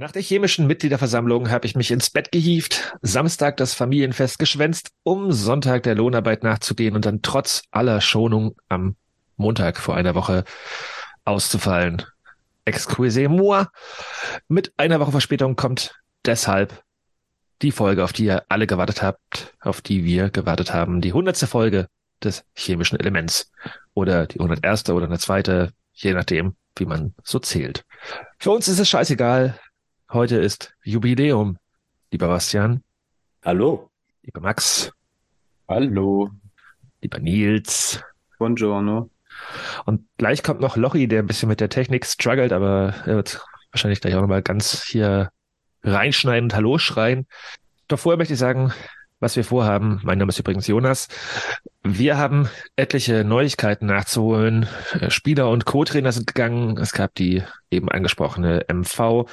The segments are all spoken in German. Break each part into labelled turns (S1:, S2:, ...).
S1: Nach der chemischen Mitgliederversammlung habe ich mich ins Bett gehievt, Samstag das Familienfest geschwänzt, um Sonntag der Lohnarbeit nachzugehen und dann trotz aller Schonung am Montag vor einer Woche auszufallen. Excusez-moi. Mit einer Woche Verspätung kommt deshalb die Folge, auf die ihr alle gewartet habt, auf die wir gewartet haben. Die hundertste Folge des chemischen Elements. Oder die 101. oder eine zweite, je nachdem, wie man so zählt. Für uns ist es scheißegal. Heute ist Jubiläum. Lieber Bastian.
S2: Hallo.
S1: Lieber Max.
S3: Hallo.
S1: Lieber Nils.
S3: Buongiorno.
S1: Und gleich kommt noch Lochi, der ein bisschen mit der Technik struggelt, aber er wird wahrscheinlich gleich auch nochmal ganz hier reinschneiden und Hallo schreien. Doch vorher möchte ich sagen, was wir vorhaben. Mein Name ist übrigens Jonas. Wir haben etliche Neuigkeiten nachzuholen. Äh, Spieler und Co-Trainer sind gegangen. Es gab die eben angesprochene MV.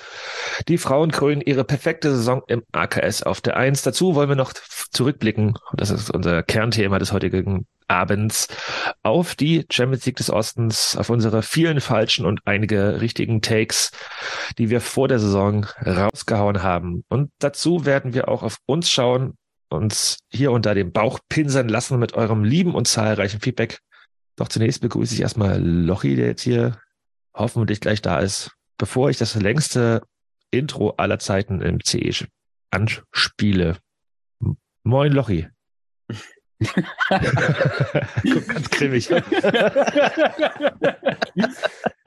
S1: Die Frauen krönen ihre perfekte Saison im AKS auf der Eins. Dazu wollen wir noch zurückblicken. Das ist unser Kernthema des heutigen Abends auf die Champions League des Ostens, auf unsere vielen falschen und einige richtigen Takes, die wir vor der Saison rausgehauen haben. Und dazu werden wir auch auf uns schauen, uns hier und da den Bauch pinsern lassen mit eurem lieben und zahlreichen Feedback. Doch zunächst begrüße ich erstmal Lochi, der jetzt hier hoffentlich gleich da ist, bevor ich das längste Intro aller Zeiten im CE anspiele. Moin, Lochi. Guck ganz grimmig.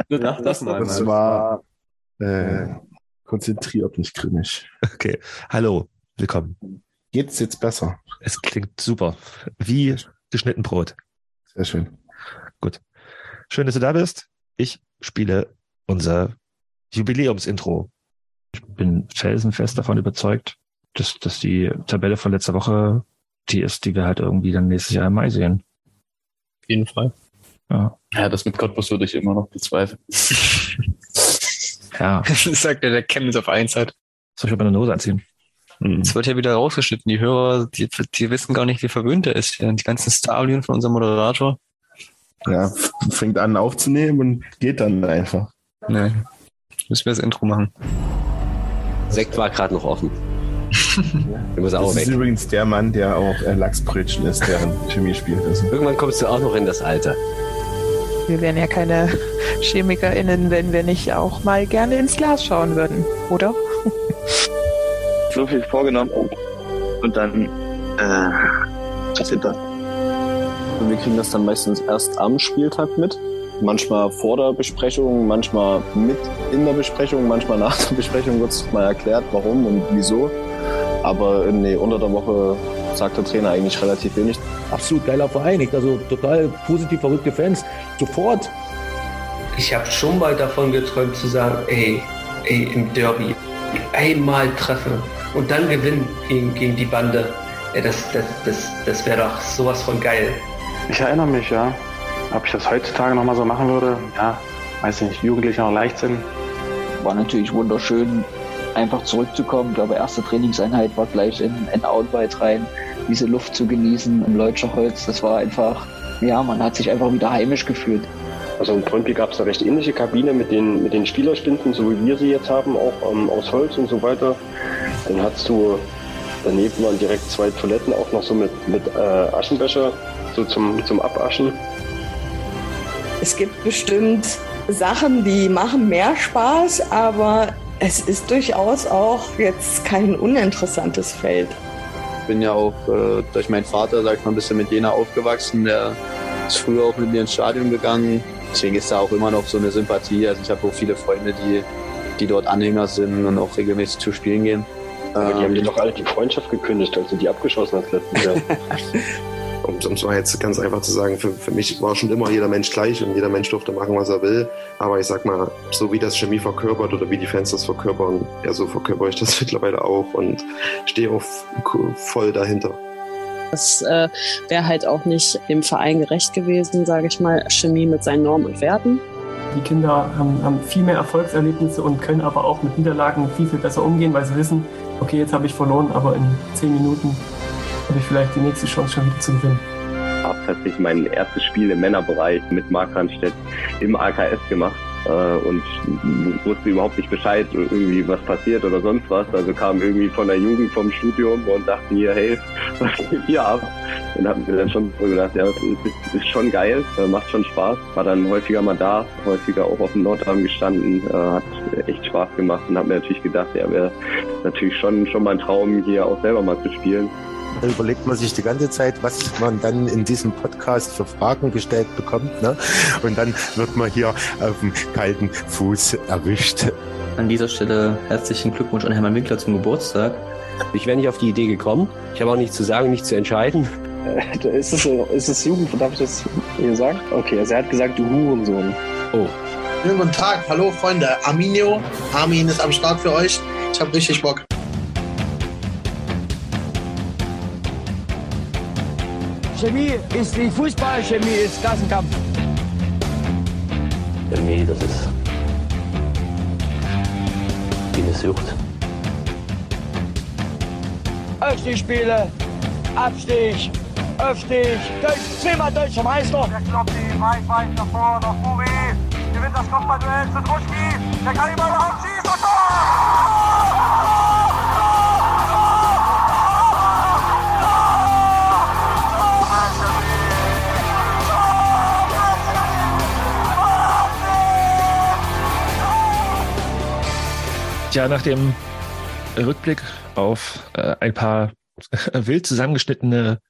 S3: Sag das mal.
S2: Das war äh, konzentriert, nicht grimmig.
S1: Okay. Hallo, willkommen.
S2: Geht's jetzt besser?
S1: Es klingt super. Wie geschnitten Brot.
S2: Sehr schön.
S1: Gut. Schön, dass du da bist. Ich spiele unser Jubiläumsintro. Ich bin felsenfest davon überzeugt, dass, dass die Tabelle von letzter Woche die ist, die wir halt irgendwie dann nächstes Jahr im Mai sehen.
S3: Auf jeden Fall.
S1: Ja.
S3: Ja, das mit Cottbus würde ich immer noch bezweifeln.
S1: Ja.
S4: Das sagt ja der Chemnitz auf eins hat.
S1: Soll ich aber eine Hose anziehen?
S4: Es wird ja wieder rausgeschnitten. Die Hörer, die, die wissen gar nicht, wie verwöhnt er ist. Die ganzen Starlien von unserem Moderator.
S2: Ja, fängt an aufzunehmen und geht dann einfach.
S4: Nee. Müssen wir das Intro machen.
S5: Sekt war gerade noch offen. Der muss auch
S2: Das ist
S5: weg.
S2: übrigens der Mann, der auch äh, Lachsbrötchen ist, deren Chemie spielt. Also,
S5: Irgendwann kommst du auch noch in das Alter.
S6: Wir wären ja keine ChemikerInnen, wenn wir nicht auch mal gerne ins Glas schauen würden, oder?
S7: so viel vorgenommen und dann äh, passiert das.
S8: Und wir kriegen das dann meistens erst am Spieltag mit. Manchmal vor der Besprechung, manchmal mit in der Besprechung, manchmal nach der Besprechung wird es mal erklärt, warum und wieso. Aber nee, unter der Woche sagt der Trainer eigentlich relativ wenig.
S9: absolut geiler Verein. Also total positiv verrückte Fans. Sofort.
S10: Ich habe schon mal davon geträumt zu sagen, ey, ey, im Derby einmal treffen und dann gewinnen gegen, gegen die Bande. Das das, das, das wäre doch sowas von geil.
S11: Ich erinnere mich, ja. Ob ich das heutzutage nochmal so machen würde, ja, weiß nicht, Jugendlicher noch Leichtsinn.
S12: War natürlich wunderschön, einfach zurückzukommen. Ich glaube, erste Trainingseinheit war gleich in, in Outweit rein, diese Luft zu genießen im Leutscherholz. Das war einfach, ja, man hat sich einfach wieder heimisch gefühlt.
S13: Also im Brøndby gab es eine recht ähnliche Kabine mit den, mit den Spielerspinden, so wie wir sie jetzt haben, auch ähm, aus Holz und so weiter. Dann hast du, daneben waren direkt zwei Toiletten, auch noch so mit, mit äh, Aschenbecher, so zum, zum Abaschen.
S14: Es gibt bestimmt Sachen, die machen mehr Spaß, aber es ist durchaus auch jetzt kein uninteressantes Feld.
S15: Ich bin ja auch äh, durch meinen Vater, sag ich mal, ein bisschen mit Jena aufgewachsen. Der ist früher auch mit mir ins Stadion gegangen. Deswegen ist da auch immer noch so eine Sympathie. Also ich habe auch viele Freunde, die, die dort Anhänger sind und auch regelmäßig zu spielen gehen.
S13: Aber die haben dir
S15: Ähm,
S13: doch alle die Freundschaft gekündigt, als du die abgeschossen hast letztes Jahr.
S16: Um es mal jetzt ganz einfach zu sagen, für, für mich war schon immer jeder Mensch gleich und jeder Mensch durfte machen, was er will. Aber ich sag mal, so wie das Chemie verkörpert oder wie die Fans das verkörpern, ja, so verkörper ich das mittlerweile auch und stehe auch voll dahinter.
S17: Das äh, wäre halt auch nicht dem Verein gerecht gewesen, sage ich mal, Chemie mit seinen Normen und Werten.
S18: Die Kinder haben, haben viel mehr Erfolgserlebnisse und können aber auch mit Niederlagen viel, viel besser umgehen, weil sie wissen, okay, jetzt habe ich verloren, aber in zehn Minuten habe ich vielleicht die nächste Chance schon wieder zu gewinnen.
S19: habe tatsächlich mein erstes Spiel im Männerbereich mit Mark Randstedt im AKS gemacht. Äh, und wusste überhaupt nicht Bescheid, irgendwie was passiert oder sonst was. Also kam irgendwie von der Jugend vom Studium und dachte mir, hey, was geht hier ab? Und hab mir dann schon gedacht, ja, ist, ist schon geil, äh, macht schon Spaß. War dann häufiger mal da, häufiger auch auf dem Nordarm gestanden, äh, hat echt Spaß gemacht und hab mir natürlich gedacht, ja, wäre natürlich schon, schon mein Traum, hier auch selber mal zu spielen.
S20: Da überlegt man sich die ganze Zeit, was man dann in diesem Podcast für Fragen gestellt bekommt. Ne? Und dann wird man hier auf dem kalten Fuß erwischt.
S4: An dieser Stelle herzlichen Glückwunsch an Hermann Winkler zum Geburtstag.
S5: Ich wäre nicht auf die Idee gekommen. Ich habe auch nichts zu sagen, nichts zu entscheiden.
S8: Äh, Ist es, ist es Jugend? Darf ich das hier sagen? Okay, also er hat gesagt, du Hurensohn.
S5: Oh.
S11: Schönen guten Tag, hallo Freunde. Arminio, Armin ist am Start für euch. Ich habe richtig Bock.
S21: Chemie ist wie Fußball, Chemie ist Klassenkampf.
S5: Chemie, das ist wie eine Sucht.
S21: Aufstiegsspiele, Abstieg, Aufstieg, Deutsch, zehnmal deutscher Meister. Der Kloppi, weit, weit nach vorne, nach Buri, gewinnt das Kopfballduell zu Druschki, der kann immer überhaupt schießen und
S1: Tja, nach dem Rückblick auf äh, ein paar wild zusammengeschnittene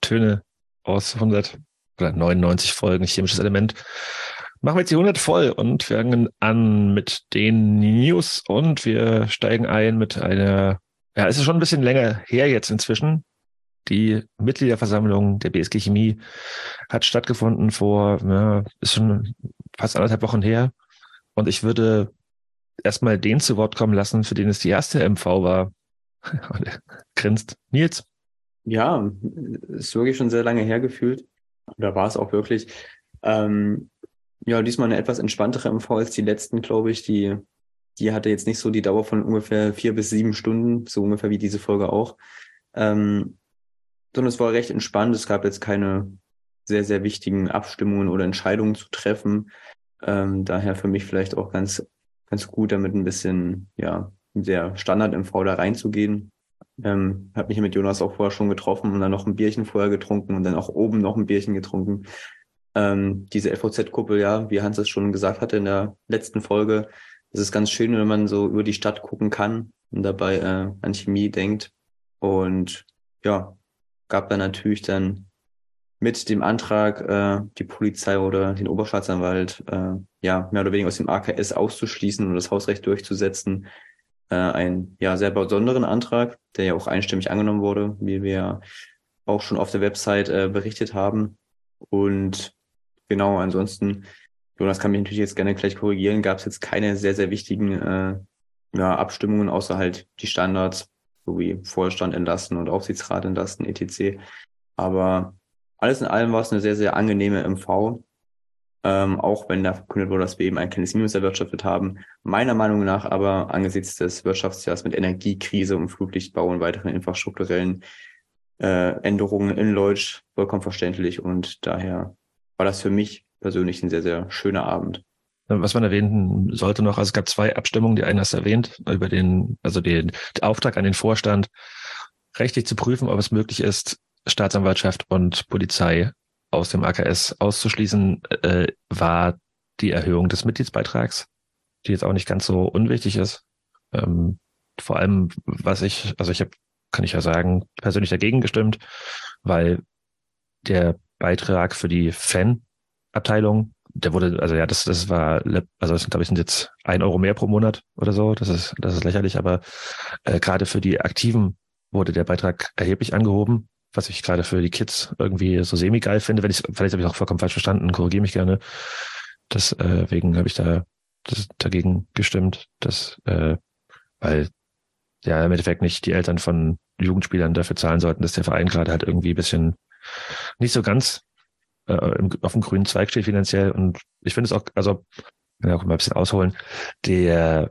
S1: Töne aus 100 oder 99 Folgen chemisches Element, machen wir jetzt die 100 voll und fangen an mit den News und wir steigen ein mit einer, ja, es ist schon ein bisschen länger her jetzt inzwischen. Die Mitgliederversammlung der BSG Chemie hat stattgefunden vor, ja, ist schon fast anderthalb Wochen her. Und ich würde erstmal den zu Wort kommen lassen, für den es die erste MV war. Grinst. Nils.
S22: Ja, ist wirklich schon sehr lange her gefühlt. Da war es auch wirklich. Ähm, ja, diesmal eine etwas entspanntere MV als die letzten, glaube ich. Die, die hatte jetzt nicht so die Dauer von ungefähr vier bis sieben Stunden, so ungefähr wie diese Folge auch. Ähm, sondern es war recht entspannt. Es gab jetzt keine sehr, sehr wichtigen Abstimmungen oder Entscheidungen zu treffen. Ähm, daher für mich vielleicht auch ganz, ganz gut, damit ein bisschen, ja, der Standard-MV da reinzugehen. Ähm, habe mich mit Jonas auch vorher schon getroffen und dann noch ein Bierchen vorher getrunken und dann auch oben noch ein Bierchen getrunken. Ähm, diese FOZ-Kuppel, ja, wie Hans es schon gesagt hatte in der letzten Folge, es ist ganz schön, wenn man so über die Stadt gucken kann und dabei äh, an Chemie denkt. Und ja, gab dann natürlich dann mit dem Antrag, äh, die Polizei oder den Oberstaatsanwalt äh, ja mehr oder weniger aus dem AKS auszuschließen und das Hausrecht durchzusetzen, äh, einen ja sehr besonderen Antrag, der ja auch einstimmig angenommen wurde, wie wir auch schon auf der Website äh, berichtet haben. Und genau, ansonsten, Jonas kann mich natürlich jetzt gerne gleich korrigieren, gab es jetzt keine sehr, sehr wichtigen äh, ja, Abstimmungen, außer halt die Standards, so wie Vorstand entlassen und Aufsichtsrat entlassen, etc. Aber alles in allem war es eine sehr, sehr angenehme MV. Ähm, auch wenn da verkündet wurde, dass wir eben ein kleines Minus erwirtschaftet haben. Meiner Meinung nach aber angesichts des Wirtschaftsjahres mit Energiekrise und Fluglichtbau und weiteren infrastrukturellen äh, Änderungen in Leutsch vollkommen verständlich und daher war das für mich persönlich ein sehr, sehr schöner Abend.
S1: Was man erwähnen sollte noch, also es gab zwei Abstimmungen, die eine hast erwähnt, über den, also den Auftrag an den Vorstand, rechtlich zu prüfen, ob es möglich ist, Staatsanwaltschaft und Polizei aus dem AKS auszuschließen, äh, war die Erhöhung des Mitgliedsbeitrags, die jetzt auch nicht ganz so unwichtig ist. Ähm, vor allem, was ich, also ich habe, kann ich ja sagen, persönlich dagegen gestimmt, weil der Beitrag für die Fan-Abteilung, der wurde, also ja, das, das war, also das sind, glaube ich, sind jetzt ein Euro mehr pro Monat oder so. Das ist, das ist lächerlich, aber äh, gerade für die Aktiven wurde der Beitrag erheblich angehoben was ich gerade für die Kids irgendwie so semi-geil finde. Wenn ich, vielleicht habe ich auch vollkommen falsch verstanden, korrigiere mich gerne. Deswegen äh, habe ich da das, dagegen gestimmt, dass, äh, weil ja im Endeffekt nicht die Eltern von Jugendspielern dafür zahlen sollten, dass der Verein gerade halt irgendwie ein bisschen nicht so ganz äh, im, auf dem grünen Zweig steht finanziell. Und ich finde es auch, also kann ja auch mal ein bisschen ausholen, der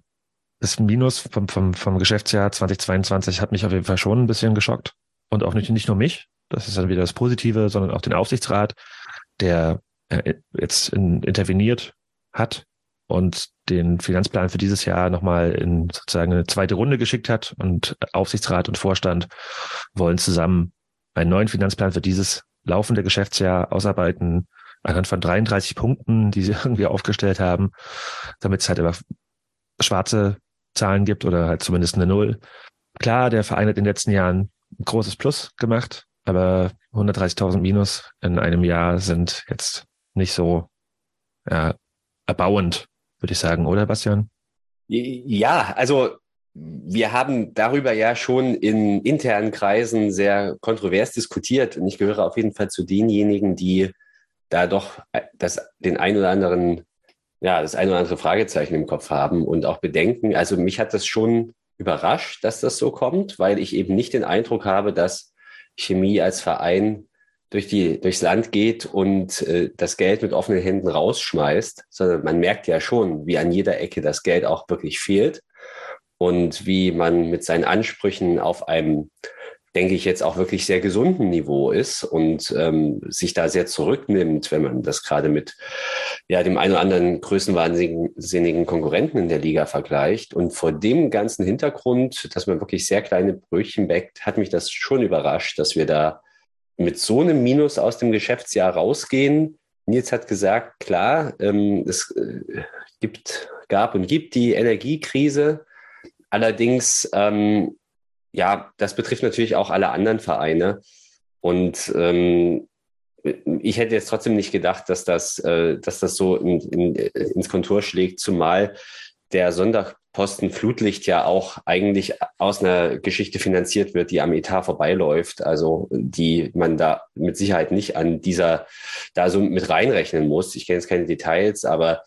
S1: das Minus vom, vom, vom Geschäftsjahr 2022 hat mich auf jeden Fall schon ein bisschen geschockt und auch nicht, nicht nur mich, das ist dann wieder das Positive, sondern auch den Aufsichtsrat, der äh, jetzt in, interveniert hat und den Finanzplan für dieses Jahr nochmal in sozusagen eine zweite Runde geschickt hat und Aufsichtsrat und Vorstand wollen zusammen einen neuen Finanzplan für dieses laufende Geschäftsjahr ausarbeiten, anhand von 33 Punkten, die sie irgendwie aufgestellt haben, damit es halt immer schwarze Zahlen gibt oder halt zumindest eine Null. Klar, der Verein hat in den letzten Jahren großes Plus gemacht, aber 130.000 Minus in einem Jahr sind jetzt nicht so ja, erbauend, würde ich sagen, oder Bastian?
S5: Ja, also wir haben darüber ja schon in internen Kreisen sehr kontrovers diskutiert und ich gehöre auf jeden Fall zu denjenigen, die da doch das, den ein oder anderen, ja, das ein oder andere Fragezeichen im Kopf haben und auch Bedenken. Also mich hat das schon überrascht, dass das so kommt, weil ich eben nicht den Eindruck habe, dass Chemie als Verein durch die, durchs Land geht und äh, das Geld mit offenen Händen rausschmeißt, sondern man merkt ja schon, wie an jeder Ecke das Geld auch wirklich fehlt und wie man mit seinen Ansprüchen auf einem, denke ich, jetzt auch wirklich sehr gesunden Niveau ist und ähm, sich da sehr zurücknimmt, wenn man das gerade mit ja, dem einen oder anderen größenwahnsinnigen Konkurrenten in der Liga vergleicht. Und vor dem ganzen Hintergrund, dass man wirklich sehr kleine Brötchen bäckt, hat mich das schon überrascht, dass wir da mit so einem Minus aus dem Geschäftsjahr rausgehen. Nils hat gesagt, klar, ähm, es äh, gibt, gab und gibt die Energiekrise. Allerdings, ähm, ja, das betrifft natürlich auch alle anderen Vereine. Und ähm, ich hätte jetzt trotzdem nicht gedacht, dass das, äh, dass das so in, in, ins Kontur schlägt, zumal der Sonderposten Flutlicht ja auch eigentlich aus einer Geschichte finanziert wird, die am Etat vorbeiläuft, also die man da mit Sicherheit nicht an dieser da so mit reinrechnen muss. Ich kenne jetzt keine Details, aber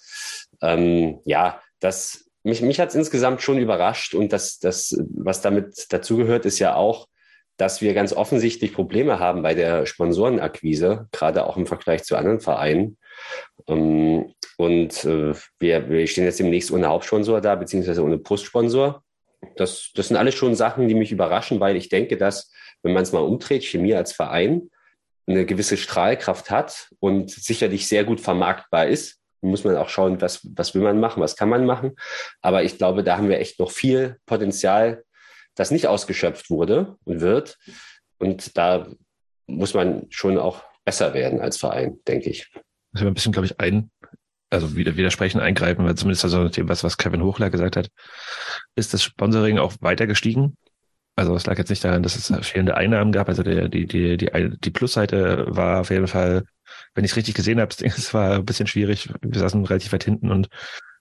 S5: ähm, ja, das mich, mich hat es insgesamt schon überrascht und das, das, was damit dazugehört, ist ja auch, dass wir ganz offensichtlich Probleme haben bei der Sponsorenakquise, gerade auch im Vergleich zu anderen Vereinen. Ähm, und äh, wir, wir stehen jetzt demnächst ohne Hauptsponsor da, beziehungsweise ohne Postsponsor. Das, das sind alles schon Sachen, die mich überraschen, weil ich denke, dass, wenn man es mal umdreht, Chemie als Verein eine gewisse Strahlkraft hat und sicherlich sehr gut vermarktbar ist. Muss man auch schauen, was, was will man machen, was kann man machen. Aber ich glaube, da haben wir echt noch viel Potenzial, das nicht ausgeschöpft wurde und wird. Und da muss man schon auch besser werden als Verein, denke ich.
S1: Ich mal ein bisschen, glaube ich, ein, also wieder widersprechen, eingreifen, weil zumindest also was, was Kevin Hochler gesagt hat, ist das Sponsoring auch weiter gestiegen. Also es lag jetzt nicht daran, dass es fehlende Einnahmen gab. Also der, die, die, die, die Plusseite war auf jeden Fall, wenn ich es richtig gesehen habe, es war ein bisschen schwierig. Wir saßen relativ weit hinten und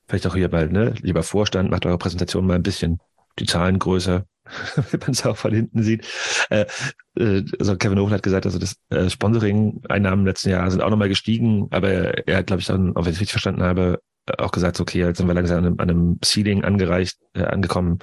S1: vielleicht auch hier bald, ne, lieber Vorstand, macht eure Präsentation mal ein bisschen die Zahlen größer, wenn man es auch von hinten sieht. Äh, äh, also Kevin Hochler hat gesagt, also das äh, Sponsoring-Einnahmen im letzten Jahr sind auch nochmal gestiegen, aber er hat, glaube ich, dann, auch wenn ich richtig verstanden habe, auch gesagt, okay, jetzt sind wir langsam an einem, an einem Ceiling angereicht, äh, angekommen.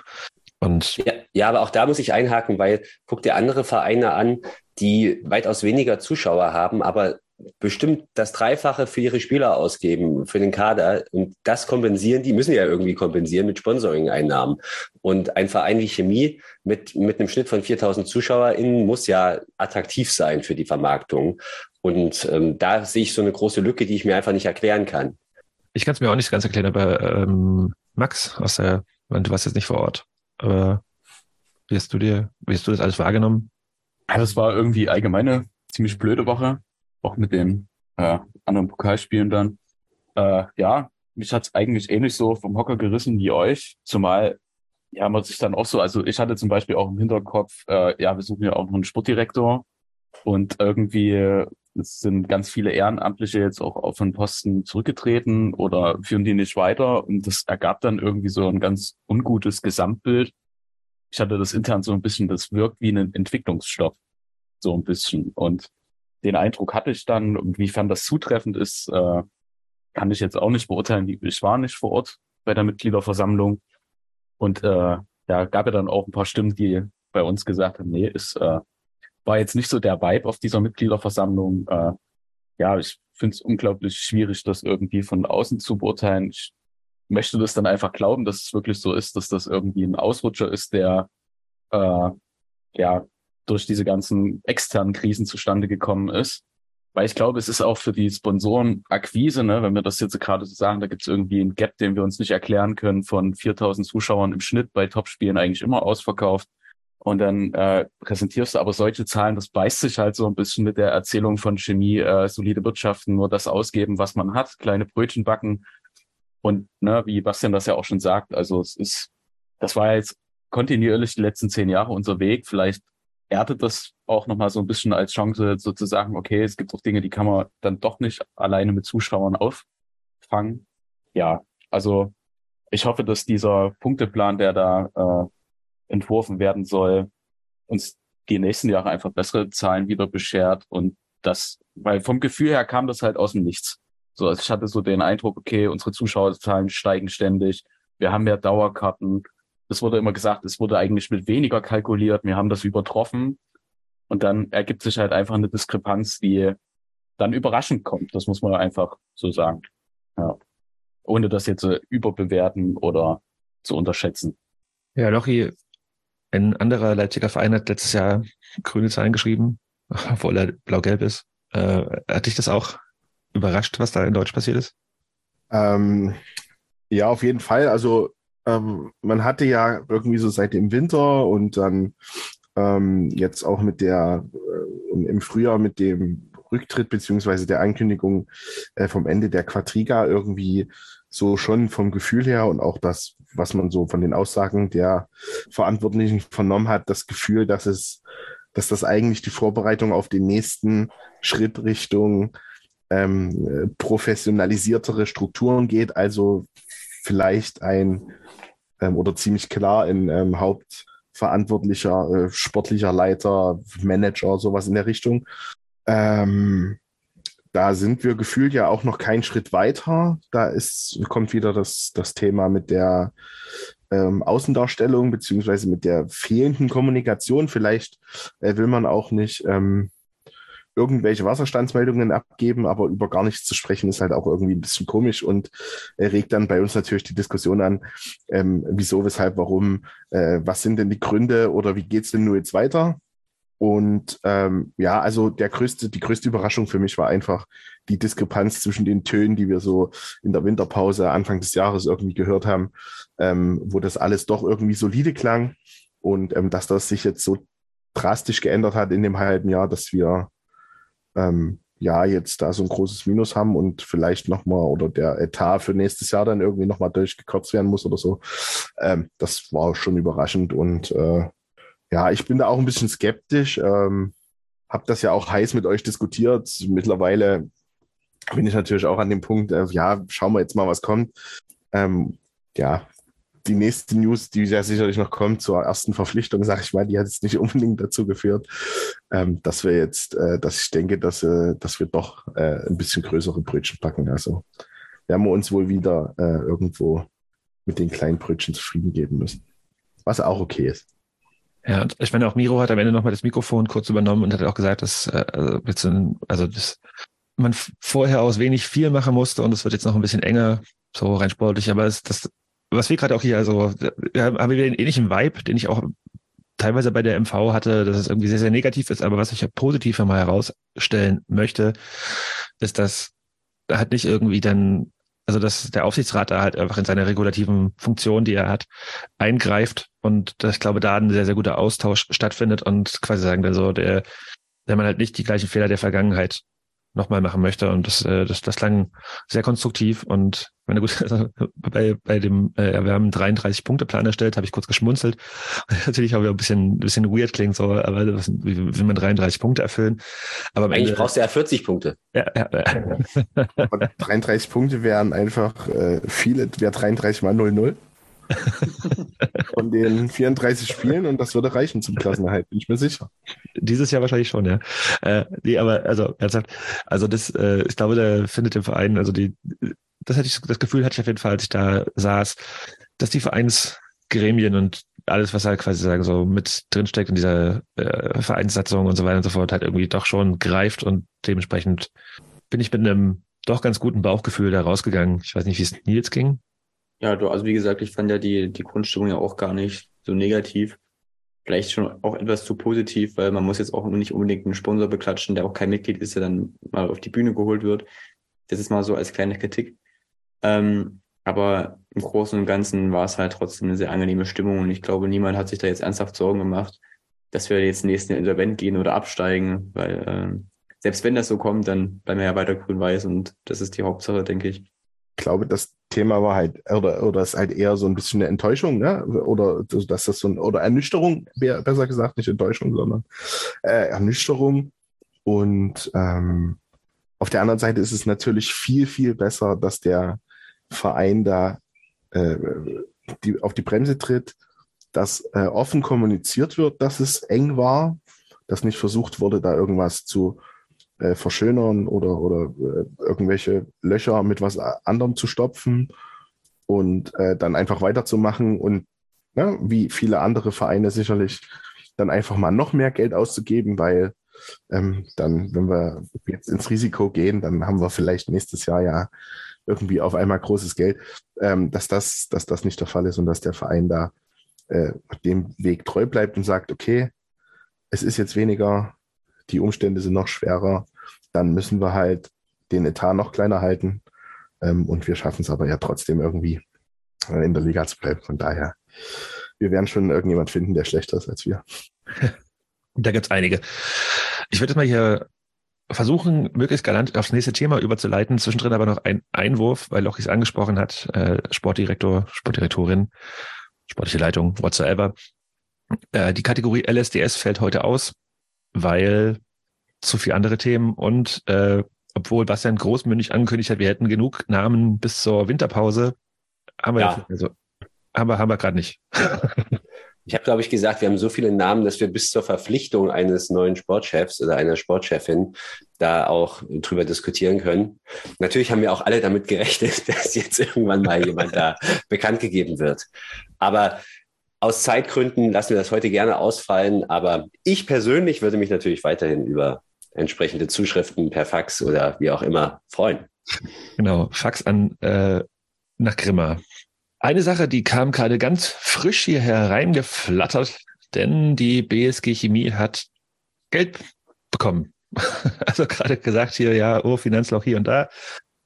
S1: Und
S5: ja, ja, aber auch da muss ich einhaken, weil guck dir andere Vereine an, die weitaus weniger Zuschauer haben, aber bestimmt das Dreifache für ihre Spieler ausgeben, für den Kader. Und das kompensieren, die müssen ja irgendwie kompensieren mit Sponsoring-Einnahmen. Und ein Verein wie Chemie mit, mit einem Schnitt von 4000 ZuschauerInnen muss ja attraktiv sein für die Vermarktung. Und ähm, da sehe ich so eine große Lücke, die ich mir einfach nicht erklären kann.
S1: Ich kann es mir auch nicht ganz erklären, aber ähm, Max aus der, du warst jetzt nicht vor Ort, aber wie hast du dir, wie hast du das alles wahrgenommen?
S3: Ja, das war irgendwie allgemeine ziemlich blöde Woche auch mit den äh, anderen Pokalspielen dann. Äh, ja, mich hat's eigentlich ähnlich so vom Hocker gerissen wie euch, zumal ja man sich dann auch so, also ich hatte zum Beispiel auch im Hinterkopf, äh, ja, wir suchen ja auch noch einen Sportdirektor und irgendwie es sind ganz viele Ehrenamtliche jetzt auch auf den Posten zurückgetreten oder führen die nicht weiter und das ergab dann irgendwie so ein ganz ungutes Gesamtbild. Ich hatte das intern so ein bisschen, das wirkt wie ein Entwicklungsstopp, so ein bisschen und den Eindruck hatte ich dann. Inwiefern das zutreffend ist, äh, kann ich jetzt auch nicht beurteilen. Ich war nicht vor Ort bei der Mitgliederversammlung. Und äh, ja, gab ja dann auch ein paar Stimmen, die bei uns gesagt haben, nee, es äh, war jetzt nicht so der Vibe auf dieser Mitgliederversammlung. Äh, ja, ich finde es unglaublich schwierig, das irgendwie von außen zu beurteilen. Ich möchte das dann einfach glauben, dass es wirklich so ist, dass das irgendwie ein Ausrutscher ist, der äh, ja durch diese ganzen externen Krisen zustande gekommen ist. Weil ich glaube, es ist auch für die Sponsorenakquise, ne, wenn wir das jetzt gerade so sagen, da gibt es irgendwie einen Gap, den wir uns nicht erklären können, von 4000 Zuschauern im Schnitt bei Topspielen eigentlich immer ausverkauft. Und dann äh, präsentierst du aber solche Zahlen, das beißt sich halt so ein bisschen mit der Erzählung von Chemie, äh, solide Wirtschaften, nur das ausgeben, was man hat, kleine Brötchen backen. Und ne, wie Bastian das ja auch schon sagt, also es ist, das war jetzt kontinuierlich die letzten zehn Jahre unser Weg. Vielleicht erdet das auch nochmal so ein bisschen als Chance sozusagen, okay, es gibt auch Dinge, die kann man dann doch nicht alleine mit Zuschauern auffangen. Ja, also ich hoffe, dass dieser Punkteplan, der da äh, entworfen werden soll, uns die nächsten Jahre einfach bessere Zahlen wieder beschert und das, weil vom Gefühl her kam das halt aus dem Nichts. So, also ich hatte so den Eindruck, okay, unsere Zuschauerzahlen steigen ständig, wir haben mehr Dauerkarten. Es wurde immer gesagt, es wurde eigentlich mit weniger kalkuliert, wir haben das übertroffen. Und dann ergibt sich halt einfach eine Diskrepanz, die dann überraschend kommt. Das muss man einfach so sagen. Ja. Ohne das jetzt äh, überbewerten oder zu unterschätzen.
S1: Ja, Lochi, ein anderer Leipziger Verein hat letztes Jahr grüne Zahlen geschrieben, obwohl er blau-gelb ist. Äh, hat dich das auch überrascht, was da in Deutsch passiert ist?
S2: Ähm, ja, auf jeden Fall. Also ähm, man hatte ja irgendwie so seit dem Winter und dann ähm, jetzt auch mit der äh, im Frühjahr mit dem Rücktritt beziehungsweise der Ankündigung äh, vom Ende der Quadriga irgendwie so schon vom Gefühl her und auch das, was man so von den Aussagen der Verantwortlichen vernommen hat, das Gefühl, dass es, dass das eigentlich die Vorbereitung auf den nächsten Schritt Richtung ähm, professionalisiertere Strukturen geht, also vielleicht ein ähm, oder ziemlich klar ein ähm, hauptverantwortlicher äh, sportlicher Leiter, Manager, sowas in der Richtung. Ähm, da sind wir gefühlt ja auch noch keinen Schritt weiter. Da ist, kommt wieder das, das Thema mit der ähm, Außendarstellung beziehungsweise mit der fehlenden Kommunikation. Vielleicht äh, will man auch nicht ähm, irgendwelche Wasserstandsmeldungen abgeben, aber über gar nichts zu sprechen ist halt auch irgendwie ein bisschen komisch und äh, regt dann bei uns natürlich die Diskussion an, ähm, wieso, weshalb, warum, äh, was sind denn die Gründe oder wie geht's denn nur jetzt weiter? Und ähm, ja, also der größte, die größte Überraschung für mich war einfach die Diskrepanz zwischen den Tönen, die wir so in der Winterpause Anfang des Jahres irgendwie gehört haben, ähm, wo das alles doch irgendwie solide klang und ähm, dass das sich jetzt so drastisch geändert hat in dem halben Jahr, dass wir ähm, ja jetzt da so ein großes Minus haben und vielleicht nochmal oder der Etat für nächstes Jahr dann irgendwie nochmal durchgekürzt werden muss oder so. Ähm, das war schon überraschend und äh, ja, ich bin da auch ein bisschen skeptisch. Ähm, habe das ja auch heiß mit euch diskutiert. Mittlerweile bin ich natürlich auch an dem Punkt, äh, ja, schauen wir jetzt mal, was kommt. Ähm, ja, die nächste News, die ja sicherlich noch kommt zur ersten Verpflichtung, sage ich mal, die hat jetzt nicht unbedingt dazu geführt, ähm, dass wir jetzt, äh, dass ich denke, dass, äh, dass wir doch äh, ein bisschen größere Brötchen packen. Also werden wir uns wohl wieder äh, irgendwo mit den kleinen Brötchen zufrieden geben müssen. Was auch okay ist.
S1: Ja, ich meine, auch Miro hat am Ende nochmal das Mikrofon kurz übernommen und hat auch gesagt, dass äh, also, also dass man vorher aus wenig viel machen musste und es wird jetzt noch ein bisschen enger, so rein sportlich, aber es, das was wir gerade auch hier, also wir haben wieder einen ähnlichen Vibe, den ich auch teilweise bei der MV hatte, dass es irgendwie sehr, sehr negativ ist, aber was ich positiv mal herausstellen möchte, ist, dass da halt nicht irgendwie dann, also dass der Aufsichtsrat da halt einfach in seiner regulativen Funktion, die er hat, eingreift und dass ich glaube, da ein sehr, sehr guter Austausch stattfindet und quasi sagen, also der, der man halt nicht die gleichen Fehler der Vergangenheit nochmal machen möchte. Und das, äh, das, das klang sehr konstruktiv. Und meine gut, also bei, bei dem, äh, wir haben einen 33-Punkte-Plan erstellt, habe ich kurz geschmunzelt. Natürlich auch wieder ein bisschen, ein bisschen weird klingt, so, aber wie will man 33 Punkte erfüllen? Aber
S5: Eigentlich Ende, brauchst du ja 40 Punkte.
S1: Ja, ja,
S2: ja. 33 Punkte wären einfach äh, viele, wäre 33 mal 0-0. Von den 34 Spielen und das würde reichen zum Klassenerhalt, bin ich mir sicher.
S1: Dieses Jahr wahrscheinlich schon, ja. Äh, nee, aber also ernsthaft, also das, äh, ich glaube, da findet im Verein, also die, das hatte ich, das Gefühl hatte ich auf jeden Fall, als ich da saß, dass die Vereinsgremien und alles, was halt quasi sagen, so mit drinsteckt in dieser äh, Vereinssatzung und so weiter und so fort, halt irgendwie doch schon greift und dementsprechend bin ich mit einem doch ganz guten Bauchgefühl da rausgegangen. Ich weiß nicht, wie es Nils ging.
S22: Ja, du, also wie gesagt, ich fand ja die, die Grundstimmung ja auch gar nicht so negativ. vielleicht schon auch etwas zu positiv, weil man muss jetzt auch nicht unbedingt einen Sponsor beklatschen, der auch kein Mitglied ist, der dann mal auf die Bühne geholt wird. Das ist mal so als kleine Kritik. Ähm, aber im Großen und Ganzen war es halt trotzdem eine sehr angenehme Stimmung und ich glaube, niemand hat sich da jetzt ernsthaft Sorgen gemacht, dass wir jetzt nächsten Intervent gehen oder absteigen, weil ähm, selbst wenn das so kommt, dann bleiben wir ja weiter grün-weiß und das ist die Hauptsache, denke ich.
S2: Ich glaube, das Thema war halt, oder, oder ist halt eher so ein bisschen eine Enttäuschung, ne? Oder dass das so ein, oder Ernüchterung, besser gesagt, nicht Enttäuschung, sondern äh, Ernüchterung. Und ähm, auf der anderen Seite ist es natürlich viel, viel besser, dass der Verein da äh, die, auf die Bremse tritt, dass äh, offen kommuniziert wird, dass es eng war, dass nicht versucht wurde, da irgendwas zu äh, verschönern oder, oder äh, irgendwelche Löcher mit was anderem zu stopfen und äh, dann einfach weiterzumachen und ja, wie viele andere Vereine sicherlich dann einfach mal noch mehr Geld auszugeben, weil ähm, dann, wenn wir jetzt ins Risiko gehen, dann haben wir vielleicht nächstes Jahr ja irgendwie auf einmal großes Geld, ähm, dass, das, dass das nicht der Fall ist und dass der Verein da äh, dem Weg treu bleibt und sagt, okay, es ist jetzt weniger, die Umstände sind noch schwerer, dann müssen wir halt den Etat noch kleiner halten. Ähm, und wir schaffen es aber ja trotzdem irgendwie äh, in der Liga zu bleiben. Von daher, wir werden schon irgendjemand finden, der schlechter ist als wir.
S1: Da gibt's einige. Ich würde jetzt mal hier versuchen, möglichst galant aufs nächste Thema überzuleiten. Zwischendrin aber noch ein Einwurf, weil Lochis angesprochen hat, äh, Sportdirektor, Sportdirektorin, sportliche Leitung, whatsoever. Äh, die Kategorie LSDS fällt heute aus, weil zu viele andere Themen und äh, obwohl Bastian großmündig angekündigt hat, wir hätten genug Namen bis zur Winterpause, haben wir
S5: Ja.
S1: also, haben wir, haben wir gerade nicht.
S5: Ich habe, glaube ich, gesagt, wir haben so viele Namen, dass wir bis zur Verpflichtung eines neuen Sportchefs oder einer Sportchefin da auch drüber diskutieren können. Natürlich haben wir auch alle damit gerechnet, dass jetzt irgendwann mal jemand da bekannt gegeben wird. Aber aus Zeitgründen lassen wir das heute gerne ausfallen. Aber ich persönlich würde mich natürlich weiterhin über entsprechende Zuschriften per Fax oder wie auch immer freuen.
S1: Genau, Fax an äh, nach Grimma. Eine Sache, die kam gerade ganz frisch hier hereingeflattert, denn die BSG Chemie hat Geld bekommen. Also gerade gesagt hier, ja, oh, Finanzloch hier und da.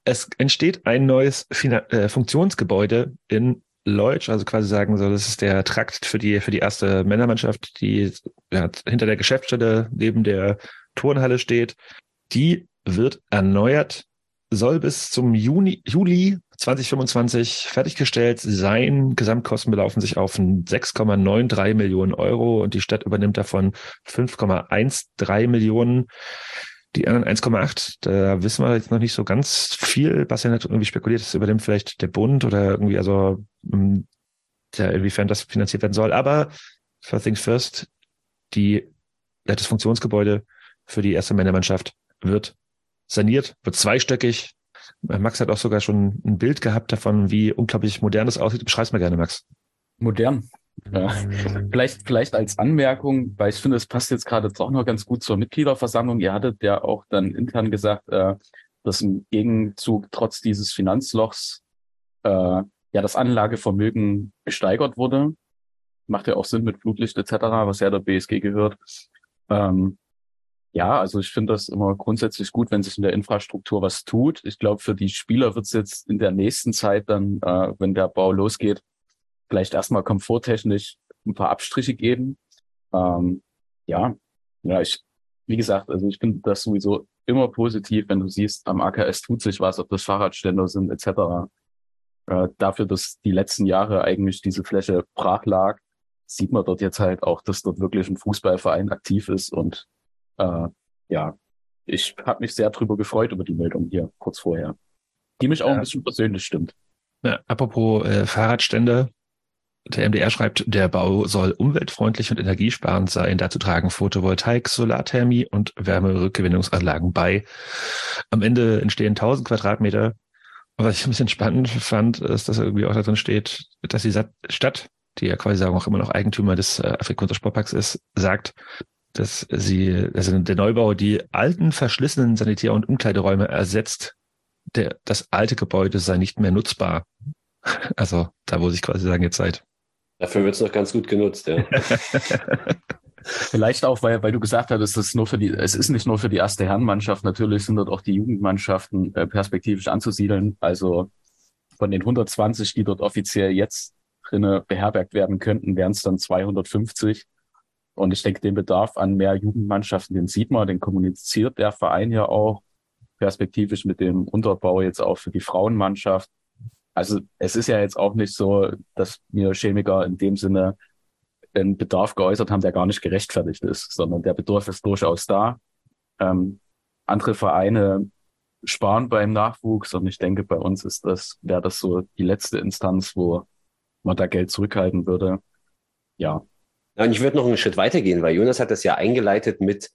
S1: Es entsteht ein neues Finan äh, Funktionsgebäude in Leutsch, also quasi sagen so, das ist der Trakt für die, für die erste Männermannschaft, die ja, hinter der Geschäftsstelle neben der Turnhalle steht. Die wird erneuert, soll bis zum Juni, Juli 2025 fertiggestellt sein. Gesamtkosten belaufen sich auf 6,93 Millionen Euro und die Stadt übernimmt davon 5,13 Millionen. Die anderen 1,8, da wissen wir jetzt noch nicht so ganz viel. Bastian hat irgendwie spekuliert, das übernimmt vielleicht der Bund oder irgendwie, also ähm, ja, inwiefern das finanziert werden soll. Aber first things first, die, das Funktionsgebäude für die erste Männermannschaft wird saniert, wird zweistöckig. Max hat auch sogar schon ein Bild gehabt davon, wie unglaublich modern das aussieht. Beschreib's mal gerne, Max.
S3: Modern. Ja. Vielleicht, vielleicht als Anmerkung, weil ich finde, es passt jetzt gerade doch noch ganz gut zur Mitgliederversammlung. Ihr hattet ja auch dann intern gesagt, äh, dass im Gegenzug trotz dieses Finanzlochs äh, ja das Anlagevermögen gesteigert wurde. Macht ja auch Sinn mit Flutlicht etc., was ja der BSG gehört. Ähm, ja, also ich finde das immer grundsätzlich gut, wenn sich in der Infrastruktur was tut. Ich glaube, für die Spieler wird es jetzt in der nächsten Zeit dann, äh, wenn der Bau losgeht, vielleicht erstmal komforttechnisch ein paar Abstriche geben. Ähm, ja, ja, ich, wie gesagt, also ich finde das sowieso immer positiv, wenn du siehst, am AKS tut sich was, ob das Fahrradständer sind etc. Äh, dafür, dass die letzten Jahre eigentlich diese Fläche brach lag, sieht man dort jetzt halt auch, dass dort wirklich ein Fußballverein aktiv ist und äh, ja, ich habe mich sehr drüber gefreut über die Meldung hier kurz vorher, die mich auch ein bisschen persönlich stimmt.
S1: Ja, apropos äh, Fahrradstände. Der MDR schreibt, der Bau soll umweltfreundlich und energiesparend sein. Dazu tragen Photovoltaik, Solarthermie und Wärmerückgewinnungsanlagen bei. Am Ende entstehen 1000 Quadratmeter. Und was ich ein bisschen spannend fand, ist, dass irgendwie auch da drin steht, dass die Stadt, die ja quasi sagen auch immer noch Eigentümer des äh, Afrikaner Sportparks ist, sagt, dass sie, also der Neubau die alten verschlissenen Sanitär- und Umkleideräume ersetzt. Der, das alte Gebäude sei nicht mehr nutzbar. Also da, wo sich quasi sagen, jetzt seit
S5: Dafür wird es noch ganz gut genutzt, ja.
S3: Vielleicht auch, weil, weil du gesagt hattest, es ist nur für die, es ist nicht nur für die erste Herrenmannschaft, natürlich sind dort auch die Jugendmannschaften äh, perspektivisch anzusiedeln. Also von den 120, die dort offiziell jetzt drinne beherbergt werden könnten, wären es dann 250. Und ich denke, den Bedarf an mehr Jugendmannschaften, den sieht man, den kommuniziert der Verein ja auch perspektivisch mit dem Unterbau jetzt auch für die Frauenmannschaft. Also es ist ja jetzt auch nicht so, dass mir Chemiker in dem Sinne einen Bedarf geäußert haben, der gar nicht gerechtfertigt ist, sondern der Bedarf ist durchaus da. Ähm, andere Vereine sparen beim Nachwuchs und ich denke, bei uns ist das, wäre das so die letzte Instanz, wo man da Geld zurückhalten würde. Ja,
S5: und ich würde noch einen Schritt weitergehen, weil Jonas hat das ja eingeleitet mit,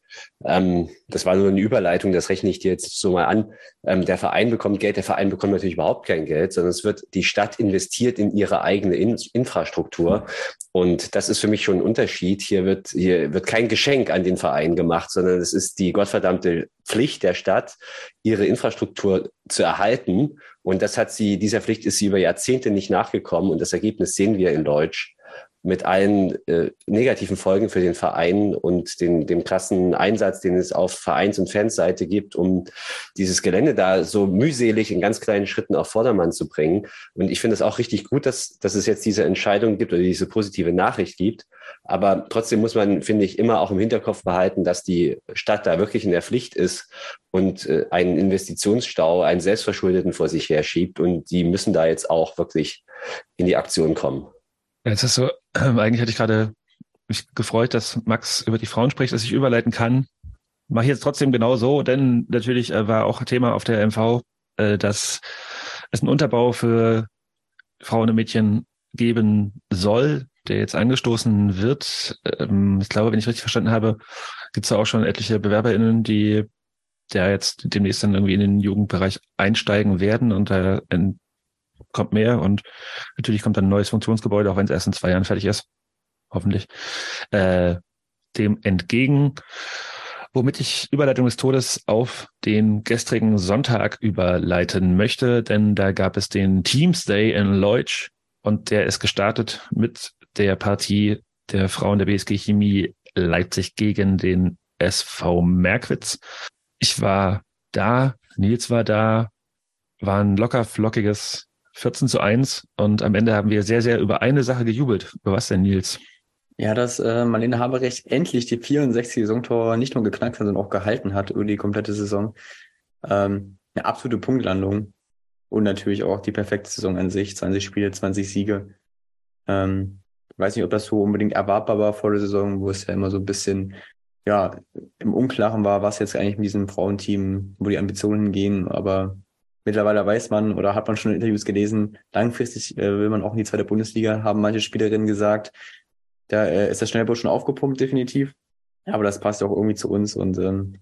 S5: ähm, das war nur eine Überleitung, das rechne ich dir jetzt so mal an. Ähm, der Verein bekommt Geld, der Verein bekommt natürlich überhaupt kein Geld, sondern es wird die Stadt investiert in ihre eigene in Infrastruktur. Und das ist für mich schon ein Unterschied. Hier wird, hier wird kein Geschenk an den Verein gemacht, sondern es ist die gottverdammte Pflicht der Stadt, ihre Infrastruktur zu erhalten. Und das hat sie, dieser Pflicht ist sie über Jahrzehnte nicht nachgekommen. Und das Ergebnis sehen wir in Deutsch mit allen äh, negativen Folgen für den Verein und den, dem krassen Einsatz, den es auf Vereins- und Fansseite gibt, um dieses Gelände da so mühselig in ganz kleinen Schritten auf Vordermann zu bringen. Und ich finde es auch richtig gut, dass, dass es jetzt diese Entscheidung gibt oder diese positive Nachricht gibt. Aber trotzdem muss man, finde ich, immer auch im Hinterkopf behalten, dass die Stadt da wirklich in der Pflicht ist und äh, einen Investitionsstau, einen selbstverschuldeten vor sich her schiebt. Und die müssen da jetzt auch wirklich in die Aktion kommen.
S1: Ja, jetzt ist so, äh, eigentlich hätte ich gerade mich gefreut, dass Max über die Frauen spricht, dass ich überleiten kann. Mache ich jetzt trotzdem genau so, denn natürlich äh, war auch Thema auf der MV, äh, dass es einen Unterbau für Frauen und Mädchen geben soll, der jetzt angestoßen wird. Ähm, ich glaube, wenn ich richtig verstanden habe, gibt es da auch schon etliche BewerberInnen, die der jetzt demnächst dann irgendwie in den Jugendbereich einsteigen werden und da kommt mehr und natürlich kommt dann ein neues Funktionsgebäude, auch wenn es erst in zwei Jahren fertig ist. Hoffentlich. Äh, dem entgegen, womit ich Überleitung des Todes auf den gestrigen Sonntag überleiten möchte, denn da gab es den Teams Day in Leutsch und der ist gestartet mit der Partie der Frauen der BSG Chemie Leipzig gegen den SV Merkwitz. Ich war da, Nils war da, war ein locker flockiges 14 zu 1 und am Ende haben wir sehr, sehr über eine Sache gejubelt. Über was denn, Nils?
S22: Ja, dass äh, Marlene Haberecht endlich die 64 Saisontore nicht nur geknackt hat, sondern auch gehalten hat über die komplette Saison. Ähm, eine absolute Punktlandung und natürlich auch die perfekte Saison an sich. 20 Spiele, 20 Siege. Ähm, weiß nicht, ob das so unbedingt erwartbar war vor der Saison, wo es ja immer so ein bisschen ja, im Unklaren war, was jetzt eigentlich mit diesem Frauenteam, wo die Ambitionen gehen, aber Mittlerweile weiß man oder hat man schon in Interviews gelesen, langfristig äh, will man auch in die zweite Bundesliga, haben manche Spielerinnen gesagt. Da äh, ist der Schnellbus schon aufgepumpt, definitiv. Aber das passt auch irgendwie zu uns und ähm,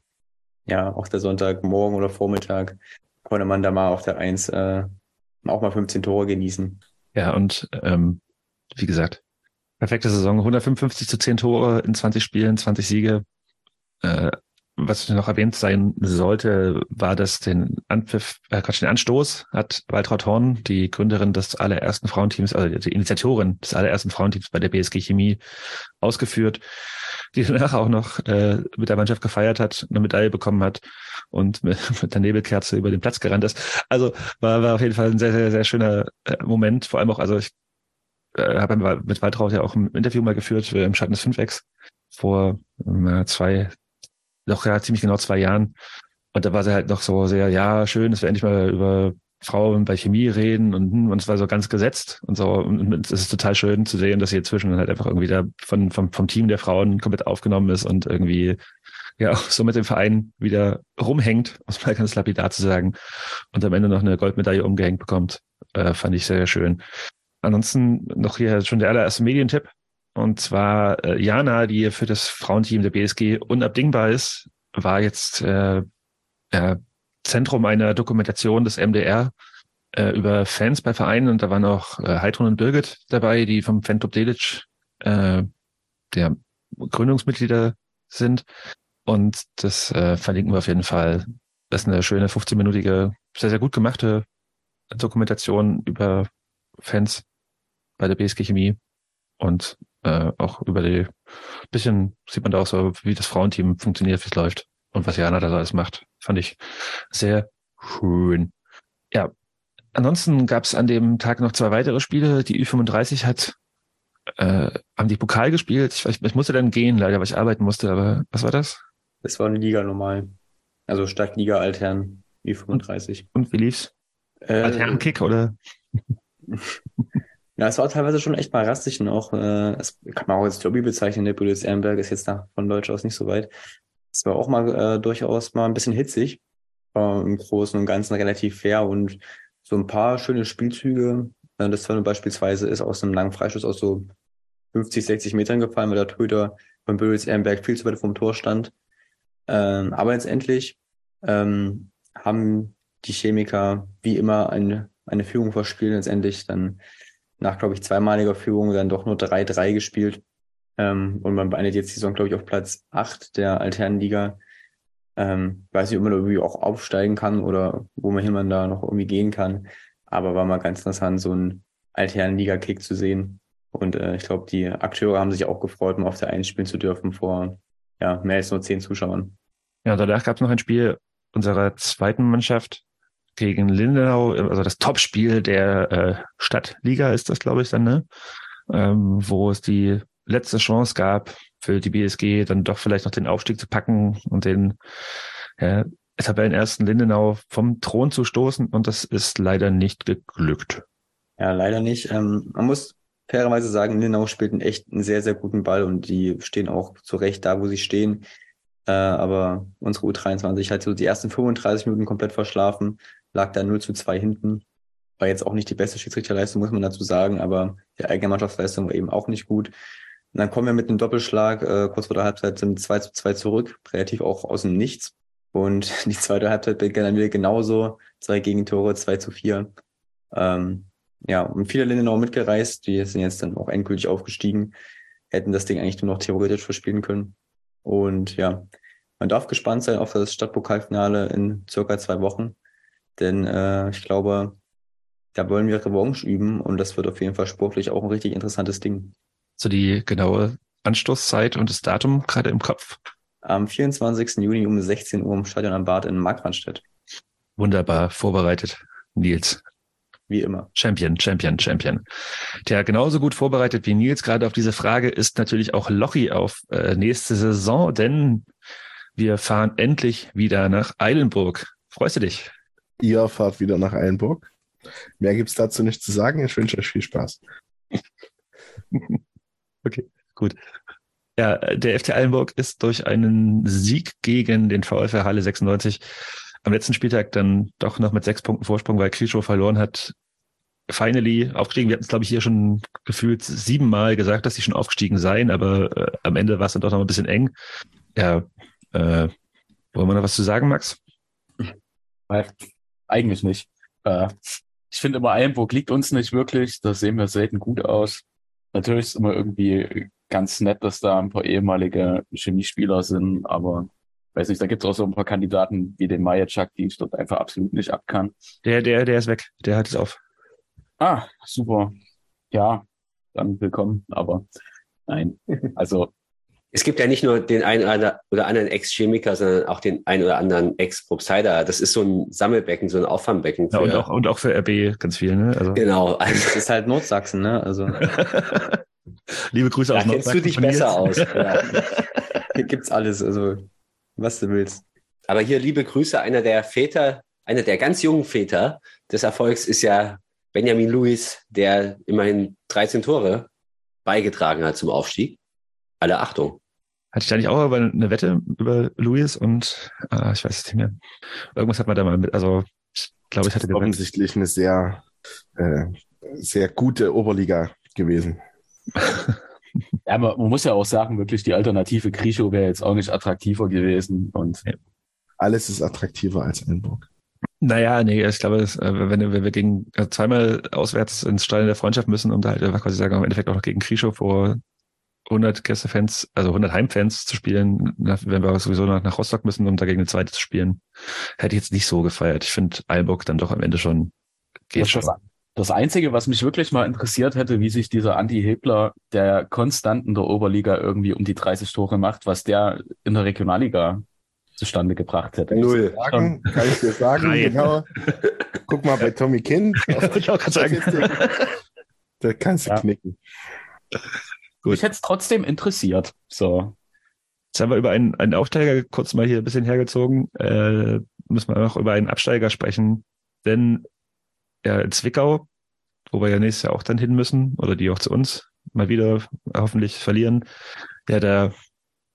S22: ja, auch der Sonntagmorgen oder Vormittag konnte man da mal auf der Eins äh, auch mal 15 Tore genießen.
S1: Ja, und ähm, wie gesagt, perfekte Saison, 155 zu 10 Tore in 20 Spielen, 20 Siege. Äh, was noch erwähnt sein sollte, war, dass den Anpfiff, äh, Quatsch, den Anstoß hat Waltraud Horn, die Gründerin des allerersten Frauenteams, also die Initiatorin des allerersten Frauenteams bei der BSG Chemie, ausgeführt, die danach auch noch äh, mit der Mannschaft gefeiert hat, eine Medaille bekommen hat und mit, mit der Nebelkerze über den Platz gerannt ist. Also war, war auf jeden Fall ein sehr, sehr, sehr schöner äh, Moment. Vor allem auch, also ich äh, habe mit Waltraud ja auch ein Interview mal geführt äh, im Schatten des Fünfecks vor äh, zwei, doch ja ziemlich genau zwei Jahren. Und da war sie halt noch so sehr, ja, schön, dass wir endlich mal über Frauen bei Chemie reden und, hm, und es war so ganz gesetzt und so. Und es ist total schön zu sehen, dass sie inzwischen halt einfach irgendwie da von, vom, vom Team der Frauen komplett aufgenommen ist und irgendwie ja auch so mit dem Verein wieder rumhängt, muss man ganz lapidar zu sagen, und am Ende noch eine Goldmedaille umgehängt bekommt. Äh, fand ich sehr, sehr schön. Ansonsten noch hier schon der allererste Medientipp. Und zwar äh, Jana, die für das Frauenteam der BSG unabdingbar ist, war jetzt äh, äh, Zentrum einer Dokumentation des MDR äh, über Fans bei Vereinen und da waren auch äh, Heidrun und Birgit dabei, die vom Fanclub Delic äh, der Gründungsmitglieder sind. Und das äh, verlinken wir auf jeden Fall. Das ist eine schöne 15-minütige, sehr, sehr gut gemachte Dokumentation über Fans bei der BSG Chemie. Und äh, auch über die bisschen sieht man da auch so, wie das Frauenteam funktioniert, wie es läuft und was Jana da alles macht. Fand ich sehr schön. Ja, ansonsten gab es an dem Tag noch zwei weitere Spiele. Die Ü35 hat äh, haben die Pokal gespielt. Ich, ich, ich musste dann gehen, leider, weil ich arbeiten musste, aber was war das?
S22: Das war eine Liga normal. Also Stadtliga Altherren Ü35.
S1: Und wie lief's?
S22: Äh,
S1: Altherrenkick oder?
S22: Ja, es war teilweise schon echt mal rastig und auch, äh, das kann man auch als Derby bezeichnen, der Budels Ehrenberg ist jetzt nach, von Deutsch aus nicht so weit. Es war auch mal äh, durchaus mal ein bisschen hitzig, aber im Großen und Ganzen relativ fair und so ein paar schöne Spielzüge. Äh, das Tonne beispielsweise ist aus einem langen Freistoß aus so 50, 60 Metern gefallen, weil der Torhüter von Budels Ehrenberg viel zu weit vom Tor stand. Ähm, aber letztendlich ähm, haben die Chemiker wie immer eine, eine Führung verspielt, letztendlich dann nach, glaube ich, zweimaliger Führung dann doch nur 3-3 gespielt. Ähm, und man beendet jetzt die Saison, glaube ich, auf Platz 8 der Alternenliga. Ähm, weiß nicht, ob man da irgendwie auch aufsteigen kann oder wo man da noch irgendwie gehen kann. Aber war mal ganz interessant, so einen Alternenliga-Kick zu sehen. Und äh, ich glaube, die Akteure haben sich auch gefreut, mal auf der einen spielen zu dürfen vor ja, mehr als nur zehn Zuschauern.
S1: Ja, danach gab es noch ein Spiel unserer zweiten Mannschaft gegen Lindenau, also das Topspiel der äh, Stadtliga ist das, glaube ich, dann, ne? Ähm, wo es die letzte Chance gab für die BSG, dann doch vielleicht noch den Aufstieg zu packen und den ja, Tabellenersten Lindenau vom Thron zu stoßen und das ist leider nicht geglückt.
S22: Ja, leider nicht. Ähm, man muss fairerweise sagen, Lindenau spielt einen echt einen sehr, sehr guten Ball und die stehen auch zu Recht da, wo sie stehen. Äh, aber unsere U23 hat so die ersten 35 Minuten komplett verschlafen, lag da 0 zu 2 hinten. War jetzt auch nicht die beste Schiedsrichterleistung, muss man dazu sagen, aber die eigene Mannschaftsleistung war eben auch nicht gut. Und dann kommen wir mit einem Doppelschlag äh, kurz vor der Halbzeit sind 2 zu 2 zurück, relativ auch aus dem Nichts. Und die zweite Halbzeit begann dann wieder genauso. Zwei Gegentore, 2 zu 4. Ähm, ja, und viele Lindenau mitgereist, die sind jetzt dann auch endgültig aufgestiegen, hätten das Ding eigentlich nur noch theoretisch verspielen können. Und ja, man darf gespannt sein auf das Stadtpokalfinale in circa zwei Wochen. Denn äh, ich glaube, da wollen wir Revanche üben und das wird auf jeden Fall sportlich auch ein richtig interessantes Ding.
S1: So die genaue Anstoßzeit und das Datum gerade im Kopf.
S22: Am 24. Juni um 16 Uhr im Stadion am Bad in Markranstädt.
S1: Wunderbar vorbereitet, Nils.
S22: Wie immer.
S1: Champion, Champion, Champion. Der genauso gut vorbereitet wie Nils gerade auf diese Frage ist natürlich auch Lochi auf äh, nächste Saison, denn wir fahren endlich wieder nach Eilenburg. Freust du dich?
S2: Ihr fahrt wieder nach Eilenburg. Mehr gibt's dazu nicht zu sagen. Ich wünsche euch viel Spaß.
S1: okay, gut. Ja, der FC Eilenburg ist durch einen Sieg gegen den VfR Halle 96 am letzten Spieltag dann doch noch mit sechs Punkten Vorsprung, weil Krischow verloren hat, finally aufgestiegen. Wir hatten es, glaube ich, hier schon gefühlt siebenmal gesagt, dass sie schon aufgestiegen seien, aber äh, am Ende war es dann doch noch ein bisschen eng. Ja, äh, wollen wir noch was zu sagen, Max?
S3: Eigentlich nicht. Äh, ich finde immer, Eilenburg liegt uns nicht wirklich. Da sehen wir selten gut aus. Natürlich ist immer irgendwie ganz nett, dass da ein paar ehemalige Chemiespieler sind, aber weiß nicht, da gibt es auch so ein paar Kandidaten wie den Majacek, die ich dort einfach absolut nicht ab kann.
S1: Der, der, der ist weg. Der hat es auf.
S3: Ah, super. Ja, dann willkommen, aber nein. Also
S5: es gibt ja nicht nur den einen oder anderen Ex-Chemiker, sondern auch den einen oder anderen Ex-Propsider. Das ist so ein Sammelbecken, so ein Auffangbecken.
S1: Für, ja, und, auch, und auch für RB ganz viel, ne?
S5: Also. Genau.
S22: Also, das ist halt Nordsachsen, ne? Also.
S1: Liebe Grüße
S5: da
S1: aus
S5: kennst du dich besser aus. Ja.
S22: Hier gibt's alles, also was du willst.
S5: Aber hier liebe Grüße, einer der Väter, einer der ganz jungen Väter des Erfolgs ist ja Benjamin Lewis, der immerhin 13 Tore beigetragen hat zum Aufstieg. Alle Achtung.
S1: Hatte ich da nicht auch über eine Wette über Luis und äh, ich weiß es nicht mehr. Irgendwas hat man da mal mit, also ich glaube, ich hatte
S2: gewettet. offensichtlich eine sehr, äh, sehr gute Oberliga gewesen.
S3: ja, man, man, muss ja auch sagen, wirklich die alternative Griecho wäre jetzt auch nicht attraktiver gewesen und ja.
S2: alles ist attraktiver als Einburg.
S1: Naja, nee, ich glaube, das, äh, wenn, wenn wir gegen äh, zweimal auswärts ins Stadion der Freundschaft müssen, um da halt einfach quasi sagen, im Endeffekt auch noch gegen Krischow vor 100 Gästefans, also 100 Heimfans zu spielen, wenn wir sowieso noch nach Rostock müssen, um dagegen eine zweite zu spielen, hätte ich jetzt nicht so gefeiert. Ich finde Eilburg dann doch am Ende schon geht
S3: was
S1: schon.
S3: Das, Das Einzige, was mich wirklich mal interessiert hätte, wie sich dieser Andi Hebler, der konstant in der Oberliga irgendwie um die 30 Tore macht, was der in der Regionalliga zustande gebracht hätte.
S2: Null. Sagen, kann ich dir sagen,
S3: Drei.
S2: genau. Guck mal bei Tommy Kind.
S1: Wollte ich auch gerade sagen.
S2: Da kannst du knicken.
S3: Mich hätte es trotzdem interessiert. So.
S1: Jetzt haben wir über einen, einen Aufsteiger kurz mal hier ein bisschen hergezogen. Äh, müssen wir noch über einen Absteiger sprechen. Denn ja, in Zwickau, wo wir ja nächstes Jahr auch dann hin müssen, oder die auch zu uns mal wieder hoffentlich verlieren, ja, da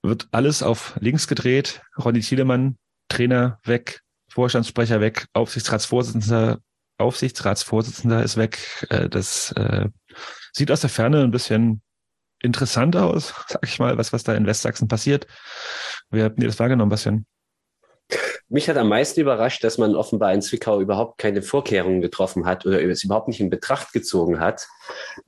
S1: wird alles auf links gedreht. Ronny Thielemann, Trainer weg, Vorstandssprecher weg, Aufsichtsratsvorsitzender, Aufsichtsratsvorsitzender ist weg. Äh, das äh, sieht aus der Ferne ein bisschen interessant aus, sag ich mal, was, was da in Westsachsen passiert. Wie habt ihr das wahrgenommen, Bastian?
S5: Mich hat am meisten überrascht, dass man offenbar in Zwickau überhaupt keine Vorkehrungen getroffen hat oder es überhaupt nicht in Betracht gezogen hat,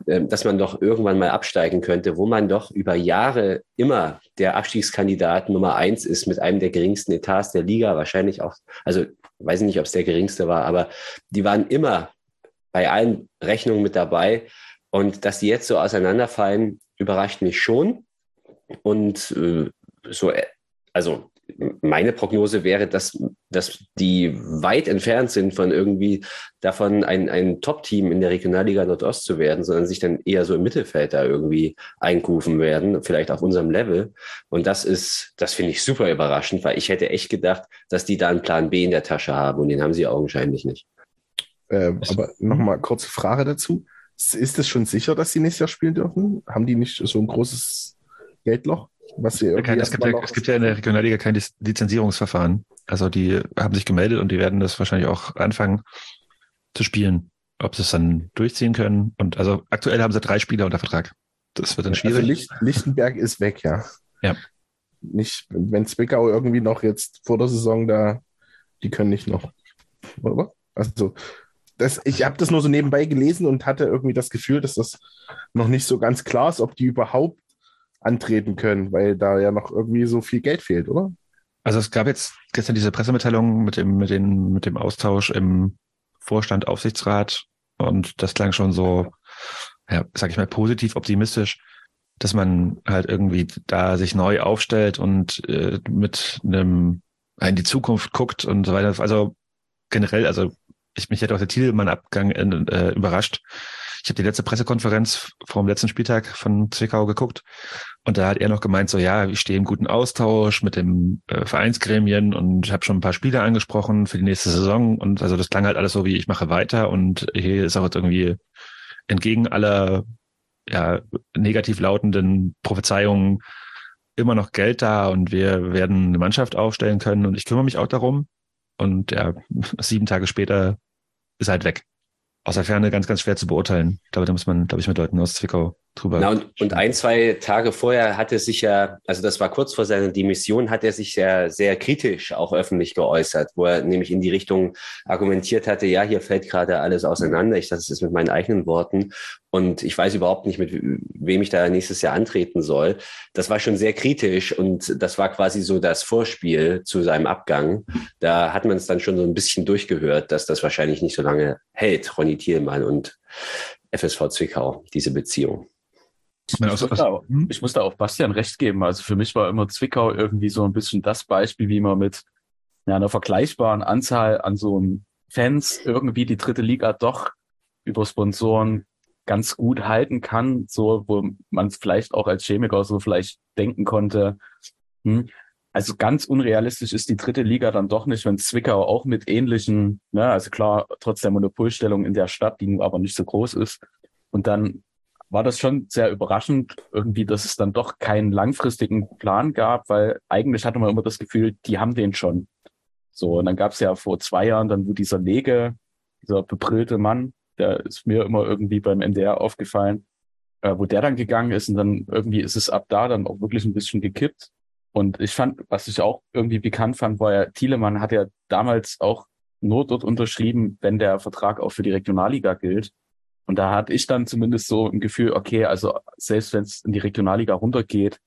S5: ähm, dass man doch irgendwann mal absteigen könnte, wo man doch über Jahre immer der Abstiegskandidat Nummer eins ist mit einem der geringsten Etats der Liga, wahrscheinlich auch, also weiß ich nicht, ob es der geringste war, aber die waren immer bei allen Rechnungen mit dabei. Und dass die jetzt so auseinanderfallen, überrascht mich schon. Und äh, so, äh, also meine Prognose wäre, dass, dass die weit entfernt sind von irgendwie davon, ein, ein Top-Team in der Regionalliga Nordost zu werden, sondern sich dann eher so im Mittelfeld da irgendwie einkufen werden, vielleicht auf unserem Level. Und das ist, das finde ich super überraschend, weil ich hätte echt gedacht, dass die da einen Plan B in der Tasche haben und den haben sie augenscheinlich nicht.
S2: Ähm, aber nochmal kurze Frage dazu. Ist es schon sicher, dass sie nächstes Jahr spielen dürfen? Haben die nicht so ein großes Geldloch? Was sie irgendwie
S1: Kein, es, gibt ja, es gibt ja in der Regionalliga kein Liz- Lizenzierungsverfahren. Also die haben sich gemeldet und die werden das wahrscheinlich auch anfangen zu spielen. Ob sie es dann durchziehen können. Und also aktuell haben sie drei Spieler unter Vertrag. Das wird dann
S2: Also
S1: schwierig.
S2: Licht, Lichtenberg ist weg, ja.
S1: Ja.
S2: Nicht, wenn Zwickau irgendwie noch jetzt vor der Saison da, die können nicht noch. Oder? Also, das, ich habe das nur so nebenbei gelesen und hatte irgendwie das Gefühl, dass das noch nicht so ganz klar ist, ob die überhaupt antreten können, weil da ja noch irgendwie so viel Geld fehlt, oder?
S1: Also es gab jetzt gestern diese Pressemitteilung mit dem, mit den, mit dem Austausch im Vorstand, Aufsichtsrat und das klang schon so, ja, sag ich mal, positiv optimistisch, dass man halt irgendwie da sich neu aufstellt und äh, mit einem in die Zukunft guckt und so weiter. Also generell, also ich mich hätte auch der Thielmann-Abgang äh, überrascht. Ich habe die letzte Pressekonferenz vom letzten Spieltag von Zwickau geguckt und da hat er noch gemeint, so ja, ich stehe im guten Austausch mit dem äh, Vereinsgremien und habe schon ein paar Spieler angesprochen für die nächste Saison und also das klang halt alles so wie ich mache weiter und hier ist auch jetzt irgendwie entgegen aller ja, negativ lautenden Prophezeiungen immer noch Geld da und wir werden eine Mannschaft aufstellen können und ich kümmere mich auch darum und ja, sieben Tage später ist er halt weg. Aus der Ferne ganz, ganz schwer zu beurteilen. Ich glaube, da muss man, glaube ich, mit Leuten aus Zwickau drüber.
S5: Na, und, und ein, zwei Tage vorher hat er sich ja, also das war kurz vor seiner Demission, hat er sich ja sehr kritisch auch öffentlich geäußert, wo er nämlich in die Richtung argumentiert hatte, ja, hier fällt gerade alles auseinander. Ich das ist mit meinen eigenen Worten. Und ich weiß überhaupt nicht, mit wem ich da nächstes Jahr antreten soll. Das war schon sehr kritisch und das war quasi so das Vorspiel zu seinem Abgang. Da hat man es dann schon so ein bisschen durchgehört, dass das wahrscheinlich nicht so lange hält, Ronny Thielmann und FSV Zwickau, diese Beziehung.
S3: Ich muss, da, auch- ich muss da auch Bastian recht geben. Also für mich war immer Zwickau irgendwie so ein bisschen das Beispiel, wie man mit ja, einer vergleichbaren Anzahl an so Fans irgendwie die dritte Liga doch über Sponsoren ganz gut halten kann, so wo man es vielleicht auch als Chemiker so vielleicht denken konnte. Hm, also ganz unrealistisch ist die dritte Liga dann doch nicht, wenn Zwickau auch mit ähnlichen, ne, also klar, trotz der Monopolstellung in der Stadt, die nun aber nicht so groß ist. Und dann war das schon sehr überraschend, irgendwie, dass es dann doch keinen langfristigen Plan gab, weil eigentlich hatte man immer das Gefühl, die haben den schon. So, und dann gab es ja vor zwei Jahren dann, wo dieser Lege, dieser bebrillte Mann, der ist mir immer irgendwie beim NDR aufgefallen, äh, wo der dann gegangen ist und dann irgendwie ist es ab da dann auch wirklich ein bisschen gekippt. Und ich fand, was ich auch irgendwie bekannt fand, war ja, Thielemann hat ja damals auch nur dort unterschrieben, wenn der Vertrag auch für die Regionalliga gilt. Und da hatte ich dann zumindest so ein Gefühl, okay, also selbst wenn es in die Regionalliga runtergeht,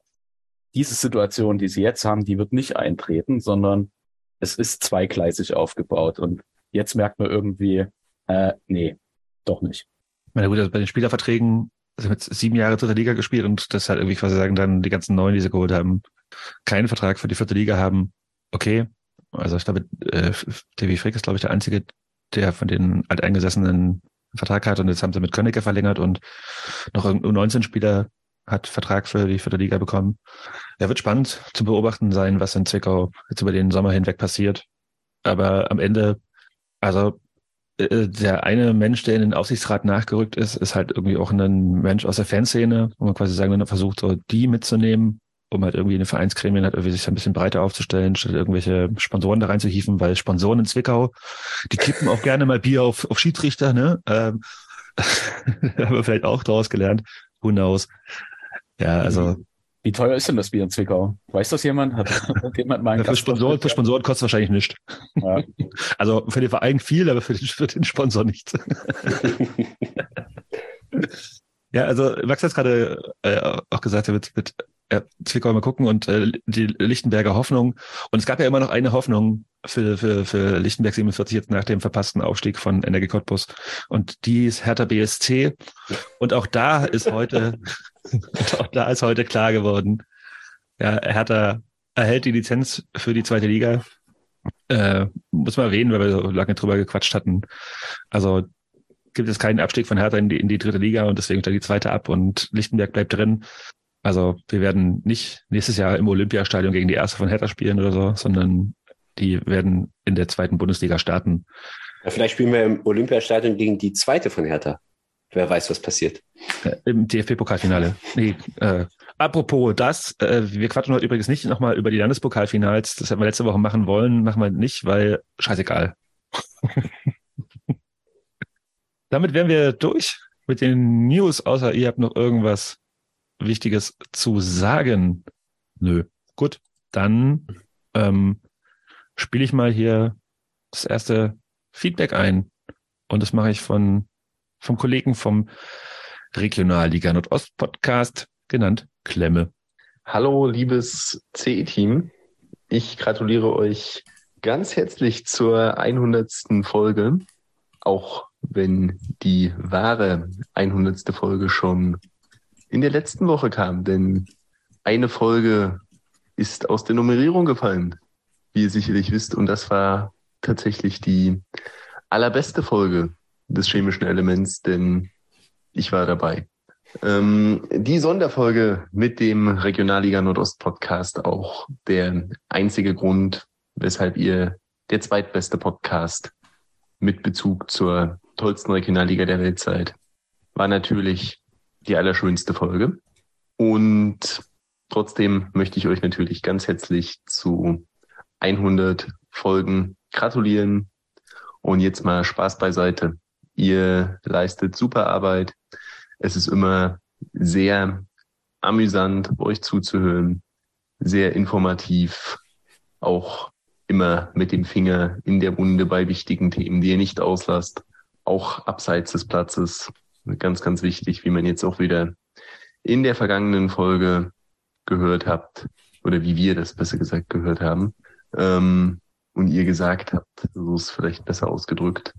S3: diese Situation, die sie jetzt haben, die wird nicht eintreten, sondern es ist zweigleisig aufgebaut. Und jetzt merkt man irgendwie, äh, nee, doch nicht.
S1: Ich meine, gut, also bei den Spielerverträgen, also mit sieben Jahre dritte Liga gespielt und das halt irgendwie quasi sagen, dann die ganzen Neuen, die sie geholt haben, keinen Vertrag für die vierte Liga haben. Okay. Also ich glaube, äh, Davy Frick ist, glaube ich, der einzige, der von den alteingesessenen Vertrag hat und jetzt haben sie mit Könnecke verlängert und noch irgendein 19-Spieler hat Vertrag für die vierte Liga bekommen. Ja, wird spannend zu beobachten sein, was in Zwickau jetzt über den Sommer hinweg passiert. Aber am Ende, also äh, der eine Mensch, der in den Aufsichtsrat nachgerückt ist, ist halt irgendwie auch ein Mensch aus der Fanszene, wo man quasi sagen, wenn er versucht, so die mitzunehmen, um halt irgendwie eine Vereinsgremien halt irgendwie sich ein bisschen breiter aufzustellen, statt irgendwelche Sponsoren da reinzuhieven, weil Sponsoren in Zwickau, die kippen auch gerne mal Bier auf, auf Schiedsrichter, ne? Ähm, haben wir vielleicht auch daraus gelernt. Who knows? Ja, also.
S3: Wie teuer ist denn das Bier in Zwickau? Weiß das jemand? Hat, hat jemand mal einen
S1: für, Sponsoren, für Sponsoren kostet wahrscheinlich nichts.
S3: Ja.
S1: Also für den Verein viel, aber für den, für den Sponsor nichts. ja, also Max hat gerade äh, auch gesagt, er wird mit äh, Zwickau mal gucken und äh, die Lichtenberger Hoffnung. Und es gab ja immer noch eine Hoffnung für, für, für Lichtenberg 47 jetzt nach dem verpassten Aufstieg von Energie Cottbus. Und die ist Hertha BSC. Und auch da ist heute, auch da ist heute klar geworden, ja, Hertha erhält die Lizenz für die zweite Liga. Äh, muss man erwähnen, weil wir so lange drüber gequatscht hatten. Also gibt es keinen Abstieg von Hertha in die, in die dritte Liga und deswegen steigt die zweite ab und Lichtenberg bleibt drin. Also wir werden nicht nächstes Jahr im Olympiastadion gegen die erste von Hertha spielen oder so, sondern die werden in der zweiten Bundesliga starten.
S5: Ja, vielleicht spielen wir im Olympiastadion gegen die zweite von Hertha. Wer weiß, was passiert.
S1: Äh, Im DFB-Pokalfinale. Nee, äh, apropos das, äh, wir quatschen heute übrigens nicht nochmal über die Landespokalfinals. Das hätten wir letzte Woche machen wollen, machen wir nicht, weil scheißegal. Damit wären wir durch mit den News, außer ihr habt noch irgendwas Wichtiges zu sagen? Nö. Gut, dann ähm, spiele ich mal hier das erste Feedback ein. Und das mache ich von vom Kollegen vom Regionalliga Nordost Podcast, genannt Klemme.
S23: Hallo, liebes CE-Team. Ich gratuliere euch ganz herzlich zur 100. Folge, auch wenn die wahre 100. Folge schon in der letzten Woche kam, denn eine Folge ist aus der Nummerierung gefallen, wie ihr sicherlich wisst, und das war tatsächlich die allerbeste Folge des chemischen Elements, denn ich war dabei. Ähm, die Sonderfolge mit dem Regionalliga Nordost Podcast auch der einzige Grund, weshalb ihr der zweitbeste Podcast mit Bezug zur tollsten Regionalliga der Welt seid, war natürlich die allerschönste Folge. Und trotzdem möchte ich euch natürlich ganz herzlich zu 100 Folgen gratulieren. Und jetzt mal Spaß beiseite. Ihr leistet super Arbeit. Es ist immer sehr amüsant, euch zuzuhören, sehr informativ, auch immer mit dem Finger in der Wunde bei wichtigen Themen, die ihr nicht auslasst, auch abseits des Platzes. Ganz, ganz wichtig, wie man jetzt auch wieder in der vergangenen Folge gehört habt, oder wie wir das besser gesagt gehört haben, ähm, und ihr gesagt habt, so ist vielleicht besser ausgedrückt,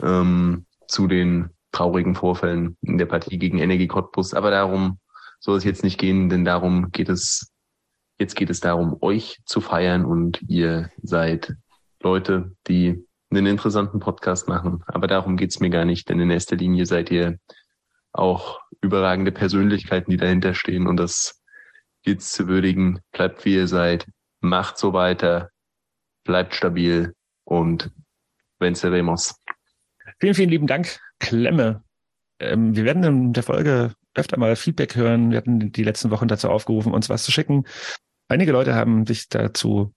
S23: ähm, zu den traurigen Vorfällen in der Partie gegen Energie Cottbus. Aber darum soll es jetzt nicht gehen, denn darum geht es, jetzt geht es darum, euch zu feiern und ihr seid Leute, die einen interessanten Podcast machen. Aber darum geht's mir gar nicht, denn in erster Linie seid ihr auch überragende Persönlichkeiten, die dahinter stehen und das gilt zu würdigen. Bleibt wie ihr seid, macht so weiter, bleibt stabil und venceremos.
S1: Vielen, vielen lieben Dank, Klemme. Ähm, wir werden in der Folge öfter mal Feedback hören. Wir hatten die letzten Wochen dazu aufgerufen, uns was zu schicken. Einige Leute haben sich dazu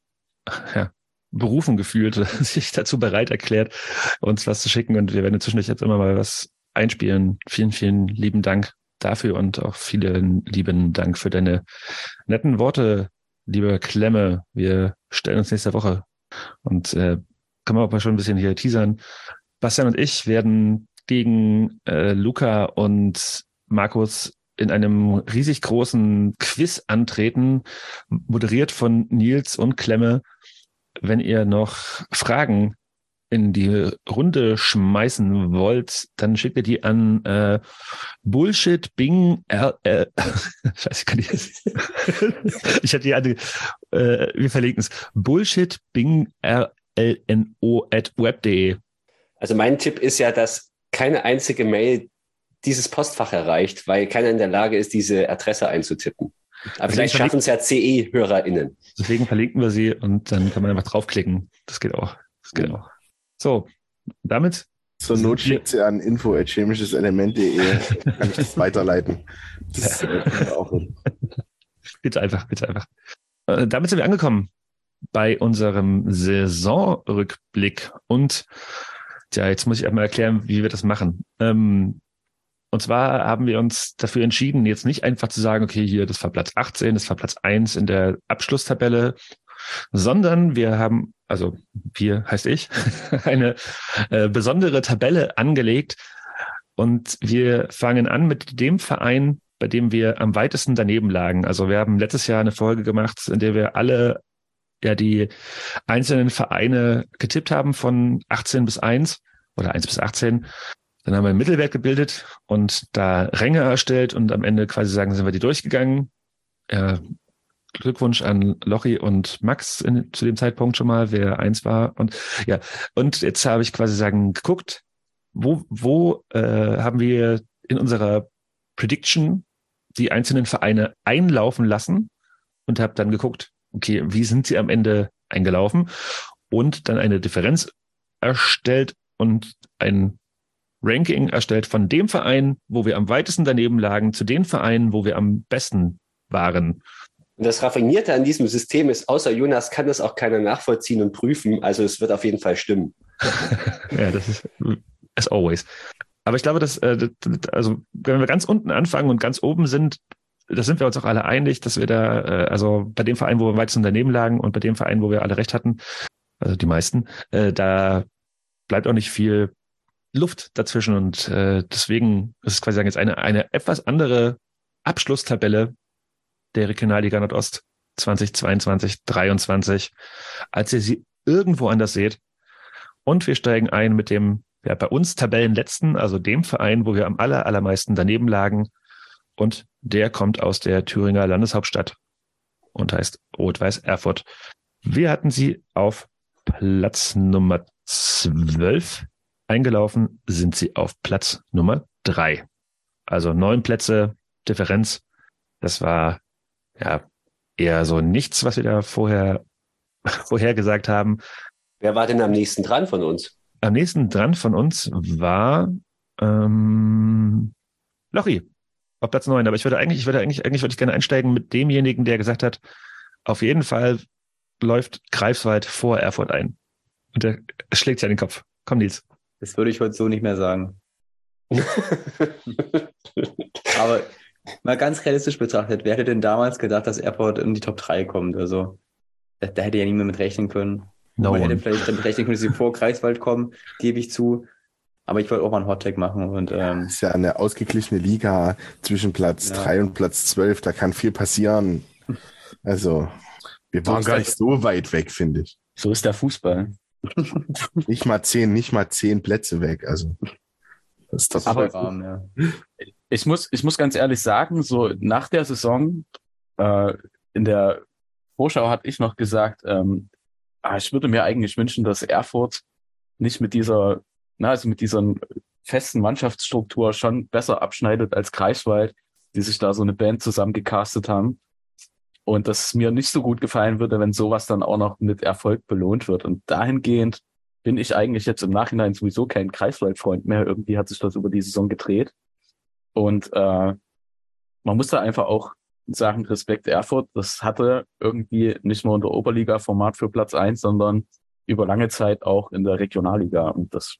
S1: ja, berufen gefühlt, sich dazu bereit erklärt, uns was zu schicken. Und wir werden inzwischen jetzt immer mal was einspielen. Vielen, vielen lieben Dank dafür und auch vielen lieben Dank für deine netten Worte, liebe Klemme. Wir stellen uns nächste Woche und äh, kann man auch mal schon ein bisschen hier teasern. Bastian und ich werden gegen äh, Luca und Markus in einem riesig großen Quiz antreten, moderiert von Nils und Klemme. Wenn ihr noch Fragen in die Runde schmeißen wollt, dann schickt ihr die an äh, Bullshit Bing R Scheiße, ich kann die jetzt. ich hatte die andere, äh, wir verlinken es. Bullshit Bing RLNO at web.de.
S5: Also mein Tipp ist ja, dass keine einzige Mail dieses Postfach erreicht, weil keiner in der Lage ist, diese Adresse einzutippen. Aber
S1: Deswegen
S5: vielleicht schaffen es ja CE-HörerInnen.
S1: Deswegen verlinken wir sie und dann kann man einfach draufklicken. Das geht auch. Das geht auch. So, damit.
S2: Zur Not schickt sie an info.chemischeselement.de. Kann ich das weiterleiten. Das äh, wir auch hin.
S1: Bitte einfach, bitte einfach. Äh, damit sind wir angekommen bei unserem Saisonrückblick. Und ja, jetzt muss ich einmal erklären, wie wir das machen. Ähm, und zwar haben wir uns dafür entschieden, jetzt nicht einfach zu sagen, okay, hier, das war Platz 18, das war Platz 1 in der Abschlusstabelle, sondern wir haben, also wir heißt ich, eine äh, besondere Tabelle angelegt. Und wir fangen an mit dem Verein, bei dem wir am weitesten daneben lagen. Also wir haben letztes Jahr eine Folge gemacht, in der wir alle ja die einzelnen Vereine getippt haben von 18 bis 1 oder 1 bis 18. Dann haben wir einen Mittelwert gebildet und da Ränge erstellt und am Ende quasi sagen, sind wir die durchgegangen. Ja, Glückwunsch an Lochi und Max in, zu dem Zeitpunkt schon mal, wer eins war. Und ja, und jetzt habe ich quasi sagen, geguckt, wo, wo äh, haben wir in unserer Prediction die einzelnen Vereine einlaufen lassen und habe dann geguckt, okay, wie sind sie am Ende eingelaufen und dann eine Differenz erstellt und ein Ranking erstellt von dem Verein, wo wir am weitesten daneben lagen, zu den Vereinen, wo wir am besten waren.
S5: Und das Raffinierte an diesem System ist, außer Jonas kann das auch keiner nachvollziehen und prüfen. Also es wird auf jeden Fall stimmen.
S1: ja, das ist as always. Aber ich glaube, dass, äh, also wenn wir ganz unten anfangen und ganz oben sind, da sind wir uns auch alle einig, dass wir da, äh, also bei dem Verein, wo wir weitesten daneben lagen und bei dem Verein, wo wir alle recht hatten, also die meisten, äh, da bleibt auch nicht viel Luft dazwischen und äh, deswegen ist es quasi sagen jetzt eine eine etwas andere Abschlusstabelle der Regionalliga Nordost 2022 23, als ihr sie irgendwo anders seht. Und wir steigen ein mit dem ja bei uns Tabellenletzten, also dem Verein, wo wir am aller allermeisten daneben lagen und der kommt aus der Thüringer Landeshauptstadt und heißt Rot-Weiß Erfurt. Wir hatten sie auf Platz Nummer 12 eingelaufen sind sie auf Platz Nummer drei. Also neun Plätze Differenz. Das war ja eher so nichts, was wir da vorher, vorher gesagt haben.
S5: Wer war denn am nächsten dran von uns?
S1: Am nächsten dran von uns war ähm, Lochi auf Platz neun. Aber ich würde eigentlich, ich würde eigentlich, eigentlich würde ich gerne einsteigen mit demjenigen, der gesagt hat, auf jeden Fall läuft Greifswald vor Erfurt ein. Und der schlägt sich an den Kopf. Komm, Nils.
S22: Das würde ich heute so nicht mehr sagen. Aber mal ganz realistisch betrachtet, wer hätte denn damals gedacht, dass Airport in die Top 3 kommt? Also, da, da hätte ja niemand mit rechnen können.
S1: No
S22: Man
S1: one.
S22: hätte vielleicht damit rechnen können, dass sie vor Kreiswald kommen, gebe ich zu. Aber ich wollte auch mal einen Hottag machen und ähm,
S2: ist ja eine ausgeglichene Liga zwischen Platz
S22: Ja.
S2: 3 und Platz 12. Da kann viel passieren. Also, wir waren gar
S3: das-
S2: nicht so weit weg, finde ich.
S3: So ist der Fußball.
S2: Nicht mal zehn, nicht mal zehn Plätze weg. Also, das ist doch
S3: Aber-
S22: warm, ja.
S3: Ich muss, ich muss ganz ehrlich sagen, so nach der Saison, äh, in der Vorschau hatte ich noch gesagt, ähm, ah, ich würde mir eigentlich wünschen, dass Erfurt nicht mit dieser, na, also mit dieser festen Mannschaftsstruktur schon besser abschneidet als Greifswald, die sich da so eine Band zusammengecastet haben. Und dass es mir nicht so gut gefallen würde, wenn sowas dann auch noch mit Erfolg belohnt wird. Und dahingehend bin ich eigentlich jetzt im Nachhinein sowieso kein Greifswald-Freund mehr. Irgendwie hat sich das über die Saison gedreht. Und äh, man muss da einfach auch sagen, Respekt Erfurt, das hatte irgendwie nicht nur in der Oberliga Format für Platz eins, sondern über lange Zeit auch in der Regionalliga. Und das,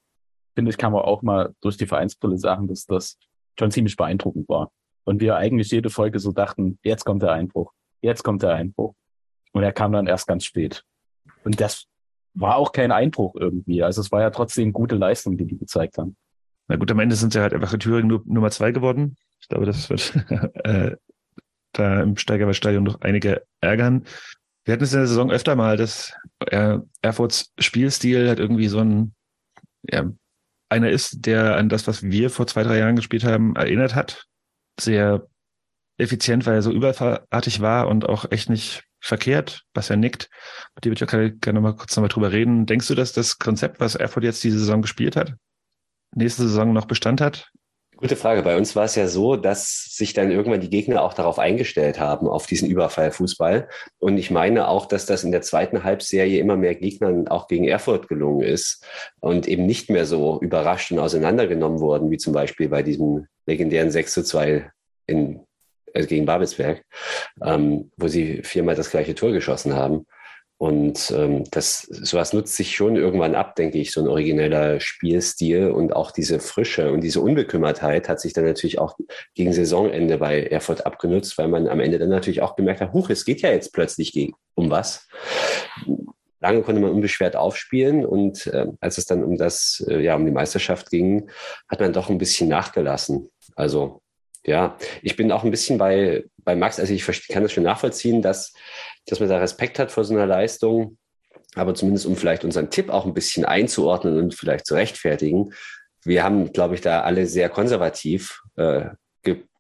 S3: finde ich, kann man auch mal durch die Vereinsbrille sagen, dass das schon ziemlich beeindruckend war. Und wir eigentlich jede Folge so dachten, jetzt kommt der Einbruch, jetzt kommt der Einbruch. Und er kam dann erst ganz spät. Und das war auch kein Einbruch irgendwie. Also es war ja trotzdem gute Leistung, die die gezeigt haben.
S1: Na gut, am Ende sind sie halt einfach in Thüringen nur, Nummer zwei geworden. Ich glaube, das wird äh, da im Steigerwaldstadion noch einige ärgern. Wir hatten es in der Saison öfter mal, dass äh, Erfurts Spielstil halt irgendwie so ein ja, einer ist, der an das, was wir vor zwei, drei Jahren gespielt haben, erinnert hat. Sehr effizient, weil er so überfallartig war und auch echt nicht verkehrt, was er nickt. Mit dem würde ich auch gerne mal kurz nochmal drüber reden. Denkst du, dass das Konzept, was Erfurt jetzt diese Saison gespielt hat, nächste Saison noch Bestand hat?
S5: Gute Frage. Bei uns war es ja so, dass sich dann irgendwann die Gegner auch darauf eingestellt haben, auf diesen Überfallfußball. Und ich meine auch, dass das in der zweiten Halbserie immer mehr Gegnern auch gegen Erfurt gelungen ist und eben nicht mehr so überrascht und auseinandergenommen wurden, wie zum Beispiel bei diesem legendären 6 zu 2 in, also gegen Babelsberg, ähm, wo sie viermal das gleiche Tor geschossen haben. Und ähm, das, sowas nutzt sich schon irgendwann ab, denke ich, so ein origineller Spielstil und auch diese Frische und diese Unbekümmertheit hat sich dann natürlich auch gegen Saisonende bei Erfurt abgenutzt, weil man am Ende dann natürlich auch gemerkt hat, huch, es geht ja jetzt plötzlich gegen, um was. Lange konnte man unbeschwert aufspielen und äh, als es dann um das, äh, ja, um die Meisterschaft ging, hat man doch ein bisschen nachgelassen. Also ja, ich bin auch ein bisschen bei, bei Max, also ich kann das schon nachvollziehen, dass dass man da Respekt hat vor so einer Leistung. Aber zumindest, um vielleicht unseren Tipp auch ein bisschen einzuordnen und vielleicht zu rechtfertigen. Wir haben, glaube ich, da alle sehr konservativ äh,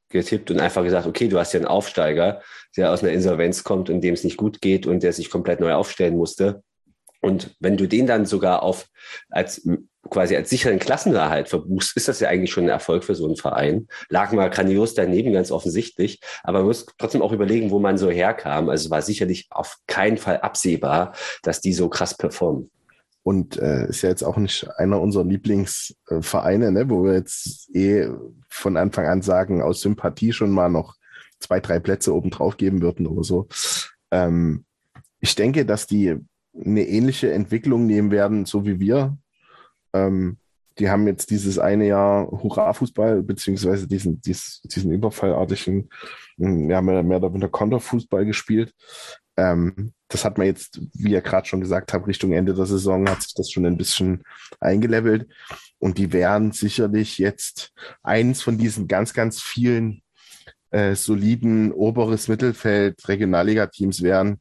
S5: getippt und einfach gesagt, okay, du hast ja einen Aufsteiger, der aus einer Insolvenz kommt und dem es nicht gut geht und der sich komplett neu aufstellen musste. Und wenn du den dann sogar auf als quasi als sicheren Klassenerhalt verbuchst, ist das ja eigentlich schon ein Erfolg für so einen Verein. Lag mal grandios daneben, ganz offensichtlich. Aber man muss trotzdem auch überlegen, wo man so herkam. Also es war sicherlich auf keinen Fall absehbar, dass die so krass performen.
S2: Und äh, ist ja jetzt auch nicht einer unserer Lieblingsvereine, ne, wo wir jetzt eh von Anfang an sagen, aus Sympathie schon mal noch zwei, drei Plätze oben drauf geben würden oder so. Ähm, ich denke, dass die eine ähnliche Entwicklung nehmen werden, so wie wir. Ähm, die haben jetzt dieses eine Jahr Hurra-Fußball, beziehungsweise diesen, diesen, diesen überfallartigen, hm, ja, mehr, mehr oder weniger Konterfußball gespielt. Ähm, das hat man jetzt, wie ihr gerade schon gesagt habt, Richtung Ende der Saison hat sich das schon ein bisschen eingelevelt. Und die werden sicherlich jetzt eins von diesen ganz, ganz vielen äh, soliden oberes Mittelfeld Regionalliga-Teams werden.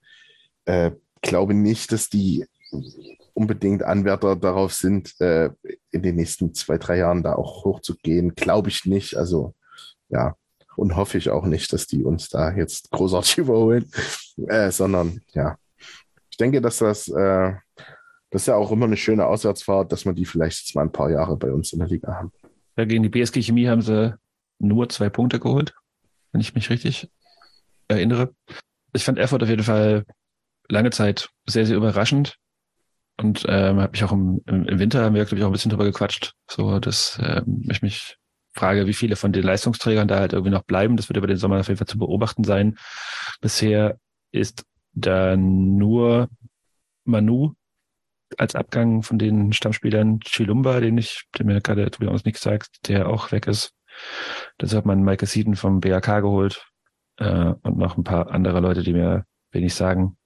S2: Äh, glaube nicht, dass die unbedingt Anwärter darauf sind, äh, in den nächsten zwei, drei Jahren da auch hochzugehen. Glaube ich nicht. Also ja, und hoffe ich auch nicht, dass die uns da jetzt großartig überholen, äh, sondern ja, ich denke, dass das, äh, das ist ja auch immer eine schöne Auswärtsfahrt, dass wir die vielleicht jetzt mal ein paar Jahre bei uns in der Liga haben.
S1: Ja, gegen die BSG Chemie haben sie nur zwei Punkte geholt, wenn ich mich richtig erinnere. Ich fand Erfurt auf jeden Fall lange Zeit sehr, sehr überraschend. Und ähm, habe mich auch im, im Winter haben wir, glaube ich, auch ein bisschen drüber gequatscht. So, dass ähm, ich mich frage, wie viele von den Leistungsträgern da halt irgendwie noch bleiben. Das wird über den Sommer auf jeden Fall zu beobachten sein. Bisher ist da nur Manu als Abgang von den Stammspielern Chilumba, den ich, der mir gerade übrigens nichts sagt, der auch weg ist. Deshalb hat man Michael Seaton vom BAK geholt äh, und noch ein paar andere Leute, die mir wenig sagen.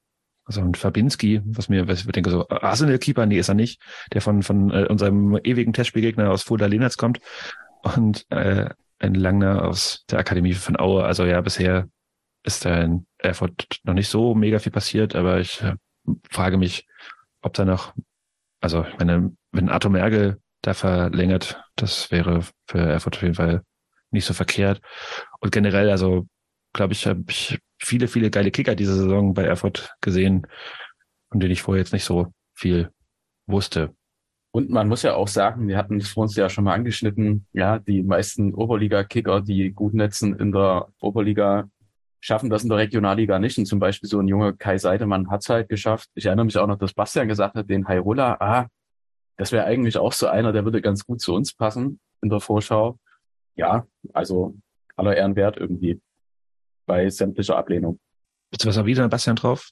S1: Also ein Fabinski, was mir, was ich denke, so Arsenal-Keeper, nee, ist er nicht, der von, von äh, unserem ewigen Testspielgegner aus Fulda Lenatz kommt und äh, ein Langner aus der Akademie von Aue. Also ja, bisher ist da in Erfurt noch nicht so mega viel passiert, aber ich äh, frage mich, ob da noch, also ich meine, wenn Arthur Mergel da verlängert, das wäre für Erfurt auf jeden Fall nicht so verkehrt. Und generell, also glaube ich, habe ich viele, viele geile Kicker diese Saison bei Erfurt gesehen, von denen ich vorher jetzt nicht so viel wusste.
S3: Und man muss ja auch sagen, wir hatten es vor uns ja schon mal angeschnitten, ja, die meisten Oberliga-Kicker, die gut netzen in der Oberliga, schaffen das in der Regionalliga nicht. Und zum Beispiel so ein junger Kai Seidemann hat es halt geschafft. Ich erinnere mich auch noch, dass Bastian gesagt hat, den Hairola, ah, das wäre eigentlich auch so einer, der würde ganz gut zu uns passen in der Vorschau. Ja, also aller Ehren wert irgendwie bei sämtlicher Ablehnung.
S1: Willst du was erwidern, Bastian, drauf?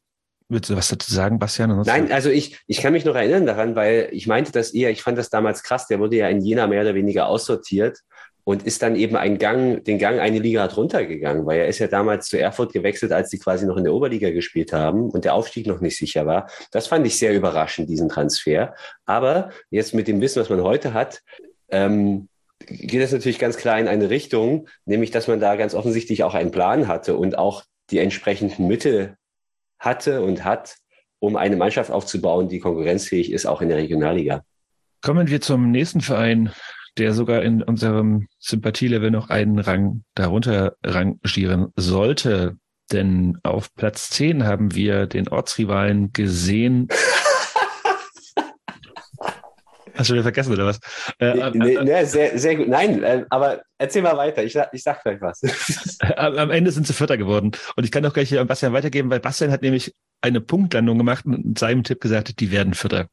S1: Willst du was dazu sagen, Bastian?
S5: Nein, also ich, ich kann mich noch erinnern daran, weil ich meinte das eher, ich fand das damals krass, der wurde ja in Jena mehr oder weniger aussortiert und ist dann eben einen Gang, den Gang eine Liga drunter gegangen, weil er ist ja damals zu Erfurt gewechselt, als die quasi noch in der Oberliga gespielt haben und der Aufstieg noch nicht sicher war. Das fand ich sehr überraschend, diesen Transfer. Aber jetzt mit dem Wissen, was man heute hat, ähm, geht es natürlich ganz klar in eine Richtung, nämlich dass man da ganz offensichtlich auch einen Plan hatte und auch die entsprechenden Mittel hatte und hat, um eine Mannschaft aufzubauen, die konkurrenzfähig ist, auch in der Regionalliga.
S1: Kommen wir zum nächsten Verein, der sogar in unserem Sympathielevel noch einen Rang darunter rangieren sollte. Denn auf Platz 10 haben wir den Ortsrivalen gesehen. Hast du wieder vergessen, oder was? Äh,
S5: nee, nee, sehr, sehr gut. Nein, äh, aber erzähl mal weiter. Ich, sag- ich sag gleich was.
S1: am, am Ende sind sie Vierter geworden. Und ich kann auch gleich an Bastian weitergeben, weil Bastian hat nämlich eine Punktlandung gemacht und in seinem Tipp gesagt, die werden Vierter.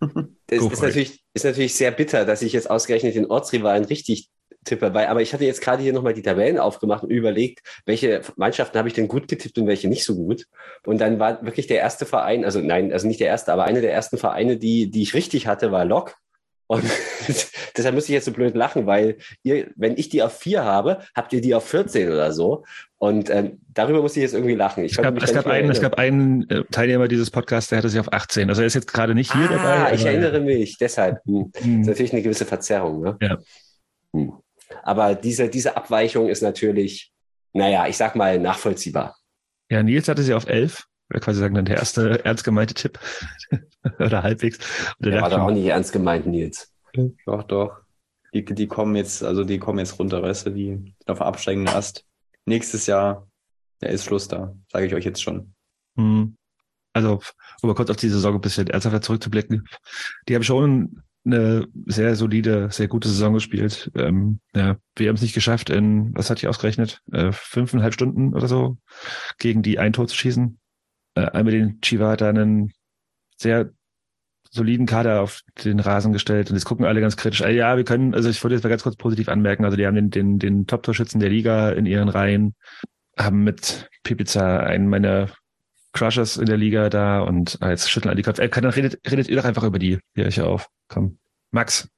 S5: Das ist natürlich, ist natürlich sehr bitter, dass ich jetzt ausgerechnet den Ortsrivalen richtig tippe, weil, aber ich hatte jetzt gerade hier nochmal die Tabellen aufgemacht und überlegt, welche Mannschaften habe ich denn gut getippt und welche nicht so gut. Und dann war wirklich der erste Verein, also nein, also nicht der erste, aber einer der ersten Vereine, die, die ich richtig hatte, war Lok. Und deshalb muss ich jetzt so blöd lachen, weil ihr, wenn ich die auf vier habe, habt ihr die auf 14 oder so. Und ähm, darüber muss ich jetzt irgendwie lachen. Ich
S1: Es gab, es gab einen, es gab einen Teilnehmer dieses Podcasts, der hatte sich auf 18. Also er ist jetzt gerade nicht hier dabei.
S5: Ah, ich
S1: aber-
S5: erinnere mich, deshalb. Hm. Das ist natürlich eine gewisse Verzerrung. Ne?
S1: Ja.
S5: Hm. Aber diese, diese Abweichung ist natürlich, naja, ich sag mal, nachvollziehbar.
S1: Ja, Nils hatte sie auf 11. Wäre quasi sagen, dann der erste ernst gemeinte Tipp. Oder halbwegs. Und
S5: Der war doch auch
S1: ich,
S5: nicht ernst gemeint, Nils.
S22: Doch, doch. Die, die kommen jetzt, also die kommen jetzt runter, weißt du, die sind auf absteigenden Ast. Nächstes Jahr, da ist Schluss da, sage ich euch jetzt schon.
S1: Hm. Also, um mal kurz auf die Saison ein bisschen ernsthafter zurückzublicken. Die haben schon eine sehr solide, sehr gute Saison gespielt. Ähm, ja, wir haben es nicht geschafft, in, was hatte ich ausgerechnet, äh, fünfeinhalb Stunden oder so gegen die ein Tor zu schießen. Äh, einmal den Chiva hat einen sehr soliden Kader auf den Rasen gestellt und jetzt gucken alle ganz kritisch. Ah, ja, wir können, also ich wollte jetzt mal ganz kurz positiv anmerken, also die haben den, den, den Top-Torschützen der Liga in ihren Reihen, haben mit Pipica einen meiner Crushers in der Liga da und als schütteln alle die Köpfe. Äh, dann redet, redet ihr doch einfach über die. Hier ich auf. Komm. Max.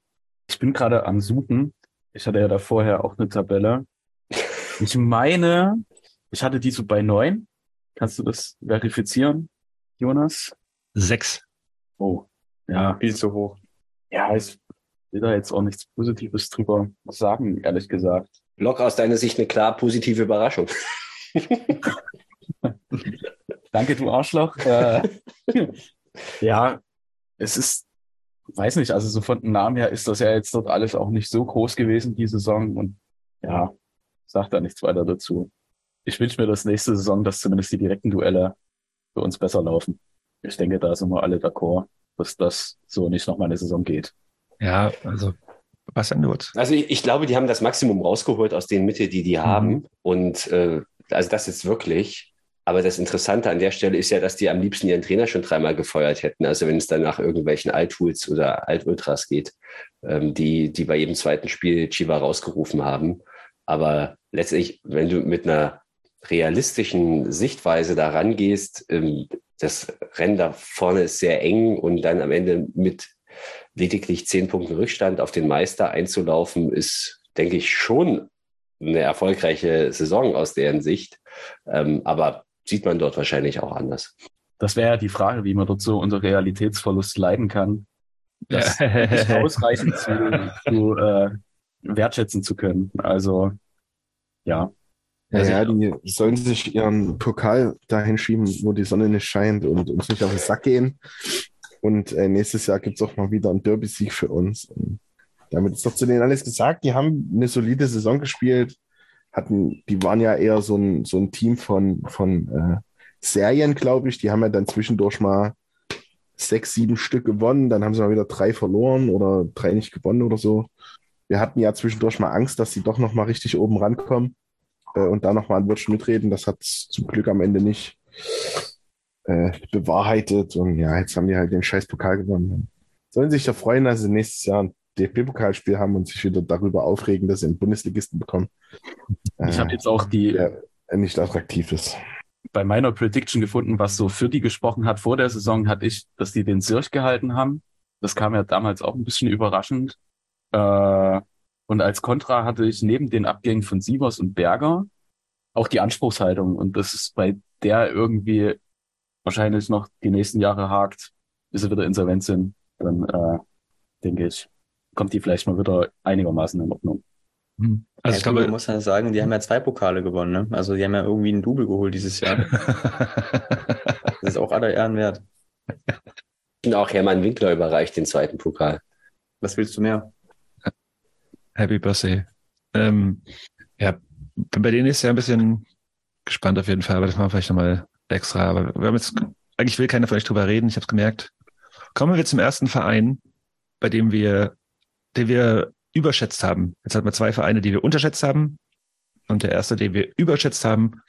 S3: Ich bin gerade am Suchen. Ich hatte ja da vorher auch eine Tabelle. Ich meine, ich hatte die so bei neun. Kannst du das verifizieren, Jonas?
S1: Sechs.
S3: Oh, ja.
S22: Viel zu hoch.
S3: Ja, ich will da jetzt auch nichts Positives drüber sagen, ehrlich gesagt.
S5: Lok aus deiner Sicht eine klar positive Überraschung.
S3: Danke, du Arschloch. Äh, ja, es ist, weiß nicht, also so von dem Namen her ist das ja jetzt dort alles auch nicht so groß gewesen, die Saison. Und ja, sag da nichts weiter dazu. Ich wünsche mir das nächste Saison, dass zumindest die direkten Duelle für uns besser laufen. Ich denke, da sind wir alle d'accord, dass das so nicht noch mal eine Saison geht.
S1: Ja, also was denn Nurz?
S5: Also ich, ich glaube, die haben das Maximum rausgeholt aus den Mitteln, die die haben. Und äh, also das jetzt wirklich. Aber das Interessante an der Stelle ist ja, dass die am liebsten ihren Trainer schon dreimal gefeuert hätten. Also wenn es dann nach irgendwelchen Alttools oder Altultras geht, ähm, die, die bei jedem zweiten Spiel Chiva rausgerufen haben. Aber letztlich, wenn du mit einer realistischen Sichtweise da rangehst, ähm, das Rennen da vorne ist sehr eng und dann am Ende mit lediglich zehn Punkten Rückstand auf den Meister einzulaufen, ist, denke ich, schon eine erfolgreiche Saison aus deren Sicht. Ähm, aber sieht man dort wahrscheinlich auch anders.
S3: Das wäre ja die Frage, wie man dort so unter Realitätsverlust leiden kann, das
S1: Ja.
S3: nicht ausreichend zu, zu äh, wertschätzen zu können. Also ja.
S2: Ja, ja, die sollen sich ihren Pokal dahin schieben, wo die Sonne nicht scheint und uns nicht auf den Sack gehen. Und äh, nächstes Jahr gibt's auch mal wieder einen Derby-Sieg für uns. Und damit ist doch zu denen alles gesagt. Die haben eine solide Saison gespielt. Hatten, die waren ja eher so ein, so ein Team von, von äh, Serien, glaube ich. Die haben ja dann zwischendurch mal sechs, sieben Stück gewonnen. Dann haben sie mal wieder drei verloren oder drei nicht gewonnen oder so. Wir hatten ja zwischendurch mal Angst, dass sie doch noch mal richtig oben rankommen äh, und da nochmal ein Wörtchen mitreden. Das hat zum Glück am Ende nicht äh, bewahrheitet. Und ja, jetzt haben die halt den scheiß Pokal gewonnen. Sollen sich ja freuen, dass sie nächstes Jahr ein DFB-Pokalspiel haben und sich wieder darüber aufregen, dass sie einen Bundesligisten bekommen.
S3: Ich habe jetzt auch die
S2: nicht attraktiv ist.
S3: bei meiner Prediction gefunden, was so für die gesprochen hat. Vor der Saison hatte ich, dass die den Sirch gehalten haben. Das kam ja damals auch ein bisschen überraschend. Äh, und als Kontra hatte ich neben den Abgängen von Sievers und Berger auch die Anspruchshaltung. Und das ist bei der irgendwie wahrscheinlich noch die nächsten Jahre hakt, bis sie wieder insolvent sind. Dann äh, denke ich, kommt die vielleicht mal wieder einigermaßen in Ordnung.
S22: Also ich glaube, man muss ja sagen, die haben ja zwei Pokale gewonnen. Ne? Also die haben ja irgendwie einen Double geholt dieses Jahr. das ist auch aller Ehren wert.
S5: Und auch Hermann Winkler überreicht den zweiten Pokal.
S22: Was willst du mehr?
S1: Happy Birthday. Ähm, ja, bei denen ist es ja ein bisschen gespannt auf jeden Fall, aber das machen wir vielleicht nochmal extra. Aber wir haben jetzt, eigentlich will keiner von euch drüber reden, ich habe es gemerkt. Kommen wir zum ersten Verein, bei dem wir, den wir überschätzt haben. Jetzt hatten wir zwei Vereine, die wir unterschätzt haben. Und der erste, den wir überschätzt haben,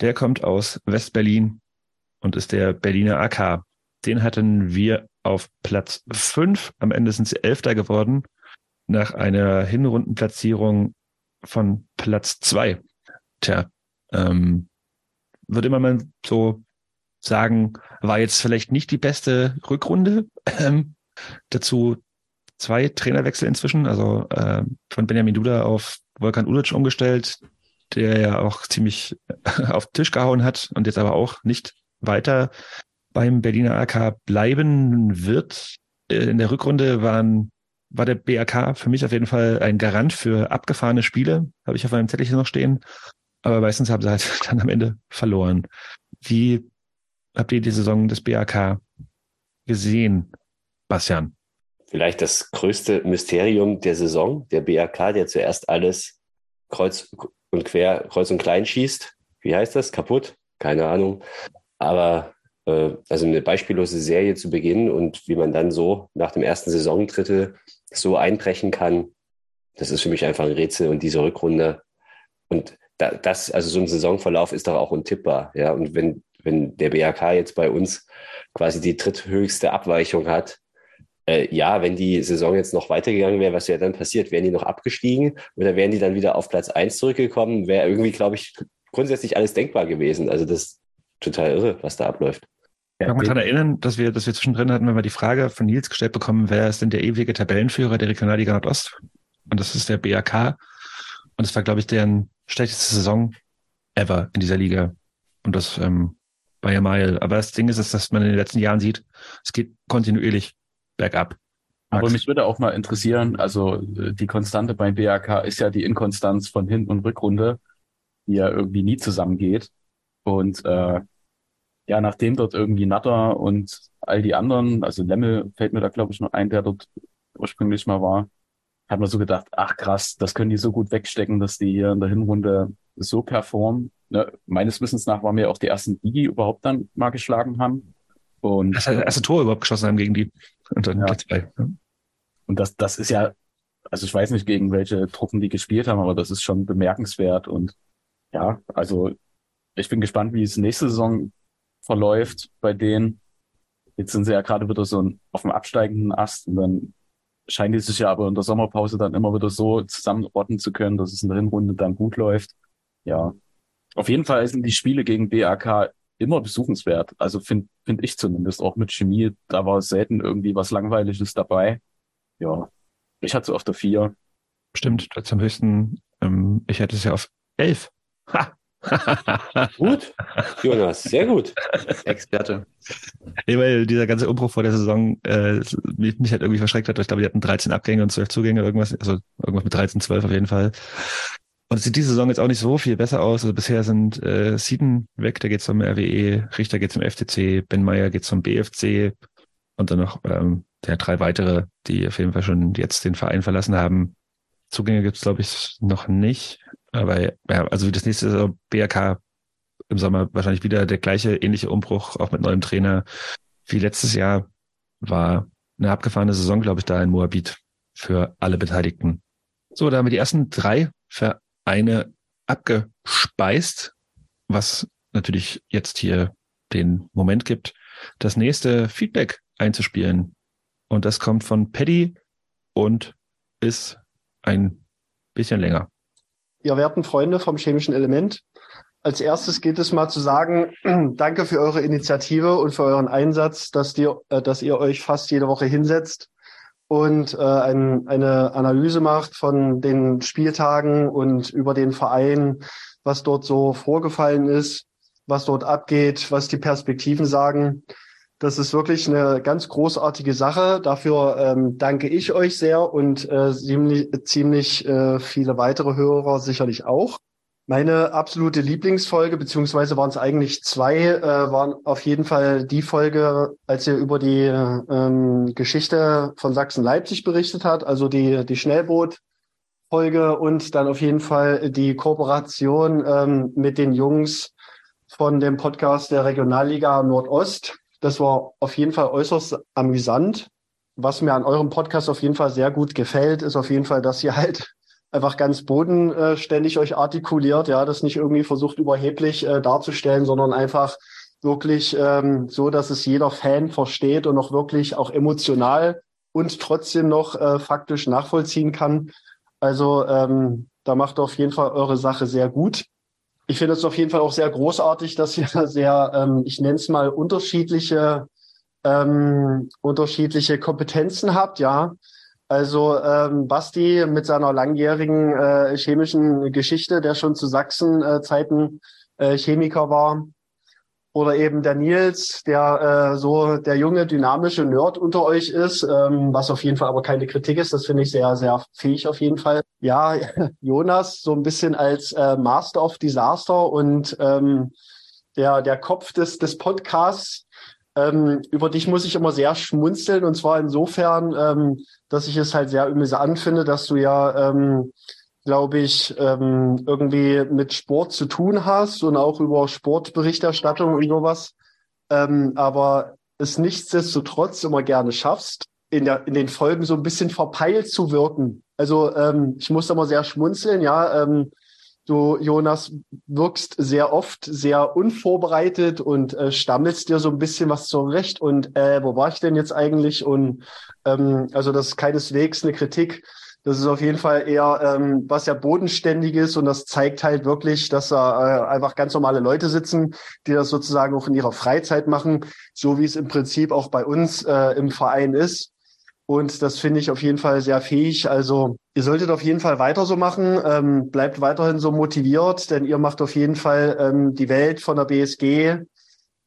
S1: der kommt aus West-Berlin und ist der Berliner AK. Den hatten wir auf Platz fünf. Am Ende sind sie Elfter geworden, nach einer Hinrundenplatzierung von Platz zwei. Tja, ähm, würde man mal so sagen, war jetzt vielleicht nicht die beste Rückrunde. Ähm, dazu zwei Trainerwechsel inzwischen, also äh, von Benjamin Duda auf Volkan Ulic umgestellt, der ja auch ziemlich auf den Tisch gehauen hat und jetzt aber auch nicht weiter beim Berliner AK bleiben wird. Äh, in der Rückrunde waren, war der BAK für mich auf jeden Fall ein Garant für abgefahrene Spiele, habe ich auf meinem Zettelchen noch stehen. Aber meistens haben sie halt dann am Ende verloren. Wie habt ihr die Saison des BAK gesehen, Bastian?
S5: Vielleicht das größte Mysterium der Saison, der BAK, der zuerst alles kreuz und quer, kreuz und klein schießt. Wie heißt das? Kaputt? Keine Ahnung. Aber äh, also eine beispiellose Serie zu beginnen und wie man dann so nach dem ersten Saisondrittel so einbrechen kann, das ist für mich einfach ein Rätsel und diese Rückrunde. Und da, das, also so ein Saisonverlauf ist doch auch untippbar. Ja, und wenn, wenn der BHK jetzt bei uns quasi die dritthöchste Abweichung hat, äh, ja, wenn die Saison jetzt noch weitergegangen wäre, was wäre dann passiert? Wären die noch abgestiegen oder wären die dann wieder auf Platz eins zurückgekommen? Wäre irgendwie, glaube ich, grundsätzlich alles denkbar gewesen. Also das ist total irre, was da abläuft.
S1: Ich mag mich daran erinnern, dass wir, dass wir zwischendrin hatten, wenn wir die Frage von Nils gestellt bekommen, wer ist denn der ewige Tabellenführer der Regionalliga Nordost? Und das ist der BAK. Und das war, glaube ich, deren schlechteste Saison ever in dieser Liga. Und das ähm, war ja mal. Aber das Ding ist, dass man in den letzten Jahren sieht, es geht kontinuierlich bergab.
S3: Aber mich würde auch mal interessieren, also äh, die Konstante beim BAK ist ja die Inkonstanz von Hin- und Rückrunde, die ja irgendwie nie zusammengeht. Und äh, ja, nachdem dort irgendwie Natter und all die anderen, also Lemmel fällt mir da, glaube ich, noch ein, der dort ursprünglich mal war, hat man so gedacht, ach krass, das können die so gut wegstecken, dass die hier in der Hinrunde so performen. Ne, meines Wissens nach waren wir auch die ersten, die die überhaupt dann mal geschlagen haben. Und
S1: das erste Tor überhaupt geschossen haben gegen die. Und dann
S3: Ja.
S1: zwei. Ja.
S3: Und das, das ist ja, also ich weiß nicht, gegen welche Truppen die gespielt haben, aber das ist schon bemerkenswert. Und ja, also ich bin gespannt, wie es nächste Saison verläuft bei denen. Jetzt sind sie ja gerade wieder so auf dem absteigenden Ast und dann scheinen die sich ja aber in der Sommerpause dann immer wieder so zusammenrotten zu können, dass es in der Hinrunde dann gut läuft. Ja. Auf jeden Fall sind die Spiele gegen BAK immer besuchenswert. Also finde find ich zumindest auch mit Chemie. Da war selten irgendwie was Langweiliges dabei. Ja. Ich hatte es auf der vier.
S1: Stimmt, das am höchsten. Ähm, ich hätte es ja auf elf. Ha!
S5: gut, Jonas, sehr gut.
S22: Experte.
S1: Nee, weil dieser ganze Umbruch vor der Saison äh, mich, mich halt irgendwie verschreckt hat. Ich glaube, die hatten 13 Abgänge und 12 Zugänge, irgendwas, also irgendwas mit 13, 12 auf jeden Fall. Und es sieht diese Saison jetzt auch nicht so viel besser aus. Also bisher sind äh, Sieden weg, der geht zum RWE, Richter geht zum FTC, Ben Meyer geht zum BFC und dann noch ähm, ja, drei weitere, die auf jeden Fall schon jetzt den Verein verlassen haben. Zugänge gibt's glaube ich, noch nicht. Aber ja, also wie das nächste Saison BRK im Sommer wahrscheinlich wieder der gleiche ähnliche Umbruch, auch mit neuem Trainer wie letztes Jahr. War eine abgefahrene Saison, glaube ich, da in Moabit für alle Beteiligten. So, da haben wir die ersten drei Vereine abgespeist, was natürlich jetzt hier den Moment gibt, das nächste Feedback einzuspielen. Und das kommt von Paddy und ist ein bisschen länger.
S24: ihr werten Freunde vom chemischen Element. Als erstes geht es mal zu sagen, danke für eure Initiative und für euren Einsatz, dass, die, äh, dass ihr euch fast jede Woche hinsetzt und äh, ein, eine Analyse macht von den Spieltagen und über den Verein, was dort so vorgefallen ist, was dort abgeht, was die Perspektiven sagen. Das ist wirklich eine ganz großartige Sache. Dafür ähm, danke ich euch sehr und äh, ziemlich, ziemlich äh, viele weitere Hörer sicherlich auch. Meine absolute Lieblingsfolge, beziehungsweise waren es eigentlich zwei, äh, waren auf jeden Fall die Folge, als ihr über die ähm, Geschichte von Sachsen-Leipzig berichtet hat, also die, die Schnellboot-Folge und dann auf jeden Fall die Kooperation ähm, mit den Jungs von dem Podcast der Regionalliga Nordost. Das war auf jeden Fall äußerst amüsant. Was mir an eurem Podcast auf jeden Fall sehr gut gefällt, ist auf jeden Fall, dass ihr halt einfach ganz bodenständig euch artikuliert, ja, das nicht irgendwie versucht überheblich äh, darzustellen, sondern einfach wirklich ähm, so, dass es jeder Fan versteht und auch wirklich auch emotional und trotzdem noch äh, faktisch nachvollziehen kann. Also ähm, da macht auf jeden Fall eure Sache sehr gut. Ich finde es auf jeden Fall auch sehr großartig, dass ihr sehr, ähm, ich nenne es mal, unterschiedliche, ähm, unterschiedliche Kompetenzen habt, ja. Also ähm, Basti mit seiner langjährigen äh, chemischen Geschichte, der schon zu Sachsen-Zeiten äh, Chemiker war, oder eben der Nils, der äh, so der junge, dynamische Nerd unter euch ist, ähm, was auf jeden Fall aber keine Kritik ist. Das finde ich sehr, sehr fähig auf jeden Fall. Ja, Jonas so ein bisschen als äh, Master of Disaster und ähm, der, der Kopf des, des Podcasts. Ähm, über dich muss ich immer sehr schmunzeln und zwar insofern, ähm, dass ich es halt sehr amüsant finde, dass du ja ähm, glaube ich, ähm, irgendwie mit Sport zu tun hast und auch über Sportberichterstattung und sowas. Ähm, aber es nichtsdestotrotz immer gerne schaffst, in, der, in den Folgen so ein bisschen verpeilt zu wirken. Also ähm, ich muss immer sehr schmunzeln, ja. Du, Jonas, wirkst sehr oft sehr unvorbereitet und äh, stammelst dir so ein bisschen was zurecht und äh, wo war ich denn jetzt eigentlich? Und ähm, also das ist keineswegs eine Kritik das ist auf jeden Fall eher ähm, was ja bodenständiges und das zeigt halt wirklich, dass da äh, einfach ganz normale Leute sitzen, die das sozusagen auch in ihrer Freizeit machen, so wie es im Prinzip auch bei uns äh, im Verein ist. Und das finde ich auf jeden Fall sehr fähig. Also ihr solltet auf jeden Fall weiter so machen, ähm, bleibt weiterhin so motiviert, denn ihr macht auf jeden Fall ähm, die Welt von der BSG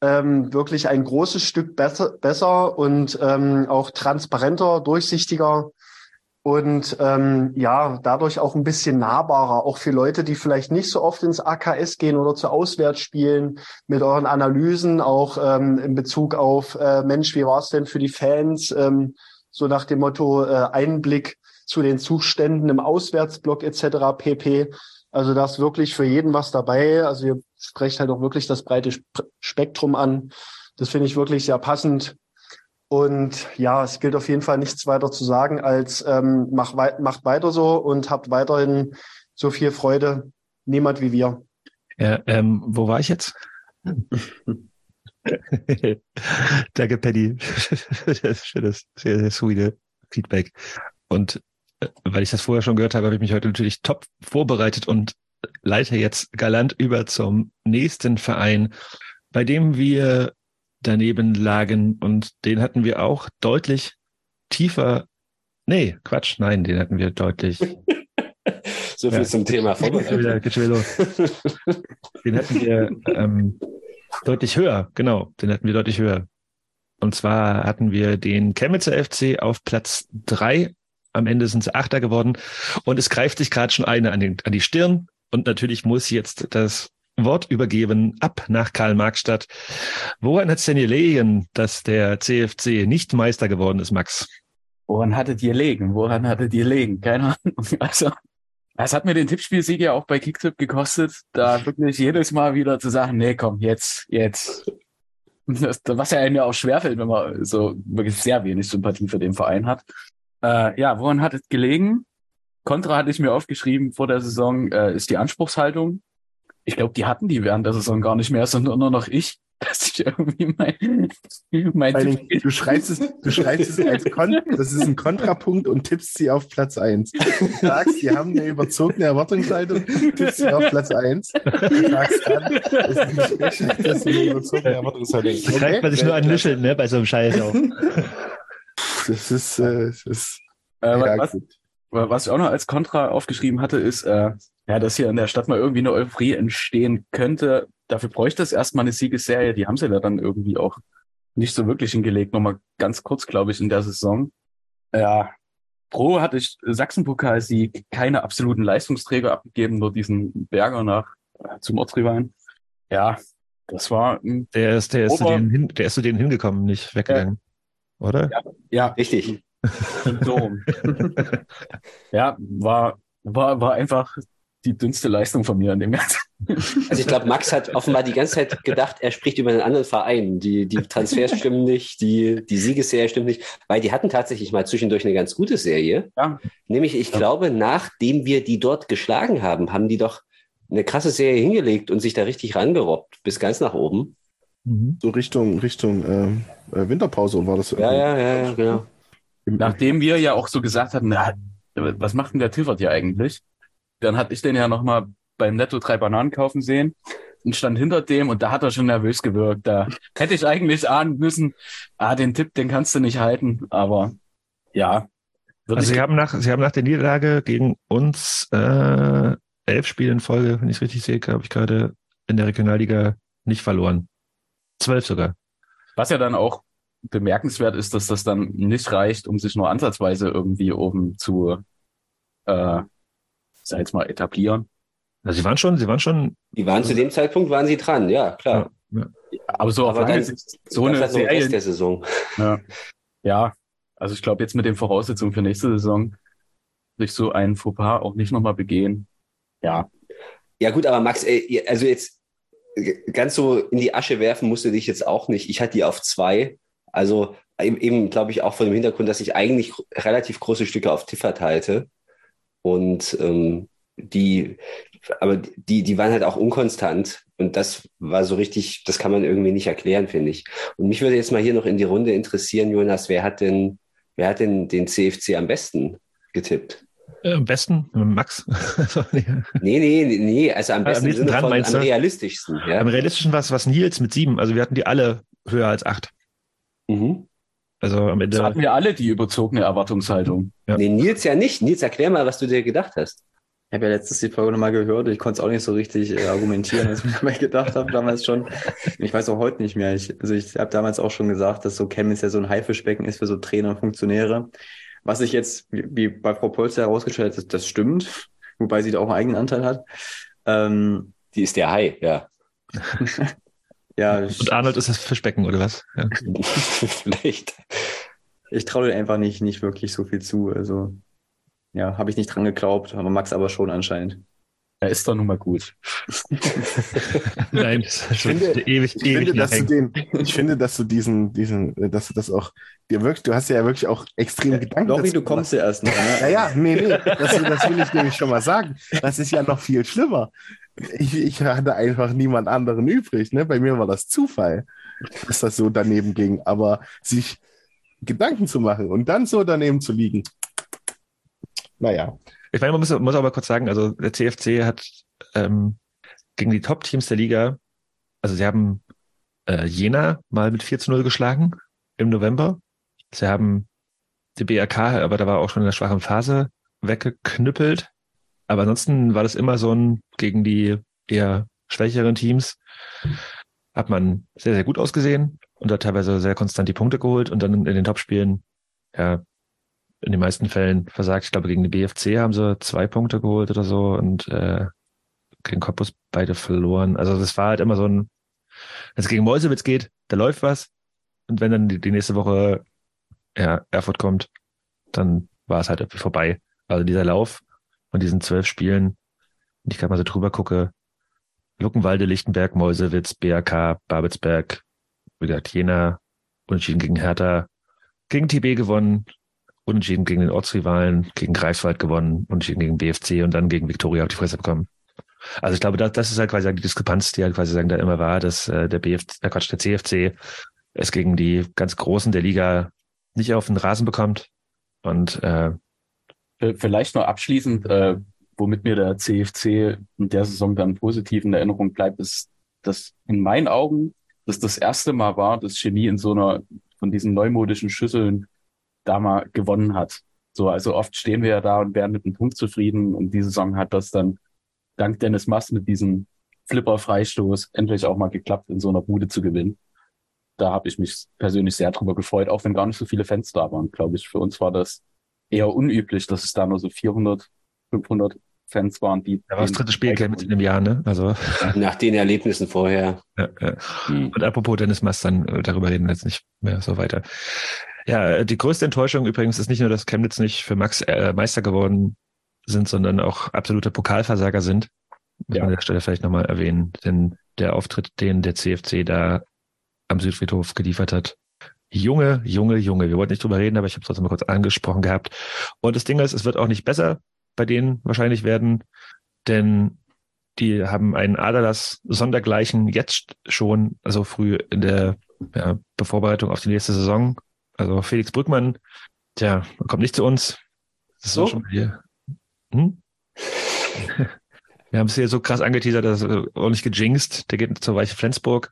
S24: ähm, wirklich ein großes Stück besser, besser und ähm, auch transparenter, durchsichtiger und ähm, ja, dadurch auch ein bisschen nahbarer, auch für Leute, die vielleicht nicht so oft ins AKS gehen oder zu Auswärtsspielen, mit euren Analysen, auch ähm, in Bezug auf, äh, Mensch, wie war es denn für die Fans, so nach dem Motto äh, Einblick zu den Zuständen im Auswärtsblock etc. pp. Also da ist wirklich für jeden was dabei. Also ihr sprecht halt auch wirklich das breite Spektrum an. Das finde ich wirklich sehr passend. Und ja, es gilt auf jeden Fall nichts weiter zu sagen, als ähm, mach wei macht weiter so und habt weiterhin so viel Freude. Niemand wie wir.
S1: Ja, ähm, wo war ich jetzt? Danke, Paddy. das ist schönes, sehr, sehr sweet Feedback. Und äh, weil ich das vorher schon gehört habe, habe ich mich heute natürlich top vorbereitet und leite jetzt galant über zum nächsten Verein, bei dem wir daneben lagen und den hatten wir auch deutlich tiefer. Nee, Quatsch, nein, den hatten wir deutlich.
S5: so viel ja, zum Thema
S1: Vorbereitung. Den hatten wir ähm, deutlich höher, genau, den hatten wir deutlich höher. Und zwar hatten wir den Chemnitzer FC auf Platz drei. Am Ende sind sie Achter geworden. Und es greift sich gerade schon eine an, den, an die Stirn. Und natürlich muss jetzt das Wort übergeben ab nach Karl-Marx-Stadt. Woran hat es denn gelegen, dass der CFC nicht Meister geworden ist, Max?
S3: Woran hattet ihr gelegen? Woran hattet ihr gelegen? Keine Ahnung. Also, es hat mir den Tippspielsieg ja auch bei Kicktip gekostet, da wirklich jedes Mal wieder zu sagen, nee, komm, jetzt, jetzt. Das, was ja einem ja auch schwerfällt, wenn man so wirklich sehr wenig Sympathie für den Verein hat. Äh, ja, woran hat es gelegen? Kontra hatte ich mir aufgeschrieben vor der Saison, äh, ist die Anspruchshaltung ich glaube, die hatten die während der Saison gar nicht mehr, sondern nur noch ich. Dass ich irgendwie mein,
S2: mein Allem, du schreibst es, du schreibst es als Kon das ist ein Kontrapunkt und tippst sie auf Platz 1. Du sagst, die haben eine überzogene Erwartungshaltung, tippst sie auf Platz 1. Du sagst dann, es ist nicht richtig, dass sie eine überzogene Erwartungshaltung
S1: Da okay. greift man sich nur an Nischeln, ne, bei so einem Scheiß auch.
S2: Das ist, äh, das ist
S3: äh, was, was ich auch noch als Kontra aufgeschrieben hatte, ist, äh, ja, dass hier in der Stadt mal irgendwie eine Euphorie entstehen könnte. Dafür bräuchte es erstmal eine Siegesserie. Die haben sie ja dann irgendwie auch nicht so wirklich hingelegt. Nochmal ganz kurz, glaube ich, in der Saison. Ja, Pro hatte ich Sachsenpokalsieg keine absoluten Leistungsträger abgegeben, nur diesen Berger nach äh, zum Ortsrivalen. Ja, das war ein
S1: Der ist, der ist, zu denen hin, der ist zu denen hingekommen, nicht weggegangen. Oder?
S3: Ja, ja.
S5: Richtig.
S3: So ja, war, war, war einfach die dünnste Leistung von mir an dem Ganzen.
S5: Also ich glaube, Max hat offenbar die ganze Zeit gedacht, er spricht über einen anderen Verein. Die, die Transfers stimmen nicht, die, die Siegesserie stimmt nicht, weil die hatten tatsächlich mal zwischendurch eine ganz gute Serie.
S3: Ja.
S5: Nämlich, ich glaube, nachdem wir die dort geschlagen haben, haben die doch eine krasse Serie hingelegt und sich da richtig rangerobbt, bis ganz nach oben.
S2: So Richtung, Richtung ähm, äh, Winterpause war das.
S5: Ja, ja, ja, ja, genau.
S3: Nachdem wir ja auch so gesagt hatten, na, was macht denn der Tiffert hier eigentlich? Dann hatte ich den ja nochmal beim Netto drei Bananen kaufen sehen und stand hinter dem und da hat er schon nervös gewirkt. Da hätte ich eigentlich ahnen müssen, ah, den Tipp, den kannst du nicht halten, aber ja.
S1: Also sie haben nach, sie haben nach der Niederlage gegen uns äh, elf Spiele in Folge, wenn ich es richtig sehe, glaube ich gerade in der Regionalliga nicht verloren. Zwölf sogar.
S3: Was ja dann auch bemerkenswert ist, dass das dann nicht reicht, um sich nur ansatzweise irgendwie oben zu, äh, sag jetzt mal, etablieren.
S1: Also sie waren schon, sie waren schon.
S5: Die waren zu dem Zeitpunkt, waren sie dran, ja, klar.
S3: Aber so auf
S5: Aber
S3: lange
S5: dann
S3: Sicht, so eine
S5: halt
S3: Serie.
S5: Rest der Saison.
S3: Ja. ja, also ich glaube jetzt mit den Voraussetzungen für nächste Saison sich so ein Fauxpas auch nicht nochmal begehen. Ja.
S5: Ja gut, aber Max, ey, also jetzt äh, ganz so in die Asche werfen musst du dich jetzt auch nicht. Ich hatte die auf zwei. Also eben, eben glaube ich, auch vor dem Hintergrund, dass ich eigentlich relativ große Stücke auf Tiffert halte. Und ähm, die, aber die, die waren halt auch unkonstant. Und das war so richtig, das kann man irgendwie nicht erklären, finde ich. Und mich würde jetzt mal hier noch in die Runde interessieren, Jonas, wer hat denn, wer hat denn den CFC am besten getippt?
S1: Äh, am besten, äh, Max.
S5: Nee, nee, nee, nee, also am
S1: Am
S5: besten
S1: nächsten
S5: Sinne
S1: dran,
S5: von am
S1: du?
S5: realistischsten. Ja?
S1: Am realistischen war es was Nils mit sieben. Also wir hatten die alle höher als acht.
S5: Mhm.
S1: Also am Ende.
S3: So hatten wir alle die überzogene Erwartungshaltung.
S5: Nee, Nils ja nicht. Nils, erklär mal, was du dir gedacht hast.
S22: Ich habe ja letztens die Folge nochmal gehört. Ich konnte es auch nicht so richtig äh, argumentieren, was ich mir dabei gedacht habe damals schon. Ich weiß auch heute nicht mehr. Ich, also ich habe damals auch schon gesagt, dass so Chemnitz ja so ein Haifischbecken ist für so Trainer und Funktionäre. Was ich jetzt, wie, wie bei Frau Polster herausgestellt hat, das, das stimmt. Wobei sie da auch einen eigenen Anteil hat. Ähm,
S5: Die ist der Hai, ja.
S22: ja,
S1: Und Arnold ist das Fischbecken, oder was? Ja.
S5: Vielleicht.
S22: Ich traue dir einfach nicht, nicht wirklich so viel zu. Also, ja, habe ich nicht dran geglaubt, aber Max aber schon anscheinend.
S3: Er ist doch nun mal gut.
S1: Nein, das
S2: Ich finde,
S1: ewig,
S2: ich, finde,
S1: ewig
S2: dass du den, ich finde, dass du diesen, diesen, dass du das auch, dir wirklich, du hast ja wirklich auch extrem Gedanken.
S22: Lori,
S2: dazu
S22: du kommst ja erst noch. Ne?
S2: Ja, ja, nee, nee, das, das will ich nämlich schon mal sagen. Das ist ja noch viel schlimmer. Ich, ich hatte einfach niemand anderen übrig. Ne? Bei mir war das Zufall, dass das so daneben ging. Aber sich Gedanken zu machen und dann so daneben zu liegen, naja.
S1: Ich meine, man muss, muss aber kurz sagen, also der CFC hat ähm, gegen die Top-Teams der Liga, also sie haben äh, Jena mal mit 4 zu 0 geschlagen im November. Sie haben die BRK, aber da war auch schon in der schwachen Phase, weggeknüppelt. Aber ansonsten war das immer so ein gegen die eher schwächeren Teams, hat man sehr, sehr gut ausgesehen und hat teilweise sehr konstant die Punkte geholt und dann in den Topspielen, ja, in den meisten Fällen versagt. Ich glaube, gegen die BFC haben sie zwei Punkte geholt oder so und äh, gegen Cottbus beide verloren. Also das war halt immer so ein, wenn es gegen Mäusewitz geht, da läuft was. Und wenn dann die, die nächste Woche ja, Erfurt kommt, dann war es halt irgendwie vorbei. Also dieser Lauf von diesen zwölf Spielen, wenn ich gerade mal so drüber gucke, Luckenwalde, Lichtenberg, Mäusewitz, BRK, Babelsberg, wie gesagt, Jena, Unentschieden gegen Hertha, gegen TB gewonnen, Unentschieden gegen den Ortsrivalen, gegen Greifswald gewonnen, Unentschieden gegen BFC und dann gegen Viktoria auf die Fresse bekommen. Also ich glaube, das, das ist halt quasi die Diskrepanz, die halt quasi sagen, da immer war, dass äh, der BFC, äh Quatsch, der CFC es gegen die ganz Großen der Liga nicht auf den Rasen bekommt. Und äh,
S3: Vielleicht noch abschließend, äh, womit mir der CFC in der Saison dann positiv in Erinnerung bleibt, ist, dass in meinen Augen das das erste Mal war, dass Chemie in so einer von diesen neumodischen Schüsseln da mal gewonnen hat. So, also oft stehen wir ja da und werden mit einem Punkt zufrieden und diese Saison hat das dann dank Dennis Mass mit diesem Flipper-Freistoß endlich auch mal geklappt, in so einer Bude zu gewinnen. Da habe ich mich persönlich sehr drüber gefreut, auch wenn gar nicht so viele Fans da waren, glaube ich. Für uns war das eher unüblich, dass es da nur so 400, 500 Fans waren, die.
S1: Da war das dritte Spiel mitten in dem Jahr, ne? Also.
S5: Nach den Erlebnissen vorher.
S1: Ja, ja. Und apropos Dennis Mastern, äh, darüber reden wir jetzt nicht mehr so weiter. Ja, die größte Enttäuschung übrigens ist nicht nur, dass Chemnitz nicht für Max äh, Meister geworden sind, sondern auch absolute Pokalversager sind. Muss man an der Stelle vielleicht nochmal erwähnen, denn der Auftritt, den der CFC da am Südfriedhof geliefert hat, Junge, Junge, Junge. Wir wollten nicht drüber reden, aber ich habe es trotzdem mal kurz angesprochen gehabt. Und das Ding ist, es wird auch nicht besser bei denen wahrscheinlich werden, denn die haben einen Aderlass sondergleichen jetzt schon, also früh in der ja, Bevorbereitung auf die nächste Saison. Also Felix Brückmann, der kommt nicht zu uns. Das ist
S5: So?
S1: schon hier. Hm? Wir haben es hier so krass angeteasert, dass äh, ordentlich gejinxt. Der geht zur Weiche Flensburg.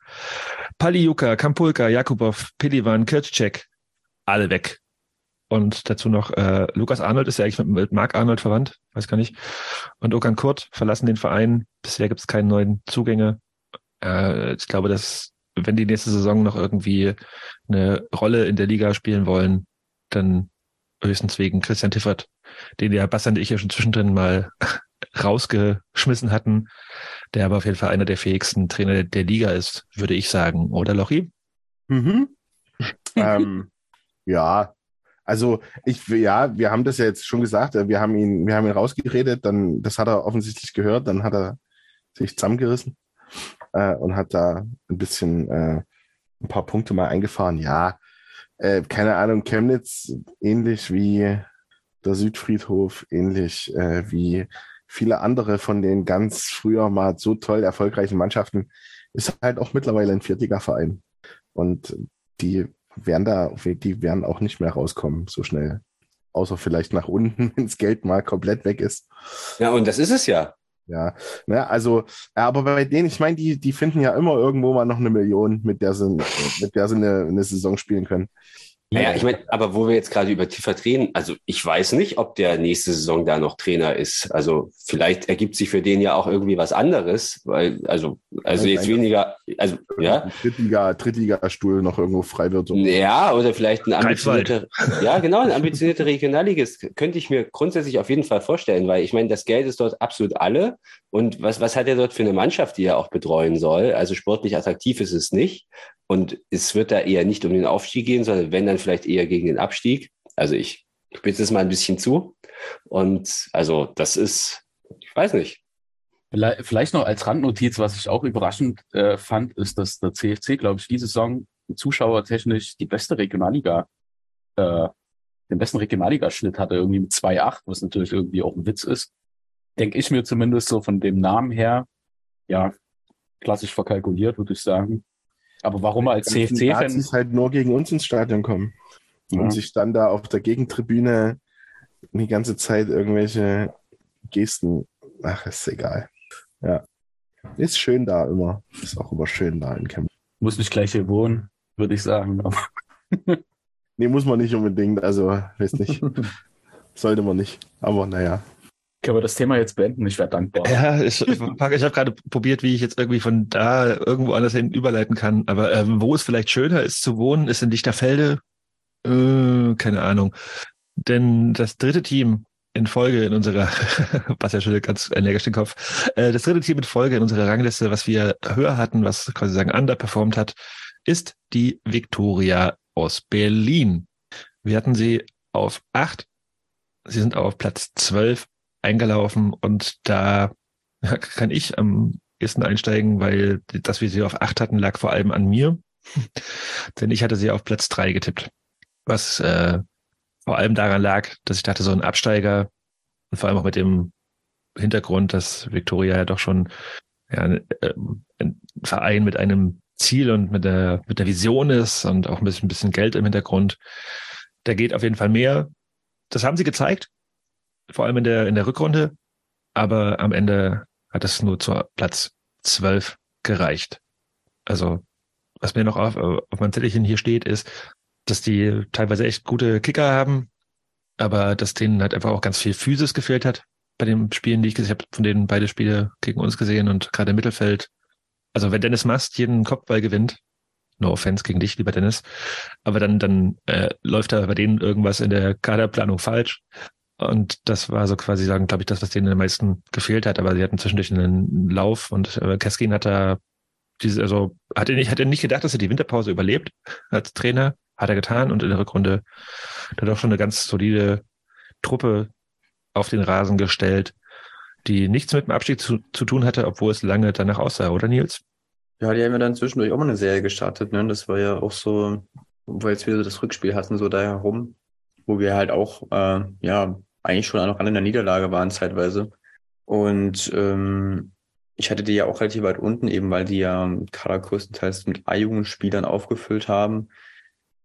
S1: Paliuka, Kampulka, Jakubov, Pelivan, Kirchcek, alle weg. Und dazu noch äh, Lukas Arnold ist ja eigentlich mit, mit Marc Arnold verwandt, weiß gar nicht. Und Okan Kurt verlassen den Verein. Bisher gibt es keine neuen Zugänge. Äh, ich glaube, dass wenn die nächste Saison noch irgendwie eine Rolle in der Liga spielen wollen, dann höchstens wegen Christian Tiffert, den ja Bastian und ich ja schon zwischendrin mal rausgeschmissen hatten, der aber auf jeden Fall einer der fähigsten Trainer der Liga ist, würde ich sagen. Oder Lochi?
S2: Mhm. ähm, ja, also ich, ja, wir haben das ja jetzt schon gesagt, äh, wir haben ihn, wir haben ihn rausgeredet, dann, das hat er offensichtlich gehört, dann hat er sich zusammengerissen äh, und hat da ein bisschen äh, ein paar Punkte mal eingefahren. Ja, äh, keine Ahnung, Chemnitz ähnlich wie der Südfriedhof, ähnlich äh, wie viele andere von den ganz früher mal so toll erfolgreichen Mannschaften, ist halt auch mittlerweile ein Viertliga-Verein. Und die werden da, die werden auch nicht mehr rauskommen so schnell. Außer vielleicht nach unten, wenn das Geld mal komplett weg ist.
S5: Ja, und das ist es ja.
S2: Ja, ne, also, ja, aber bei denen, ich meine, die, die finden ja immer irgendwo mal noch eine Million, mit der sie, mit der sie eine, eine Saison spielen können.
S5: Naja, ich meine, aber wo wir jetzt gerade über Tiffert reden, also ich weiß nicht, ob der nächste Saison da noch Trainer ist. Also vielleicht ergibt sich für den ja auch irgendwie was anderes, weil, also, also jetzt weniger, also, ja.
S2: Drittliga, Drittliga-Stuhl noch irgendwo frei wird. So.
S5: Ja, oder vielleicht ein ambitionierter, ja, genau, ein ambitionierter Regionalligist könnte ich mir grundsätzlich auf jeden Fall vorstellen, weil ich meine, das Geld ist dort absolut alle. Und was, was hat er dort für eine Mannschaft, die er auch betreuen soll? Also sportlich attraktiv ist es nicht. Und es wird da eher nicht um den Aufstieg gehen, sondern wenn dann vielleicht eher gegen den Abstieg. Also ich spitze es mal ein bisschen zu. Und also das ist, ich weiß nicht.
S3: Vielleicht noch als Randnotiz, was ich auch überraschend äh, fand, ist, dass der CFC, glaube ich, diese Saison zuschauertechnisch die beste Regionalliga, äh, den besten Regionalligaschnitt hatte, irgendwie mit 2,8, was natürlich irgendwie auch ein Witz ist. Denke ich mir zumindest so von dem Namen her, ja, klassisch verkalkuliert, würde ich sagen. Aber warum als CFC-Fan?
S2: Halt nur gegen uns ins Stadion kommen
S3: Ja.
S2: und sich dann da auf der Gegentribüne die ganze Zeit irgendwelche Gesten, ach, ist egal. Ja. Ist schön da immer. Ist auch immer schön da in Chemnitz.
S3: Muss nicht gleich hier wohnen, würde ich sagen.
S2: Nee, muss man nicht unbedingt. Also, weiß nicht. Sollte man nicht. Aber naja.
S3: Können wir das Thema jetzt beenden? Ich wäre dankbar.
S1: Ja, ich, ich habe gerade probiert, wie ich jetzt irgendwie von da irgendwo anders hin überleiten kann. Aber ähm, wo es vielleicht schöner ist zu wohnen, ist in Lichterfelde. Äh, keine Ahnung. Denn das dritte Team in Folge in unserer, was ja schon ganz energisch den Kopf, äh, das dritte Team in Folge in unserer Rangliste, was wir höher hatten, was quasi sagen underperformed hat, ist die Viktoria aus Berlin. Wir hatten sie auf acht. Sie sind auf Platz zwölf eingelaufen und da kann ich am ehesten einsteigen, weil dass wir sie auf acht hatten, lag vor allem an mir. Denn ich hatte sie auf Platz drei getippt. Was äh, vor allem daran lag, dass ich dachte, so ein Absteiger und vor allem auch mit dem Hintergrund, dass Victoria ja doch schon ja, ein, ein Verein mit einem Ziel und mit der, mit der Vision ist und auch ein bisschen, ein bisschen Geld im Hintergrund. Da geht auf jeden Fall mehr. Das haben sie gezeigt, vor allem in der, in der Rückrunde. Aber am Ende hat es nur zu Platz 12 gereicht. Also, was mir noch auf, auf meinem Zettelchen hier steht, ist, dass die teilweise echt gute Kicker haben, aber dass denen halt einfach auch ganz viel Physis gefehlt hat bei den Spielen, die ich gesehen habe, von denen beide Spiele gegen uns gesehen und gerade im Mittelfeld. Also wenn Dennis Mast jeden Kopfball gewinnt, No offense gegen dich, lieber Dennis. Aber dann, dann äh, läuft da bei denen irgendwas in der Kaderplanung falsch. Und das war so quasi sagen, glaube ich, das, was denen am meisten gefehlt hat. Aber sie hatten zwischendurch einen Lauf und äh, Keskin hat da diese, also hat er nicht, hat er nicht gedacht, dass er die Winterpause überlebt als Trainer. Hat er getan und in der Rückrunde dann doch schon eine ganz solide Truppe auf den Rasen gestellt, die nichts mit dem Abstieg zu, zu tun hatte, obwohl es lange danach aussah, oder Nils?
S22: Ja, die haben ja dann zwischendurch auch mal eine Serie gestartet, ne? Das war ja auch so, wo wir jetzt wieder das Rückspiel hatten, so da herum, wo wir halt auch, äh, ja, eigentlich schon noch alle in der Niederlage waren zeitweise. Und ähm, ich hatte die ja auch relativ weit unten, eben weil die ja Kader größtenteils mit A-Jugendspielern aufgefüllt haben.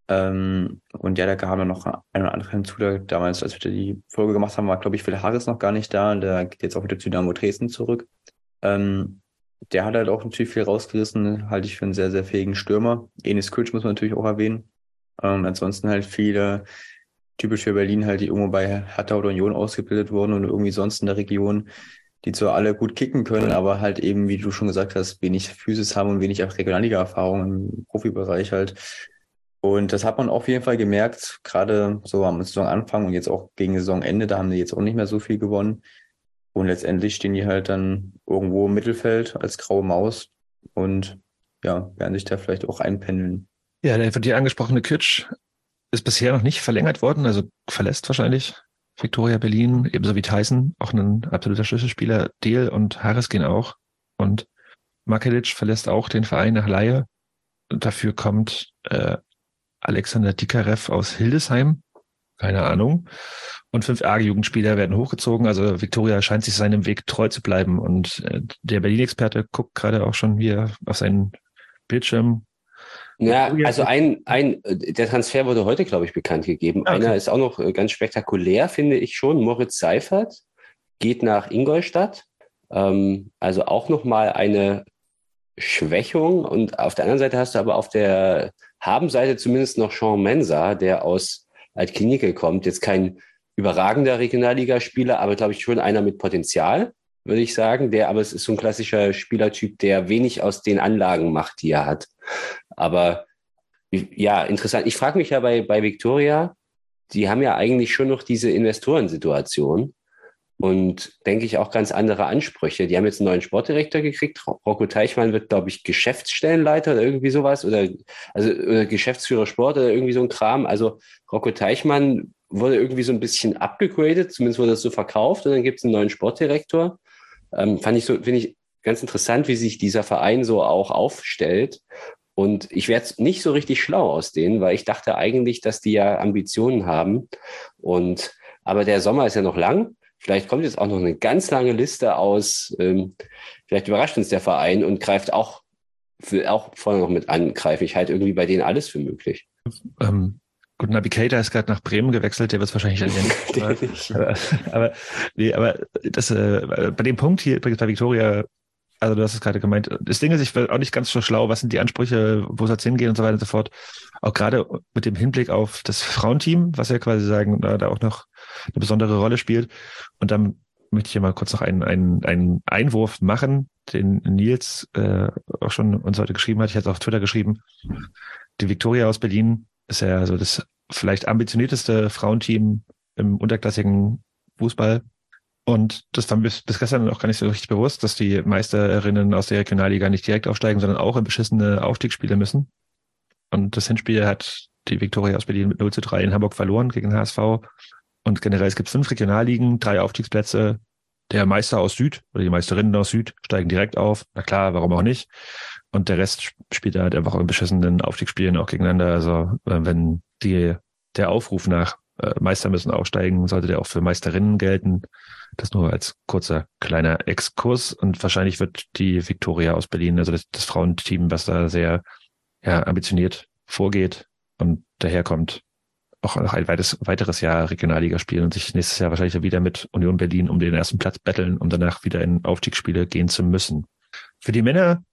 S22: Ähm, und ja, da kam dann noch ein oder andere hinzu. Da, damals, als wir die Folge gemacht haben, war, glaube ich, Phil Harris noch gar nicht da. Der geht jetzt auch wieder zu Dynamo Dresden zurück. Ähm, der hat halt auch natürlich viel rausgerissen, halte ich für einen sehr, sehr fähigen Stürmer. Enis Kutsch muss man natürlich auch erwähnen. Ähm, ansonsten halt viele, typisch für Berlin, halt, die irgendwo bei Hertha oder Union ausgebildet wurden und irgendwie sonst in der Region, die zwar alle gut kicken können, aber halt eben, wie du schon gesagt hast, wenig Physis haben und wenig Regionalliga-Erfahrung im Profibereich halt. Und das hat man auf jeden Fall gemerkt, gerade so am Saisonanfang und jetzt auch gegen Saisonende, da haben die jetzt auch nicht mehr so viel gewonnen. Und letztendlich stehen die halt dann irgendwo im Mittelfeld als graue Maus und ja, werden sich da vielleicht auch einpendeln.
S1: Ja, der von dir angesprochene Kitsch ist bisher noch nicht verlängert worden, also verlässt wahrscheinlich Victoria Berlin, ebenso wie Tyson, auch ein absoluter Schlüsselspieler. Deal und Harris gehen auch. Und Makelic verlässt auch den Verein nach Laie. Und dafür kommt äh, Alexander Dikarev aus Hildesheim. Keine Ahnung. Und fünf A-Jugendspieler werden hochgezogen. Also Victoria scheint sich seinem Weg treu zu bleiben. Und äh, der Berlin-Experte guckt gerade auch schon wieder auf seinen Bildschirm.
S5: Ja, also ein, ein, der Transfer wurde heute, glaube ich, bekannt gegeben.
S1: Ah,
S5: Okay.
S1: okay.
S5: Einer ist auch noch äh, ganz spektakulär, finde ich schon. Moritz Seifert geht nach Ingolstadt. Ähm, also auch nochmal eine Schwächung. Und auf der anderen Seite hast du aber auf der Habenseite zumindest noch Sean Mensa, der aus Altklinike kommt. Jetzt kein überragender Regionalligaspieler, aber glaube ich schon einer mit Potenzial, würde ich sagen. Der, aber es ist so ein klassischer Spielertyp, der wenig aus den Anlagen macht, die er hat. Aber ja, interessant. Ich frage mich ja bei, bei Victoria, die haben ja eigentlich schon noch diese Investorensituation und denke ich auch ganz andere Ansprüche. Die haben jetzt einen neuen Sportdirektor gekriegt. Rocco Teichmann wird, glaube ich, Geschäftsstellenleiter oder irgendwie sowas oder, also, oder Geschäftsführer Sport oder irgendwie so ein Kram. Also Rocco Teichmann wurde irgendwie so ein bisschen abgegradet, zumindest wurde das so verkauft und dann gibt es einen neuen Sportdirektor. Ähm, fand ich so, finde ich ganz interessant, wie sich dieser Verein so auch aufstellt. Und ich werde nicht so richtig schlau aus denen, weil ich dachte eigentlich, dass die ja Ambitionen haben. Und aber der Sommer ist ja noch lang. Vielleicht kommt jetzt auch noch eine ganz lange Liste aus. Ähm, vielleicht überrascht uns der Verein und greift auch für, auch vorne noch mit an. Greife ich halt irgendwie bei denen alles für möglich.
S1: Ähm, gut, Navigator ist gerade nach Bremen gewechselt, der wird es wahrscheinlich erwähnen. aber, aber, nee, aber das, äh, bei dem Punkt hier übrigens bei Victoria, also du hast es gerade gemeint, das Ding ist, ich will auch nicht ganz so schlau, was sind die Ansprüche, wo soll es hingehen und so weiter und so fort. Auch gerade mit dem Hinblick auf das Frauenteam, was ja quasi sagen, da, da auch noch eine besondere Rolle spielt. Und dann möchte ich hier mal kurz noch einen, einen, einen Einwurf machen, den Nils äh, auch schon uns heute geschrieben hat. Ich hatte es auf Twitter geschrieben. Die Victoria aus Berlin ist ja so das vielleicht ambitionierteste Frauenteam im unterklassigen Fußball. Und das war mir bis, bis gestern auch gar nicht so richtig bewusst, dass die Meisterinnen aus der Regionalliga nicht direkt aufsteigen, sondern auch in beschissene Aufstiegsspiele müssen. Und das Hinspiel hat die Viktoria aus Berlin mit 0 zu 3 in Hamburg verloren gegen HSV. Und generell, es gibt fünf Regionalligen, drei Aufstiegsplätze. Der Meister aus Süd oder die Meisterinnen aus Süd steigen direkt auf. Na klar, warum auch nicht? Und der Rest sp- spielt halt einfach in beschissenen Aufstiegsspielen auch gegeneinander. Also äh, wenn die, der Aufruf nach äh, Meister müssen aufsteigen, sollte der auch für Meisterinnen gelten. Das nur als kurzer kleiner Exkurs. Und wahrscheinlich wird die Viktoria aus Berlin, also das, das Frauenteam, was da sehr ja, ambitioniert vorgeht und daherkommt, auch noch ein weiteres, weiteres Jahr Regionalliga spielen und sich nächstes Jahr wahrscheinlich wieder mit Union Berlin um den ersten Platz betteln, um danach wieder in Aufstiegsspiele gehen zu müssen. Für die Männer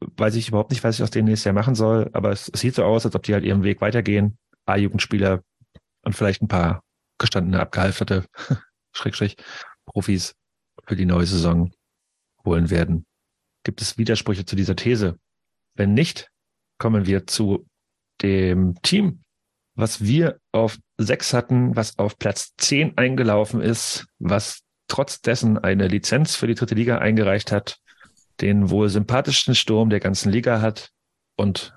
S1: weiß ich überhaupt nicht, was ich aus denen nächstes Jahr machen soll, aber es, es sieht so aus, als ob die halt ihren Weg weitergehen. A-Jugendspieler und vielleicht ein paar gestandene, abgehalfterte, Schrägstrich, Profis für die neue Saison holen werden. Gibt es Widersprüche zu dieser These? Wenn nicht, kommen wir zu dem Team, was wir auf sechs hatten, was auf Platz zehn eingelaufen ist, was trotz dessen eine Lizenz für die dritte Liga eingereicht hat, den wohl sympathischsten Sturm der ganzen Liga hat. Und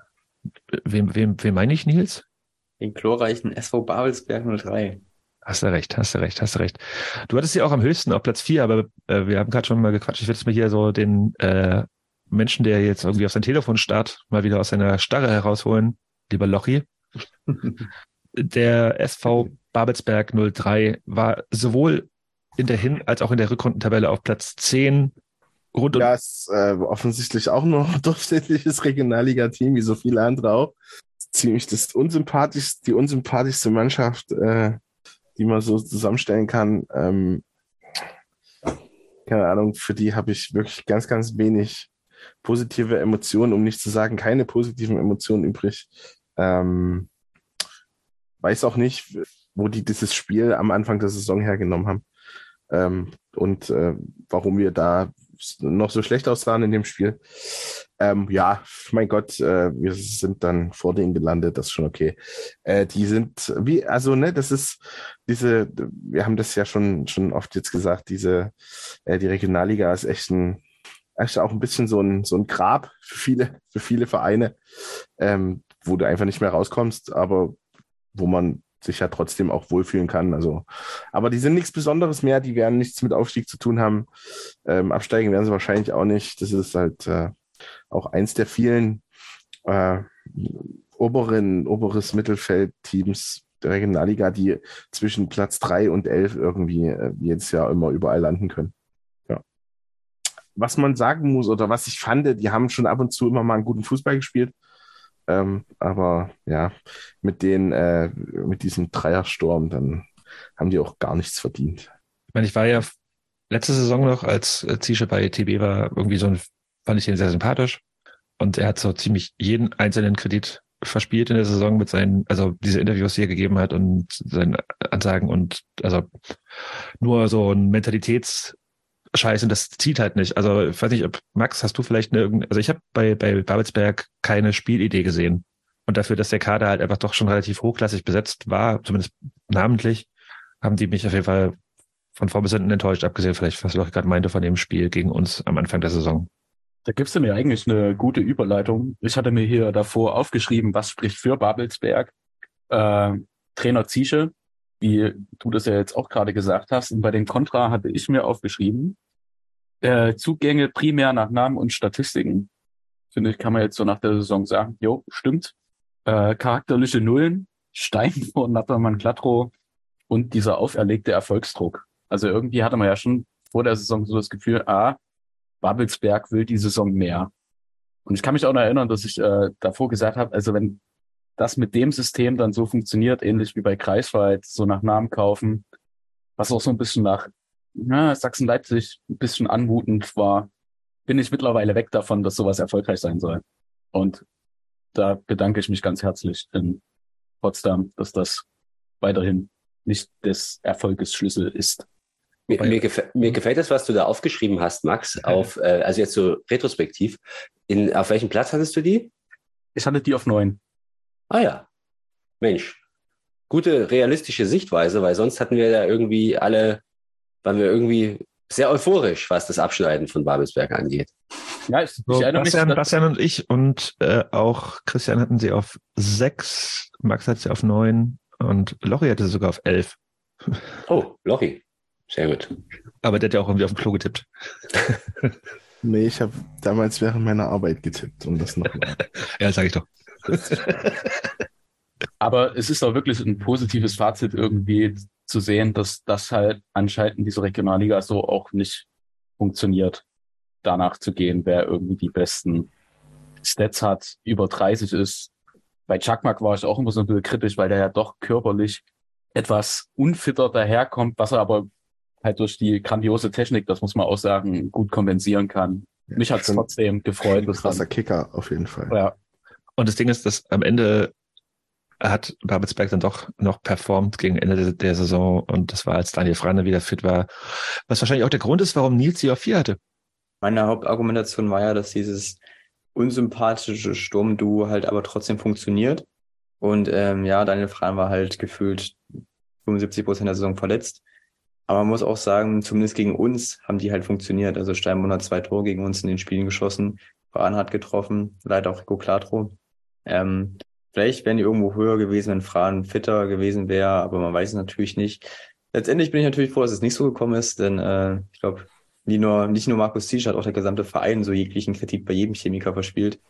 S1: wem, wem, wem meine ich, Nils?
S22: Den glorreichen SV Babelsberg 03.
S1: Hast du recht, hast du recht, hast du recht. Du hattest sie auch am höchsten auf Platz vier, aber äh, wir haben gerade schon mal gequatscht. Ich will jetzt mal hier so den äh, Menschen, der jetzt irgendwie auf sein Telefon starrt, mal wieder aus seiner Starre herausholen. Lieber Lochi. der SV Babelsberg 03 war sowohl in der Hin- als auch in der Rückrundentabelle auf Platz 10. Rund
S2: ja, ist äh, offensichtlich auch nur ein durchschnittliches Regionalliga-Team, wie so viele andere auch. Ziemlich das unsympathischste, die unsympathischste Mannschaft, äh, die man so zusammenstellen kann. Ähm, keine Ahnung, für die habe ich wirklich ganz, ganz wenig positive Emotionen, um nicht zu sagen, keine positiven Emotionen übrig. Ähm, weiß auch nicht, wo die dieses Spiel am Anfang der Saison hergenommen haben. Ähm, und äh, warum wir da noch so schlecht aussahen in dem Spiel. Ähm, ja, mein Gott, äh, wir sind dann vor denen gelandet, das ist schon okay. Äh, die sind wie, also ne, das ist diese, wir haben das ja schon schon oft jetzt gesagt, diese, äh, die Regionalliga ist echt ein, echt auch ein bisschen so ein so ein Grab für viele für viele Vereine, ähm, wo du einfach nicht mehr rauskommst, aber wo man sich ja trotzdem auch wohlfühlen kann. Also, aber die sind nichts Besonderes mehr, die werden nichts mit Aufstieg zu tun haben. Ähm, absteigen werden sie wahrscheinlich auch nicht. Das ist halt äh, auch eins der vielen äh, oberen, oberes Mittelfeld-Teams der Regionalliga, die zwischen Platz drei und elf irgendwie äh, jedes Jahr immer überall landen können. Was man sagen muss oder was ich fand, die haben schon ab und zu immer mal einen guten Fußball gespielt. Ähm, aber ja, mit den, äh, mit diesem Dreiersturm, dann haben die auch gar nichts verdient.
S1: Ich meine, ich war ja letzte Saison noch, als Zische bei TB war, irgendwie so ein, fand ich ihn sehr sympathisch. Und er hat so ziemlich jeden einzelnen Kredit verspielt in der Saison mit seinen, also diese Interviews, die er gegeben hat und seinen Ansagen und also nur so ein Mentalitäts- Scheiße, das zieht halt nicht. Also ich weiß nicht, ob Max, hast du vielleicht eine also ich habe bei, bei Babelsberg keine Spielidee gesehen. Und dafür, dass der Kader halt einfach doch schon relativ hochklassig besetzt war, zumindest namentlich, haben die mich auf jeden Fall von vorn bis hinten enttäuscht, abgesehen vielleicht, was ich gerade meinte von dem Spiel gegen uns am Anfang der Saison.
S3: Da gibst du mir eigentlich eine gute Überleitung. Ich hatte mir hier davor aufgeschrieben, was spricht für Babelsberg. Äh, Trainer Ziesche, wie du das ja jetzt auch gerade gesagt hast. Und bei den Contra hatte ich mir aufgeschrieben, äh, Zugänge primär nach Namen und Statistiken. Finde ich, kann man jetzt so nach der Saison sagen, jo, stimmt. Äh, charakterliche Nullen, Stein vor Nattermann Glattrow und dieser auferlegte Erfolgsdruck. Also irgendwie hatte man ja schon vor der Saison so das Gefühl, ah, Babelsberg will die Saison mehr. Und ich kann mich auch noch erinnern, dass ich äh, davor gesagt habe, also wenn das mit dem System dann so funktioniert, ähnlich wie bei Kreiswald, so nach Namen kaufen, was auch so ein bisschen nach ja, Sachsen-Leipzig ein bisschen anmutend war, bin ich mittlerweile weg davon, dass sowas erfolgreich sein soll. Und da bedanke ich mich ganz herzlich in Potsdam, dass das weiterhin nicht des Erfolges Schlüssel ist.
S5: Mir, mir, gefällt, mir gefällt das, was du da aufgeschrieben hast, Max, auf, äh, also jetzt so retrospektiv. In, auf welchem Platz hattest du die?
S3: Ich hatte die auf neun.
S5: Ah ja. Mensch. Gute realistische Sichtweise, weil sonst hatten wir da irgendwie alle, waren wir irgendwie sehr euphorisch, was das Abschneiden von Babelsberg angeht.
S3: Ja, ich,
S1: so, Bastian, Bastian und ich und äh, auch Christian hatten sie auf sechs, Max hat sie auf neun und Lori hatte sie sogar auf elf.
S5: Oh, Lori. Sehr gut.
S1: Aber der hat ja auch irgendwie auf dem Klo getippt.
S2: nee, ich habe damals während meiner Arbeit getippt und das noch.
S1: ja, sage ich doch.
S3: Aber es ist auch wirklich ein positives Fazit irgendwie zu sehen, dass das halt anscheinend in dieser Regionalliga so auch nicht funktioniert, danach zu gehen, wer irgendwie die besten Stats hat, über 30 ist. Bei Chakmak war ich auch immer so ein bisschen kritisch, weil der ja doch körperlich etwas unfitter daherkommt, was er aber halt durch die grandiose Technik, das muss man auch sagen, gut kompensieren kann. Ja, Mich hat es trotzdem gefreut.
S2: Ein krasser Kicker auf jeden Fall.
S3: Ja.
S1: Und das Ding ist, dass am Ende hat Babelsberg dann doch noch performt gegen Ende der Saison und das war, als Daniel Frane wieder fit war, was wahrscheinlich auch der Grund ist, warum Nils sie auf vier hatte.
S22: Meine Hauptargumentation war ja, dass dieses unsympathische Sturmduo halt aber trotzdem funktioniert. Und ähm, ja, Daniel Frahn war halt gefühlt 75 Prozent der Saison verletzt. Aber man muss auch sagen, zumindest gegen uns haben die halt funktioniert. Also Steinbrunn hat zwei Tore gegen uns in den Spielen geschossen. Frahn hat getroffen, leider auch Rico Clatro. Ähm, vielleicht wären die irgendwo höher gewesen, wenn Frahn fitter gewesen wäre, aber man weiß es natürlich nicht. Letztendlich bin ich natürlich froh, dass es nicht so gekommen ist, denn äh, ich glaube, nicht nur, nicht nur Markus Ziesch hat auch der gesamte Verein so jeglichen Kritik bei jedem Chemiker verspielt.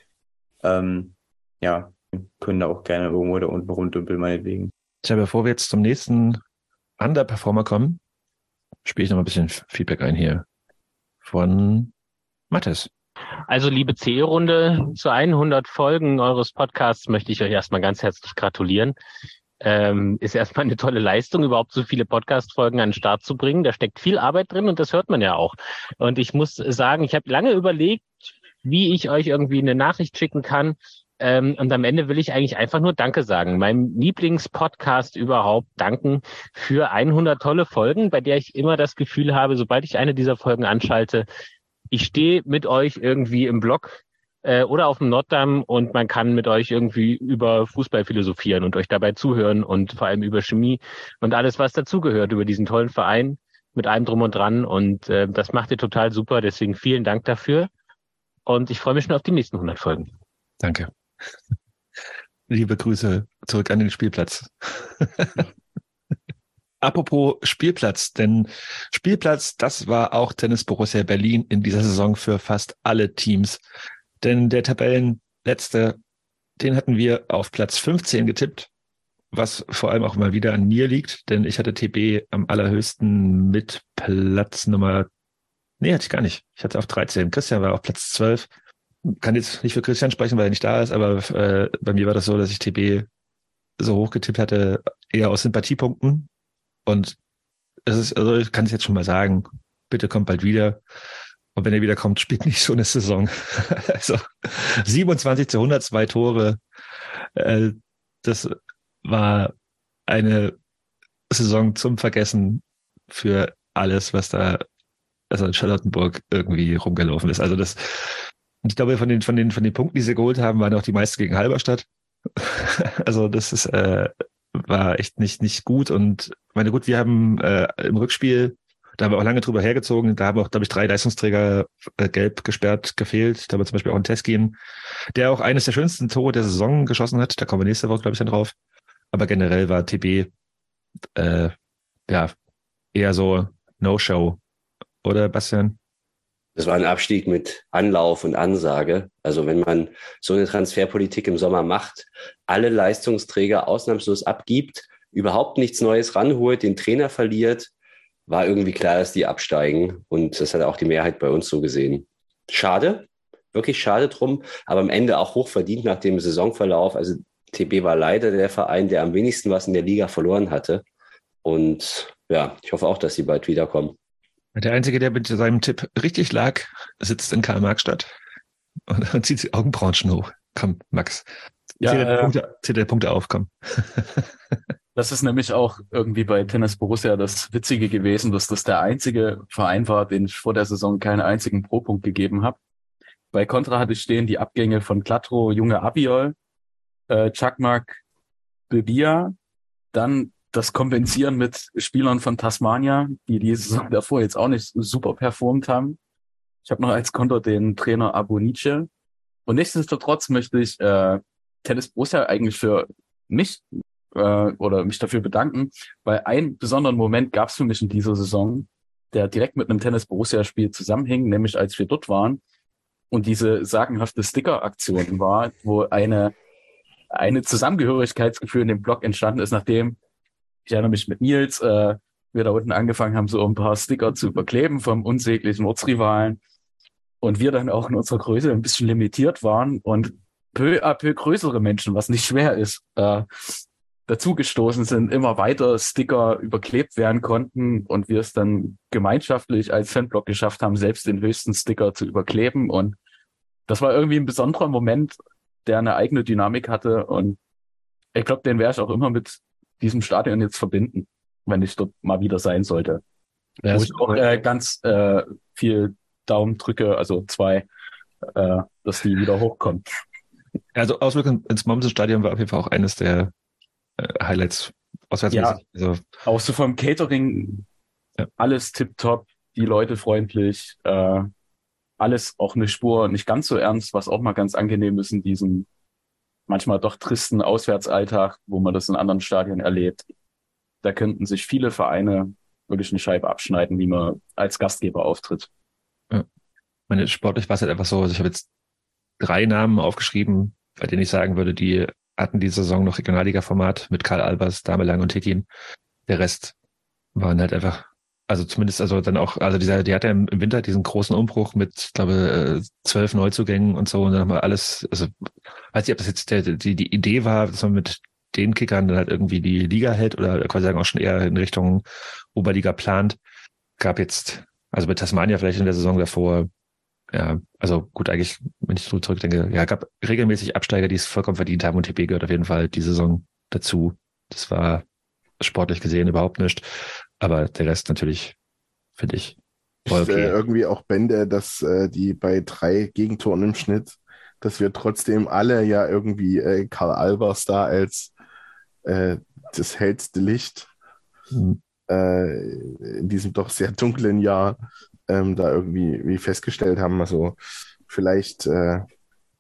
S22: Ähm, ja, können da auch gerne irgendwo da unten runddümpeln, meinetwegen.
S1: Tja, bevor wir jetzt zum nächsten Underperformer kommen, spiele ich noch mal ein bisschen Feedback ein hier von Mathis.
S25: Also liebe C-Runde, zu 100 Folgen eures Podcasts möchte ich euch erstmal ganz herzlich gratulieren. Ähm, ist erstmal eine tolle Leistung, überhaupt so viele Podcast-Folgen an den Start zu bringen. Da steckt viel Arbeit drin und das hört man ja auch. Und ich muss sagen, ich habe lange überlegt, wie ich euch irgendwie eine Nachricht schicken kann. Ähm, und am Ende will ich eigentlich einfach nur Danke sagen. Meinem Lieblingspodcast überhaupt danken für 100 tolle Folgen, bei der ich immer das Gefühl habe, sobald ich eine dieser Folgen anschalte, ich stehe mit euch irgendwie im Blog äh, oder auf dem Norddamm und man kann mit euch irgendwie über Fußball philosophieren und euch dabei zuhören und vor allem über Chemie und alles, was dazugehört, über diesen tollen Verein mit allem drum und dran. Und äh, das macht ihr total super. Deswegen vielen Dank dafür. Und ich freue mich schon auf die nächsten 100 Folgen.
S1: Danke. Liebe Grüße zurück an den Spielplatz. Apropos Spielplatz, denn Spielplatz, das war auch Tennis Borussia Berlin in dieser Saison für fast alle Teams. Denn der Tabellenletzte, den hatten wir auf Platz 15 getippt, was vor allem auch mal wieder an mir liegt, denn ich hatte TB am allerhöchsten mit Platz Nummer, nee, hatte ich gar nicht. Ich hatte auf 13. Christian war auf Platz 12. Kann jetzt nicht für Christian sprechen, weil er nicht da ist, aber äh, bei mir war das so, dass ich TB so hoch getippt hatte, eher aus Sympathiepunkten. Und es ist, also ich kann es jetzt schon mal sagen, bitte kommt bald wieder. Und wenn er wiederkommt, spielt nicht so eine Saison. also 27 zu 102 Tore. Äh, das war eine Saison zum Vergessen für alles, was da also in Charlottenburg irgendwie rumgelaufen ist. Also das, ich glaube, von den, von den, von den Punkten, die sie geholt haben, waren auch die meisten gegen Halberstadt. also das ist, äh, war echt nicht, nicht gut. Und meine gut, wir haben äh, im Rückspiel da haben wir auch lange drüber hergezogen. Da haben auch, glaube ich, drei Leistungsträger äh, gelb gesperrt gefehlt. Da haben wir zum Beispiel auch einen Teskin, der auch eines der schönsten Tore der Saison geschossen hat. Da kommen wir nächste Woche, glaube ich, dann drauf. Aber generell war TB äh, ja eher so No-Show. Oder Bastian?
S5: Das war ein Abstieg mit Anlauf und Ansage. Also wenn man so eine Transferpolitik im Sommer macht, alle Leistungsträger ausnahmslos abgibt, überhaupt nichts Neues ranholt, den Trainer verliert, war irgendwie klar, dass die absteigen. Und das hat auch die Mehrheit bei uns so gesehen. Schade, wirklich schade drum, aber am Ende auch hoch verdient nach dem Saisonverlauf. Also TB war leider der Verein, der am wenigsten was in der Liga verloren hatte. Und ja, ich hoffe auch, dass sie bald wiederkommen.
S1: Der Einzige, der mit seinem Tipp richtig lag, sitzt in Karl-Marx-Stadt und, und zieht die Augenbrauen schon hoch. Komm, Max.
S3: Ja,
S1: zähl,
S3: äh,
S1: Punkte, zähl dir Punkte auf, komm.
S3: Das ist nämlich auch irgendwie bei Tennis Borussia das Witzige gewesen, dass das der einzige Verein war, den ich vor der Saison keinen einzigen Pro-Punkt gegeben habe. Bei Contra hatte ich stehen die Abgänge von Clatro, Junge Abiol, äh, Chakmak, Bebia, dann das Kompensieren mit Spielern von Tasmania, die die Saison davor jetzt auch nicht super performt haben. Ich habe noch als Konto den Trainer Abonice. Und nichtsdestotrotz möchte ich äh, Tennis Borussia eigentlich für mich äh, oder mich dafür bedanken, weil einen besonderen Moment gab es für mich in dieser Saison, der direkt mit einem Tennis Borussia Spiel zusammenhing, nämlich als wir dort waren und diese sagenhafte Sticker-Aktion war, wo eine eine Zusammengehörigkeitsgefühl in dem Blog entstanden ist, nachdem ich erinnere mich mit Nils, äh, wir da unten angefangen haben, so ein paar Sticker zu überkleben vom unsäglichen Ortsrivalen und wir dann auch in unserer Größe ein bisschen limitiert waren und peu à peu größere Menschen, was nicht schwer ist, äh, dazugestoßen sind, immer weiter Sticker überklebt werden konnten und wir es dann gemeinschaftlich als Fanblock geschafft haben, selbst den höchsten Sticker zu überkleben. Und das war irgendwie ein besonderer Moment, der eine eigene Dynamik hatte. Und ich glaube, den werde ich auch immer mit diesem Stadion jetzt verbinden, wenn ich dort mal wieder sein sollte.
S1: Ja,
S3: Wo ich auch äh, ganz äh, viel Daumen drücke, also zwei äh, dass die wieder hochkommen.
S1: Also Ausflug ins Mommsen-Stadion war auf jeden Fall auch eines der äh, Highlights.
S3: Ja,
S1: Also,
S3: auch so vom Catering, alles tipptopp, die Leute freundlich, äh, alles auch eine Spur nicht ganz so ernst, was auch mal ganz angenehm ist in diesem manchmal doch tristen Auswärtsalltag, wo man das in anderen Stadien erlebt. Da könnten sich viele Vereine wirklich eine Scheibe abschneiden, wie man als Gastgeber auftritt.
S1: ja. meine, sportlich war es halt einfach so, also ich habe jetzt drei Namen aufgeschrieben, bei denen ich sagen würde, die hatten die Saison noch Regionalliga-Format mit Karl Albers, Damelang und Tekin. Der Rest waren halt einfach, also zumindest, also dann auch, also dieser, die hatte im im Winter diesen großen Umbruch mit, ich glaube, äh, zwölf Neuzugängen und so und dann haben wir alles, also weiß nicht, ob das jetzt der, die, die Idee war, dass man mit den Kickern dann halt irgendwie die Liga hält oder quasi sagen auch schon eher in Richtung Oberliga plant. Gab jetzt, also mit Tasmania vielleicht in der Saison davor, ja, also gut, eigentlich, wenn ich so zurückdenke, ja, gab regelmäßig Absteiger, die es vollkommen verdient haben und TP gehört auf jeden Fall die Saison dazu. Das war sportlich gesehen überhaupt nicht. Aber der Rest natürlich, finde ich,
S2: Ist, äh,
S1: okay.
S2: irgendwie auch Bände, dass äh, die bei drei Gegentoren im Schnitt, dass wir trotzdem alle ja irgendwie äh, Karl Albers da als äh, das hellste Licht
S1: Mhm.
S2: äh, in diesem doch sehr dunklen Jahr ähm, da irgendwie wie festgestellt haben. Also vielleicht, äh,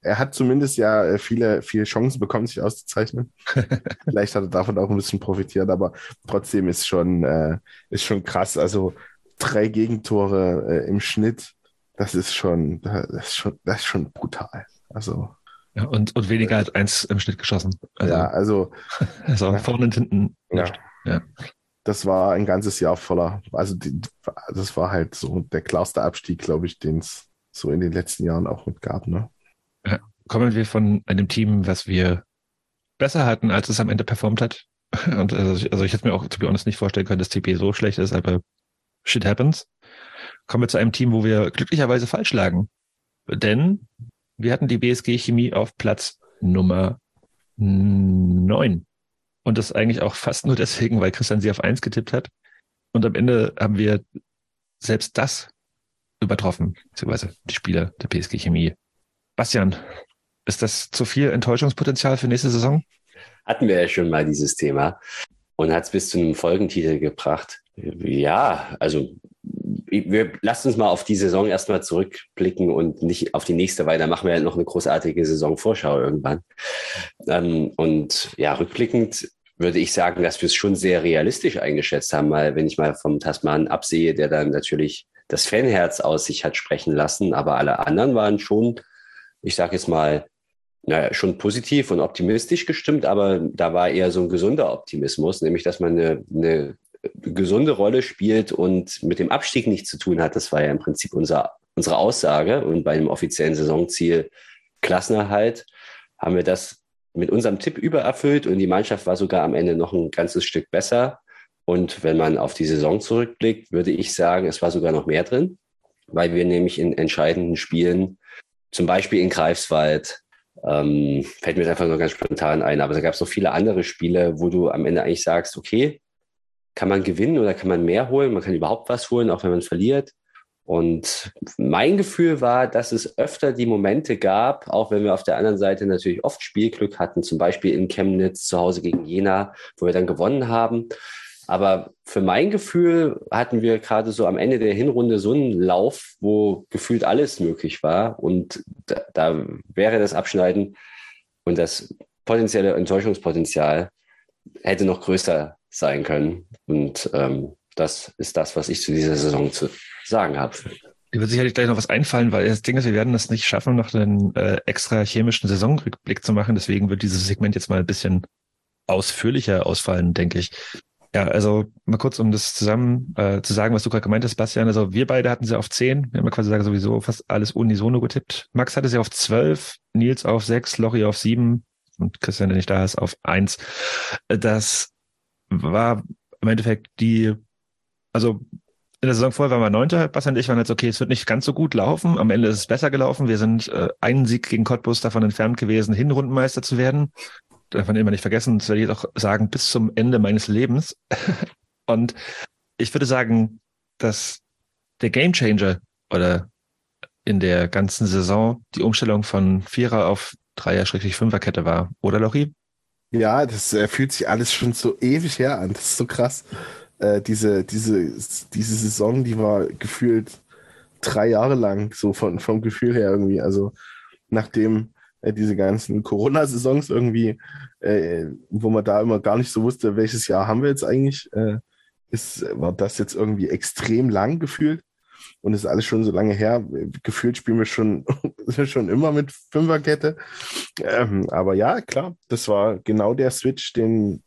S2: er hat zumindest ja äh, viele, viele Chancen bekommen, sich auszuzeichnen. vielleicht hat er davon auch ein bisschen profitiert, aber trotzdem ist schon, äh, ist schon krass. Also drei Gegentore äh, im Schnitt, das ist schon, das ist schon, das ist schon brutal. Also
S1: Ja, und, und weniger als eins im Schnitt geschossen. Also,
S2: ja, also
S1: also vorne und hinten.
S2: Ja.
S1: Ja.
S2: Das war ein ganzes Jahr voller. Also die, das war halt so der klarste Abstieg, glaube ich, den es so in den letzten Jahren auch mit gab. Ne?
S1: Kommen wir von einem Team, was wir besser hatten, als es am Ende performt hat. Und also ich, also ich hätte mir auch, to be honest, nicht vorstellen können, dass TP so schlecht ist, aber shit happens. Kommen wir zu einem Team, wo wir glücklicherweise falsch lagen. Denn wir hatten die BSG Chemie auf Platz Nummer neun Und das eigentlich auch fast nur deswegen, weil Christian sie auf eins getippt hat. Und am Ende haben wir selbst das übertroffen, beziehungsweise die Spieler der PSG Chemie. Bastian, ist das zu viel Enttäuschungspotenzial für nächste Saison?
S5: Hatten wir ja schon mal dieses Thema und hat es bis zu einem Folgentitel gebracht. Ja, also wir lasst uns mal auf die Saison erstmal zurückblicken und nicht auf die nächste, weil da machen wir ja noch eine großartige Saisonvorschau irgendwann. Ähm, und ja, rückblickend würde ich sagen, dass wir es schon sehr realistisch eingeschätzt haben, weil wenn ich mal vom Tasman absehe, der dann natürlich das Fanherz aus sich hat sprechen lassen, aber alle anderen waren schon, ich sage jetzt mal, naja, schon positiv und optimistisch gestimmt, aber da war eher so ein gesunder Optimismus, nämlich dass man eine, eine gesunde Rolle spielt und mit dem Abstieg nichts zu tun hat. Das war ja im Prinzip unser, unsere Aussage. Und bei dem offiziellen Saisonziel Klassenerhalt haben wir das mit unserem Tipp übererfüllt und die Mannschaft war sogar am Ende noch ein ganzes Stück besser. Und wenn man auf die Saison zurückblickt, würde ich sagen, es war sogar noch mehr drin, weil wir nämlich in entscheidenden Spielen, zum Beispiel in Greifswald, ähm, fällt mir jetzt einfach nur ganz spontan ein, aber da gab es noch viele andere Spiele, wo du am Ende eigentlich sagst, okay, kann man gewinnen oder kann man mehr holen? Man kann überhaupt was holen, auch wenn man verliert. Und mein Gefühl war, dass es öfter die Momente gab, auch wenn wir auf der anderen Seite natürlich oft Spielglück hatten, zum Beispiel in Chemnitz zu Hause gegen Jena, wo wir dann gewonnen haben. Aber für mein Gefühl hatten wir gerade so am Ende der Hinrunde so einen Lauf, wo gefühlt alles möglich war. Und da, da wäre das Abschneiden und das potenzielle Enttäuschungspotenzial hätte noch größer sein können. Und ähm, das ist das, was ich zu dieser Saison zu sagen habe.
S1: Mir wird sicherlich gleich noch was einfallen, weil das Ding ist, wir werden das nicht schaffen, noch einen äh, extra chemischen Saisonrückblick zu machen. Deswegen wird dieses Segment jetzt mal ein bisschen ausführlicher ausfallen, denke ich. Ja, also mal kurz, um das zusammen äh, zu sagen, was du gerade gemeint hast, Bastian. Also wir beide hatten sie auf 10. Wir haben ja quasi sagen, sowieso fast alles unisono getippt. Max hatte sie auf 12, Nils auf 6, Lori auf 7 und Christian, der nicht da ist, auf 1. Das war im Endeffekt die, also in der Saison vorher waren wir Neunter. Bastian und ich waren jetzt, okay, es wird nicht ganz so gut laufen. Am Ende ist es besser gelaufen. Wir sind äh, einen Sieg gegen Cottbus davon entfernt gewesen, Hinrundenmeister zu werden. Darf man immer nicht vergessen. Das werde ich auch sagen, bis zum Ende meines Lebens. und ich würde sagen, dass der Gamechanger oder in der ganzen Saison die Umstellung von Vierer auf Dreier-Fünfer-Kette war, oder Lori?
S2: Ja, das äh, fühlt sich alles schon so ewig her an. Das ist so krass. Äh, diese, diese, diese Saison, die war gefühlt drei Jahre lang, so von, vom Gefühl her irgendwie. Also nachdem diese ganzen Corona-Saisons irgendwie, äh, wo man da immer gar nicht so wusste, welches Jahr haben wir jetzt eigentlich, äh, ist, war das jetzt irgendwie extrem lang gefühlt. Und ist alles schon so lange her. Gefühlt spielen wir schon, schon immer mit Fünferkette. Ähm, aber ja, klar, das war genau der Switch, den,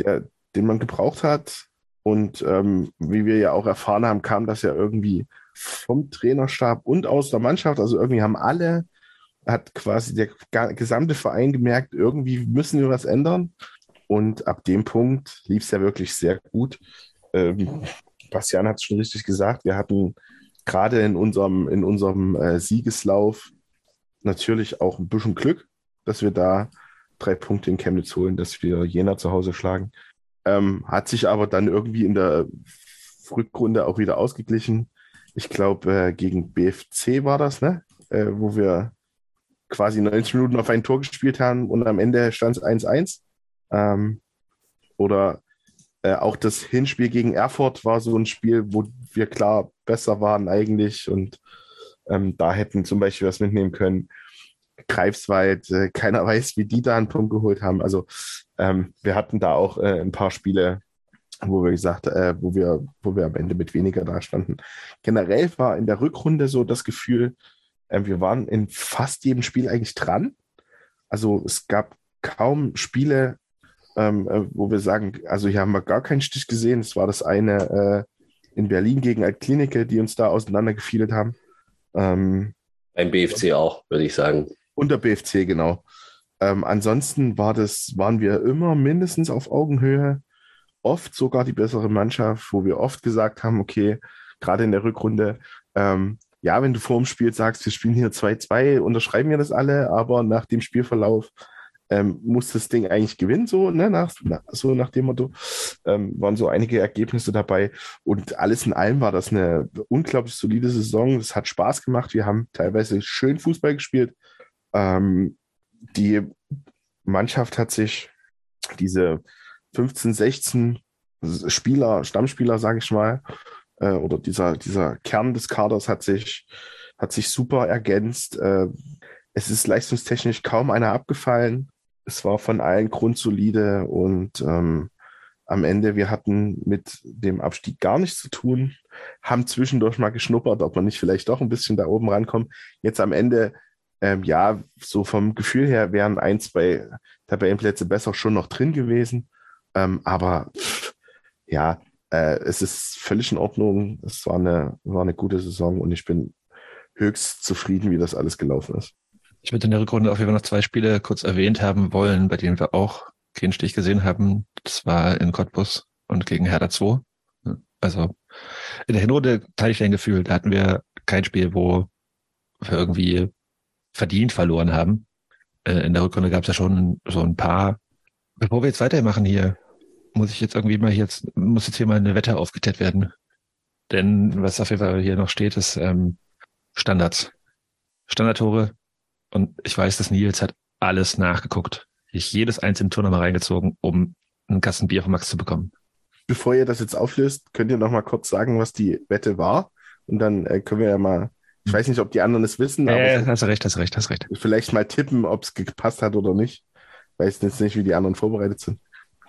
S2: der, den man gebraucht hat. Und ähm, wie wir ja auch erfahren haben, kam das ja irgendwie vom Trainerstab und aus der Mannschaft. Also irgendwie haben alle, hat quasi der gesamte Verein gemerkt, irgendwie müssen wir was ändern. Und ab dem Punkt lief es ja wirklich sehr gut. Ähm, Bastian hat es schon richtig gesagt. Wir hatten gerade in unserem, in unserem äh, Siegeslauf natürlich auch ein bisschen Glück, dass wir da drei Punkte in Chemnitz holen, dass wir Jena zu Hause schlagen. Ähm, hat sich aber dann irgendwie in der Rückrunde auch wieder ausgeglichen. Ich glaube, äh, gegen BFC war das, ne? Äh, wo wir quasi 90 Minuten auf ein Tor gespielt haben und am Ende stand es 1-1. Ähm, oder äh, auch das Hinspiel gegen Erfurt war so ein Spiel, wo wir klar besser waren eigentlich und ähm, da hätten zum Beispiel was mitnehmen können. Greifswald, äh, keiner weiß, wie die da einen Punkt geholt haben. Also ähm, wir hatten da auch äh, ein paar Spiele, wo wir gesagt, äh, wo wir, wo wir am Ende mit weniger da standen. Generell war in der Rückrunde so das Gefühl, äh, wir waren in fast jedem Spiel eigentlich dran. Also es gab kaum Spiele, ähm, äh, wo wir sagen, also hier haben wir gar keinen Stich gesehen. Es war das eine äh, in Berlin gegen Altklinike, die uns da auseinandergefiedelt haben. Ähm,
S5: Ein BFC auch, würde ich sagen.
S2: Und der BFC, genau. Ähm, ansonsten war das, waren wir immer mindestens auf Augenhöhe, oft sogar die bessere Mannschaft, wo wir oft gesagt haben, okay, gerade in der Rückrunde, ähm, ja, wenn du vor dem Spiel sagst, wir spielen hier 2-2, unterschreiben wir das alle, aber nach dem Spielverlauf ähm, muss das Ding eigentlich gewinnen, so, ne, nach, na, so nach dem Motto. Ähm, waren so einige Ergebnisse dabei und alles in allem war das eine unglaublich solide Saison. Es hat Spaß gemacht. Wir haben teilweise schön Fußball gespielt. Ähm, die Mannschaft hat sich diese 15, 16 Spieler, Stammspieler, sage ich mal, äh, oder dieser, dieser Kern des Kaders hat sich, hat sich super ergänzt. Äh, es ist leistungstechnisch kaum einer abgefallen. Es war von allen grundsolide und ähm, am Ende, wir hatten mit dem Abstieg gar nichts zu tun, haben zwischendurch mal geschnuppert, ob wir nicht vielleicht doch ein bisschen da oben rankommen. Jetzt am Ende ähm, ja, so vom Gefühl her wären ein, zwei Tabellenplätze besser schon noch drin gewesen. Ähm, aber ja, äh, es ist völlig in Ordnung. Es war eine, war eine gute Saison und ich bin höchst zufrieden, wie das alles gelaufen ist.
S1: Ich würde in der Rückrunde auf jeden Fall noch zwei Spiele kurz erwähnt haben wollen, bei denen wir auch keinen Stich gesehen haben. Das war in Cottbus und gegen Hertha 2. Also in der Hinrunde teile ich dein Gefühl, da hatten wir kein Spiel, wo wir irgendwie verdient verloren haben. Äh, in der Rückrunde gab es ja schon so ein paar. Bevor wir jetzt weitermachen hier, muss ich jetzt irgendwie mal hier jetzt, muss jetzt hier mal eine Wette aufgeteilt werden. Denn was auf jeden Fall hier noch steht, ist ähm, Standards. Standardtore. Und ich weiß, dass Nils hat alles nachgeguckt. Ich jedes einzelne Tor nochmal reingezogen, um einen Kasten Bier von Max zu bekommen.
S2: Bevor ihr das jetzt auflöst, könnt ihr noch mal kurz sagen, was die Wette war? Und dann äh, können wir ja mal ich weiß nicht, ob die anderen es wissen.
S1: aber äh, hast recht, hast recht, hast recht.
S2: Vielleicht mal tippen, ob es gepasst hat oder nicht. Weiß jetzt nicht, wie die anderen vorbereitet sind.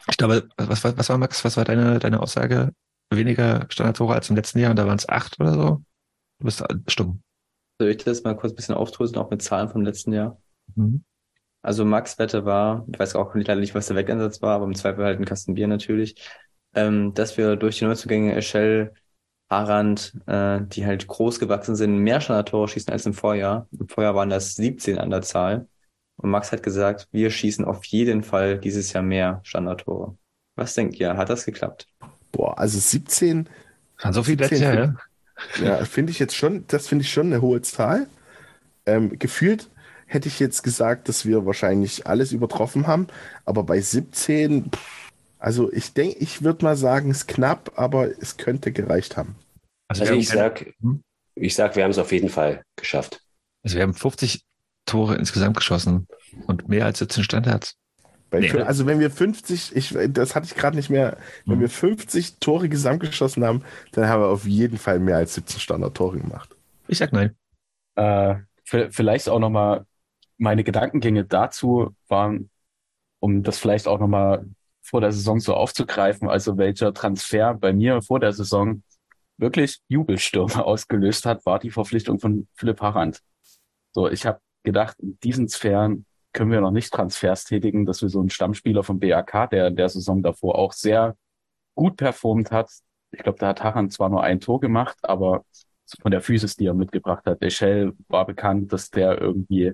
S1: Ich glaube, was, was, was war, Max, was war deine, deine Aussage? Weniger Standardtore als im letzten Jahr und da waren es acht oder so? Du bist stumm.
S22: Soll ich das mal kurz ein bisschen auftrösten, auch mit Zahlen vom letzten Jahr? Mhm. Also Max Wette war, ich weiß auch leider nicht, was der Wegansatz war, aber im Zweifel halt ein Kasten Bier natürlich, ähm, dass wir durch die Neuzugänge Eschel Harand, äh, die halt groß gewachsen sind, mehr Standardtore schießen als im Vorjahr. Im Vorjahr waren das 17 an der Zahl. Und Max hat gesagt, wir schießen auf jeden Fall dieses Jahr mehr Standardtore. Was denkt ihr? Hat das geklappt?
S2: Boah, also 17.
S1: Waren so viel letztes Jahr, ja?
S2: Ja, finde ich jetzt schon, das finde ich schon eine hohe Zahl. Ähm, gefühlt hätte ich jetzt gesagt, dass wir wahrscheinlich alles übertroffen haben, aber bei 17, also ich denke, ich würde mal sagen, es ist knapp, aber es könnte gereicht haben.
S5: Also, also ich sag, hm? Ich sag, wir haben es auf jeden Fall geschafft.
S1: Also wir haben 50 Tore insgesamt geschossen und mehr als 17 Standards. Nee, ne?
S2: also wenn wir 50, ich, das hatte ich gerade nicht mehr, wenn wir 50 Tore gesamt geschossen haben, dann haben wir auf jeden Fall mehr als 17 Standardtore gemacht.
S1: Ich sag nein.
S3: Äh, vielleicht auch nochmal meine Gedankengänge dazu waren, um das vielleicht auch nochmal vor der Saison so aufzugreifen, also welcher Transfer bei mir vor der Saison wirklich Jubelstürme ausgelöst hat, war die Verpflichtung von Philipp Harrand. So, ich habe gedacht, in diesen Sphären können wir noch nicht Transfers tätigen, dass wir so einen Stammspieler vom BAK, der in der Saison davor auch sehr gut performt hat. Ich glaube, da hat Harrand zwar nur ein Tor gemacht, aber von der Physis, die er mitgebracht hat. Der Shell war bekannt, dass der irgendwie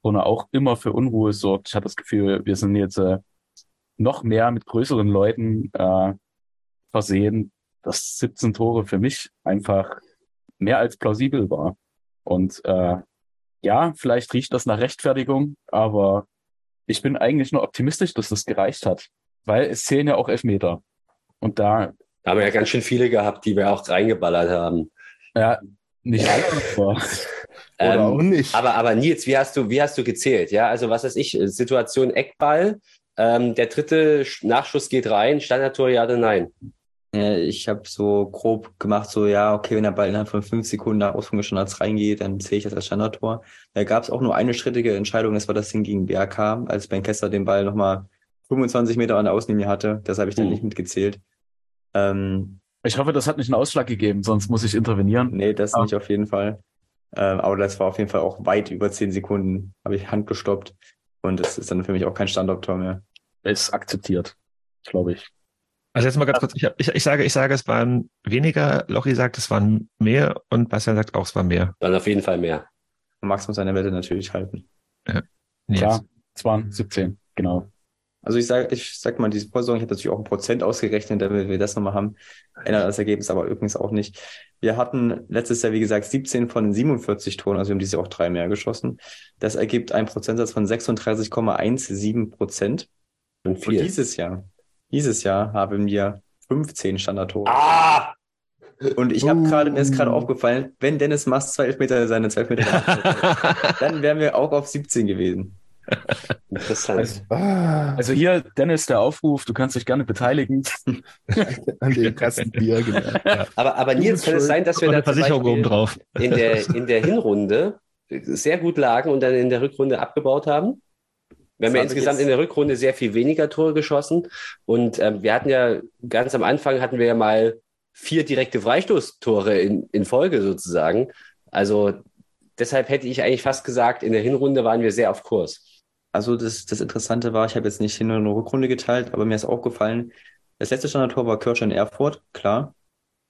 S3: vorne auch immer für Unruhe sorgt. Ich hatte das Gefühl, wir sind jetzt äh, noch mehr mit größeren Leuten äh, versehen, dass 17 Tore für mich einfach mehr als plausibel war. Und äh, ja, vielleicht riecht das nach Rechtfertigung, aber ich bin eigentlich nur optimistisch, dass das gereicht hat, weil es zählen ja auch Elfmeter. Und da
S5: Da haben wir ja ganz schön viele gehabt, die wir auch reingeballert haben.
S3: Ja, nicht aber
S5: Ähm,
S2: auch nicht.
S5: Aber, aber Nils, wie hast du, wie hast du gezählt? Ja, also was weiß ich, Situation Eckball, ähm, der dritte Sch- Nachschuss geht rein, Standardtor, ja oder nein?
S22: Ich habe so grob gemacht, so ja, okay, wenn der Ball innerhalb von fünf Sekunden nach Ausführung des Standards reingeht, dann zähle ich das als Standardtor. Da gab es auch nur eine strittige Entscheidung, das war das Ding gegen BRK, als Ben Kessler den Ball nochmal 25 Meter an der Außenlinie hatte. Das habe ich dann
S3: Mhm.
S22: nicht mitgezählt. Ähm,
S3: ich hoffe, das hat nicht einen Ausschlag gegeben, sonst muss ich intervenieren.
S22: nee, das
S3: Ah.
S22: nicht auf jeden Fall. Ähm, aber das war auf jeden Fall auch weit über 10 Sekunden, habe ich Hand gestoppt. Und das ist dann für mich auch kein Standardtor mehr.
S3: Ist akzeptiert, glaube ich.
S1: Also jetzt mal ganz kurz, ich, ich, ich sage, ich sage, es waren weniger, Lochi sagt, es waren mehr und Bastian sagt auch, es war mehr.
S5: Dann auf jeden Fall mehr.
S22: Max muss seine Wette natürlich halten.
S1: Nils.
S3: Klar, es waren 17, genau.
S22: Also ich sage, ich sag mal, diese Vorsaison, ich habe natürlich auch ein Prozent ausgerechnet, damit wir das nochmal haben. Ändert das Ergebnis aber übrigens auch nicht. Wir hatten letztes Jahr, wie gesagt, 17 von den 47 Toren, also wir haben dieses Jahr auch drei mehr geschossen. Das ergibt einen Prozentsatz von 36,17 Prozent.
S5: Und
S22: Und dieses Jahr, dieses Jahr haben wir 15 Standardtore.
S5: Ah!
S22: Und ich habe gerade, mir ist gerade aufgefallen, wenn Dennis Mast zwei Elfmeter seine zwei Elfmeter hätte, dann wären wir auch auf 17 gewesen.
S5: Interessant.
S3: Also, also hier, Dennis, der Aufruf, du kannst dich gerne beteiligen.
S2: An den Kasten Bier, genau.
S5: Aber, aber Nils, kann es sein, dass wir da
S1: Versicherung oben drauf.
S5: in der, in der Hinrunde sehr gut lagen und dann in der Rückrunde abgebaut haben? Wir haben ja insgesamt
S22: jetzt-
S5: in der Rückrunde sehr viel weniger Tore geschossen. Und ähm, wir hatten ja ganz am Anfang hatten wir ja mal vier direkte Freistoßtore in, in Folge sozusagen. Also deshalb hätte ich eigentlich fast gesagt, in der Hinrunde waren wir sehr auf Kurs.
S22: Also das, das Interessante war, ich habe jetzt nicht Hin- und Rückrunde geteilt, aber mir ist aufgefallen, das letzte Standardtor war Kirscher in Erfurt, klar.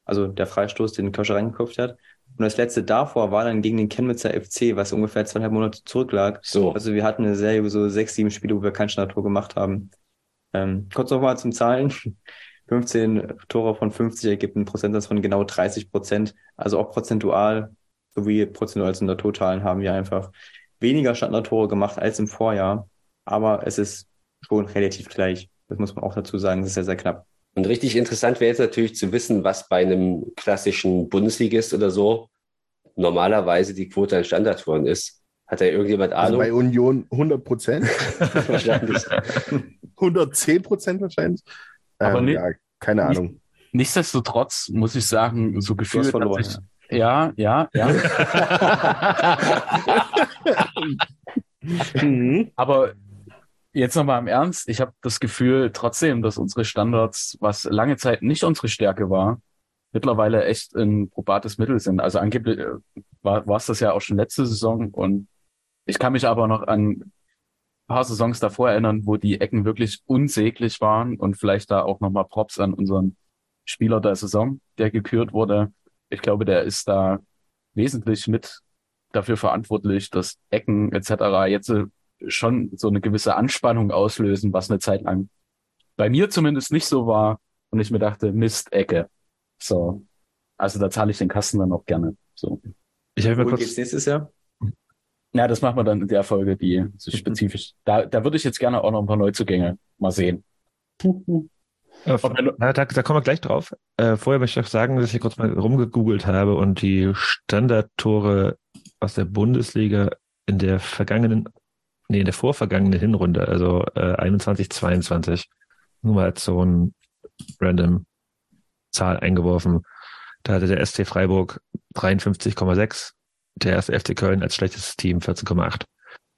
S22: Also der Freistoß, den Kirscher reingeköpft hat. Und das letzte davor war dann gegen den Chemnitzer FC, was ungefähr zweieinhalb Monate zurücklag.
S5: So.
S22: Also wir hatten eine Serie so sechs, sieben Spiele, wo wir kein Standardtor gemacht haben. Ähm, kurz nochmal zum Zahlen. 15 Tore von 50 ergibt einen Prozentsatz von genau 30 Prozent. Also auch prozentual sowie prozentual in der Totalen haben wir einfach weniger Standardtore gemacht als im Vorjahr. Aber es ist schon relativ gleich. Das muss man auch dazu sagen. Es ist sehr, sehr knapp.
S5: Und richtig interessant wäre jetzt natürlich zu wissen, was bei einem klassischen Bundesligist oder so normalerweise die Quote an Standardtoren ist. Hat da irgendjemand
S2: Also
S5: Ahnung?
S2: bei Union 100 Prozent.
S5: Wahrscheinlich.
S2: 110 Prozent wahrscheinlich.
S3: Aber
S2: ähm,
S3: ni-
S2: ja, keine
S3: nicht-
S2: Ahnung.
S3: Nichtsdestotrotz muss ich sagen, so gefühlt hat
S22: verloren,
S3: sich, ja, ja, ja. Aber jetzt nochmal im Ernst, ich habe das Gefühl trotzdem, dass unsere Standards, was lange Zeit nicht unsere Stärke war, mittlerweile echt ein probates Mittel sind. Also angeblich äh, war es das ja auch schon letzte Saison und ich kann mich aber noch an paar Saisons davor erinnern, wo die Ecken wirklich unsäglich waren und vielleicht da auch nochmal Props an unseren Spieler der Saison, der gekürt wurde. Ich glaube, der ist da wesentlich mit dafür verantwortlich, dass Ecken etc. jetzt äh, schon so eine gewisse Anspannung auslösen, was eine Zeit lang bei mir zumindest nicht so war und ich mir dachte, Mist, Ecke. So. Also da zahle ich den Kasten dann auch gerne. So.
S1: Ich habe mir kurz,
S22: geht's nächstes Jahr?
S3: Ja, das machen wir dann in der Folge, die so spezifisch. Da, da würde ich jetzt gerne auch noch ein paar Neuzugänge mal sehen.
S1: Äh, na, da, da kommen wir gleich drauf. Äh, vorher möchte ich auch sagen, dass ich hier kurz mal rumgegoogelt habe und die Standardtore aus der Bundesliga in der vergangenen, nee, in der vorvergangenen Hinrunde, also äh, 21, 22, nur mal als so ein random Zahl eingeworfen. Da hatte der SC Freiburg 53,6, der erste FC Köln als schlechtes Team 14,8.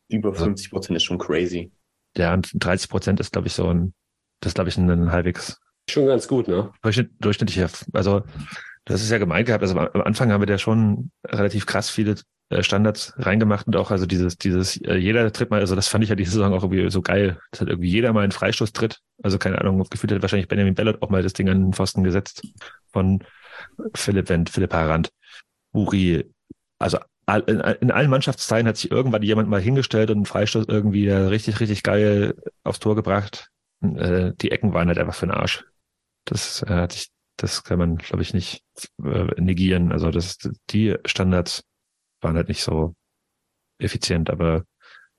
S22: Über 50 Prozent ist schon crazy.
S1: Ja, und 30 Prozent ist, glaube ich, so ein, das ist, glaube ich, ein, halbwegs
S5: Schon ganz gut, ne?
S1: Durchschnitt, durchschnittlicher. Also, das ist ja gemeint gehabt. Also am Anfang haben wir da schon relativ krass viele Standards reingemacht und auch also dieses, dieses, äh, jeder tritt mal, also das fand ich ja diese Saison auch irgendwie so geil. Das hat irgendwie jeder mal einen Freistoß tritt. Also keine Ahnung, gefühlt hat wahrscheinlich Benjamin Bellot auch mal das Ding an den Pfosten gesetzt von Philipp Wendt, Philipp Harand, Uri. Also in, in allen Mannschaftsteilen hat sich irgendwann jemand mal hingestellt und einen Freistoß irgendwie äh, richtig, richtig geil aufs Tor gebracht. Äh, die Ecken waren halt einfach für den Arsch. Das äh, hat sich, das kann man, glaube ich, nicht äh, negieren. Also das, die Standards waren halt nicht so effizient, aber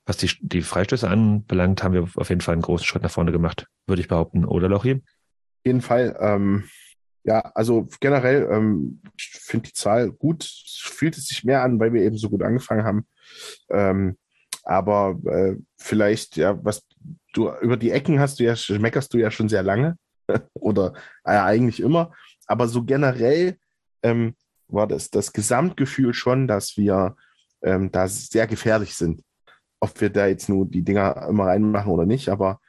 S1: was die, die Freistöße anbelangt, haben wir auf jeden Fall einen großen Schritt nach vorne gemacht, würde ich behaupten, oder Lochi?
S2: Auf jeden Fall. Ähm, ja, also generell ähm, ich finde die Zahl gut. Fühlt es sich mehr an, weil wir eben so gut angefangen haben. Ähm, aber äh, vielleicht, ja, was du über die Ecken hast du ja, meckerst du ja schon sehr lange. Oder äh, eigentlich immer. Aber so generell ähm, war das das Gesamtgefühl schon, dass wir ähm, da sehr gefährlich sind. Ob wir da jetzt nur die Dinger immer reinmachen oder nicht, aber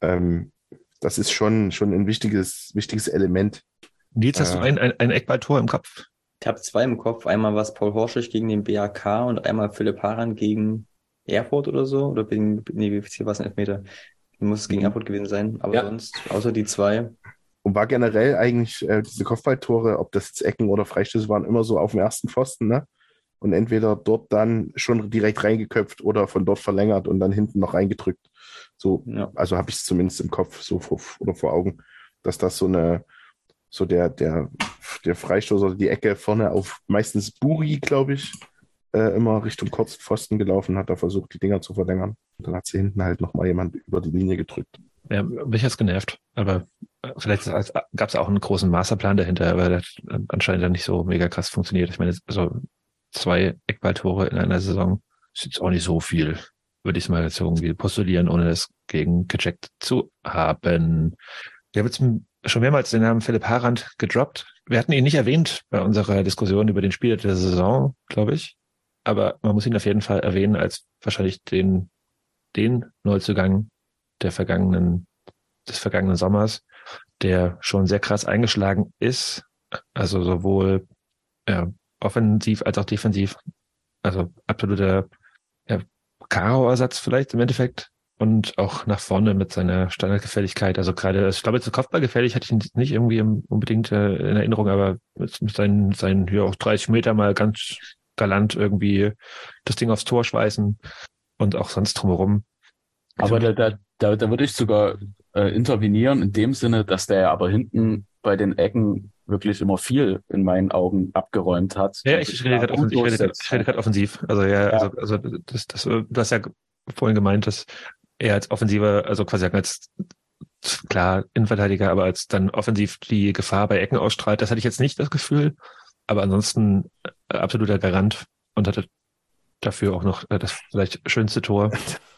S2: ähm, das ist schon, schon ein wichtiges, wichtiges Element.
S1: Nils, hast du
S2: Äh,
S1: ein, ein, ein Eckballtor im Kopf?
S22: Ich habe zwei im Kopf. Einmal war es Paul Horschig gegen den BAK und einmal Philipp Haran gegen Erfurt oder so. Oder gegen, nee, wie war es ein Elfmeter? Muss es gegen Erfurt gewesen sein. Aber
S2: Ja.
S22: sonst, außer die zwei.
S2: Und war generell eigentlich äh, diese Kopfballtore, ob das jetzt Ecken oder Freistöße waren, immer so auf dem ersten Pfosten, ne? Und entweder dort dann schon direkt reingeköpft oder von dort verlängert und dann hinten noch reingedrückt. So, also habe ich es zumindest im Kopf so vor, oder vor Augen, dass das so eine, so der, der, der Freistoß oder die Ecke vorne auf meistens Buri, glaube ich, äh, immer Richtung Kurzpfosten gelaufen hat, da versucht, die Dinger zu verlängern. Und dann hat sie hinten halt nochmal jemand über die Linie gedrückt.
S1: Ja, mich hat's genervt. Aber äh, vielleicht gab es auch einen großen Masterplan dahinter, aber das hat anscheinend dann nicht so mega krass funktioniert. Ich meine, so zwei Eckballtore in einer Saison ist jetzt auch nicht so viel, würde ich mal jetzt irgendwie postulieren, ohne das gegen gecheckt zu haben. Wir haben jetzt schon mehrmals den Namen Philipp Harand gedroppt. Wir hatten ihn nicht erwähnt bei unserer Diskussion über den Spieler der Saison, glaube ich. Aber man muss ihn auf jeden Fall erwähnen als wahrscheinlich den, den Neuzugang der vergangenen, des vergangenen Sommers, der schon sehr krass eingeschlagen ist. Also sowohl ja, offensiv als auch defensiv. Also absoluter ja, Karo-Ersatz vielleicht im Endeffekt. Und auch nach vorne mit seiner Standardgefälligkeit. Also gerade, ich glaube, zu Kopfballgefällig hatte ich ihn nicht irgendwie unbedingt äh, in Erinnerung, aber mit, mit seinen, seinen ja, auch 30 Meter mal ganz galant irgendwie das Ding aufs Tor schweißen und auch sonst drumherum.
S3: Aber da, da, da, da würde ich sogar äh, intervenieren in dem Sinne, dass der aber hinten bei den Ecken wirklich immer viel in meinen Augen abgeräumt hat.
S1: Ja, ich
S3: sich
S1: rede gerade offensiv, ich rede ich rede gerade offensiv. Also ja, also, also das, das, du hast ja vorhin gemeint, dass er als offensiver, also quasi als klar Innenverteidiger, aber als dann offensiv die Gefahr bei Ecken ausstrahlt, das hatte ich jetzt nicht das Gefühl. Aber ansonsten äh, absoluter Garant und hatte dafür auch noch äh, das vielleicht schönste Tor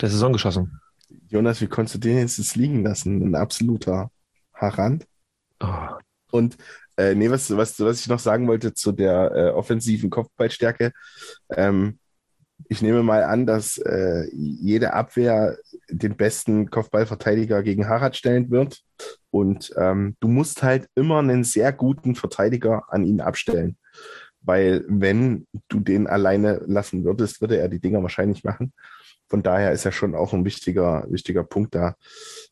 S1: der Saison geschossen.
S2: Jonas, wie konntest du den jetzt liegen lassen? Ein absoluter Harand. Und äh, nee, was, was, was ich noch sagen wollte zu der äh, offensiven Kopfballstärke. Ähm, ich nehme mal an, dass äh, jede Abwehr den besten Kopfballverteidiger gegen Harald stellen wird. Und ähm, du musst halt immer einen sehr guten Verteidiger an ihn abstellen. Weil wenn du den alleine lassen würdest, würde er die Dinger wahrscheinlich machen. Von daher ist er schon auch ein wichtiger, wichtiger Punkt da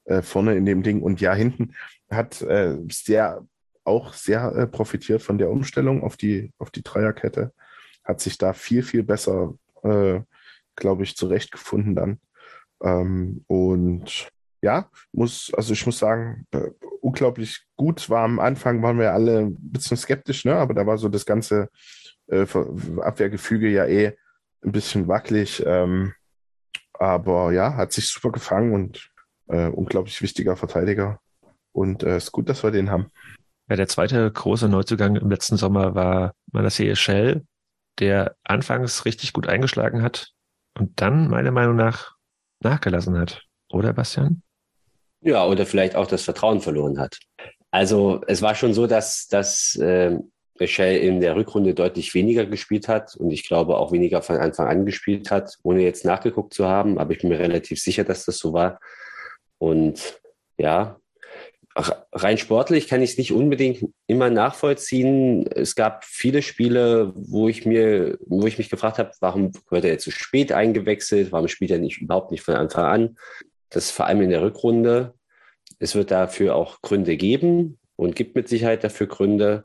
S2: äh, vorne in dem Ding. Und ja, hinten hat äh, sehr auch sehr äh, profitiert von der Umstellung auf die, auf die Dreierkette. Hat sich da viel, viel besser, äh, glaube ich, zurechtgefunden dann. Ähm, und ja, muss, also ich muss sagen, äh, unglaublich gut war am Anfang, waren wir alle ein bisschen skeptisch, ne? Aber da war so das ganze äh, Abwehrgefüge ja eh ein bisschen wackelig. Ähm, aber ja, hat sich super gefangen und äh, unglaublich wichtiger Verteidiger. Und es äh, ist gut, dass wir den haben.
S1: Ja, der zweite große Neuzugang im letzten Sommer war Manasseh Shell, der anfangs richtig gut eingeschlagen hat und dann meiner Meinung nach nachgelassen hat. Oder, Bastian?
S5: Ja, oder vielleicht auch das Vertrauen verloren hat. Also es war schon so, dass, dass äh, Michel in der Rückrunde deutlich weniger gespielt hat und ich glaube auch weniger von Anfang an gespielt hat, ohne jetzt nachgeguckt zu haben, aber ich bin mir relativ sicher, dass das so war. Und ja, rein sportlich kann ich es nicht unbedingt immer nachvollziehen. Es gab viele Spiele, wo ich mir, wo ich mich gefragt habe, warum wird er jetzt so spät eingewechselt? Warum spielt er nicht überhaupt nicht von Anfang an? Das vor allem in der Rückrunde. Es wird dafür auch Gründe geben und gibt mit Sicherheit dafür Gründe,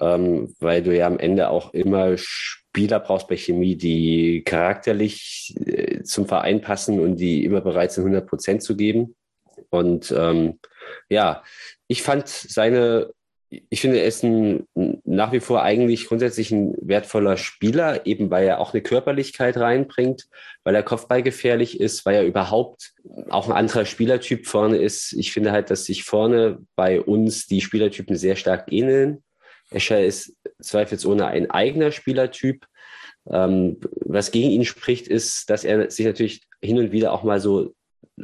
S5: ähm, weil du ja am Ende auch immer Spieler brauchst bei Chemie, die charakterlich äh, zum Verein passen und die immer bereit sind, 100 Prozent zu geben. Und ähm, ja, ich fand seine, ich finde, er ist ein, nach wie vor eigentlich grundsätzlich ein wertvoller Spieler, eben weil er auch eine Körperlichkeit reinbringt, weil er kopfballgefährlich ist, weil er überhaupt auch ein anderer Spielertyp vorne ist. Ich finde halt, dass sich vorne bei uns die Spielertypen sehr stark ähneln. Escher ist zweifelsohne ein eigener Spielertyp. Ähm, was gegen ihn spricht, ist, dass er sich natürlich hin und wieder auch mal so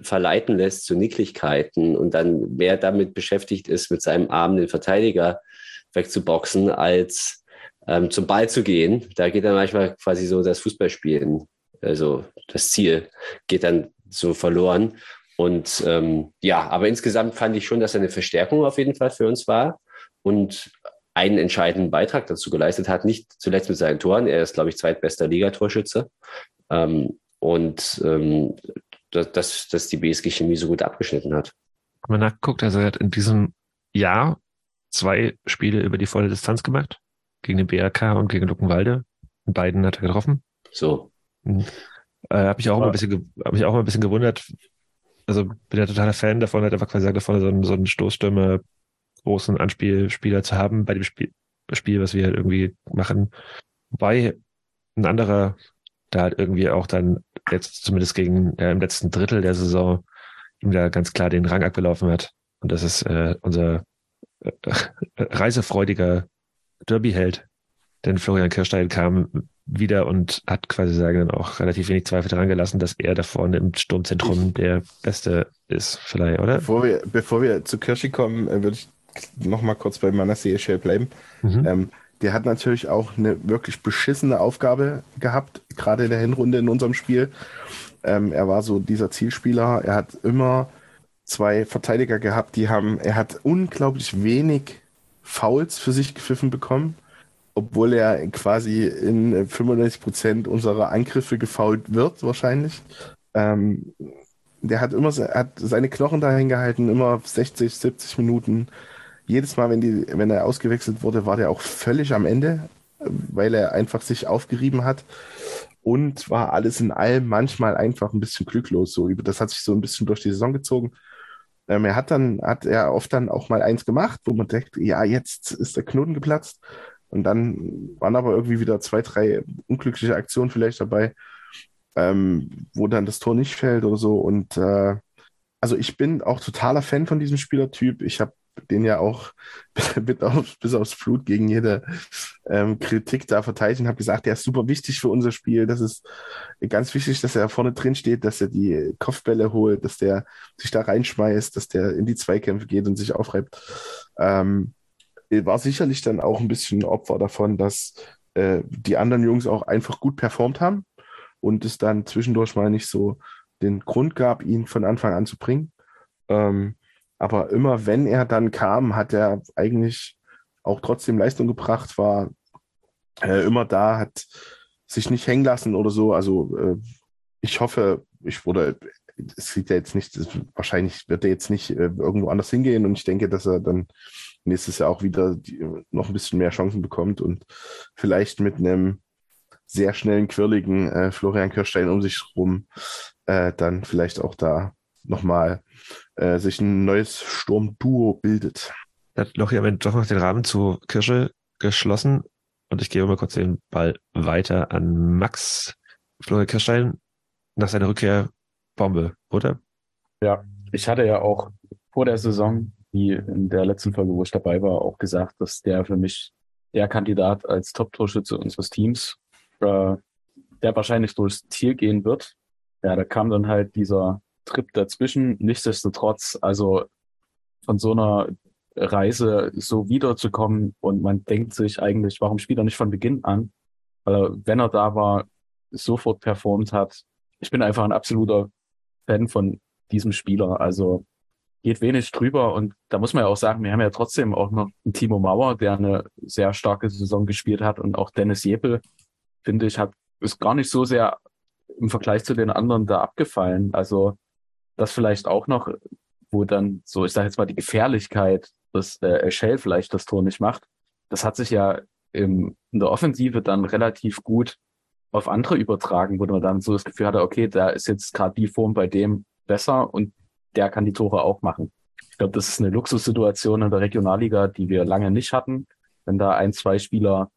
S5: verleiten lässt zu Nicklichkeiten und dann mehr damit beschäftigt ist, mit seinem Arm den Verteidiger wegzuboxen, als ähm, zum Ball zu gehen. Da geht dann manchmal quasi so das Fußballspielen, also das Ziel geht dann so verloren. Und ähm, ja, aber insgesamt fand ich schon, dass er eine Verstärkung auf jeden Fall für uns war und einen entscheidenden Beitrag dazu geleistet hat, nicht zuletzt mit seinen Toren. Er ist, glaube ich, zweitbester Ligatorschütze. Ähm, und ähm, dass, dass die BSG Chemie so gut abgeschnitten hat.
S1: Haben wir nachgeguckt, also er hat in diesem Jahr zwei Spiele über die volle Distanz gemacht. Gegen den BRK und gegen Luckenwalde. In beiden hat er getroffen.
S5: So.
S1: Mhm. Äh, habe ich auch mal ein bisschen, habe ich auch mal ein bisschen gewundert. Also bin ja totaler Fan davon, hat einfach quasi gesagt, davon so einen, so einen Stoßstürmer, großen Anspielspieler zu haben bei dem Spiel, Spiel, was wir halt irgendwie machen. Wobei ein anderer da halt irgendwie auch dann jetzt zumindest gegen äh, im letzten Drittel der Saison ihm da ganz klar den Rang abgelaufen hat. Und das ist äh, unser äh, reisefreudiger Derby-Held. Denn Florian Kirstein kam wieder und hat quasi sagen dann auch relativ wenig Zweifel daran gelassen, dass er da vorne im Sturmzentrum der Beste ist, vielleicht, oder?
S2: Bevor wir, bevor wir zu Kirschi kommen, äh, würde ich noch mal kurz bei Manasseh Shell bleiben. Mhm. Ähm, der hat natürlich auch eine wirklich beschissene Aufgabe gehabt, gerade in der Hinrunde in unserem Spiel. Ähm, er war so dieser Zielspieler. Er hat immer zwei Verteidiger gehabt, die haben, er hat unglaublich wenig Fouls für sich gepfiffen bekommen, obwohl er quasi in 95 Prozent unserer Angriffe gefault wird, wahrscheinlich. Ähm, der hat immer hat seine Knochen dahin gehalten, immer 60, 70 Minuten jedes Mal, wenn, die, wenn er ausgewechselt wurde, war der auch völlig am Ende, weil er einfach sich aufgerieben hat und war alles in allem manchmal einfach ein bisschen glücklos. So, das hat sich so ein bisschen durch die Saison gezogen. Ähm, er hat dann, hat er oft dann auch mal eins gemacht, wo man denkt, ja, jetzt ist der Knoten geplatzt. Und dann waren aber irgendwie wieder zwei, drei unglückliche Aktionen vielleicht dabei, ähm, wo dann das Tor nicht fällt oder so. Und äh, also ich bin auch totaler Fan von diesem Spielertyp. Ich habe den ja auch bis, auf, bis aufs Blut gegen jede ähm, Kritik da verteidigt und habe gesagt, der ist super wichtig für unser Spiel. Das ist ganz wichtig, dass er vorne drin steht, dass er die Kopfbälle holt, dass der sich da reinschmeißt, dass der in die Zweikämpfe geht und sich aufreibt. Ähm, war sicherlich dann auch ein bisschen Opfer davon, dass äh, die anderen Jungs auch einfach gut performt haben und es dann zwischendurch mal nicht so den Grund gab, ihn von Anfang an zu bringen. Ähm, aber immer wenn er dann kam, hat er eigentlich auch trotzdem Leistung gebracht, war äh, immer da, hat sich nicht hängen lassen oder so. Also äh, ich hoffe, ich wurde, es sieht ja jetzt nicht, wahrscheinlich wird er jetzt nicht äh, irgendwo anders hingehen und ich denke, dass er dann nächstes Jahr auch wieder die, noch ein bisschen mehr Chancen bekommt und vielleicht mit einem sehr schnellen, quirligen äh, Florian Kirstein um sich rum äh, dann vielleicht auch da nochmal äh, sich ein neues Sturmduo bildet.
S1: Hat Lochi am Ende doch noch den Rahmen zu Kirsche geschlossen und ich gebe mal kurz den Ball weiter an Max. Florian Kirstein nach seiner Rückkehr Bombe, oder?
S3: Ja, ich hatte ja auch vor der Saison wie in der letzten Folge, wo ich dabei war, auch gesagt, dass der für mich der Kandidat als Top-Torschütze unseres Teams, äh, der wahrscheinlich durchs Ziel gehen wird. Ja, da kam dann halt dieser Trip dazwischen. Nichtsdestotrotz, also von so einer Reise so wiederzukommen und man denkt sich eigentlich, warum spielt er nicht von Beginn an? Weil er, wenn er da war, sofort performt hat. Ich bin einfach ein absoluter Fan von diesem Spieler. Also geht wenig drüber und da muss man ja auch sagen, wir haben ja trotzdem auch noch einen Timo Mauer, der eine sehr starke Saison gespielt hat und auch Dennis Jepel, finde ich, hat ist gar nicht so sehr im Vergleich zu den anderen da abgefallen. Also das vielleicht auch noch, wo dann so, ich sage jetzt mal, die Gefährlichkeit, dass äh, Shell vielleicht das Tor nicht macht, das hat sich ja im, in der Offensive dann relativ gut auf andere übertragen, wo man dann so das Gefühl hatte, okay, da ist jetzt gerade die Form bei dem besser und der kann die Tore auch machen. Ich glaube, das ist eine Luxussituation in der Regionalliga, die wir lange nicht hatten. Wenn da ein, zwei Spieler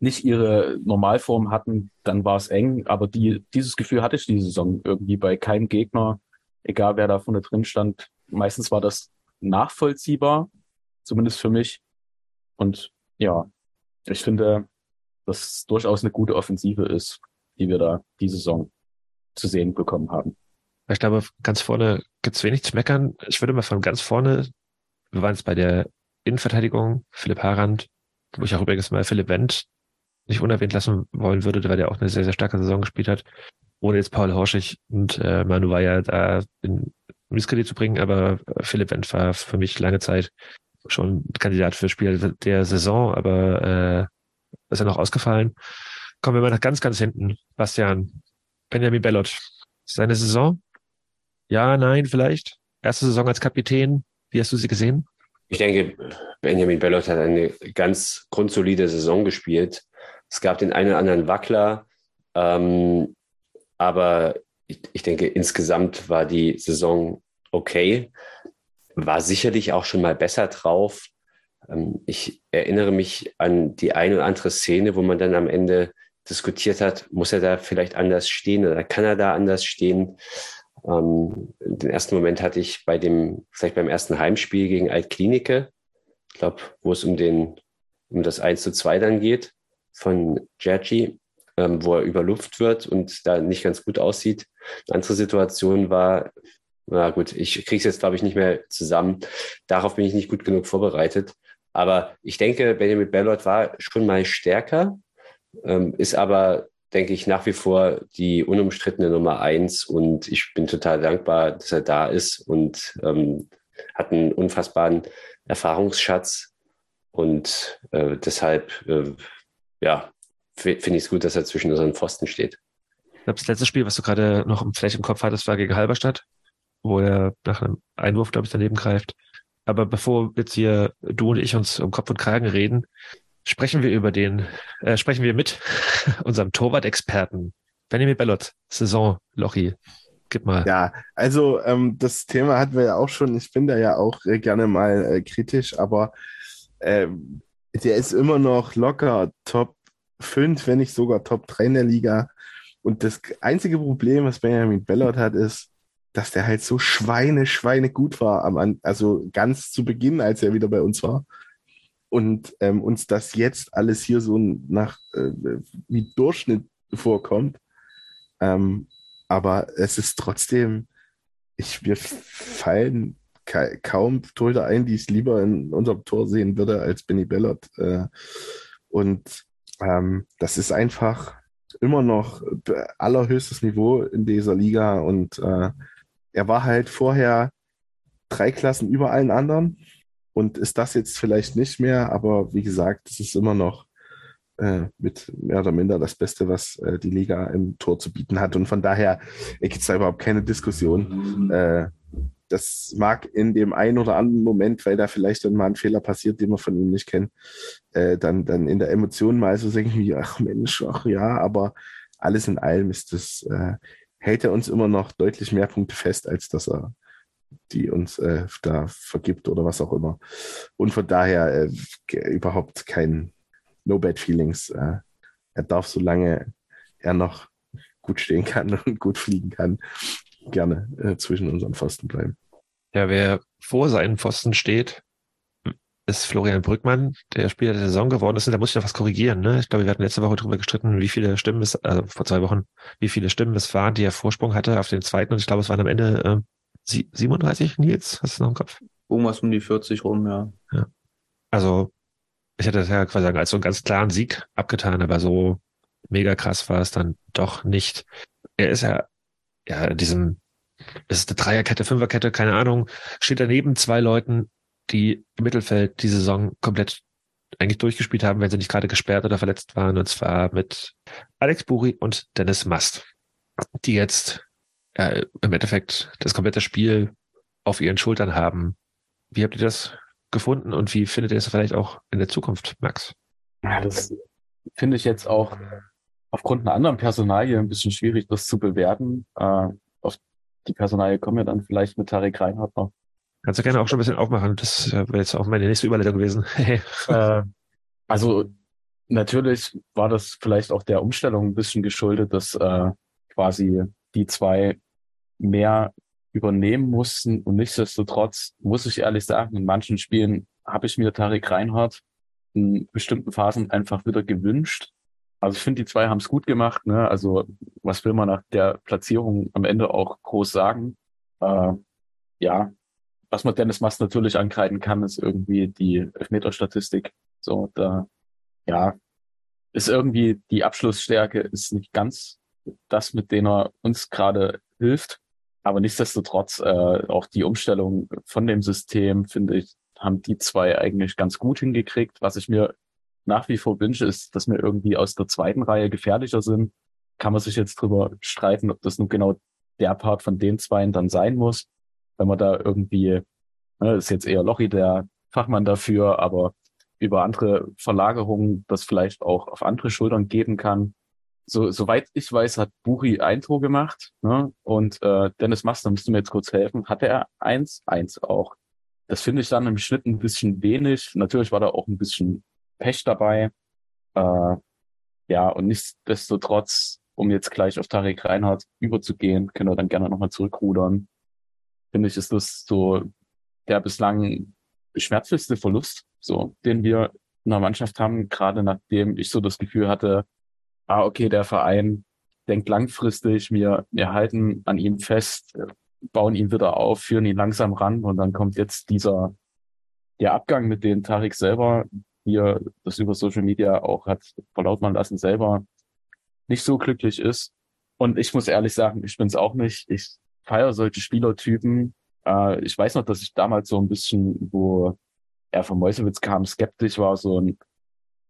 S3: nicht ihre Normalform hatten, dann war es eng. Aber die, dieses Gefühl hatte ich diese Saison irgendwie bei keinem Gegner, egal wer da vorne drin stand. Meistens war das nachvollziehbar, zumindest für mich. Und ja, ich finde, dass es durchaus eine gute Offensive ist, die wir da diese Saison zu sehen bekommen haben.
S1: Ich glaube, ganz vorne gibt's wenig zu meckern. Ich würde mal von ganz vorne, wir waren jetzt bei der Innenverteidigung, Philipp Harand, wo ich auch übrigens mal Philipp Wendt nicht unerwähnt lassen wollen würde, weil der auch eine sehr, sehr starke Saison gespielt hat, ohne jetzt Paul Horschig und äh, Manu Weyer da in Miskredit zu bringen, aber Philipp Wendt war für mich lange Zeit schon Kandidat für Spieler der Saison, aber äh, ist er noch ausgefallen. Kommen wir mal nach ganz, ganz hinten. Bastian, Benjamin Bellot, seine Saison? Ja, nein, vielleicht. Erste Saison als Kapitän. Wie hast du sie gesehen?
S5: Ich denke, Benjamin Bellot hat eine ganz grundsolide Saison gespielt. Es gab den einen oder anderen Wackler, ähm, aber ich, ich denke, insgesamt war die Saison okay. War sicherlich auch schon mal besser drauf. Ähm, ich erinnere mich an die eine oder andere Szene, wo man dann am Ende diskutiert hat, muss er da vielleicht anders stehen oder kann er da anders stehen? Ähm, den ersten Moment hatte ich bei dem, vielleicht beim ersten Heimspiel gegen Altklinike, ich glaube, wo es um den, um das 1 zu 2 dann geht von Giorgi, ähm, wo er über Luft wird und da nicht ganz gut aussieht. Eine andere Situation war, na gut, ich kriege es jetzt, glaube ich, nicht mehr zusammen. Darauf bin ich nicht gut genug vorbereitet. Aber ich denke, Benjamin Bellot war schon mal stärker, ähm, ist aber denke ich, nach wie vor die unumstrittene Nummer eins und ich bin total dankbar, dass er da ist und ähm, hat einen unfassbaren Erfahrungsschatz und äh, deshalb, äh, ja, finde ich es gut, dass er zwischen unseren Pfosten steht.
S1: Ich glaube, das letzte Spiel, was du gerade noch vielleicht im Kopf hattest, war gegen Halberstadt, wo er nach einem Einwurf, glaube ich, daneben greift. Aber bevor jetzt hier du und ich uns um Kopf und Kragen reden, sprechen wir über den, äh, sprechen wir mit unserem Torwart-Experten Benjamin Bellot, Saison Lochi. Gib mal.
S2: Ja, also ähm, das Thema hatten wir ja auch schon. Ich bin da ja auch äh, gerne mal äh, kritisch, aber äh, der ist immer noch locker Top 5, wenn nicht sogar Top 3 in der Liga. Und das einzige Problem, was Benjamin Bellot hat, ist, dass der halt so Schweine, Schweine gut war, am, also ganz zu Beginn, als er wieder bei uns war und ähm, uns das jetzt alles hier so nach äh, wie Durchschnitt vorkommt. Ähm, aber es ist trotzdem, ich, mir fallen ka kaum Torhüter ein, die ich lieber in unserem Tor sehen würde als Benny Bellot. Äh, und ähm, das ist einfach immer noch allerhöchstes Niveau in dieser Liga. Und äh, er war halt vorher drei Klassen über allen anderen und ist das jetzt vielleicht nicht mehr, aber wie gesagt, es ist immer noch äh, mit mehr oder minder das Beste, was äh, die Liga im Tor zu bieten hat. Und von daher gibt es da überhaupt keine Diskussion. Äh, das mag in dem einen oder anderen Moment, weil da vielleicht dann mal ein Fehler passiert, den wir von ihm nicht kennen, äh, dann, dann in der Emotion mal so denken wie, ach Mensch, ach ja, aber alles in allem ist das, äh, hält er uns immer noch deutlich mehr Punkte fest, als dass er die uns äh, da vergibt oder was auch immer. Und von daher äh, überhaupt kein No Bad Feelings. Äh, er darf, solange er noch gut stehen kann und gut fliegen kann, gerne äh, zwischen unseren Pfosten bleiben.
S1: Ja, wer vor seinem Pfosten steht, ist Florian Brückmann, der Spieler der Saison geworden ist. Und da muss ich noch was korrigieren. Ne? Ich glaube, wir hatten letzte Woche darüber gestritten, wie viele Stimmen es, also vor zwei Wochen, wie viele Stimmen es waren, die er Vorsprung hatte auf den zweiten. Und ich glaube, es waren am Ende äh, sie- 37, Nils? Hast du noch im Kopf?
S22: Irgendwas um die 40 rum, ja.
S1: Ja. Also, ich hätte das ja quasi als so einen ganz klaren Sieg abgetan, aber so mega krass war es dann doch nicht. Er ist ja, ja, in diesem, es ist eine Dreierkette, Fünferkette, keine Ahnung, steht daneben zwei Leuten, die im Mittelfeld die Saison komplett eigentlich durchgespielt haben, wenn sie nicht gerade gesperrt oder verletzt waren, und zwar mit Alex Buri und Dennis Mast, die jetzt ja, im Endeffekt das komplette Spiel auf ihren Schultern haben. Wie habt ihr das gefunden und wie findet ihr es vielleicht auch in der Zukunft, Max?
S3: Ja, das finde ich jetzt auch aufgrund einer anderen Personalie ein bisschen schwierig, das zu bewerten. Äh, die Personalie kommen wir dann vielleicht mit Tarek Reinhardt noch.
S1: Kannst du gerne auch schon ein bisschen aufmachen. Das äh, wäre jetzt auch meine nächste Überleitung gewesen.
S3: äh, also natürlich war das vielleicht auch der Umstellung ein bisschen geschuldet, dass äh, quasi die zwei mehr übernehmen mussten und nichtsdestotrotz muss ich ehrlich sagen, in manchen Spielen habe ich mir Tarek Reinhardt in bestimmten Phasen einfach wieder gewünscht. Also ich finde, die zwei haben es gut gemacht. Ne? Also was will man nach der Platzierung am Ende auch groß sagen? Äh, ja, was man Dennis Mast natürlich ankreiden kann, ist irgendwie die Elfmeterstatistik. So, da, ja, ist irgendwie die Abschlussstärke ist nicht ganz das, mit dem er uns gerade hilft. Aber nichtsdestotrotz, äh, auch die Umstellung von dem System, finde ich, haben die zwei eigentlich ganz gut hingekriegt. Was ich mir nach wie vor wünsche, ist, dass wir irgendwie aus der zweiten Reihe gefährlicher sind. Kann man sich jetzt drüber streiten, ob das nun genau der Part von den Zweien dann sein muss. Wenn man da irgendwie, ne, ist jetzt eher Lochi der Fachmann dafür, aber über andere Verlagerungen das vielleicht auch auf andere Schultern geben kann. So, soweit ich weiß, hat Buri ein Tor gemacht, ne? Und äh, Dennis Master, musst du mir jetzt kurz helfen, hatte er eins, eins auch. Das finde ich dann im Schnitt ein bisschen wenig. Natürlich war da auch ein bisschen Pech dabei. Äh, ja, und nichtsdestotrotz, um jetzt gleich auf Tarek Reinhardt überzugehen, können wir dann gerne nochmal zurückrudern. Finde ich, ist das so der bislang schmerzlichste Verlust, so, den wir in der Mannschaft haben, gerade nachdem ich so das Gefühl hatte, ah, okay, der Verein denkt langfristig, wir, wir halten an ihm fest, bauen ihn wieder auf, führen ihn langsam ran und dann kommt jetzt dieser, der Abgang, mit dem Tarek selber hier das über Social Media auch hat verlautmann lassen, selber nicht so glücklich ist. Und ich muss ehrlich sagen, ich bin's auch nicht. Ich feiere solche Spielertypen. Äh, ich weiß noch, dass ich damals so ein bisschen, wo er von Meuselwitz kam, skeptisch war, so ein,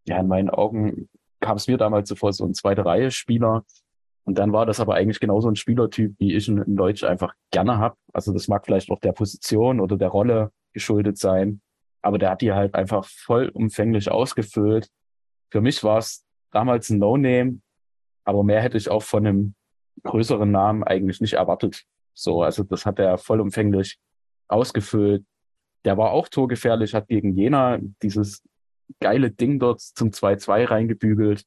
S3: ja, in meinen Augen kam es mir damals so vor, so ein zweite Reihe Spieler. Und dann war das aber eigentlich genauso ein Spielertyp, wie ich ihn in Deutsch einfach gerne hab. Also das mag vielleicht auch der Position oder der Rolle geschuldet sein. Aber der hat die halt einfach vollumfänglich ausgefüllt. Für mich war es damals ein No-Name, aber mehr hätte ich auch von einem größeren Namen eigentlich nicht erwartet. So, also das hat er vollumfänglich ausgefüllt. Der war auch torgefährlich, hat gegen Jena dieses geile Ding dort zum 2-2 reingebügelt.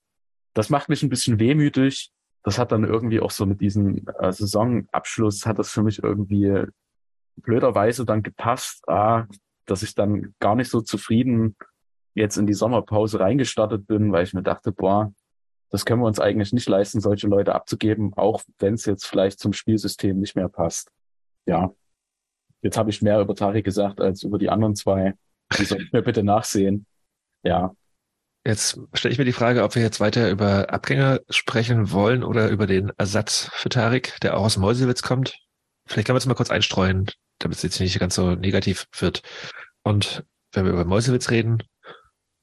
S3: Das macht mich ein bisschen wehmütig. Das hat dann irgendwie auch so mit diesem äh, Saisonabschluss hat das für mich irgendwie blöderweise dann gepasst, ah, dass ich dann gar nicht so zufrieden jetzt in die Sommerpause reingestartet bin, weil ich mir dachte, boah, das können wir uns eigentlich nicht leisten, solche Leute abzugeben, auch wenn es jetzt vielleicht zum Spielsystem nicht mehr passt. Ja, jetzt habe ich mehr über Tari gesagt als über die anderen zwei. Die sollten mir bitte nachsehen. Ja,
S1: Jetzt stelle ich mir die Frage, ob wir jetzt weiter über Abgänger sprechen wollen oder über den Ersatz für Tarik, der auch aus Meuselwitz kommt. Vielleicht können wir es mal kurz einstreuen, damit es jetzt nicht ganz so negativ wird. Und wenn wir über Meuselwitz reden,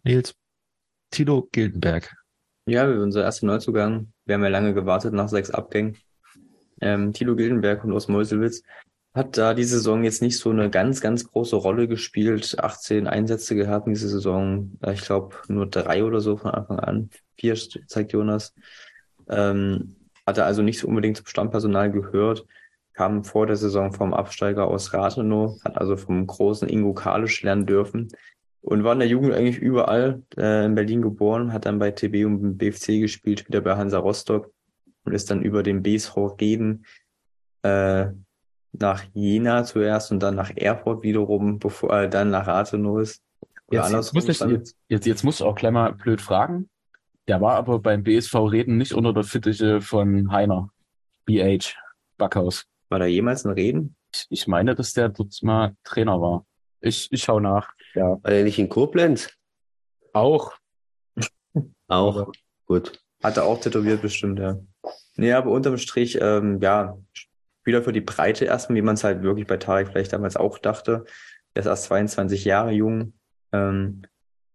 S1: Nils, Tilo Gildenberg.
S22: Ja, unser erster Neuzugang. Wir haben ja lange gewartet nach sechs Abgängen. Ähm, Tilo Gildenberg kommt aus Meuselwitz. Hat da die Saison jetzt nicht so eine ganz, ganz große Rolle gespielt. 18 Einsätze gehabt in dieser Saison. Äh, Ich glaube nur drei oder so von Anfang an. Vier zeigt Jonas. Ähm, hatte also nicht so unbedingt zum Stammpersonal gehört. Kam vor der Saison vom Absteiger aus Rathenow. Hat also vom großen Ingo Kalisch lernen dürfen. Und war in der Jugend eigentlich überall. Äh, in Berlin geboren. Hat dann bei TB und beim BFC gespielt. Später bei Hansa Rostock. Und ist dann über den BSV Reden äh, nach Jena zuerst und dann nach Erfurt wiederum, bevor äh, dann nach Rathenow ist.
S3: Jetzt, muss ich, jetzt, jetzt, jetzt musst du auch gleich mal blöd fragen. Der war aber beim BSV Reden nicht unter der Fittiche von Heiner. BH, Backhaus.
S22: War da jemals ein Reden?
S3: Ich, ich meine, dass der dort mal Trainer war. Ich, ich schau nach. Ja.
S5: War der nicht in Koblenz?
S3: Auch.
S5: Auch. Gut.
S22: Hat er auch tätowiert bestimmt, ja. Nee, aber unterm Strich, ähm, ja, Spieler für die Breite erstmal, wie man es halt wirklich bei Tarek vielleicht damals auch dachte. Der ist erst 22 Jahre jung, ähm,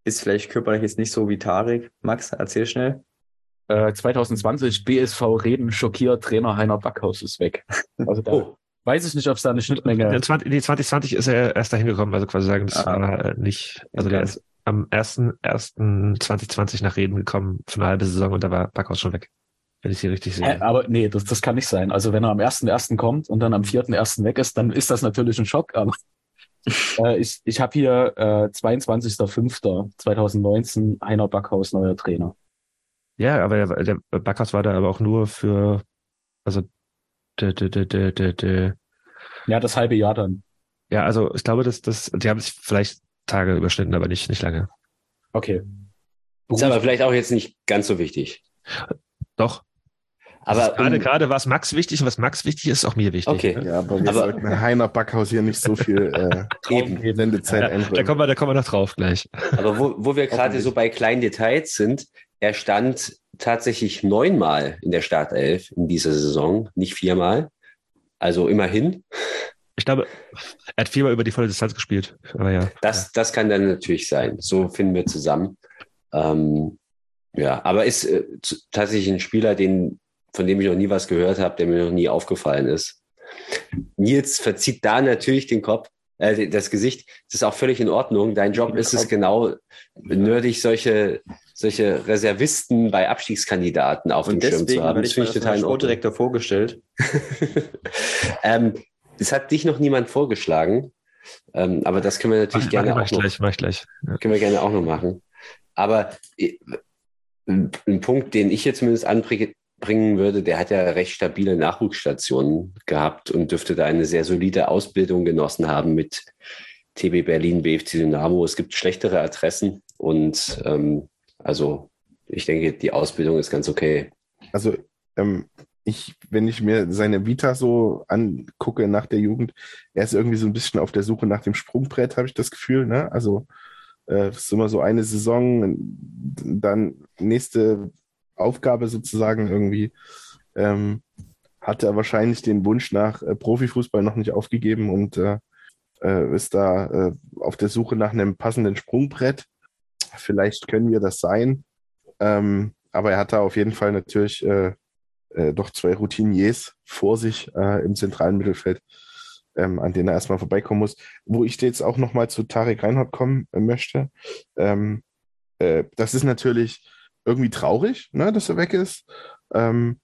S22: ist vielleicht körperlich jetzt nicht so wie Tarek. Max, erzähl schnell.
S3: Äh, 2020 BSV Reden schockiert, Trainer Heiner Backhaus ist weg. Also da weiß ich nicht, ob es da eine Schnittmenge
S1: In 20, nee, 2020 ist er erst dahin gekommen, also quasi sagen, das
S22: Ah.
S1: war äh, nicht, also der ist am 1.1.2020 nach Reden gekommen für eine halbe Saison und da war Backhaus schon weg. Wenn ich sie richtig sehe.
S3: Hä, aber nee, das, das kann nicht sein. Also wenn er am 1.1. kommt und dann am 4.1. weg ist, dann ist das natürlich ein Schock. Aber äh, ich, ich habe hier äh, 22.05.2019 Heiner Backhaus neuer Trainer.
S1: Ja, aber der, der Backhaus war da aber auch nur für, also, de, de, de, de, de, de,
S3: Ja, das halbe Jahr dann.
S1: ja, also ich glaube, dass das, die haben sich vielleicht Tage überschnitten, aber nicht, nicht lange.
S3: Okay.
S5: Ist aber vielleicht auch jetzt nicht ganz so wichtig.
S1: Doch.
S5: Aber
S1: gerade,
S5: um-
S1: gerade was Max wichtig und was Max wichtig ist, ist auch mir wichtig.
S5: Okay.
S1: ne?
S2: Ja, aber wir
S5: Aber-
S2: sollten Heiner Backhaus hier nicht so viel äh,
S5: Eben.
S2: Sendezeit
S1: Ja, da
S2: einräumen.
S1: kommen wir, da kommen wir noch drauf gleich.
S5: Aber wo, wo wir gerade so bei kleinen Details sind, er stand tatsächlich neunmal in der Startelf in dieser Saison, nicht viermal. Also immerhin.
S1: Ich glaube, er hat viermal über die volle Distanz gespielt. Aber ja.
S5: Das, das kann dann natürlich sein. So finden wir zusammen. Ähm, ja, aber ist äh, tatsächlich ein Spieler, den, von dem ich noch nie was gehört habe, der mir noch nie aufgefallen ist. Nils verzieht da natürlich den Kopf, äh, das Gesicht. Das ist auch völlig in Ordnung. Dein Job ist es genau, nerdig solche, solche Reservisten bei Abstiegskandidaten auf
S22: Und
S5: dem Schirm zu haben. Das finde ich total.
S22: Sportdirektor vorgestellt.
S5: ähm, es hat dich noch niemand vorgeschlagen, ähm, aber das können wir natürlich
S1: Mach,
S5: gerne
S1: mach
S5: auch
S1: ich
S5: noch.
S1: gleich, mach ich gleich. Ja.
S5: Können wir gerne auch noch machen. Aber äh, ein, Punkt, den ich jetzt zumindest anbringen würde, der hat ja recht stabile Nachwuchsstationen gehabt und dürfte da eine sehr solide Ausbildung genossen haben mit TB Berlin, BFC Dynamo. Es gibt schlechtere Adressen und ähm, also ich denke, die Ausbildung ist ganz okay.
S2: Also, ähm, ich, wenn ich mir seine Vita so angucke nach der Jugend, er ist irgendwie so ein bisschen auf der Suche nach dem Sprungbrett, habe ich das Gefühl. Ne? Also, äh, es ist immer so eine Saison, dann nächste Aufgabe sozusagen irgendwie. Ähm, hat er wahrscheinlich den Wunsch nach äh, Profifußball noch nicht aufgegeben und äh, äh, ist da äh, auf der Suche nach einem passenden Sprungbrett. Vielleicht können wir das sein. Ähm, aber er hat da auf jeden Fall natürlich äh, doch zwei Routiniers vor sich im zentralen Mittelfeld, ähm, an denen er erstmal vorbeikommen muss. Wo ich jetzt auch nochmal zu Tarek Reinhardt kommen möchte. Ähm, äh, das ist natürlich irgendwie traurig, ne, dass er weg ist. Ähm,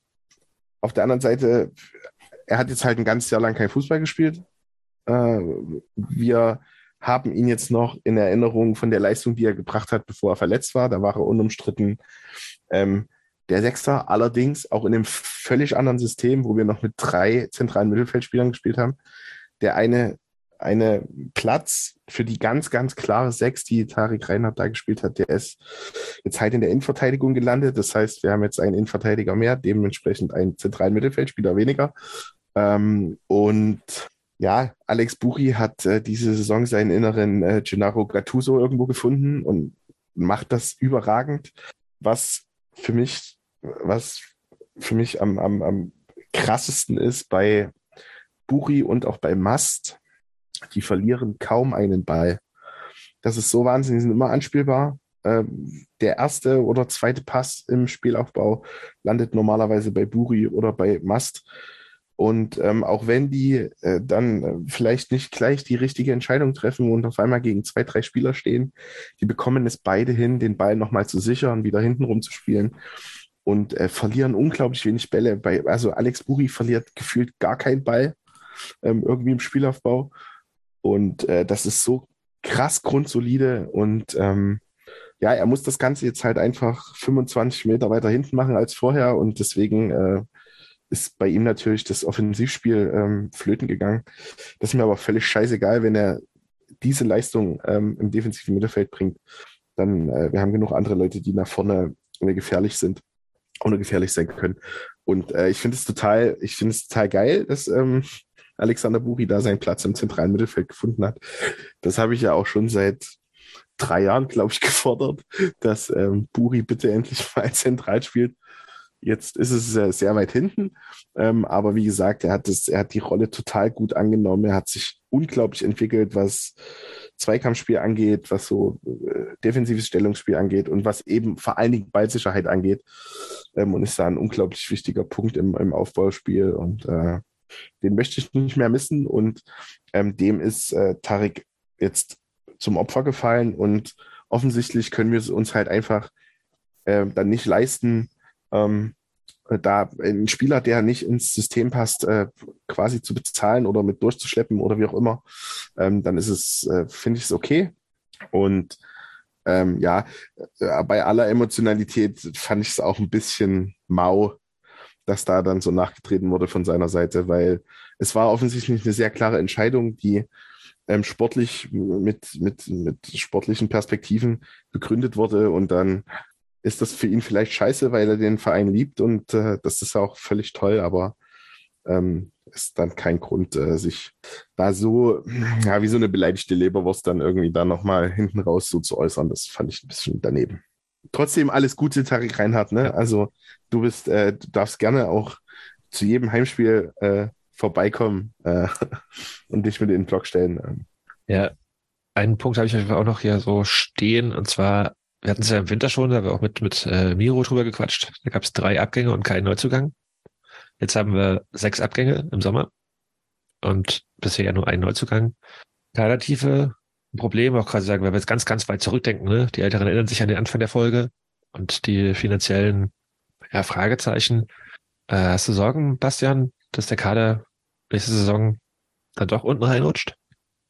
S2: auf der anderen Seite, er hat jetzt halt ein ganzes Jahr lang kein Fußball gespielt. Äh, wir haben ihn jetzt noch in Erinnerung von der Leistung, die er gebracht hat, bevor er verletzt war. Da war er unumstritten ähm, der Sechster, allerdings auch in einem völlig anderen System, wo wir noch mit drei zentralen Mittelfeldspielern gespielt haben. Der eine, eine Platz für die ganz, ganz klare Sechs, die Tarek Reinhardt da gespielt hat, der ist jetzt halt in der Innenverteidigung gelandet. Das heißt, wir haben jetzt einen Innenverteidiger mehr, dementsprechend einen zentralen Mittelfeldspieler weniger. Ähm, und ja, Alex Buchi hat äh, diese Saison seinen inneren äh, Gennaro Gattuso irgendwo gefunden und macht das überragend. Was für mich, was für mich am, am, am krassesten ist bei Buchi und auch bei Mast, die verlieren kaum einen Ball. Das ist so wahnsinnig, die sind immer anspielbar. Ähm, der erste oder zweite Pass im Spielaufbau landet normalerweise bei Buri oder bei Mast. Und ähm, auch wenn die äh, dann äh, vielleicht nicht gleich die richtige Entscheidung treffen und auf einmal gegen zwei, drei Spieler stehen, die bekommen es beide hin, den Ball nochmal zu sichern, wieder hinten rumzuspielen und äh, verlieren unglaublich wenig Bälle. Bei, also Alex Buri verliert gefühlt gar keinen Ball ähm, irgendwie im Spielaufbau. Und äh, das ist so krass grundsolide und ähm, ja, er muss das Ganze jetzt halt einfach 25 Meter weiter hinten machen als vorher und deswegen äh, ist bei ihm natürlich das Offensivspiel ähm, flöten gegangen. Das ist mir aber völlig scheißegal, wenn er diese Leistung ähm, im defensiven Mittelfeld bringt. Dann, äh, wir haben genug andere Leute, die nach vorne äh, gefährlich sind oder gefährlich sein können. Und äh, ich finde es total, ich finde es total geil, dass ähm, Alexander Buri da seinen Platz im zentralen Mittelfeld gefunden hat. Das habe ich ja auch schon seit drei Jahren, glaube ich, gefordert, dass ähm, Buri bitte endlich mal zentral spielt. Jetzt ist es äh, sehr weit hinten, ähm, aber wie gesagt, er hat das, er hat die Rolle total gut angenommen. Er hat sich unglaublich entwickelt, was Zweikampfspiel angeht, was so äh, defensives Stellungsspiel angeht und was eben vor allen Dingen Ballsicherheit angeht. Ähm, und ist da ein unglaublich wichtiger Punkt im, im Aufbauspiel und äh, den möchte ich nicht mehr missen. Und ähm, dem ist äh, Tarik jetzt zum Opfer gefallen. Und offensichtlich können wir es uns halt einfach äh, dann nicht leisten, ähm, da einen Spieler, der nicht ins System passt, äh, quasi zu bezahlen oder mit durchzuschleppen oder wie auch immer, ähm, dann ist es, äh, finde ich es okay. Und ähm, ja, äh, bei aller Emotionalität fand ich es auch ein bisschen mau, dass da dann so nachgetreten wurde von seiner Seite, weil es war offensichtlich eine sehr klare Entscheidung, die ähm, sportlich mit, mit, mit sportlichen Perspektiven begründet wurde und dann ist das für ihn vielleicht scheiße, weil er den Verein liebt und äh, das ist auch völlig toll, aber ähm, ist dann kein Grund, äh, sich da so, ja, wie so eine beleidigte Leberwurst dann irgendwie da nochmal hinten raus so zu äußern. Das fand ich ein bisschen daneben. Trotzdem alles Gute, Tarik Reinhardt, ne? Also du bist, äh, du darfst gerne auch zu jedem Heimspiel äh, vorbeikommen äh, und dich mit in den Blog stellen. Ähm.
S1: Ja, einen Punkt habe ich auch noch hier so stehen, und zwar wir hatten es ja im Winter schon, da haben wir auch mit, mit äh, Miro drüber gequatscht. Da gab es drei Abgänge und keinen Neuzugang. Jetzt haben wir sechs Abgänge im Sommer und bisher nur einen Neuzugang. Kadertiefe, ein Problem, auch gerade sagen, wenn wir jetzt ganz, ganz weit zurückdenken, ne? die Älteren erinnern sich an den Anfang der Folge und die finanziellen ja, Fragezeichen. Äh, hast du Sorgen, Bastian, dass der Kader nächste Saison dann doch unten reinrutscht?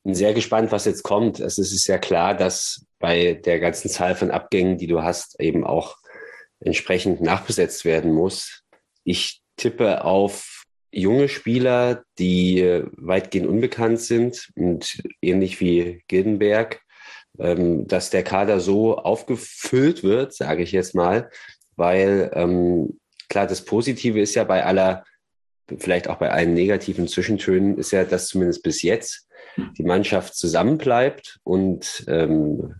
S5: Bin sehr gespannt, was jetzt kommt. Es ist ja klar, dass bei der ganzen Zahl von Abgängen, die du hast, eben auch entsprechend nachbesetzt werden muss. Ich tippe auf junge Spieler, die weitgehend unbekannt sind und ähnlich wie Gildenberg, ähm, dass der Kader so aufgefüllt wird, sage ich jetzt mal, weil ähm, klar, das Positive ist ja bei aller, vielleicht auch bei allen negativen Zwischentönen, ist ja, dass zumindest bis jetzt die Mannschaft zusammenbleibt und ähm,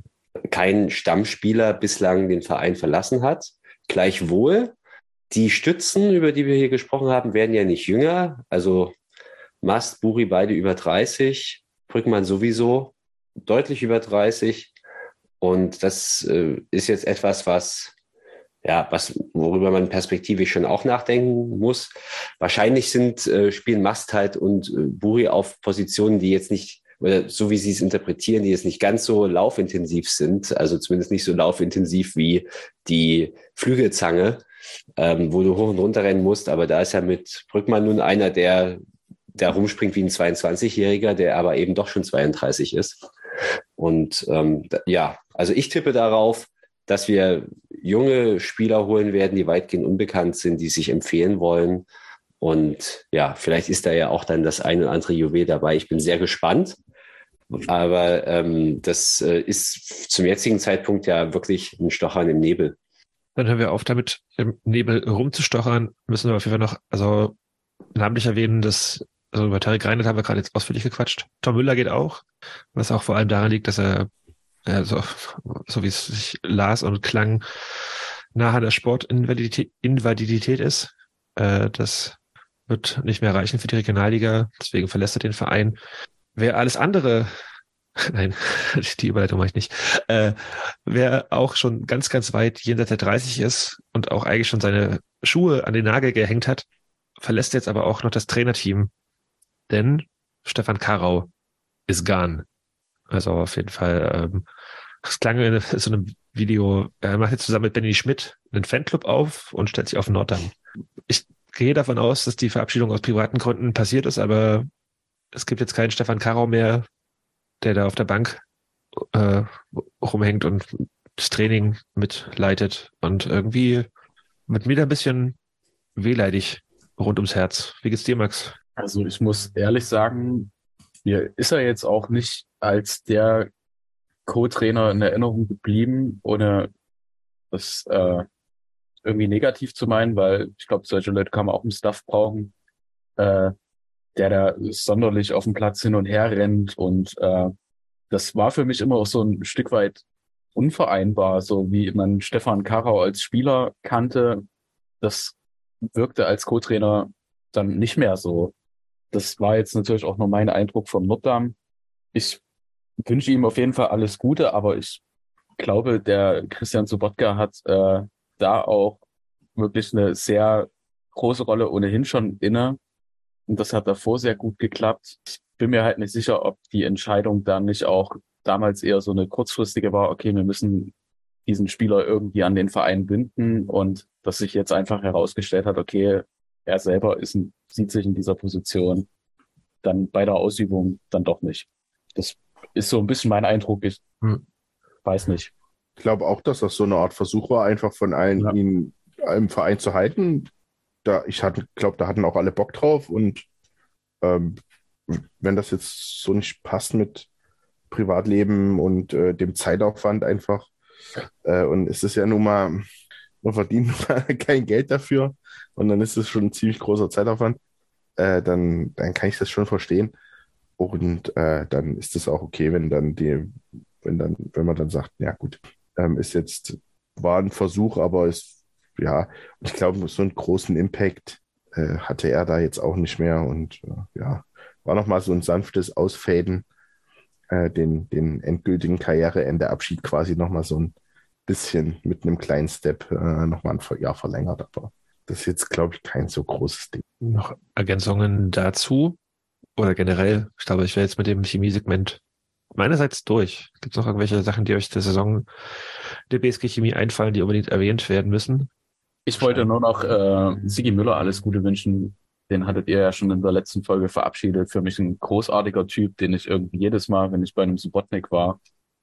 S5: kein Stammspieler bislang den Verein verlassen hat. Gleichwohl, die Stützen, über die wir hier gesprochen haben, werden ja nicht jünger. Also Mast, Buri beide über 30, Brückmann sowieso deutlich über 30. Und das äh, ist jetzt etwas, was ja, was, worüber man perspektivisch schon auch nachdenken muss. Wahrscheinlich sind, äh, spielen Mast halt und äh, Buri auf Positionen, die jetzt nicht oder so wie Sie es interpretieren, die jetzt nicht ganz so laufintensiv sind, also zumindest nicht so laufintensiv wie die Flügelzange, ähm, wo du hoch und runter rennen musst. Aber da ist ja mit Brückmann nun einer, der, der rumspringt wie ein 22-Jähriger, der aber eben doch schon 32 ist. Und ähm, ja, also ich tippe darauf, dass wir junge Spieler holen werden, die weitgehend unbekannt sind, die sich empfehlen wollen. Und ja, vielleicht ist da ja auch dann das eine oder andere Juwel dabei. Ich bin sehr gespannt. Aber ähm, das äh, ist zum jetzigen Zeitpunkt ja wirklich ein Stochern im Nebel.
S1: Dann hören wir auf damit, im Nebel rumzustochern. Müssen wir auf jeden Fall noch, also namentlich erwähnen, dass, also über Tarek Reinhardt haben wir gerade jetzt ausführlich gequatscht. Tom Müller geht auch, was auch vor allem daran liegt, dass er, äh, so, so wie es sich las und klang, nahe der Sportinvalidität Invalidität ist. Äh, das wird nicht mehr reichen für die Regionalliga, deswegen verlässt er den Verein. Wer alles andere, nein, die Überleitung mache ich nicht, äh, wer auch schon ganz, ganz weit jenseits der 30 ist und auch eigentlich schon seine Schuhe an den Nagel gehängt hat, verlässt jetzt aber auch noch das Trainerteam. Denn Stefan Karau ist gone. Also auf jeden Fall, ähm, das klang in so einem Video, er macht jetzt zusammen mit Benny Schmidt einen Fanclub auf und stellt sich auf Nordern. Ich gehe davon aus, dass die Verabschiedung aus privaten Gründen passiert ist, aber es gibt jetzt keinen Stefan Karau mehr, der da auf der Bank äh, rumhängt und das Training mitleitet. Und irgendwie mit mir da ein bisschen wehleidig, rund ums Herz. Wie geht's dir, Max?
S3: Also ich muss ehrlich sagen, mir ist er jetzt auch nicht als der Co-Trainer in Erinnerung geblieben, ohne das äh, irgendwie negativ zu meinen, weil ich glaube, solche Leute kann man auch im Staff brauchen, äh, der da sonderlich auf dem Platz hin und her rennt und äh, das war für mich immer auch so ein Stück weit unvereinbar, so wie man Stefan Karau als Spieler kannte. Das wirkte als Co-Trainer dann nicht mehr so. Das war jetzt natürlich auch nur mein Eindruck vom Norddarm. Ich wünsche ihm auf jeden Fall alles Gute, aber ich glaube, der Christian Sobotka hat äh, da auch wirklich eine sehr große Rolle ohnehin schon inne. Und das hat davor sehr gut geklappt. Ich bin mir halt nicht sicher, ob die Entscheidung dann nicht auch damals eher so eine kurzfristige war, okay, wir müssen diesen Spieler irgendwie an den Verein binden und dass sich jetzt einfach herausgestellt hat, okay, er selber ist, sieht sich in dieser Position dann bei der Ausübung dann doch nicht. Das ist so ein bisschen mein Eindruck. Ich hm. weiß nicht.
S2: Ich glaube auch, dass das so eine Art Versuch war, einfach von allen ja. ihn im Verein zu halten. Da, ich glaube, da hatten auch alle Bock drauf und ähm, wenn das jetzt so nicht passt mit Privatleben und äh, dem Zeitaufwand einfach, äh, und es ist ja nun mal, man verdient kein Geld dafür und dann ist es schon ein ziemlich großer Zeitaufwand, äh, dann, dann kann ich das schon verstehen. Und äh, dann ist es auch okay, wenn dann die, wenn dann, wenn man dann sagt, ja gut, ähm, ist jetzt, war ein Versuch, aber ist, ja, ich glaube, so einen großen Impact äh, hatte er da jetzt auch nicht mehr. Und äh, ja, war nochmal so ein sanftes Ausfäden, äh, den, den endgültigen Karriereende-Abschied quasi nochmal so ein bisschen mit einem kleinen Step äh, nochmal ein Jahr verlängert, aber das ist jetzt, glaube ich, kein so großes Ding.
S1: Noch Ergänzungen dazu oder generell? Ich glaube, ich wäre jetzt mit dem Chemiesegment meinerseits durch. Gibt es noch irgendwelche Sachen, die euch der Saison der BSG Chemie einfallen, die unbedingt erwähnt werden müssen?
S3: Ich wollte nur noch äh, Sigi Müller alles Gute wünschen. Den hattet ihr ja schon in der letzten Folge verabschiedet. Für mich ein großartiger Typ, den ich irgendwie jedes Mal, wenn ich bei einem Subotnik war,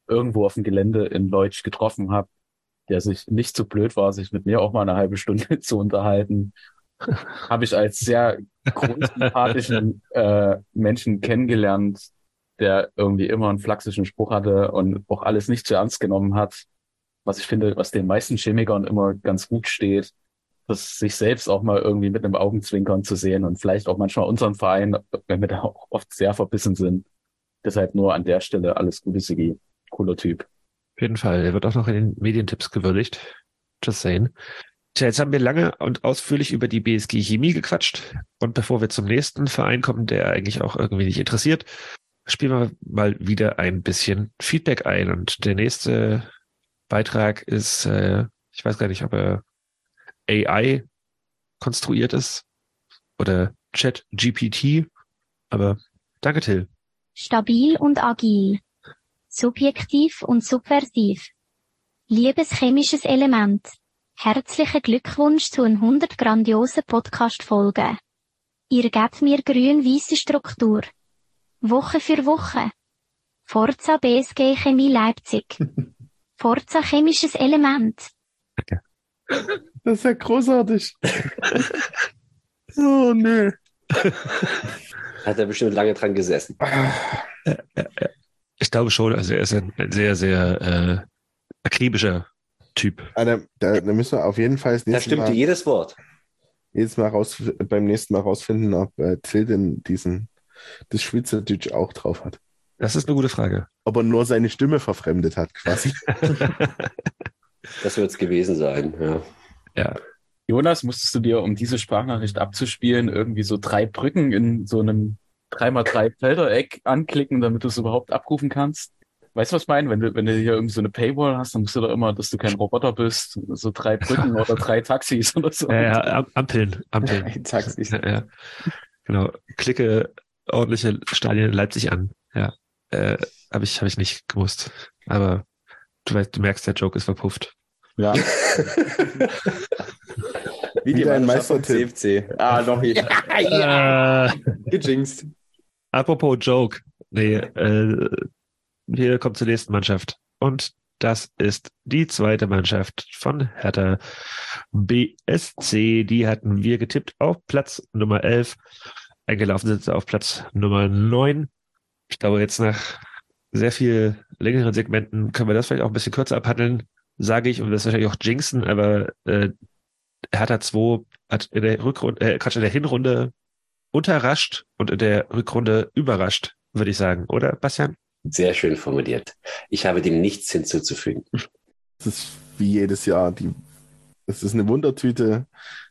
S3: irgendwo auf dem Gelände in Leutsch getroffen habe, der sich nicht so blöd war, sich mit mir auch mal eine halbe Stunde zu unterhalten, habe ich als sehr grundsympathischen äh, Menschen kennengelernt, der irgendwie immer einen flachsischen Spruch hatte und auch alles nicht zu ernst genommen hat. Was ich finde, was den meisten Chemikern immer ganz gut steht, das sich selbst auch mal irgendwie mit einem Augenzwinkern zu sehen und vielleicht auch manchmal unseren Verein, wenn wir da auch oft sehr verbissen sind. Deshalb nur an der Stelle alles Gute, Sigi. Cooler Typ.
S1: Auf jeden Fall. Er wird auch noch in den Medientipps gewürdigt. Just saying. Tja, jetzt haben wir lange und ausführlich über die BSG Chemie gequatscht. Und bevor wir zum nächsten Verein kommen, der eigentlich auch irgendwie nicht interessiert, spielen wir mal wieder ein bisschen Feedback ein. Und der nächste Beitrag ist, äh, ich weiß gar nicht, ob er AI konstruiert ist oder Chat GPT, aber danke Till.
S26: Stabil und agil. Subjektiv und subversiv. Liebes chemisches Element. Herzlichen Glückwunsch zu 100 grandiosen Podcast-Folgen. Ihr gebt mir grün-weiße Struktur. Woche für Woche. Forza BSG Chemie Leipzig. Forza chemisches Element.
S2: Das ist ja großartig. oh, nö.
S5: Hat er bestimmt lange dran gesessen.
S1: Ich glaube schon, also er ist ein sehr, sehr äh, akribischer Typ.
S2: Ah, da, da, da, müssen wir auf jeden Fall das
S5: nächste Da stimmt Mal, jedes Wort.
S2: Jedes Mal raus, beim nächsten Mal rausfinden, ob äh, Till denn diesen das Schweizerdeutsch auch drauf hat.
S1: Das ist eine gute Frage.
S2: Ob er nur seine Stimme verfremdet hat, quasi.
S5: das wird es gewesen sein, ja.
S1: Ja.
S3: Jonas, musstest du dir, um diese Sprachnachricht abzuspielen, irgendwie so drei Brücken in so einem 3x3 Feldereck anklicken, damit du es überhaupt abrufen kannst? Weißt du, was ich meine? Wenn du, wenn du hier irgendwie so eine Paywall hast, dann musst du da immer, dass du kein Roboter bist, so drei Brücken oder drei Taxis oder so.
S1: Ja, ja Ampeln, Ampeln.
S3: Taxis.
S1: Ja, ja. Genau. Klicke ordentliche Stadien in Leipzig an. Ja. Äh, habe ich, hab ich nicht gewusst. Aber du, weißt, du merkst, der Joke ist verpufft.
S2: Ja.
S3: Wie die ein Meistertipp. CFC. Ah, noch hier. Ja,
S1: ja.
S3: Gejinxt.
S1: Apropos Joke. Nee, äh, wir kommen zur nächsten Mannschaft. Und
S27: Das ist die zweite Mannschaft von Hertha BSC. Die hatten wir getippt auf Platz Nummer 11. Eingelaufen sind sie auf Platz Nummer 9. Ich glaube, jetzt nach sehr viel längeren Segmenten können wir das vielleicht auch ein bisschen kürzer abhandeln, sage ich, und das ist wahrscheinlich auch jinxen, aber äh, Hertha 2 hat in der Rückrunde, äh, Quatsch, in der Hinrunde unterrascht und in der Rückrunde überrascht, würde ich sagen, oder Bastian?
S5: Sehr schön formuliert. Ich habe dem nichts hinzuzufügen.
S2: Es ist wie jedes Jahr. Die, es ist eine Wundertüte.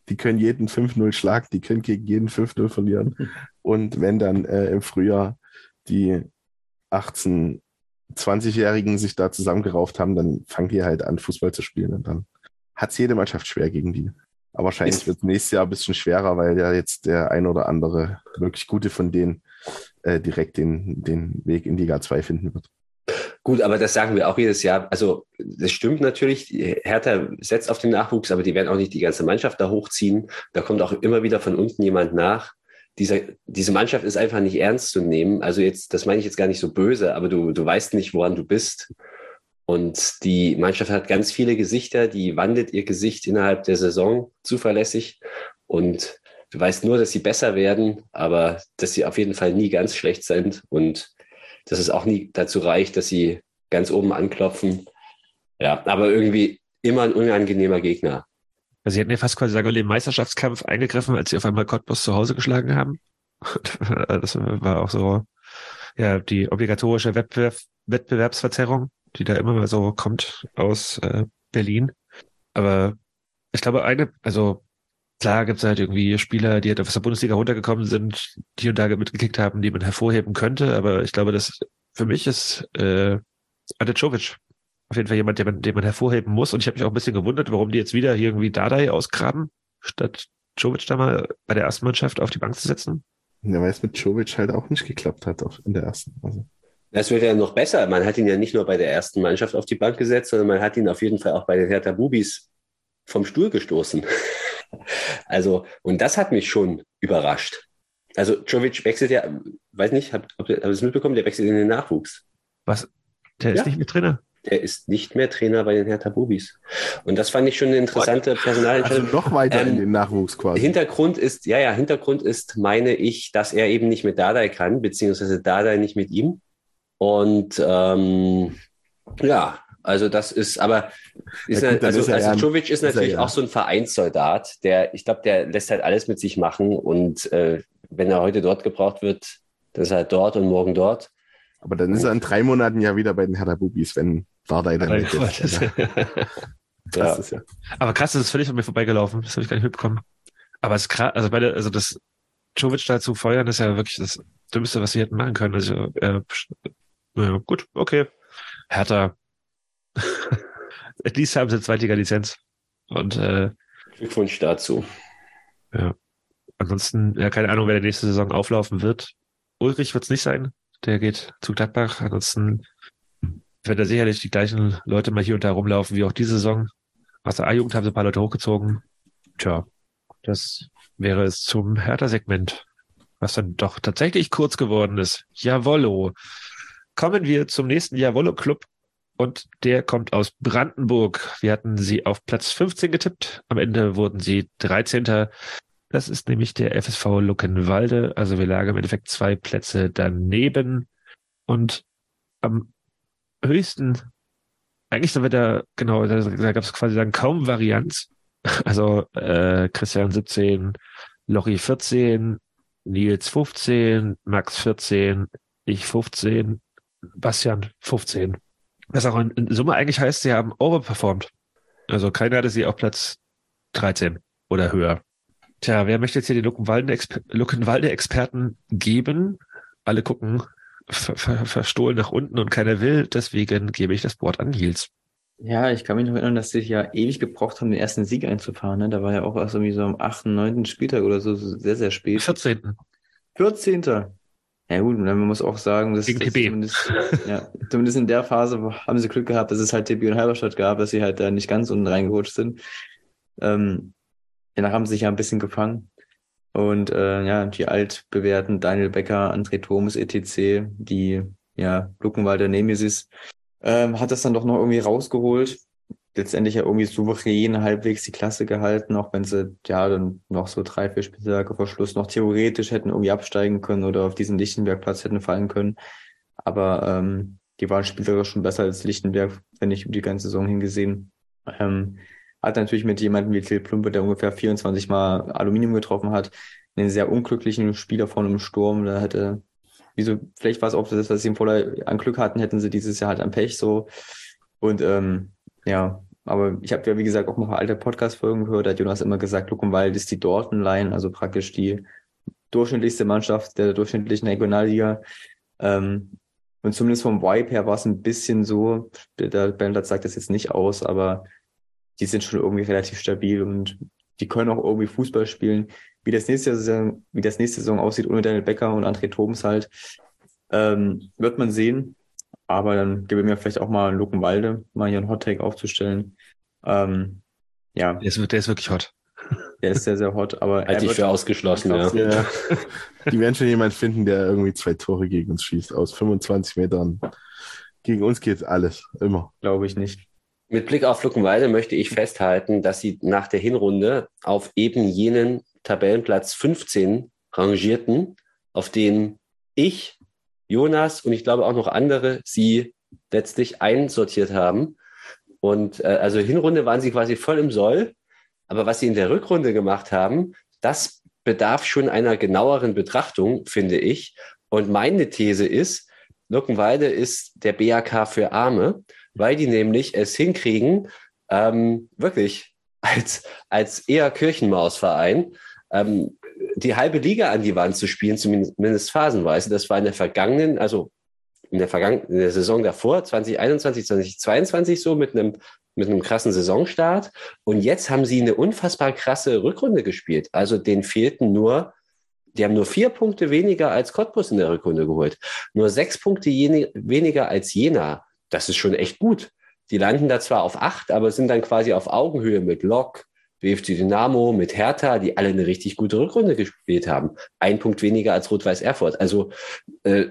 S2: Die können jeden 5-0 schlagen, die können gegen jeden 5-0 verlieren. Und wenn dann äh, im Frühjahr die 18, 20-Jährigen sich da zusammengerauft haben, dann fangen die halt an, Fußball zu spielen. Und dann hat es jede Mannschaft schwer gegen die. Aber wahrscheinlich wird es nächstes Jahr ein bisschen schwerer, weil ja jetzt der ein oder andere wirklich gute von denen äh, direkt den, den Weg in Liga 2 finden wird.
S5: Gut, aber das sagen wir auch jedes Jahr. Also, das stimmt natürlich. Hertha setzt auf den Nachwuchs, aber die werden auch nicht die ganze Mannschaft da hochziehen. Da kommt auch immer wieder von unten jemand nach. Diese, diese Mannschaft ist einfach nicht ernst zu nehmen. Also jetzt, das meine ich jetzt gar nicht so böse, aber du, du weißt nicht, woran du bist. Und die Mannschaft hat ganz viele Gesichter, die wandelt ihr Gesicht innerhalb der Saison zuverlässig. Und du weißt nur, dass sie besser werden, aber dass sie auf jeden Fall nie ganz schlecht sind und dass es auch nie dazu reicht, dass sie ganz oben anklopfen. Ja, aber irgendwie immer ein unangenehmer Gegner.
S27: Also sie hätten ja fast quasi sagen, den Meisterschaftskampf eingegriffen, als sie auf einmal Cottbus zu Hause geschlagen haben. das war auch so, ja, die obligatorische Wettbewerb, Wettbewerbsverzerrung, die da immer mal so kommt aus äh, Berlin. Aber ich glaube, eine, also klar gibt es halt irgendwie Spieler, die halt aus der Bundesliga runtergekommen sind, die und da mitgekickt haben, die man hervorheben könnte. Aber ich glaube, dass für mich ist äh, Ante Czovic auf jeden Fall jemand, den man, den man hervorheben muss. Und ich habe mich auch ein bisschen gewundert, warum die jetzt wieder hier irgendwie Dardai ausgraben, statt Czovic da mal bei der ersten Mannschaft auf die Bank zu setzen.
S2: Ja, weil es mit Czovic halt auch nicht geklappt hat auf, in der ersten. Also.
S5: Das wird ja noch besser. Man hat ihn ja nicht nur bei der ersten Mannschaft auf die Bank gesetzt, sondern man hat ihn auf jeden Fall auch bei den Hertha Bubis vom Stuhl gestoßen. also, und das hat mich schon überrascht. Also, Jovic wechselt ja, weiß nicht, habt ihr es mitbekommen, der wechselt in den Nachwuchs.
S27: Was? Der ist
S5: Ja.
S27: nicht mehr Trainer?
S5: Der ist nicht mehr Trainer bei den Hertha Bubis. Und das fand ich schon eine interessante Personalentscheidung.
S2: Also noch weiter in
S5: Ähm,
S2: den Nachwuchs quasi.
S5: Hintergrund ist, ja, ja, Hintergrund ist, meine ich, dass er eben nicht mit Dardai kann, beziehungsweise Dardai nicht mit ihm. Und ähm, ja, also das ist, aber ist
S2: Ja,
S5: ja,
S2: gut,
S5: also,
S2: ist
S5: also
S2: ja
S5: ist
S2: ist
S5: natürlich
S2: ja.
S5: auch so ein Vereinssoldat, der, ich glaube, der lässt halt alles mit sich machen und äh, wenn er heute dort gebraucht wird, dann ist er halt dort und morgen dort.
S2: Aber dann ist er in drei Monaten ja wieder bei den Hertha Bubis, wenn Dardai dann weg ist.
S27: das-
S2: Das ist ja.
S27: Aber krass, das ist völlig an mir vorbeigelaufen. Das habe ich gar nicht mitbekommen. Aber es ist krass, also beide, also das Jovic da zu feuern, ist ja wirklich das Dümmste, was sie hätten machen können. Also, äh, ja, gut, okay. Hertha. At least haben sie eine Zweitliga-Lizenz. Und äh,
S5: Glückwunsch dazu.
S27: ja. Ansonsten, ja, keine Ahnung, wer der nächste Saison auflaufen wird. Ulrich wird es nicht sein. Der geht zu Gladbach. Ansonsten werden da sicherlich die gleichen Leute mal hier und da rumlaufen wie auch diese Saison. Aus der A-Jugend haben sie ein paar Leute hochgezogen. Tja, das wäre es zum Hertha-Segment, was dann doch tatsächlich kurz geworden ist. Jawollo. Kommen wir zum nächsten Jawollo-Club und der kommt aus Brandenburg. Wir hatten sie auf Platz 15 getippt. Am Ende wurden sie 13. Das ist nämlich der FSV Luckenwalde. Also wir lagen im Endeffekt zwei Plätze daneben. Und am höchsten, eigentlich sind wir da, genau, da, da gab es quasi dann kaum Varianz. Also äh, Christian 17, Lochi 14, Nils 15, Max 14, ich 15, Bastian 15. Was auch in, in Summe eigentlich heißt, sie haben overperformed. Also keiner hatte sie auf Platz 13 oder höher. Tja, wer möchte jetzt hier die Luckenwalde-Exper- Luckenwalde-Experten geben? Alle gucken ver ver verstohlen nach unten und keiner will. Deswegen gebe ich das Wort an Nils.
S22: Ja, ich kann mich noch erinnern, dass sie ja ewig gebraucht haben, den ersten Sieg einzufahren. Ne? Da war ja auch erst irgendwie so am 8., 9. Spieltag oder so, so sehr, sehr spät.
S27: 14.
S22: 14. Ja gut, dann muss auch sagen, dass, dass zumindest, ja, zumindest in der Phase haben sie Glück gehabt, dass es halt TB und Halberstadt gab, dass sie halt da nicht ganz unten reingerutscht sind. Ähm, danach haben sie sich ja ein bisschen gefangen. Und äh, ja, die altbewährten Daniel Becker, André Thomas, etc., die ja Luckenwalder Nemesis, Ähm, hat das dann doch noch irgendwie rausgeholt. Letztendlich ja irgendwie souverän halbwegs die Klasse gehalten, auch wenn sie ja dann noch so drei, vier Spieltage vor Schluss noch theoretisch hätten irgendwie absteigen können oder auf diesen Lichtenbergplatz hätten fallen können. Aber ähm, die waren spielerisch schon besser als Lichtenberg, wenn ich über die ganze Saison hingesehen. Ähm, hat natürlich mit jemandem wie Till Plumpe, der ungefähr 24 Mal Aluminium getroffen hat, einen sehr unglücklichen Spieler von einem Sturm. Da hätte, wieso, vielleicht war es auch das, was sie im Vorder an Glück hatten, hätten sie dieses Jahr halt am Pech so. Und ähm, ja, aber ich habe ja, wie gesagt, auch noch alte Podcast-Folgen gehört, da hat Jonas immer gesagt, Luckenwald ist die Dortenline, also praktisch die durchschnittlichste Mannschaft der durchschnittlichen Regionalliga. Ähm, und zumindest vom Vibe her war es ein bisschen so, der Bernhard sagt das jetzt nicht aus, aber die sind schon irgendwie relativ stabil und die können auch irgendwie Fußball spielen. Wie das nächste Saison, wie das nächste Saison aussieht ohne Daniel Becker und André Tobens halt, ähm, wird man sehen. Aber dann gebe ich mir vielleicht auch mal einen Luckenwalde, mal hier einen Hot Take aufzustellen. Ähm, ja.
S1: Der ist, der ist wirklich hot.
S22: Der ist sehr, sehr hot, aber.
S5: Halte ich für ausgeschlossen, ja.
S2: ja. Die werden schon jemand finden, der irgendwie zwei Tore gegen uns schießt. Aus 25 Metern. Gegen uns geht alles. Immer.
S22: Glaube ich nicht.
S5: Mit Blick auf Luckenwalde möchte ich festhalten, dass sie nach der Hinrunde auf eben jenen Tabellenplatz 15 rangierten, auf den ich, Jonas und ich glaube auch noch andere sie letztlich einsortiert haben. Und äh, also Hinrunde waren sie quasi voll im Soll, aber was sie in der Rückrunde gemacht haben, das bedarf schon einer genaueren Betrachtung, finde ich. Und meine These ist, Luckenwalde ist der BAK für Arme weil die nämlich es hinkriegen, ähm, wirklich als, als eher Kirchenmausverein, ähm, die halbe Liga an die Wand zu spielen, zumindest phasenweise. Das war in der vergangenen, also in der vergangenen in der Saison davor, 2021, 2022 so mit einem mit einem krassen Saisonstart. Und jetzt haben sie eine unfassbar krasse Rückrunde gespielt. Also denen fehlten nur, die haben nur vier Punkte weniger als Cottbus in der Rückrunde geholt. Nur sechs Punkte weniger als Jena das ist schon echt gut. Die landen da zwar auf acht, aber sind dann quasi auf Augenhöhe mit Lok, BFC Dynamo, mit Hertha, die alle eine richtig gute Rückrunde gespielt haben. Ein Punkt weniger als Rot-Weiß Erfurt. Also äh,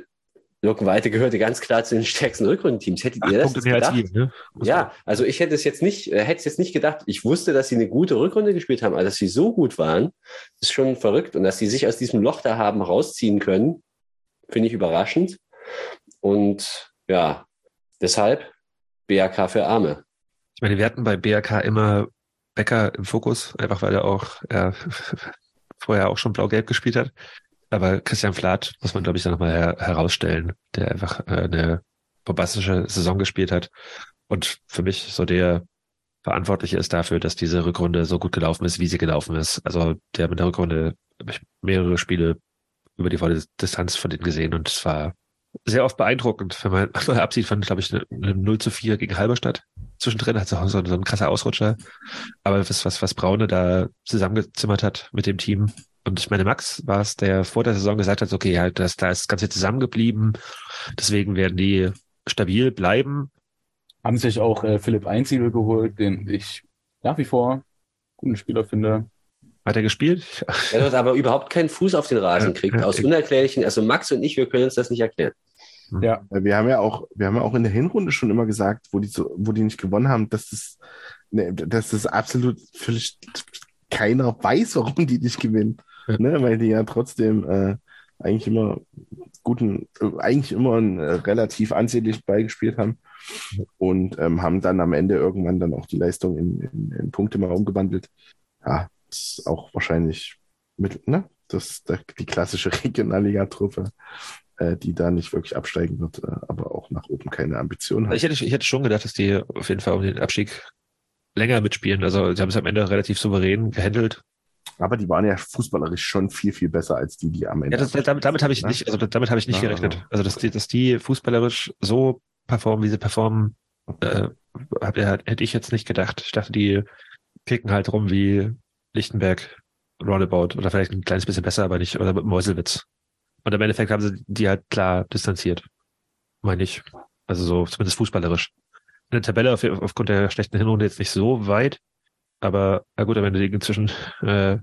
S5: Luckenwalde gehörte ganz klar zu den stärksten Rückrundenteams. Hättet ihr das
S1: gedacht? Als ne?
S5: Ja, also ich hätte es jetzt nicht, äh, hätte es jetzt nicht gedacht. Ich wusste, dass sie eine gute Rückrunde gespielt haben, aber dass sie so gut waren, ist schon verrückt. Und dass sie sich aus diesem Loch da haben rausziehen können, finde ich überraschend. Und ja, Deshalb BRK für Arme.
S1: Ich meine, wir hatten bei BRK immer Becker im Fokus, einfach weil er auch äh, vorher auch schon blau-gelb gespielt hat. Aber Christian Flath muss man, glaube ich, da nochmal her herausstellen, der einfach äh, eine bombastische Saison gespielt hat und für mich so der Verantwortliche ist dafür, dass diese Rückrunde so gut gelaufen ist, wie sie gelaufen ist. Also der mit der Rückrunde mehrere Spiele über die volle Distanz von denen gesehen und es war sehr oft beeindruckend, wenn man mal absieht von, glaube ich, einem 0 zu 4 gegen Halberstadt. Zwischendrin hat es auch so, so ein krasser Ausrutscher. Aber was, was, was Braune da zusammengezimmert hat mit dem Team. Und ich meine, Max war es, der vor der Saison gesagt hat, okay, halt, das, da ist das Ganze zusammengeblieben. Deswegen werden die stabil bleiben.
S3: Haben sich auch äh, Philipp Einziegel geholt, den ich nach wie vor guten Spieler finde.
S1: Hat er gespielt?
S5: Er hat aber überhaupt keinen Fuß auf den Rasen kriegt, aus unerklärlichen, also Max und ich, wir können uns das nicht erklären.
S2: Ja, wir haben ja auch, wir haben ja auch in der Hinrunde schon immer gesagt, wo die so, wo die nicht gewonnen haben, dass das, ne, dass das absolut völlig keiner weiß, warum die nicht gewinnen. Ja. Ne, weil die ja trotzdem äh, eigentlich immer guten, äh, eigentlich immer einen, äh, relativ ansehnlich beigespielt haben und ähm, haben dann am Ende irgendwann dann auch die Leistung in, in, in Punkte mal umgewandelt. Ja, ist auch wahrscheinlich mit, ne? Das die klassische Regionalliga-Truppe, äh, die da nicht wirklich absteigen wird, äh, aber auch nach oben keine Ambitionen hat.
S1: Ich hätte, ich hätte schon gedacht, dass die auf jeden Fall um den Abstieg länger mitspielen. Also sie haben es am Ende relativ souverän gehandelt.
S2: Aber die waren ja fußballerisch schon viel, viel besser als die, die am Ende.
S1: Ja, das, damit, damit habe ich nicht, also damit habe ich nicht ja, gerechnet. Also dass die, dass die fußballerisch so performen, wie sie performen, äh, hab, hätte ich jetzt nicht gedacht. Ich dachte, die kicken halt rum wie Lichtenberg Roundabout oder vielleicht ein kleines bisschen besser, aber nicht, oder mit Meuselwitz. Und im Endeffekt haben sie die halt klar distanziert. Meine ich. Also so, zumindest fußballerisch. In der Tabelle auf, aufgrund der schlechten Hinrunde jetzt nicht so weit. Aber na gut, am Ende liegen zwischen äh,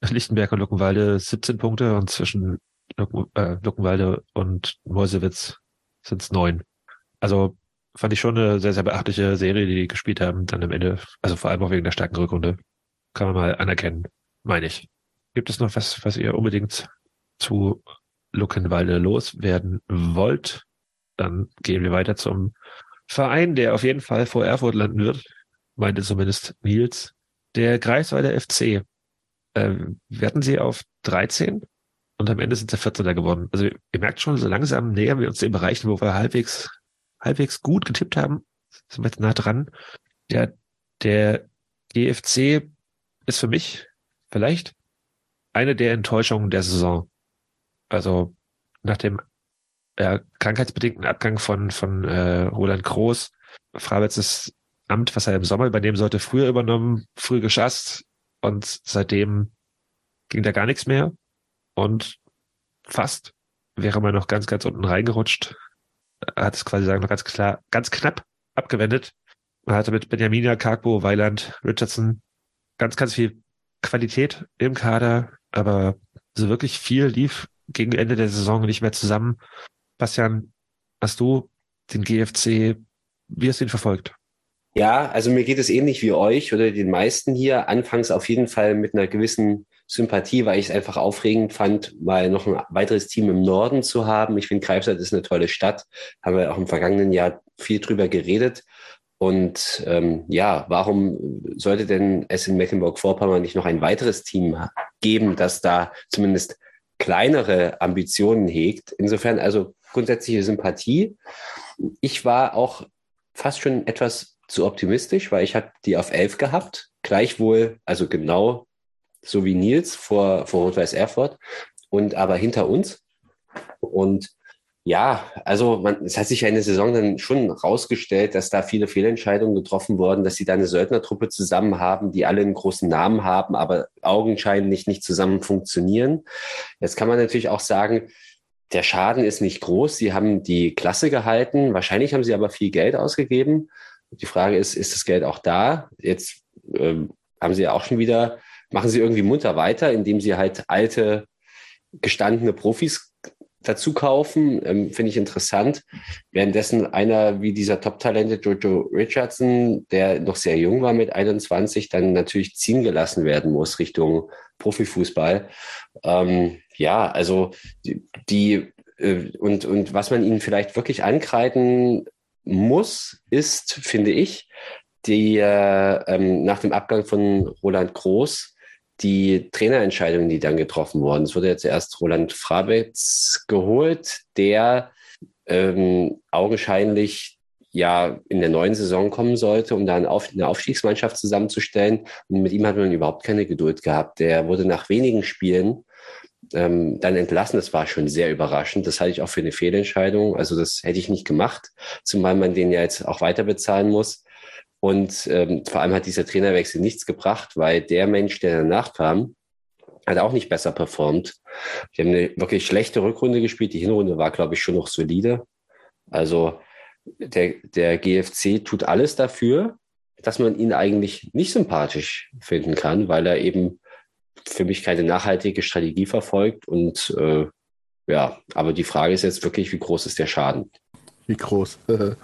S1: Lichtenberg und Luckenwalde 17 Punkte und zwischen Lucken, äh, Luckenwalde und Meuselwitz sind es neun. Also fand ich schon eine sehr, sehr beachtliche Serie, die die gespielt haben, dann am Ende, also vor allem auch wegen der starken Rückrunde. Kann man mal anerkennen, meine ich. Gibt es noch was, was ihr unbedingt zu Luckenwalde loswerden wollt? Dann gehen wir weiter zum Verein, der auf jeden Fall vor Erfurt landen wird, meinte zumindest Nils. Der Greifswalder FC. Ähm, werden sie auf 13 und am Ende sind sie 14er geworden. Also ihr merkt schon, so langsam nähern wir uns den Bereichen, wo wir halbwegs, halbwegs gut getippt haben. Sind wir jetzt nah dran. Ja, der GFC ist für mich vielleicht eine der Enttäuschungen der Saison. Also nach dem äh, krankheitsbedingten Abgang von, von äh, Roland Groß, Frabets Amt, was er im Sommer übernehmen sollte, früher übernommen, früh geschasst und seitdem ging da gar nichts mehr und fast wäre man noch ganz, ganz unten reingerutscht. Er hat es quasi sagen, noch ganz klar, ganz knapp abgewendet. Man hatte mit Benjamina, Karpo, Weiland, Richardson ganz, ganz viel Qualität im Kader, aber so wirklich viel lief gegen Ende der Saison nicht mehr zusammen. Bastian, hast du den GFC, wie hast du ihn verfolgt?
S5: Ja, also mir geht es ähnlich wie euch oder den meisten hier. Anfangs auf jeden Fall mit einer gewissen Sympathie, weil ich es einfach aufregend fand, mal noch ein weiteres Team im Norden zu haben. Ich finde, Greifswald ist eine tolle Stadt. Haben wir auch im vergangenen Jahr viel drüber geredet. Und ähm, ja, warum sollte denn es in Mecklenburg-Vorpommern nicht noch ein weiteres Team geben, das da zumindest kleinere Ambitionen hegt? Insofern also grundsätzliche Sympathie. Ich war auch fast schon etwas zu optimistisch, weil ich habe die auf 11 gehabt. Gleichwohl, also genau so wie Nils vor, vor Rot-Weiß Erfurt und aber hinter uns. Und ja, also man, es hat sich eine Saison dann schon rausgestellt, dass da viele Fehlentscheidungen getroffen wurden, dass sie da eine Söldnertruppe zusammen haben, die alle einen großen Namen haben, aber augenscheinlich nicht zusammen funktionieren. Jetzt kann man natürlich auch sagen, der Schaden ist nicht groß. Sie haben die Klasse gehalten. Wahrscheinlich haben sie aber viel Geld ausgegeben. Die Frage ist, ist das Geld auch da? Jetzt ähm, haben sie ja auch schon wieder, machen sie irgendwie munter weiter, indem sie halt alte, gestandene Profis dazu kaufen, ähm, finde ich interessant. Währenddessen einer wie dieser Top-Talente Jojo Richardson, der noch sehr jung war mit 21, dann natürlich ziehen gelassen werden muss Richtung Profifußball. Ähm, ja, also die, die äh, und, und was man ihnen vielleicht wirklich ankreiden muss, ist, finde ich, die äh, ähm, nach dem Abgang von Roland Groß die Trainerentscheidungen, die dann getroffen wurden. Es wurde jetzt erst Roland Frabetz geholt, der ähm, augenscheinlich ja in der neuen Saison kommen sollte, um da eine, Auf eine Aufstiegsmannschaft zusammenzustellen. Und mit ihm hat man überhaupt keine Geduld gehabt. Der wurde nach wenigen Spielen ähm, dann entlassen. Das war schon sehr überraschend. Das halte ich auch für eine Fehlentscheidung. Also das hätte ich nicht gemacht, zumal man den ja jetzt auch weiter bezahlen muss. Und ähm, vor allem hat dieser Trainerwechsel nichts gebracht, weil der Mensch, der danach kam, hat auch nicht besser performt. Die haben eine wirklich schlechte Rückrunde gespielt. Die Hinrunde war, glaube ich, schon noch solide. Also der, der GFC tut alles dafür, dass man ihn eigentlich nicht sympathisch finden kann, weil er eben für mich keine nachhaltige Strategie verfolgt. Und äh, ja, aber die Frage ist jetzt wirklich, wie groß ist der Schaden?
S2: Wie groß?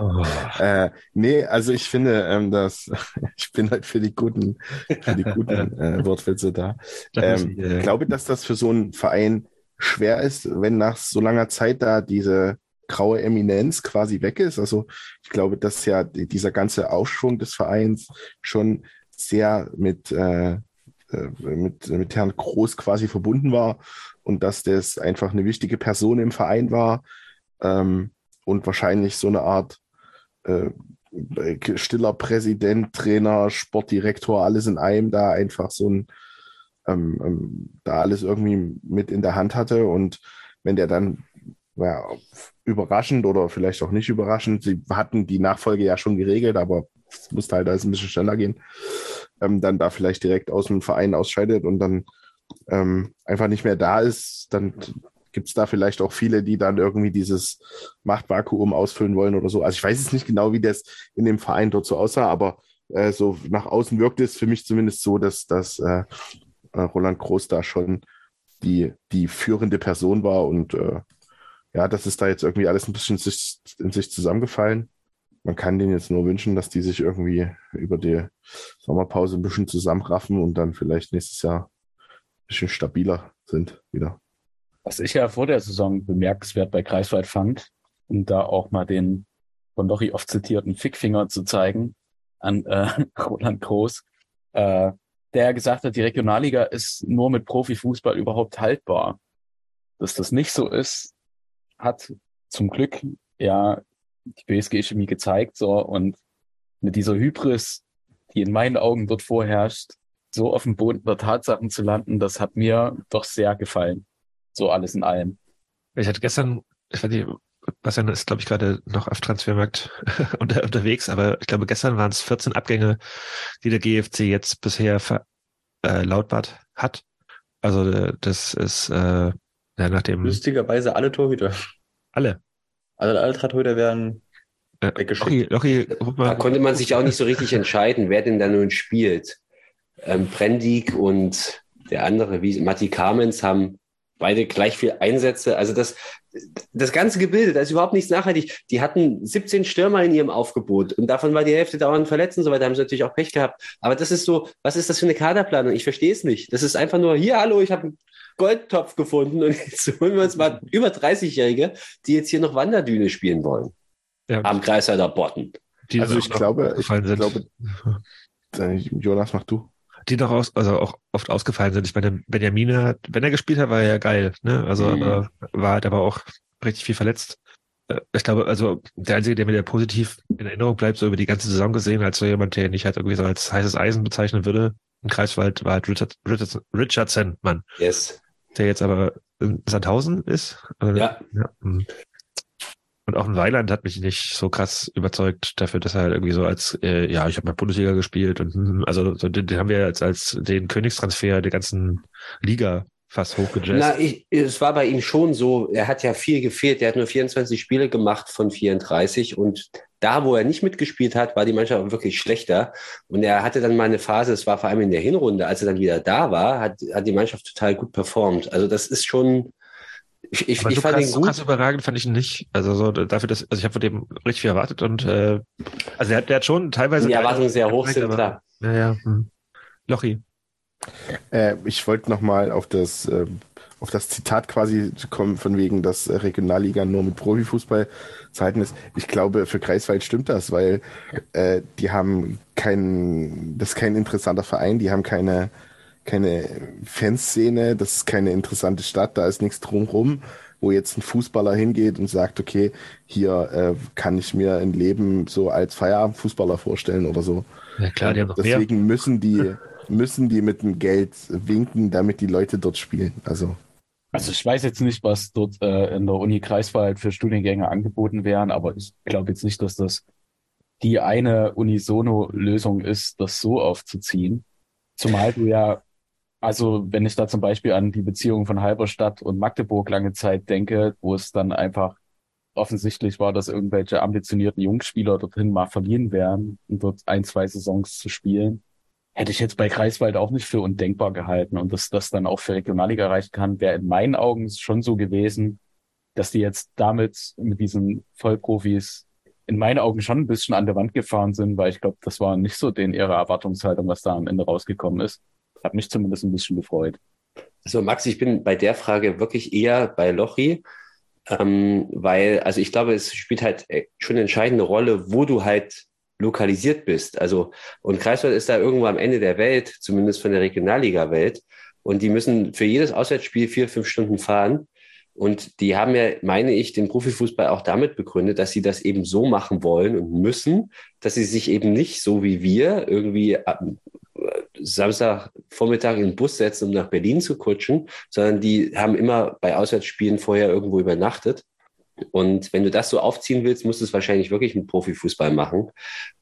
S2: oh. äh, nee, also ich finde, ähm, dass ich bin halt für die guten, für die guten äh, Wortwitze da. Ähm, ich äh, glaube, dass das für so einen Verein schwer ist, wenn nach so langer Zeit da diese graue Eminenz quasi weg ist. Also ich glaube, dass ja dieser ganze Aufschwung des Vereins schon sehr mit äh, äh, mit, mit Herrn Groß quasi verbunden war und dass das einfach eine wichtige Person im Verein war ähm, und wahrscheinlich so eine Art äh, stiller Präsident, Trainer, Sportdirektor, alles in einem da einfach so ein ähm, ähm, da alles irgendwie mit in der Hand hatte. Und wenn der dann ja, überraschend oder vielleicht auch nicht überraschend, sie hatten die Nachfolge ja schon geregelt, aber es musste halt alles ein bisschen schneller gehen, ähm, dann da vielleicht direkt aus dem Verein ausscheidet und dann ähm, einfach nicht mehr da ist, dann gibt es da vielleicht auch viele, die dann irgendwie dieses Machtvakuum ausfüllen wollen oder so. Also ich weiß jetzt nicht genau, wie das in dem Verein dort so aussah, aber äh, so nach außen wirkt es für mich zumindest so, dass, dass äh, äh Roland Groß da schon die, die führende Person war und äh, ja, das ist da jetzt irgendwie alles ein bisschen sich, in sich zusammengefallen. Man kann denen jetzt nur wünschen, dass die sich irgendwie über die Sommerpause ein bisschen zusammenraffen und dann vielleicht nächstes Jahr ein bisschen stabiler sind wieder.
S3: Was ich ja vor der Saison bemerkenswert bei Greifswald fand, um da auch mal den von Lochi oft zitierten Fickfinger zu zeigen an äh, Roland Groß, äh, der gesagt hat, die Regionalliga ist nur mit Profifußball überhaupt haltbar. Dass das nicht so ist, hat zum Glück ja die BSG Chemie gezeigt, so, und mit dieser Hybris, die in meinen Augen dort vorherrscht, so auf dem Boden der Tatsachen zu landen, das hat mir doch sehr gefallen. So alles in allem.
S1: Ich hatte gestern, ich weiß nicht, Bastian ist, glaube ich, gerade noch auf Transfermarkt unter, unterwegs, aber ich glaube, gestern waren es 14 Abgänge, die der GFC jetzt bisher verlautbart äh, hat. Also äh, das ist äh, ja, nachdem.
S22: Lustigerweise alle Torhüter.
S1: Alle.
S22: Also alle drei Torhüter werden
S1: äh,
S22: weggeschickt.
S1: Lochi, Lochi,
S5: da konnte man sich auch nicht so richtig entscheiden, wer denn da nun spielt. Ähm, Brendig und der andere, wie Matti Kamens, haben beide gleich viel Einsätze. Also das, das ganze Gebilde, da ist überhaupt nichts nachhaltig. Die hatten 17 Stürmer in ihrem Aufgebot und davon war die Hälfte dauernd verletzt und so weiter, haben sie natürlich auch Pech gehabt. Aber das ist so, was ist das für eine Kaderplanung? Ich verstehe es nicht. Das ist einfach nur, hier, hallo, ich habe einen Goldtopf gefunden und jetzt holen wir uns mal über 30-Jährige, die jetzt hier noch Wanderdüne spielen wollen.
S1: Ja.
S5: Am Kreisweiler Botten.
S2: Also ich glaube, ich glaube, Jonas, mach du
S1: die doch aus, also auch oft ausgefallen sind. Ich meine, Benjamin hat, wenn er gespielt hat, war er ja geil, ne? Also mhm. aber war halt aber auch richtig viel verletzt. Äh, ich glaube, also der Einzige, der mir da positiv in Erinnerung bleibt, so über die ganze Saison gesehen, als so jemand, der nicht halt irgendwie so als heißes Eisen bezeichnen würde, im Kreiswald, war halt Richard, Richardson, Richardson, Mann.
S5: Yes.
S1: Der jetzt aber in Sandhausen ist.
S5: Ja.
S1: ja. Und auch ein Weiland hat mich nicht so krass überzeugt dafür, dass er halt irgendwie so als, äh, ja, ich habe mal Bundesliga gespielt und hm, also so, den, den haben wir als, als den Königstransfer der ganzen Liga fast hochgejazzt.
S5: Na, ich, es war bei ihm schon so, er hat ja viel gefehlt, er hat nur 24 Spiele gemacht von 34 und da, wo er nicht mitgespielt hat, war die Mannschaft wirklich schlechter und er hatte dann mal eine Phase, es war vor allem in der Hinrunde, als er dann wieder da war, hat, hat die Mannschaft total gut performt. Also das ist schon, ich, ich,
S1: Aber
S5: ich
S1: so
S5: fand
S1: krass,
S5: ihn
S1: so
S5: gut.
S1: krass überragend fand ich ihn nicht. Also so dafür, dass, also ich habe von dem richtig viel erwartet und äh, also der, der hat schon teilweise.
S5: Die Erwartungen sehr hoch sind,
S1: aber,
S5: klar.
S1: Ja, ja. Hm. Lochi.
S2: Äh, ich wollte nochmal auf das, äh, auf das Zitat quasi kommen, von wegen, dass Regionalliga nur mit Profifußball zu halten ist. Ich glaube, für Greifswald stimmt das, weil äh, die haben keinen, das ist kein interessanter Verein, die haben keine, keine Fanszene, das ist keine interessante Stadt, da ist nichts drumherum, wo jetzt ein Fußballer hingeht und sagt, okay, hier äh, kann ich mir ein Leben so als Feierabendfußballer vorstellen oder so.
S1: Ja klar, die haben mehr.
S2: Deswegen müssen die, müssen die mit dem Geld winken, damit die Leute dort spielen. Also
S3: Also ich weiß jetzt nicht, was dort äh, in der Uni Greifswald für Studiengänge angeboten werden, aber ich glaube jetzt nicht, dass das die eine Unisono-Lösung ist, das so aufzuziehen. Zumal du ja, also wenn ich da zum Beispiel an die Beziehung von Halberstadt und Magdeburg lange Zeit denke, wo es dann einfach offensichtlich war, dass irgendwelche ambitionierten Jungspieler dorthin mal verliehen wären und dort ein, zwei Saisons zu spielen, hätte ich jetzt bei Kreiswald auch nicht für undenkbar gehalten. Und dass das dann auch für Regionalliga erreichen kann, wäre in meinen Augen schon so gewesen, dass die jetzt damit mit diesen Vollprofis in meinen Augen schon ein bisschen an der Wand gefahren sind, weil ich glaube, das war nicht so den ihre Erwartungshaltung, was da am Ende rausgekommen ist. Hat mich zumindest ein bisschen gefreut.
S5: So, Max, ich bin bei der Frage wirklich eher bei Lochi, ähm, weil, also ich glaube, es spielt halt äh, schon eine entscheidende Rolle, wo du halt lokalisiert bist. Also, und Kreiswald ist da irgendwo am Ende der Welt, zumindest von der Regionalliga-Welt. Und die müssen für jedes Auswärtsspiel vier, fünf Stunden fahren. Und die haben ja, meine ich, den Profifußball auch damit begründet, dass sie das eben so machen wollen und müssen, dass sie sich eben nicht so wie wir irgendwie am Samstagvormittag in den Bus setzen, um nach Berlin zu kutschen, sondern die haben immer bei Auswärtsspielen vorher irgendwo übernachtet. Und wenn du das so aufziehen willst, musst du es wahrscheinlich wirklich mit Profifußball machen,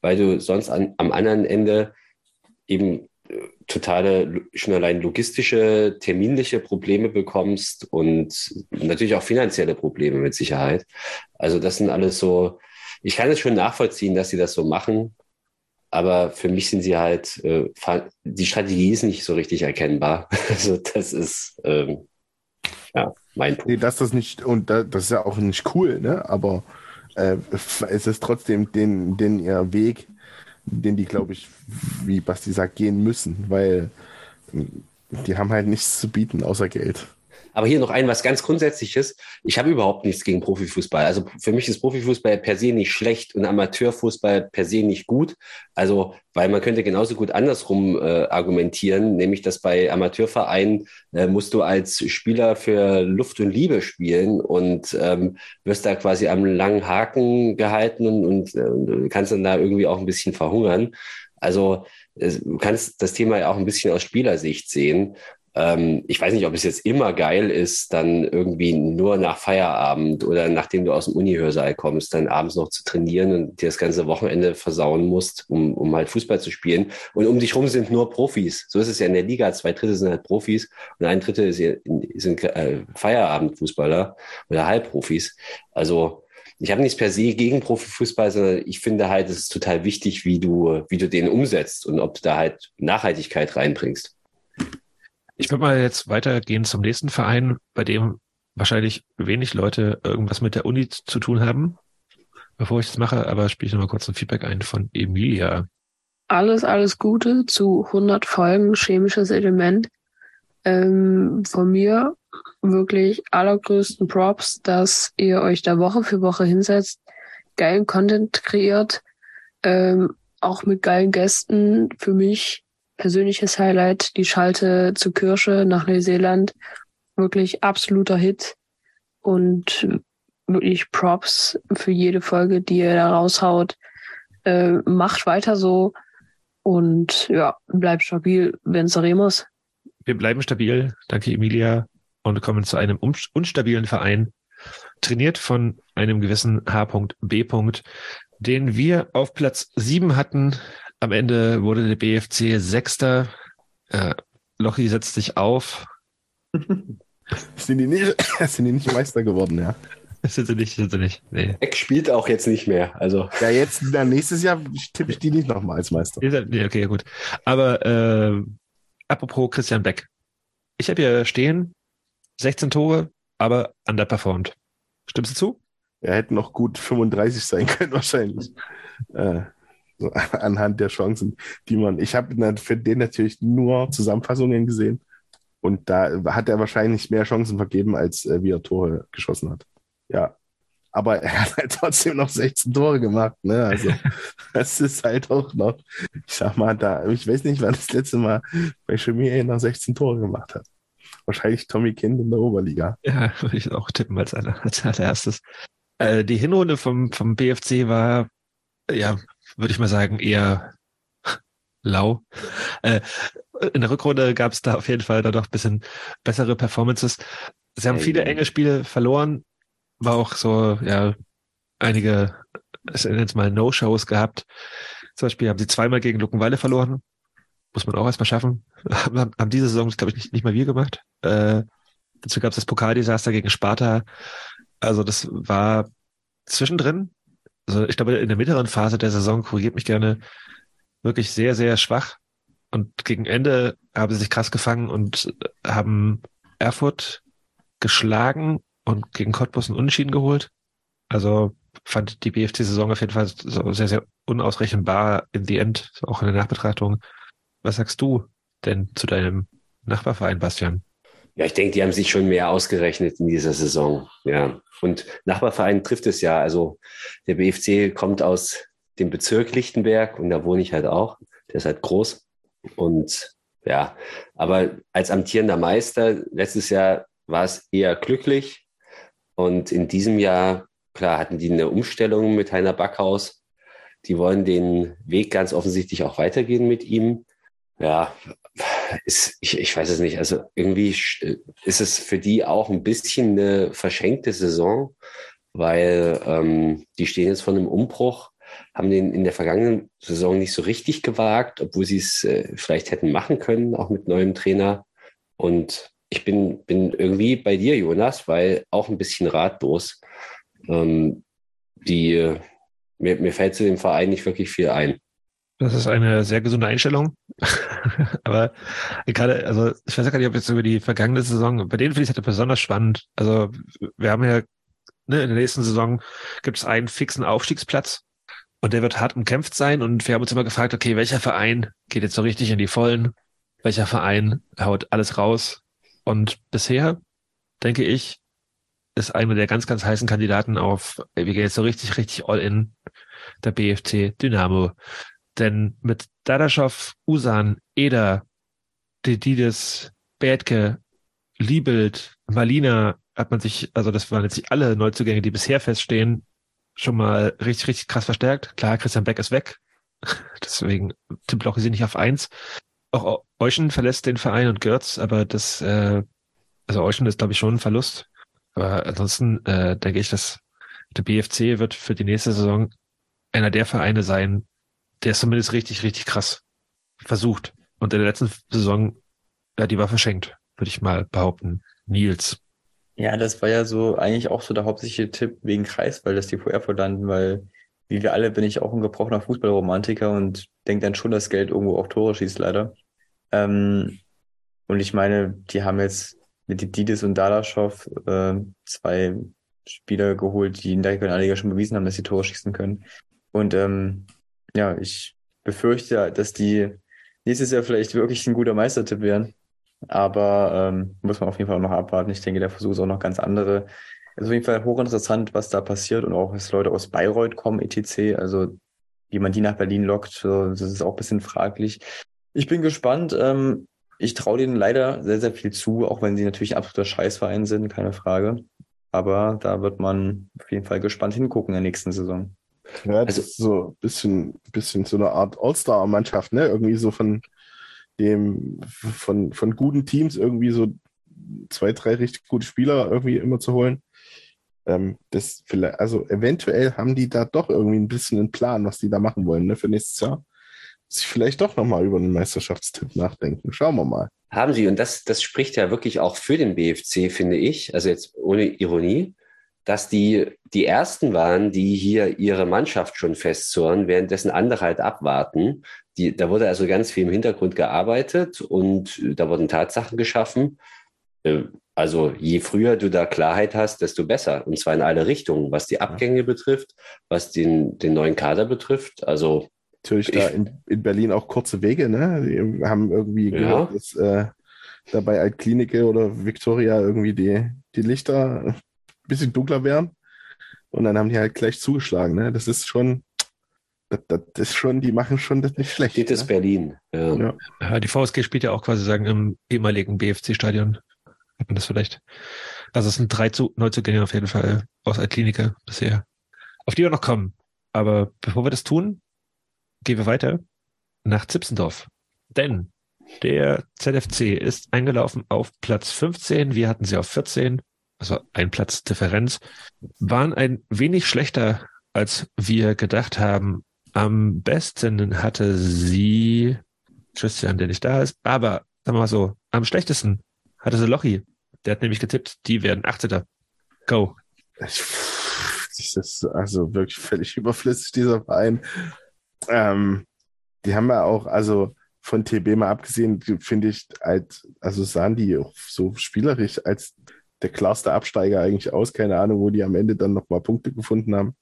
S5: weil du sonst an, am anderen Ende eben äh, totale, schon allein logistische, terminliche Probleme bekommst und natürlich auch finanzielle Probleme mit Sicherheit. Also das sind alles so, ich kann es schon nachvollziehen, dass sie das so machen, aber für mich sind sie halt, äh, die Strategie ist nicht so richtig erkennbar. Also das ist, ähm, Ja, mein Punkt.
S2: Nee, dass das nicht, und da, das ist ja auch nicht cool, ne? Aber äh, es ist trotzdem den, den ihr Weg, den die, glaube ich, wie Basti sagt, gehen müssen, weil die haben halt nichts zu bieten außer Geld.
S5: Aber hier noch ein was ganz Grundsätzliches. Ich habe überhaupt nichts gegen Profifußball. Also für mich ist Profifußball per se nicht schlecht und Amateurfußball per se nicht gut. Also, weil man könnte genauso gut andersrum äh, argumentieren, nämlich dass bei Amateurvereinen äh, musst du als Spieler für Luft und Liebe spielen und ähm, wirst da quasi am langen Haken gehalten und, und äh, kannst dann da irgendwie auch ein bisschen verhungern. Also du kannst das Thema ja auch ein bisschen aus Spielersicht sehen. Ähm, ich weiß nicht, ob es jetzt immer geil ist, dann irgendwie nur nach Feierabend oder nachdem du aus dem Unihörsaal kommst, dann abends noch zu trainieren und dir das ganze Wochenende versauen musst, um, um halt Fußball zu spielen. Und um dich rum sind nur Profis. So ist es ja in der Liga. Zwei Drittel sind halt Profis und ein Drittel sind äh, Feierabendfußballer oder Halbprofis. Also ich habe nichts per se gegen Profifußball, sondern ich finde halt, es ist total wichtig, wie du, wie du den umsetzt und ob du da halt Nachhaltigkeit reinbringst.
S1: Ich würde mal jetzt weitergehen zum nächsten Verein, bei dem wahrscheinlich wenig Leute irgendwas mit der Uni zu tun haben. Bevor ich das mache, aber spiele ich nochmal kurz ein Feedback ein von Emilia.
S28: Alles, alles Gute zu 100 Folgen chemisches Element. Ähm, von mir wirklich allergrößten Props, dass ihr euch da Woche für Woche hinsetzt, geilen Content kreiert, ähm, auch mit geilen Gästen. Für mich persönliches Highlight, die Schalte zur Kirsche nach Neuseeland. Wirklich absoluter Hit und wirklich Props für jede Folge, die ihr da raushaut. Äh, macht weiter so und ja, bleibt stabil, venceremos.
S1: Wir bleiben stabil. Danke, Emilia. Und kommen zu einem unstabilen Verein, trainiert von einem gewissen H.B. den wir auf Platz sieben hatten am Ende wurde der BFC Sechster. Äh, Lochi setzt sich auf.
S2: sind, die nicht, sind die nicht Meister geworden, ja?
S1: Sind sie nicht, sind sie nicht. Nee.
S5: Eck spielt auch jetzt nicht mehr. Also.
S2: Ja, jetzt, dann nächstes Jahr tippe ich die nicht nochmal als Meister.
S1: Nee, okay, gut. Aber äh, apropos Christian Beck. Ich habe hier stehen 16 Tore, aber underperformed. Stimmst du zu?
S2: Er hätte noch gut 35 sein können, wahrscheinlich. äh, so, anhand der Chancen, die man. Ich habe für den natürlich nur Zusammenfassungen gesehen. Und da hat er wahrscheinlich mehr Chancen vergeben, als äh, wie er Tore geschossen hat. Ja. Aber er hat halt trotzdem noch 16 Tore gemacht. Ne? Also, das ist halt auch noch, ich sag mal, da, ich weiß nicht, wann das letzte Mal bei Chemie noch 16 Tore gemacht hat. Wahrscheinlich Tommy Kind in der Oberliga.
S1: Ja, würde ich auch tippen als, aller, als allererstes. Äh, die Hinrunde vom, vom BFC war, ja, würde ich mal sagen, eher lau. Äh, in der Rückrunde gab es da auf jeden Fall da doch ein bisschen bessere Performances. Sie haben viele enge Spiele verloren, war auch so, ja, einige, es jetzt mal No-Shows gehabt. Zum Beispiel haben sie zweimal gegen Luckenwalde verloren. Muss man auch erstmal schaffen. haben, haben diese Saison, glaube ich, nicht, nicht mal wir gemacht. Äh, dazu gab es das Pokaldesaster gegen Sparta. Also das war zwischendrin also ich glaube, in der mittleren Phase der Saison korrigiert mich gerne wirklich sehr, sehr schwach. Und gegen Ende haben sie sich krass gefangen und haben Erfurt geschlagen und gegen Cottbus einen Unentschieden geholt. Also fand die BFC-Saison auf jeden Fall so sehr, sehr unausrechenbar in the end, auch in der Nachbetrachtung. Was sagst du denn zu deinem Nachbarverein, Bastian?
S5: Ja, ich denke, die haben sich schon mehr ausgerechnet in dieser Saison. Ja. Und Nachbarverein trifft es ja. Also der BFC kommt aus dem Bezirk Lichtenberg und da wohne ich halt auch. Der ist halt groß. Und ja, aber als amtierender Meister letztes Jahr war es eher glücklich. Und in diesem Jahr, klar, hatten die eine Umstellung mit Heiner Backhaus. Die wollen den Weg ganz offensichtlich auch weitergehen mit ihm. Ja, ist, ich, ich weiß es nicht. Also irgendwie ist es für die auch ein bisschen eine verschenkte Saison, weil ähm, die stehen jetzt vor einem Umbruch, haben den in der vergangenen Saison nicht so richtig gewagt, obwohl sie es äh, vielleicht hätten machen können, auch mit neuem Trainer. Und ich bin, bin irgendwie bei dir, Jonas, weil auch ein bisschen ratlos. Ähm, die, mir, mir fällt zu dem Verein nicht wirklich viel ein.
S1: Das ist eine sehr gesunde Einstellung. Aber gerade, also ich weiß gar nicht, ob jetzt über die vergangene Saison, bei denen finde ich es halt besonders spannend. Also wir haben ja, ne, in der nächsten Saison gibt es einen fixen Aufstiegsplatz und der wird hart umkämpft sein. Und wir haben uns immer gefragt, okay, welcher Verein geht jetzt so richtig in die Vollen? Welcher Verein haut alles raus? Und bisher, denke ich, ist einer der ganz, ganz heißen Kandidaten auf, wir gehen jetzt so richtig, richtig all in, der BFC Dynamo. Denn mit Dadaschow, Usan, Eder, Dedidis, Bädke, Liebelt, Malina hat man sich, also das waren jetzt nicht alle Neuzugänge, die bisher feststehen, schon mal richtig, richtig krass verstärkt. Klar, Christian Beck ist weg. Deswegen tippt auch sie nicht auf eins. Auch Euschen verlässt den Verein und Görz, aber das, äh, also Euschen ist, glaube ich, schon ein Verlust. Aber ansonsten äh, denke ich, dass der BFC wird für die nächste Saison einer der Vereine sein, der ist zumindest richtig, richtig krass versucht. Und in der letzten Saison, ja, die war verschenkt, würde ich mal behaupten. Nils.
S22: Ja, das war ja so eigentlich auch so der hauptsächliche Tipp wegen Kreis, weil das die vor Erfurt landen, weil wie wir alle bin ich auch ein gebrochener Fußballromantiker und denke dann schon, dass Geld irgendwo auch Tore schießt, leider. Ähm, und ich meine, die haben jetzt mit Didis und Dadaschow äh, zwei Spieler geholt, die in der Regionalliga schon bewiesen haben, dass sie Tore schießen können. Und ähm, ja, ich befürchte, dass die nächstes Jahr vielleicht wirklich ein guter Meistertipp werden. Aber ähm, muss man auf jeden Fall noch abwarten. Ich denke, der Versuch ist auch noch ganz andere. Es ist auf jeden Fall hochinteressant, was da passiert und auch, dass Leute aus Bayreuth kommen, etc. Also, wie man die nach Berlin lockt, das ist auch ein bisschen fraglich. Ich bin gespannt. Ähm, ich traue denen leider sehr, sehr viel zu, auch wenn sie natürlich ein absoluter Scheißverein sind, keine Frage. Aber da wird man auf jeden Fall gespannt hingucken in der nächsten Saison.
S2: Ja, das also, ist so ein bisschen, bisschen so eine Art All-Star-Mannschaft, ne? Irgendwie so von dem, von, von guten Teams irgendwie so zwei, drei richtig gute Spieler irgendwie immer zu holen. Ähm, das vielleicht, also eventuell haben die da doch irgendwie ein bisschen einen Plan, was die da machen wollen, ne, für nächstes Jahr. Sich vielleicht doch nochmal über einen Meisterschaftstipp nachdenken. Schauen wir mal.
S5: Haben sie, und das, das spricht ja wirklich auch für den BFC, finde ich, also jetzt ohne Ironie, dass die die ersten waren, die hier ihre Mannschaft schon festzurren, währenddessen andere halt abwarten. Die, da wurde also ganz viel im Hintergrund gearbeitet und da wurden Tatsachen geschaffen. Äh, also je früher du da Klarheit hast, desto besser. Und zwar in alle Richtungen, was die Abgänge betrifft, was den, den neuen Kader betrifft. Also
S2: natürlich da in, in Berlin auch kurze Wege, ne? Die haben irgendwie ja. gehört, dass äh, da bei Altklinike oder Victoria irgendwie die, die Lichter bisschen dunkler werden. Und dann haben die halt gleich zugeschlagen. Ne? Das ist schon, das, das ist schon, die machen schon das nicht schlecht.
S5: Das ist ne? Berlin. Ja.
S1: Ja. ja. die VSG spielt ja auch quasi sagen im ehemaligen BFC-Stadion. Hat man das vielleicht? Also es sind drei Neuzugänge auf jeden Fall aus Altklinike bisher, auf die wir noch kommen. Aber bevor wir das tun, gehen wir weiter nach Zipsendorf. Denn der ZFC ist eingelaufen auf Platz 15. Wir hatten sie auf 14 also ein Platz Differenz, waren ein wenig schlechter, als wir gedacht haben. Am besten hatte sie Christian, der nicht da ist, aber sagen wir mal so, am schlechtesten hatte sie Lochi. Der hat nämlich getippt, die werden 18. Go.
S2: Das ist also wirklich völlig überflüssig, dieser Verein. Ähm, die haben ja auch, also von TB mal abgesehen, finde ich, als, also sahen die auch so spielerisch als der klarste Absteiger eigentlich aus. Keine Ahnung, wo die am Ende dann nochmal Punkte gefunden haben.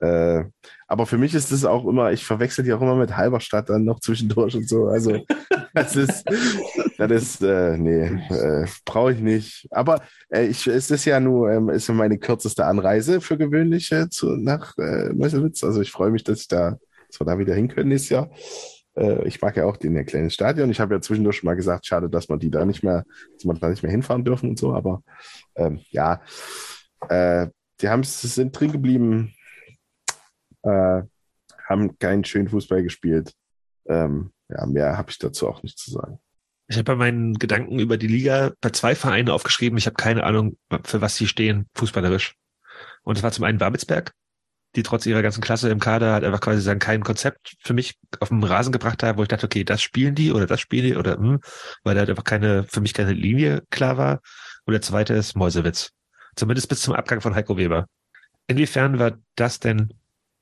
S2: Äh, aber für mich ist das auch immer, ich verwechsel die auch immer mit Halberstadt dann noch zwischendurch und so. Also das ist, das ist, äh, nee, äh, brauche ich nicht. Aber äh, ich, es ist ja nur, ähm, ist meine kürzeste Anreise für gewöhnlich äh, zu, nach äh, Meuselwitz. Also ich freue mich, dass ich da, dass wir da wieder hin können nächstes Jahr. Äh, ich mag ja auch den kleinen Stadion. Ich habe ja zwischendurch schon mal gesagt, schade, dass man die da nicht mehr, dass man da nicht mehr hinfahren dürfen und so, aber ähm, ja, äh, die haben sind drin geblieben, äh, haben keinen schönen Fußball gespielt. Ähm, ja, mehr habe ich dazu auch nicht zu sagen.
S1: Ich habe bei meinen Gedanken über die Liga bei zwei Vereinen aufgeschrieben. Ich habe keine Ahnung, für was sie stehen, fußballerisch. Und das war zum einen Babelsberg, die trotz ihrer ganzen Klasse im Kader halt einfach quasi sagen, kein Konzept für mich auf dem Rasen gebracht haben, wo ich dachte, okay, das spielen die oder das spielen die oder hm, weil da halt einfach keine, für mich keine Linie klar war. Und der zweite ist Mäusewitz. Zumindest bis zum Abgang von Heiko Weber. Inwiefern war das denn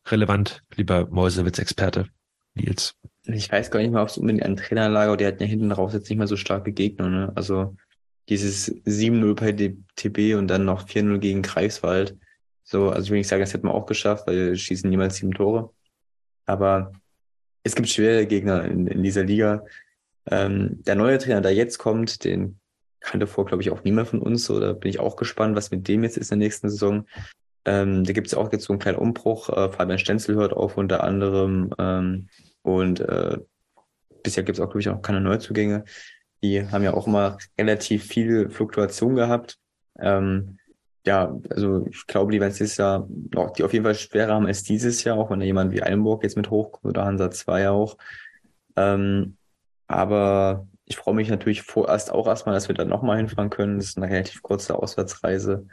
S1: relevant, lieber Mäusewitz-Experte Nils?
S22: Ich weiß gar nicht mal, ob es unbedingt ein Trainerlager, die hatten ja hinten raus jetzt nicht mehr so starke Gegner, ne? Also dieses 7-0 bei DTB und dann noch 4-0 gegen Greifswald. So, also ich will nicht sagen, das hätten wir auch geschafft, weil wir schießen niemals sieben Tore. Aber es gibt schwere Gegner in, in dieser Liga. Ähm, der neue Trainer, der jetzt kommt, den kannte vor, glaube ich, auch niemand von uns. So, da bin ich auch gespannt, was mit dem jetzt ist in der nächsten Saison. Ähm, da gibt es auch jetzt so einen kleinen Umbruch. Äh, Fabian Stenzel hört auf unter anderem. Ähm, und äh, bisher gibt es auch, glaube ich, auch keine Neuzugänge. Die haben ja auch immer relativ viel Fluktuation gehabt. Ähm, ja, also ich glaube, die werden es dieses Jahr noch, die auf jeden Fall schwerer haben als dieses Jahr, auch wenn da jemand wie Eilenburg jetzt mit hochkommt oder Hansa 2 auch. Ähm, aber ich freue mich natürlich vorerst auch erstmal, dass wir da nochmal hinfahren können. Das ist eine relativ kurze Auswärtsreise.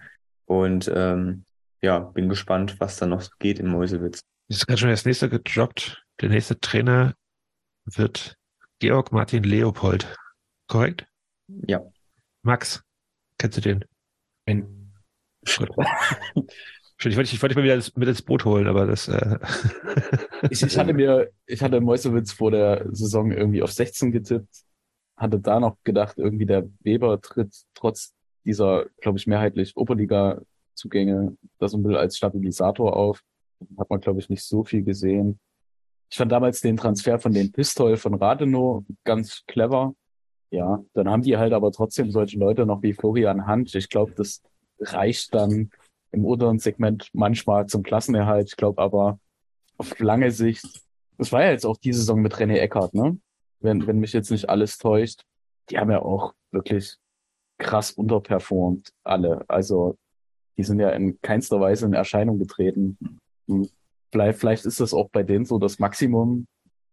S22: Und ähm, ja, bin gespannt, was da noch so geht in Meuselwitz.
S1: Ist gerade schon das nächste gedroppt. Der nächste Trainer wird Georg Martin Leopold. Korrekt?
S22: Ja.
S1: Max, kennst du den?
S3: Ein
S1: Gut. Schön, ich wollte, ich wollte mal wieder mit ins Boot holen, aber das. Äh
S3: ich, ich hatte mir, ich hatte Meuselwitz vor der Saison irgendwie auf 16 getippt, hatte da noch gedacht, irgendwie der Weber tritt trotz dieser, glaube ich, mehrheitlich Oberliga-Zugänge da so ein bisschen als Stabilisator auf. Hat man, glaube ich, nicht so viel gesehen. Ich fand damals den Transfer von den Pistol von Rathenow ganz clever. Ja, dann haben die halt aber trotzdem solche Leute noch wie Florian Hand. Ich glaube, das reicht dann im unteren Segment manchmal zum Klassenerhalt. Ich glaube aber auf lange Sicht, das war ja jetzt auch die Saison mit René Eckert, ne? Wenn, wenn mich jetzt nicht alles täuscht, die haben ja auch wirklich krass unterperformt, alle. Also die sind ja in keinster Weise in Erscheinung getreten. Hm. Vielleicht, vielleicht ist das auch bei denen so das Maximum,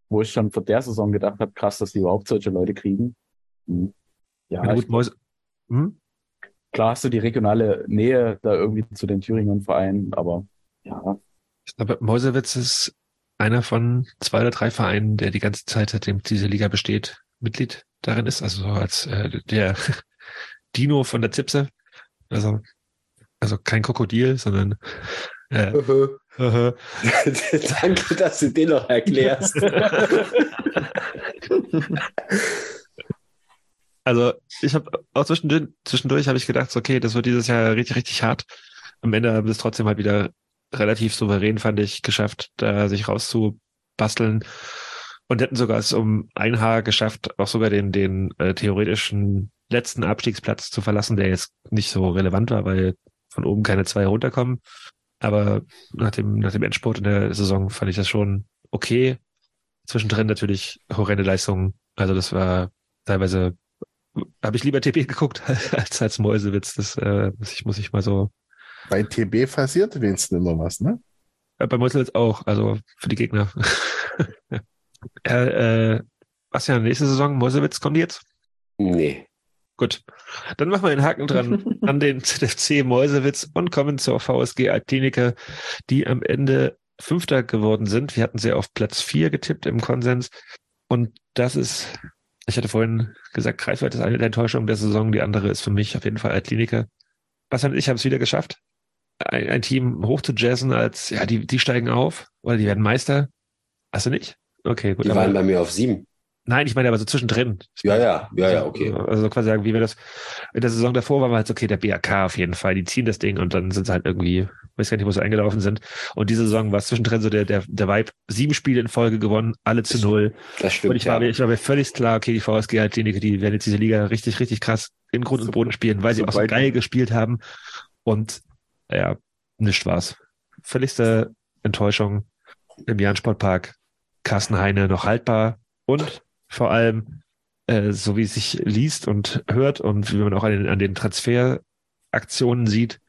S3: wo ich schon vor der Saison gedacht habe, krass, dass die überhaupt solche Leute kriegen. Hm. Ja,
S1: Ja, gut, Mäuse- hm?
S3: Klar hast du die regionale Nähe da irgendwie zu den Thüringen Vereinen, aber ja,
S1: Ich glaube, Mäusewitz ist einer von zwei oder drei Vereinen, der die ganze Zeit, seitdem diese Liga besteht, Mitglied darin ist. Also so als äh, der Dino von der Zipse. Also, also kein Krokodil, sondern äh,
S5: Danke, dass du den noch erklärst.
S1: Also ich habe auch zwischendurch, zwischendurch habe ich gedacht, so, okay, das wird dieses Jahr richtig, richtig hart. Am Ende haben sie es trotzdem halt wieder relativ souverän, fand ich, geschafft, da sich rauszubasteln. Und hätten sogar es um ein Haar geschafft, auch sogar den, den äh, theoretischen letzten Abstiegsplatz zu verlassen, der jetzt nicht so relevant war, weil von oben keine zwei runterkommen. Aber nach dem, nach dem Endspurt in der Saison fand ich das schon okay. Zwischendrin natürlich horrende Leistungen. Also das war teilweise habe ich lieber TB geguckt als als Mäusewitz. Das äh, muss ich muss ich mal so.
S2: Bei TB passiert wenigstens immer was, ne?
S1: Äh, bei Mäusewitz auch. Also für die Gegner. äh, äh, was ja nächste Saison Mäusewitz kommt die jetzt?
S5: Nee.
S1: Gut. Dann machen wir den Haken dran an den ZFC Mäusewitz und kommen zur VSG Altklinike, die am Ende Fünfter geworden sind. Wir hatten sie auf Platz vier getippt im Konsens. Und das ist, ich hatte vorhin gesagt, Greifswald ist eine der Enttäuschungen der Saison. Die andere ist für mich auf jeden Fall Altklinike. Bastian und ich haben es wieder geschafft, ein, ein Team hoch zu jazzen als, ja, die, die steigen auf oder die werden Meister. Hast du nicht? Okay, gut.
S5: Die waren bei mir auf sieben.
S1: Nein, ich meine aber so zwischendrin.
S5: Ja, ja, ja, ja, okay.
S1: Also quasi sagen, wie wir das in der Saison davor waren wir halt so, okay, der BRK auf jeden Fall, die ziehen das Ding und dann sind sie halt irgendwie, weiß gar nicht, wo sie eingelaufen sind. Und diese Saison war es zwischendrin so der, der, der Vibe, sieben Spiele in Folge gewonnen, alle zu null.
S5: Das stimmt,
S1: Und ich war,
S5: ja.
S1: mir, ich war mir völlig klar, okay, die VSG halt Klinik, die werden jetzt diese Liga richtig, richtig krass in Grund und Boden spielen, weil sie auch so geil gespielt haben. Und ja, nichts war's. Völligste Enttäuschung im Jahn-Sportpark. Carsten Heine noch haltbar und vor allem, äh, so wie es sich liest und hört und wie man auch an den, an den Transferaktionen sieht,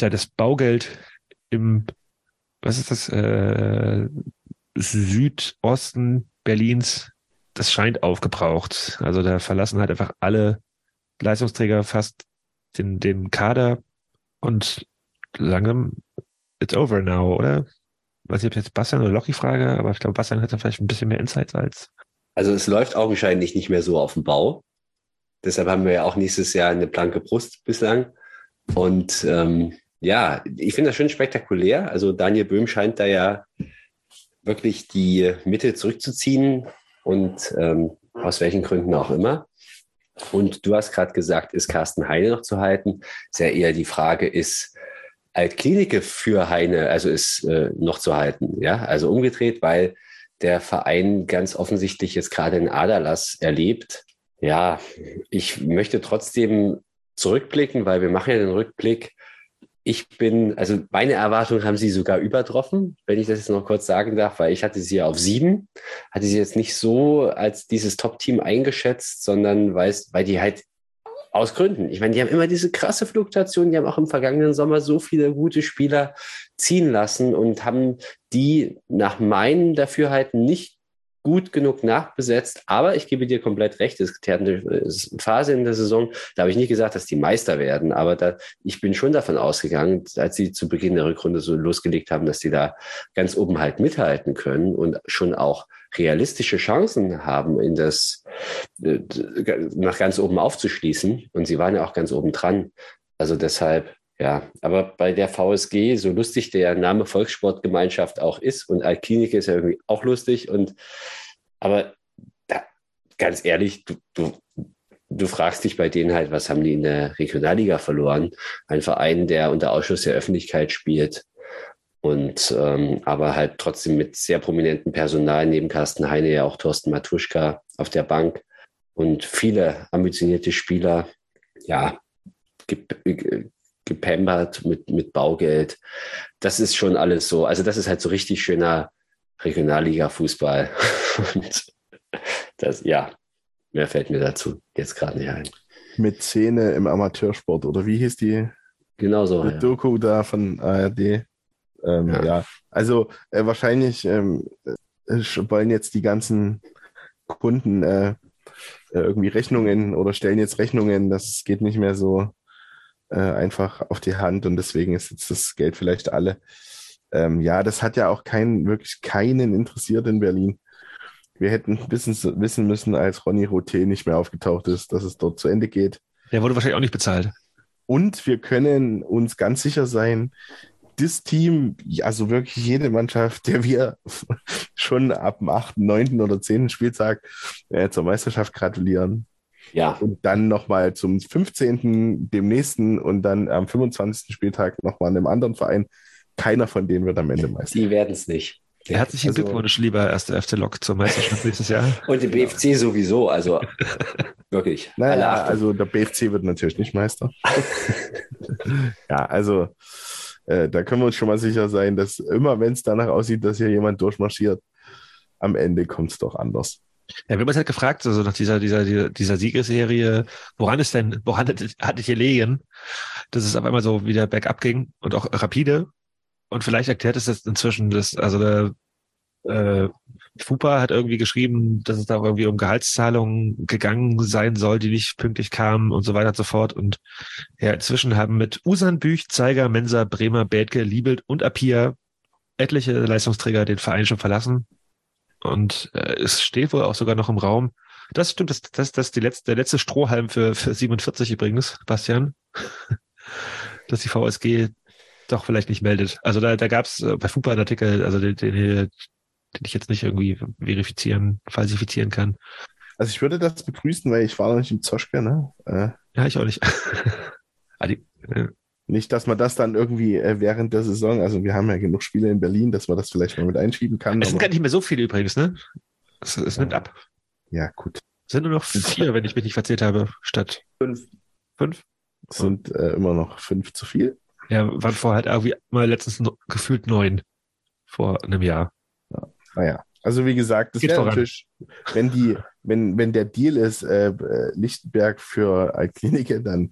S1: ja, das Baugeld im, was ist das, äh, Südosten Berlins, das scheint aufgebraucht. Also da verlassen halt einfach alle Leistungsträger fast den, den Kader und langsam it's over now, oder? Weiß nicht, ob ich jetzt Bastian oder Lochi frage, aber ich glaube, Bastian hat da vielleicht ein bisschen mehr Insights als.
S5: Also es läuft augenscheinlich nicht mehr so auf dem Bau. Deshalb haben wir ja auch nächstes Jahr eine blanke Brust bislang. Und ähm, ja, ich finde das schon spektakulär. Also Daniel Böhm scheint da ja wirklich die Mitte zurückzuziehen. und ähm, aus welchen Gründen auch immer. Und du hast gerade gesagt, ist Carsten Heine noch zu halten? Sehr eher die Frage ist, Altklinike für Heine, also ist äh, noch zu halten, ja, also umgedreht, weil der Verein ganz offensichtlich jetzt gerade einen Aderlass erlebt. Ja, ich möchte trotzdem zurückblicken, weil wir machen ja den Rückblick. Ich bin, also meine Erwartungen haben sie sogar übertroffen, wenn ich das jetzt noch kurz sagen darf, weil ich hatte sie auf sieben, hatte sie jetzt nicht so als dieses Top-Team eingeschätzt, sondern weil, weil die halt aus Gründen. Ich meine, die haben immer diese krasse Fluktuation. Die haben auch im vergangenen Sommer so viele gute Spieler ziehen lassen und haben die nach meinen Dafürhalten nicht gut genug nachbesetzt. Aber ich gebe dir komplett recht, es ist eine Phase in der Saison, da habe ich nicht gesagt, dass die Meister werden, aber da, ich bin schon davon ausgegangen, als sie zu Beginn der Rückrunde so losgelegt haben, dass sie da ganz oben halt mithalten können und schon auch realistische Chancen haben, in das äh, nach ganz oben aufzuschließen. Und sie waren ja auch ganz oben dran. Also deshalb, ja, aber bei der VSG, so lustig der Name Volkssportgemeinschaft auch ist und Alklinike ist ja irgendwie auch lustig und aber da, ganz ehrlich, du, du, du fragst dich bei denen halt, was haben die in der Regionalliga verloren? Ein Verein, der unter Ausschuss der Öffentlichkeit spielt, und ähm, aber halt trotzdem mit sehr prominentem Personal, neben Carsten Heine ja auch Thorsten Matuschka auf der Bank und viele ambitionierte Spieler, ja, gepampert mit, mit Baugeld. Das ist schon alles so. Also das ist halt so richtig schöner Regionalliga-Fußball. Und das, ja, mehr fällt mir dazu jetzt gerade nicht ein.
S2: Mit Szene im Amateursport, oder wie hieß die?
S5: Genau so.
S2: Die
S5: Ja.
S2: Doku da von ARD. Ähm, ja.
S5: Ja.
S2: also äh, wahrscheinlich ähm, äh, wollen jetzt die ganzen Kunden äh, äh, irgendwie Rechnungen oder stellen jetzt Rechnungen. Das geht nicht mehr so äh, einfach auf die Hand und deswegen ist jetzt das Geld vielleicht alle. Ähm, ja, das hat ja auch keinen, wirklich keinen interessiert in Berlin. Wir hätten wissen, wissen müssen, als Ronny Roté nicht mehr aufgetaucht ist, dass es dort zu Ende geht.
S1: Der wurde wahrscheinlich auch nicht bezahlt.
S2: Und wir können uns ganz sicher sein, das Team, also wirklich jede Mannschaft, der wir schon ab dem 8., 9. oder 10. Spieltag äh, zur Meisterschaft gratulieren.
S5: Ja.
S2: Und dann nochmal zum 15., dem nächsten und dann am 25. Spieltag nochmal einem anderen Verein. Keiner von denen wird am Ende Meister.
S5: Die werden es nicht.
S1: Herzlichen
S5: Also-
S1: Glückwunsch, lieber erster FC Lok zur Meisterschaft nächstes Jahr.
S5: Und die BFC sowieso, also wirklich.
S2: Naja, also der BFC wird natürlich nicht Meister. ja, also äh, da können wir uns schon mal sicher sein, dass immer, wenn es danach aussieht, dass hier jemand durchmarschiert, am Ende kommt es doch anders.
S1: Ja, wir haben uns halt gefragt, also nach dieser, dieser, dieser, dieser Siegesserie, woran ist denn, woran hat hat es gelegen, dass es auf einmal so wieder bergab ging und auch rapide. Und vielleicht erklärt es jetzt inzwischen, dass, also der äh, FUPA hat irgendwie geschrieben, dass es da irgendwie um Gehaltszahlungen gegangen sein soll, die nicht pünktlich kamen und so weiter und so fort. Und ja, inzwischen haben mit Usan, Büch, Zeiger, Mensa, Bremer, Bethke, Liebelt und Apia etliche Leistungsträger den Verein schon verlassen. Und äh, es steht wohl auch sogar noch im Raum. Das stimmt, das, das, das ist die letzte, der letzte Strohhalm für, für 47 übrigens, Bastian. dass die VSG doch vielleicht nicht meldet. Also da, da gab es äh, bei FUPA einen Artikel, also den, den, den ich jetzt nicht irgendwie verifizieren, falsifizieren kann.
S2: Also ich würde das begrüßen, weil ich war noch nicht im Zoschke, ne? Äh,
S1: Ja, ich auch nicht. Ah, die, äh,
S2: nicht, dass man das dann irgendwie äh, während der Saison, also wir haben ja genug Spiele in Berlin, dass man das vielleicht mal mit einschieben kann.
S1: es sind gar nicht mehr so viele übrigens, ne? Es, es nimmt ab.
S2: ja, gut.
S1: Es sind nur noch vier, wenn ich mich nicht verzählt habe, statt
S22: fünf.
S1: Fünf?
S2: Es sind äh, immer noch fünf zu viel.
S1: Ja, waren vorher halt irgendwie mal letztens no, gefühlt neun vor einem Jahr.
S2: Naja, also wie gesagt, das
S1: Geht
S2: wäre natürlich, wenn die, wenn, wenn der Deal ist, äh, äh, Lichtenberg für Altklinike, dann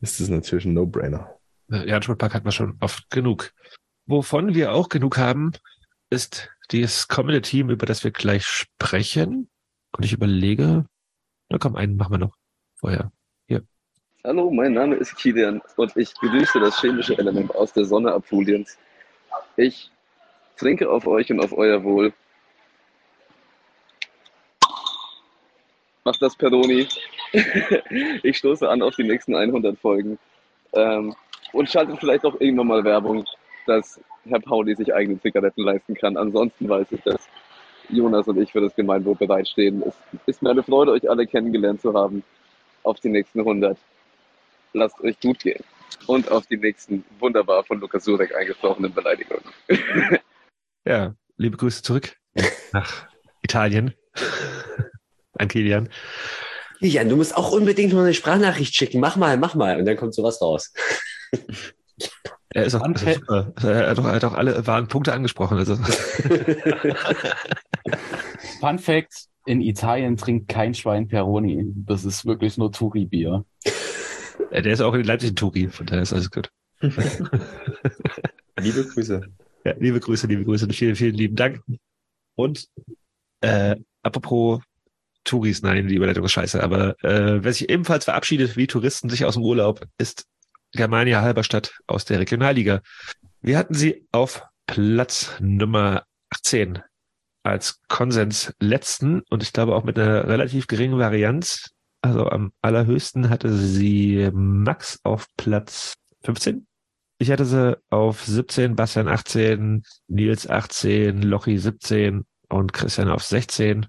S2: ist das natürlich ein No-Brainer.
S1: Äh, Ja, Park hat man schon oft genug. Wovon wir auch genug haben, ist dieses kommende Team, über das wir gleich sprechen. Und ich überlege, na komm, einen machen wir noch vorher. Hier.
S29: Hallo, mein Name ist Kilian und ich begrüße das chemische Element aus der Sonne Apuliens. Ich trinke auf euch und auf euer Wohl. Macht das Peroni. ich stoße an auf die nächsten 100 Folgen. Ähm, und schaltet vielleicht auch irgendwann mal Werbung, dass Herr Pauli sich eigene Zigaretten leisten kann. Ansonsten weiß ich das. Jonas und ich für das Gemeinwohl bereitstehen. Es ist mir eine Freude, euch alle kennengelernt zu haben. Auf die nächsten 100. Lasst euch gut gehen. Und auf die nächsten wunderbar von Lukas Surek eingesprochenen Beleidigungen.
S1: Ja, liebe Grüße zurück nach Italien. An Kilian.
S5: Jan, du musst auch unbedingt noch eine Sprachnachricht schicken. Mach mal, mach mal. Und dann kommt sowas raus.
S1: Er ist auch ist super. Er hat auch, er hat auch alle wahren Punkte angesprochen. Also.
S3: Fun Fact: In Italien trinkt kein Schwein Peroni. Das ist wirklich nur Turi-Bier.
S1: Ja, Der ist auch in Leipzig Turi, von daher ist alles gut.
S22: Liebe Grüße.
S1: Ja, liebe Grüße, liebe Grüße und vielen, vielen lieben Dank. Und äh, apropos Touris, nein, die Überleitung ist scheiße, aber äh, wer sich ebenfalls verabschiedet wie Touristen sich aus dem Urlaub, ist Germania Halberstadt aus der Regionalliga. Wir hatten sie auf Platz Nummer 18 als Konsens letzten und ich glaube auch mit einer relativ geringen Varianz. Also am allerhöchsten hatte sie Max auf Platz 15. Ich hatte sie auf 17, Bastian 18, Nils 18, Lochi 17 und Christian auf 16.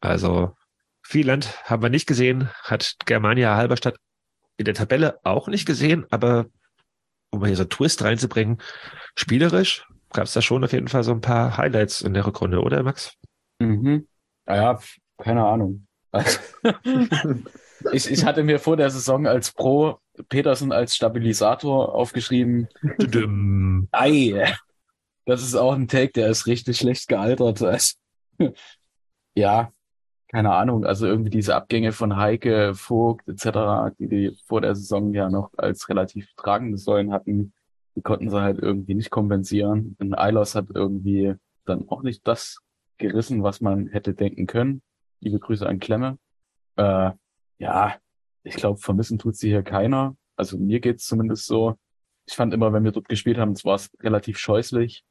S1: Also viel Land haben wir nicht gesehen, hat Germania Halberstadt in der Tabelle auch nicht gesehen, aber um hier so einen Twist reinzubringen, spielerisch gab es da schon auf jeden Fall so ein paar Highlights in der Rückrunde, oder Max?
S3: Mhm. Naja, keine Ahnung. Also, ich, ich hatte mir vor der Saison als Pro Petersen als Stabilisator aufgeschrieben. Ei, das ist auch ein Take, der ist richtig schlecht gealtert. Ja, keine Ahnung. Also irgendwie diese Abgänge von Heike, Vogt etc., die die vor der Saison ja noch als relativ tragende Säulen hatten, die konnten sie halt irgendwie nicht kompensieren. Und Eilers hat irgendwie dann auch nicht das gerissen, was man hätte denken können. Liebe Grüße an Klemme. Äh, ja, ich glaube, vermissen tut sie hier keiner. Also mir geht's zumindest so. Ich fand immer, wenn wir dort gespielt haben, es war relativ scheußlich.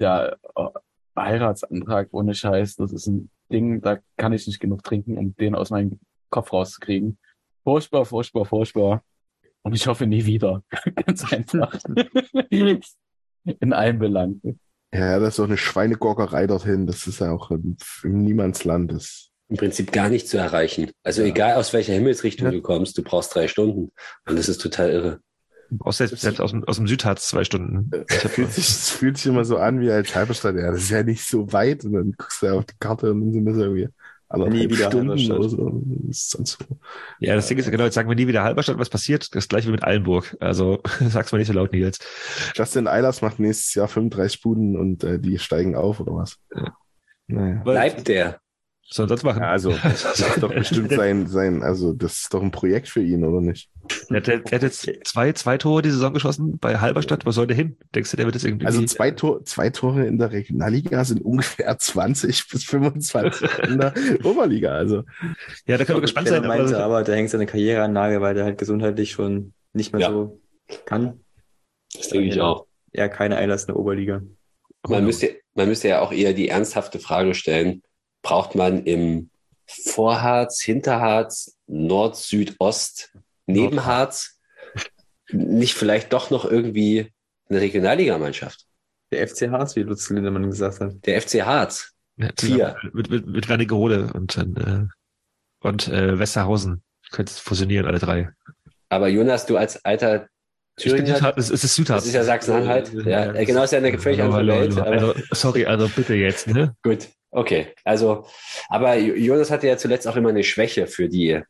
S3: Der äh, Heiratsantrag ohne Scheiß, das ist ein Ding, da kann ich nicht genug trinken, um den aus meinem Kopf rauszukriegen. Furchtbar, furchtbar, furchtbar. Und ich hoffe nie wieder. Ganz einfach. In allen Belangen.
S2: Ja, das ist doch eine Schweinegorgerei dorthin. Das ist ja auch im, im Niemandsland. Das,
S5: Im Prinzip gar nicht zu erreichen. Also egal aus welcher Himmelsrichtung du kommst, du brauchst drei Stunden. Und das ist total irre.
S1: Du brauchst selbst, selbst aus dem, aus dem Südharz zwei Stunden.
S2: es fühlt sich, es fühlt sich immer so an wie als Halberstadt. Ja, das ist ja nicht so weit. Und dann guckst du auf die Karte und dann sind das irgendwie anderthalb
S22: wieder
S2: Stunden so. Das.
S1: Ja, das Ding ist, genau, jetzt sagen wir nie wieder Halberstadt, was passiert. Das gleiche wie mit Allenburg. Also sag's mal nicht so laut, Nils.
S2: Justin Eilers macht nächstes Jahr 35 Buden und äh, die steigen auf oder was? Naja.
S5: Bleibt der.
S1: Soll sonst machen?
S2: Ja, also, das ist doch bestimmt sein, sein, also, das ist doch ein Projekt für ihn, oder nicht?
S1: Er hat, er hat jetzt zwei, zwei Tore die Saison geschossen bei Halberstadt. Wo soll der hin? Denkst du, der wird das irgendwie?
S2: Also, zwei, Tor, zwei Tore in der Regionalliga sind ungefähr 20 bis 25 in der Oberliga, also.
S1: Ja, da können wir gespannt
S22: der
S1: sein.
S22: meinte,
S1: aber-
S22: aber der hängt seine Karriere an Nagel, weil der halt gesundheitlich schon nicht mehr
S5: Ja.
S22: so kann.
S5: Das denke ich auch.
S22: Ja, keine Eilers in der Oberliga.
S5: Man müsste, man müsste ja auch eher die ernsthafte Frage stellen, braucht man im Vorharz, Hinterharz, Nord, Süd, Ost, Nebenharz nicht vielleicht doch noch irgendwie eine Regionalligamannschaft?
S22: Der FC Harz, wie Lutz Lindemann gesagt hat.
S5: Der FC Harz.
S1: Ja,
S5: Vier.
S1: Mit, mit, mit Wernigerode und dann, äh, und äh, Westerhausen. Könnt fusionieren, alle drei.
S5: Aber Jonas, du als alter Thüringer,
S1: es ist Südharz.
S5: das ist ja Sachsen-Anhalt. Ja, äh, genau, ist ja eine völlig andere Welt.
S1: Also, sorry, also bitte jetzt, ne?
S5: Gut, okay. Also, aber Jo- Jonas hatte ja zuletzt auch immer eine Schwäche für die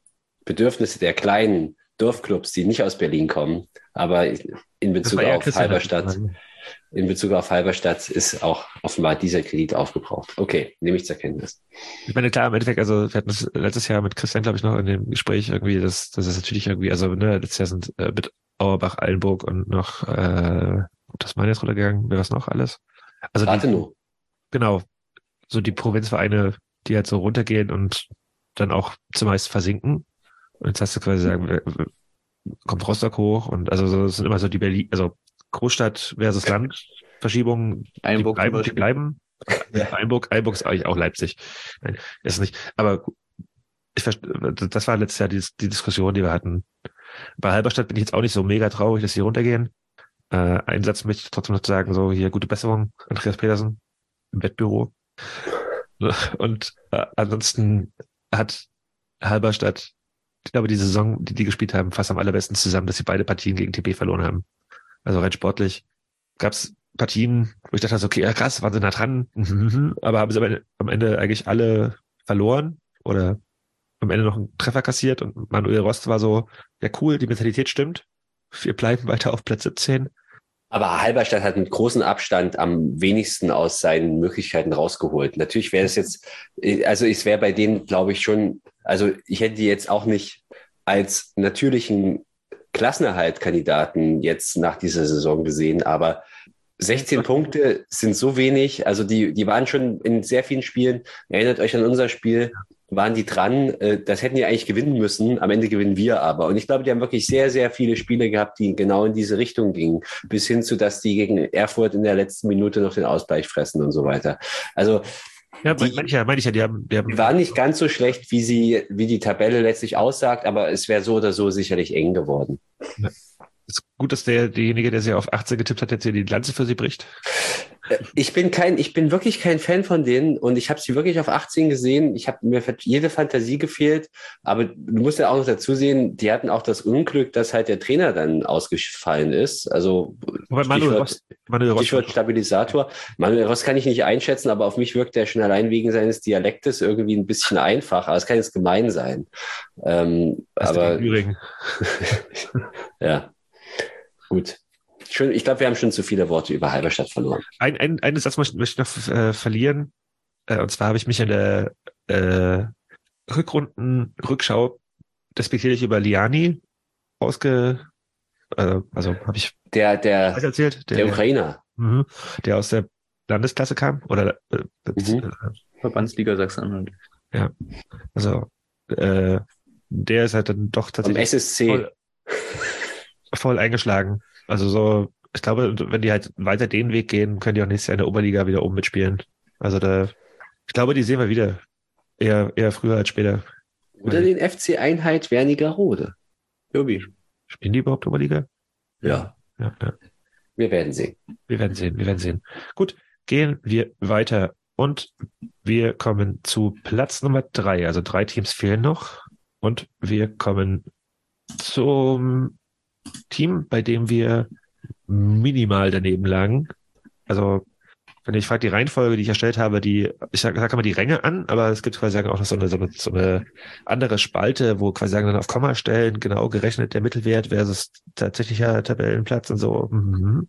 S5: Bedürfnisse der kleinen Dorfclubs, die nicht aus Berlin kommen. Aber in Bezug
S1: ja
S5: auf
S1: Christian,
S5: Halberstadt, in Bezug auf Halberstadt ist auch offenbar dieser Kredit aufgebraucht. Okay, nehme ich zur Kenntnis.
S1: Ich meine, klar, im Endeffekt, also wir hatten das letztes Jahr mit Christian, glaube ich, noch in dem Gespräch irgendwie, dass das ist natürlich irgendwie, also ne, letztes Jahr sind äh, mit Auerbach, Eilenburg und noch äh, das meine jetzt runtergegangen, wer was noch alles? Also
S5: Rathenow.
S1: genau, so die Provinzvereine, die halt so runtergehen und dann auch zumeist versinken. Und jetzt hast du quasi sagen, wer- kommt Rostock hoch und also so, das sind immer so die Berlin, also Großstadt versus Land Verschiebungen, die
S22: Einburg zum
S1: bleiben, die bleiben. Einburg, Einburg ist eigentlich auch Leipzig. Nein, ist nicht. Aber ich das war letztes Jahr die, die Diskussion, die wir hatten. Bei Halberstadt bin ich jetzt auch nicht so mega traurig, dass sie runtergehen. Äh, einen Satz möchte ich trotzdem noch sagen, so hier gute Besserung, Andreas Petersen im Wettbüro. Und äh, ansonsten hat Halberstadt, ich glaube, die Saison, die die gespielt haben, fast am allerbesten zusammen, dass sie beide Partien gegen TB verloren haben. Also rein sportlich gab es Partien, wo ich dachte, okay, ja, krass, waren sie nah dran, aber haben sie am Ende eigentlich alle verloren oder am Ende noch einen Treffer kassiert und Manuel Rost war so, ja cool, die Mentalität stimmt. Wir bleiben weiter auf Platz 17.
S5: Aber Halberstadt hat mit großem Abstand am wenigsten aus seinen Möglichkeiten rausgeholt. Natürlich wäre es jetzt, also es wäre bei denen, glaube ich, schon, also ich hätte die jetzt auch nicht als natürlichen Klassenerhalt-Kandidaten jetzt nach dieser Saison gesehen, aber 16 Punkte sind so wenig. Also die, die waren schon in sehr vielen Spielen. Erinnert euch an unser Spiel waren die dran. Äh, das hätten die eigentlich gewinnen müssen. Am Ende gewinnen wir aber. Und ich glaube, die haben wirklich sehr, sehr viele Spiele gehabt, die genau in diese Richtung gingen. Bis hin zu, dass die gegen Erfurt in der letzten Minute noch den Ausgleich fressen und so weiter. Also,
S1: ja, die, meine ich ja, meine ich ja, die haben, die haben.
S5: Die waren nicht ganz so schlecht, wie sie, wie die Tabelle letztlich aussagt, aber es wäre so oder so sicherlich eng geworden.
S1: Ja. Ist gut, dass der, derjenige, der sie auf 18 getippt hat, jetzt hier die Lanze für sie bricht.
S5: Ich bin kein, ich bin wirklich kein Fan von denen und ich habe sie wirklich auf 18 gesehen. Ich habe mir jede Fantasie gefehlt, aber du musst ja auch noch dazu sehen, die hatten auch das Unglück, dass halt der Trainer dann ausgefallen ist. Also
S1: Manuel Rost,
S5: Manuel Rost Stichwort Stabilisator. Manuel Rost kann ich nicht einschätzen, aber auf mich wirkt er schon allein wegen seines Dialektes irgendwie ein bisschen einfacher. Es kann jetzt gemein sein. Ähm, aber ja, gut. Schön, ich glaube, wir haben schon zu viele Worte über Halberstadt verloren.
S1: Ein, ein, einen Satz möchte ich noch äh, verlieren. Äh, und zwar habe ich mich in der äh, Rückrunden-Rückschau despektierlich über Liani ausge... Äh, also habe ich...
S5: Der, der,
S1: erzählt?
S5: Der, der Ukrainer.
S1: Mh, der aus der Landesklasse kam? Oder äh, mhm.
S22: Verbandsliga Sachsen-Anhalt.
S1: Ja, also äh, der ist halt dann doch tatsächlich
S5: SSC.
S1: Voll, voll eingeschlagen. Also so, ich glaube, wenn die halt weiter den Weg gehen, können die auch nächstes Jahr in der Oberliga wieder oben mitspielen. Also da, ich glaube, die sehen wir wieder. Eher, eher früher als später.
S5: Oder den FC Einheit Wernigerode.
S22: Jobi.
S1: Spielen die überhaupt Oberliga?
S5: Ja.
S1: ja, ja.
S5: Wir werden sehen.
S1: Wir werden sehen, wir werden sehen. Gut, gehen wir weiter. Und wir kommen zu Platz Nummer drei. Also drei Teams fehlen noch. Und wir kommen zum Team, bei dem wir minimal daneben lagen. Also, wenn ich frage, die Reihenfolge, die ich erstellt habe, die, ich sage sag immer die Ränge an, aber es gibt quasi auch noch so eine, so eine, so eine andere Spalte, wo quasi sagen dann auf Kommastellen genau gerechnet der Mittelwert versus tatsächlicher Tabellenplatz und so. Mhm.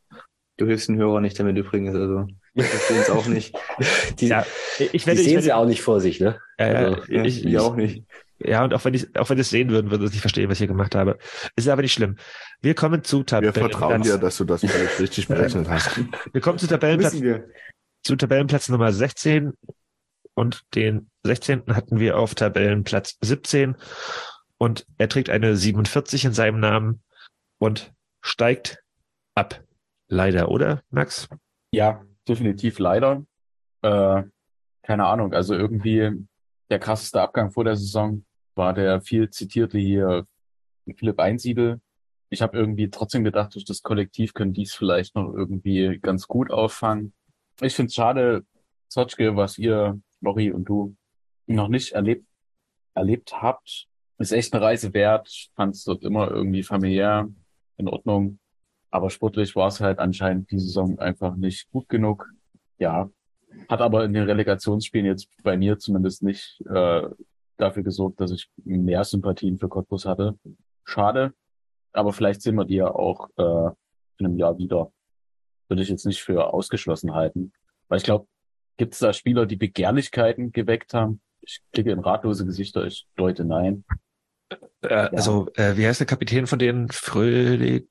S22: Du hilfst den Hörer nicht damit übrigens, also ich verstehe es auch nicht.
S5: Die, ja, ich werde, die sehen sie auch nicht vor sich, ne?
S1: Ja, also, ja, ich, ich, auch nicht. Ja, und auch wenn ich, auch wenn es sehen würden, würden sie nicht verstehen, was ich hier gemacht habe. Ist aber nicht schlimm. Wir kommen zu
S2: Tabellenplatz. Wir vertrauen dir, dass du das richtig berechnet hast.
S1: Wir kommen zu Tabellenplatz, zu Tabellenplatz Nummer 16 und den 16. hatten wir auf Tabellenplatz 17 und er trägt eine 47 in seinem Namen und steigt ab. Leider, oder, Max?
S3: Ja, definitiv leider. Äh, keine Ahnung, also irgendwie der krasseste Abgang vor der Saison war der viel zitierte hier Philipp Einsiedel. Ich habe irgendwie trotzdem gedacht, durch das Kollektiv können dies vielleicht noch irgendwie ganz gut auffangen. Ich finde es schade, Zotschke, was ihr, Lori und du, noch nicht erlebt, erlebt habt, ist echt eine Reise wert. Fand es dort immer irgendwie familiär, in Ordnung. Aber sportlich war es halt anscheinend die Saison einfach nicht gut genug. Ja, hat aber in den Relegationsspielen jetzt bei mir zumindest nicht äh, dafür gesorgt, dass ich mehr Sympathien für Cottbus hatte. Schade, aber vielleicht sehen wir die ja auch äh, in einem Jahr wieder. Würde ich jetzt nicht für ausgeschlossen halten. Weil ich glaube, gibt es da Spieler, die Begehrlichkeiten geweckt haben? Ich klicke in ratlose Gesichter, ich deute nein.
S1: Äh, ja. Also, äh, wie heißt der Kapitän von denen? Fröhlich?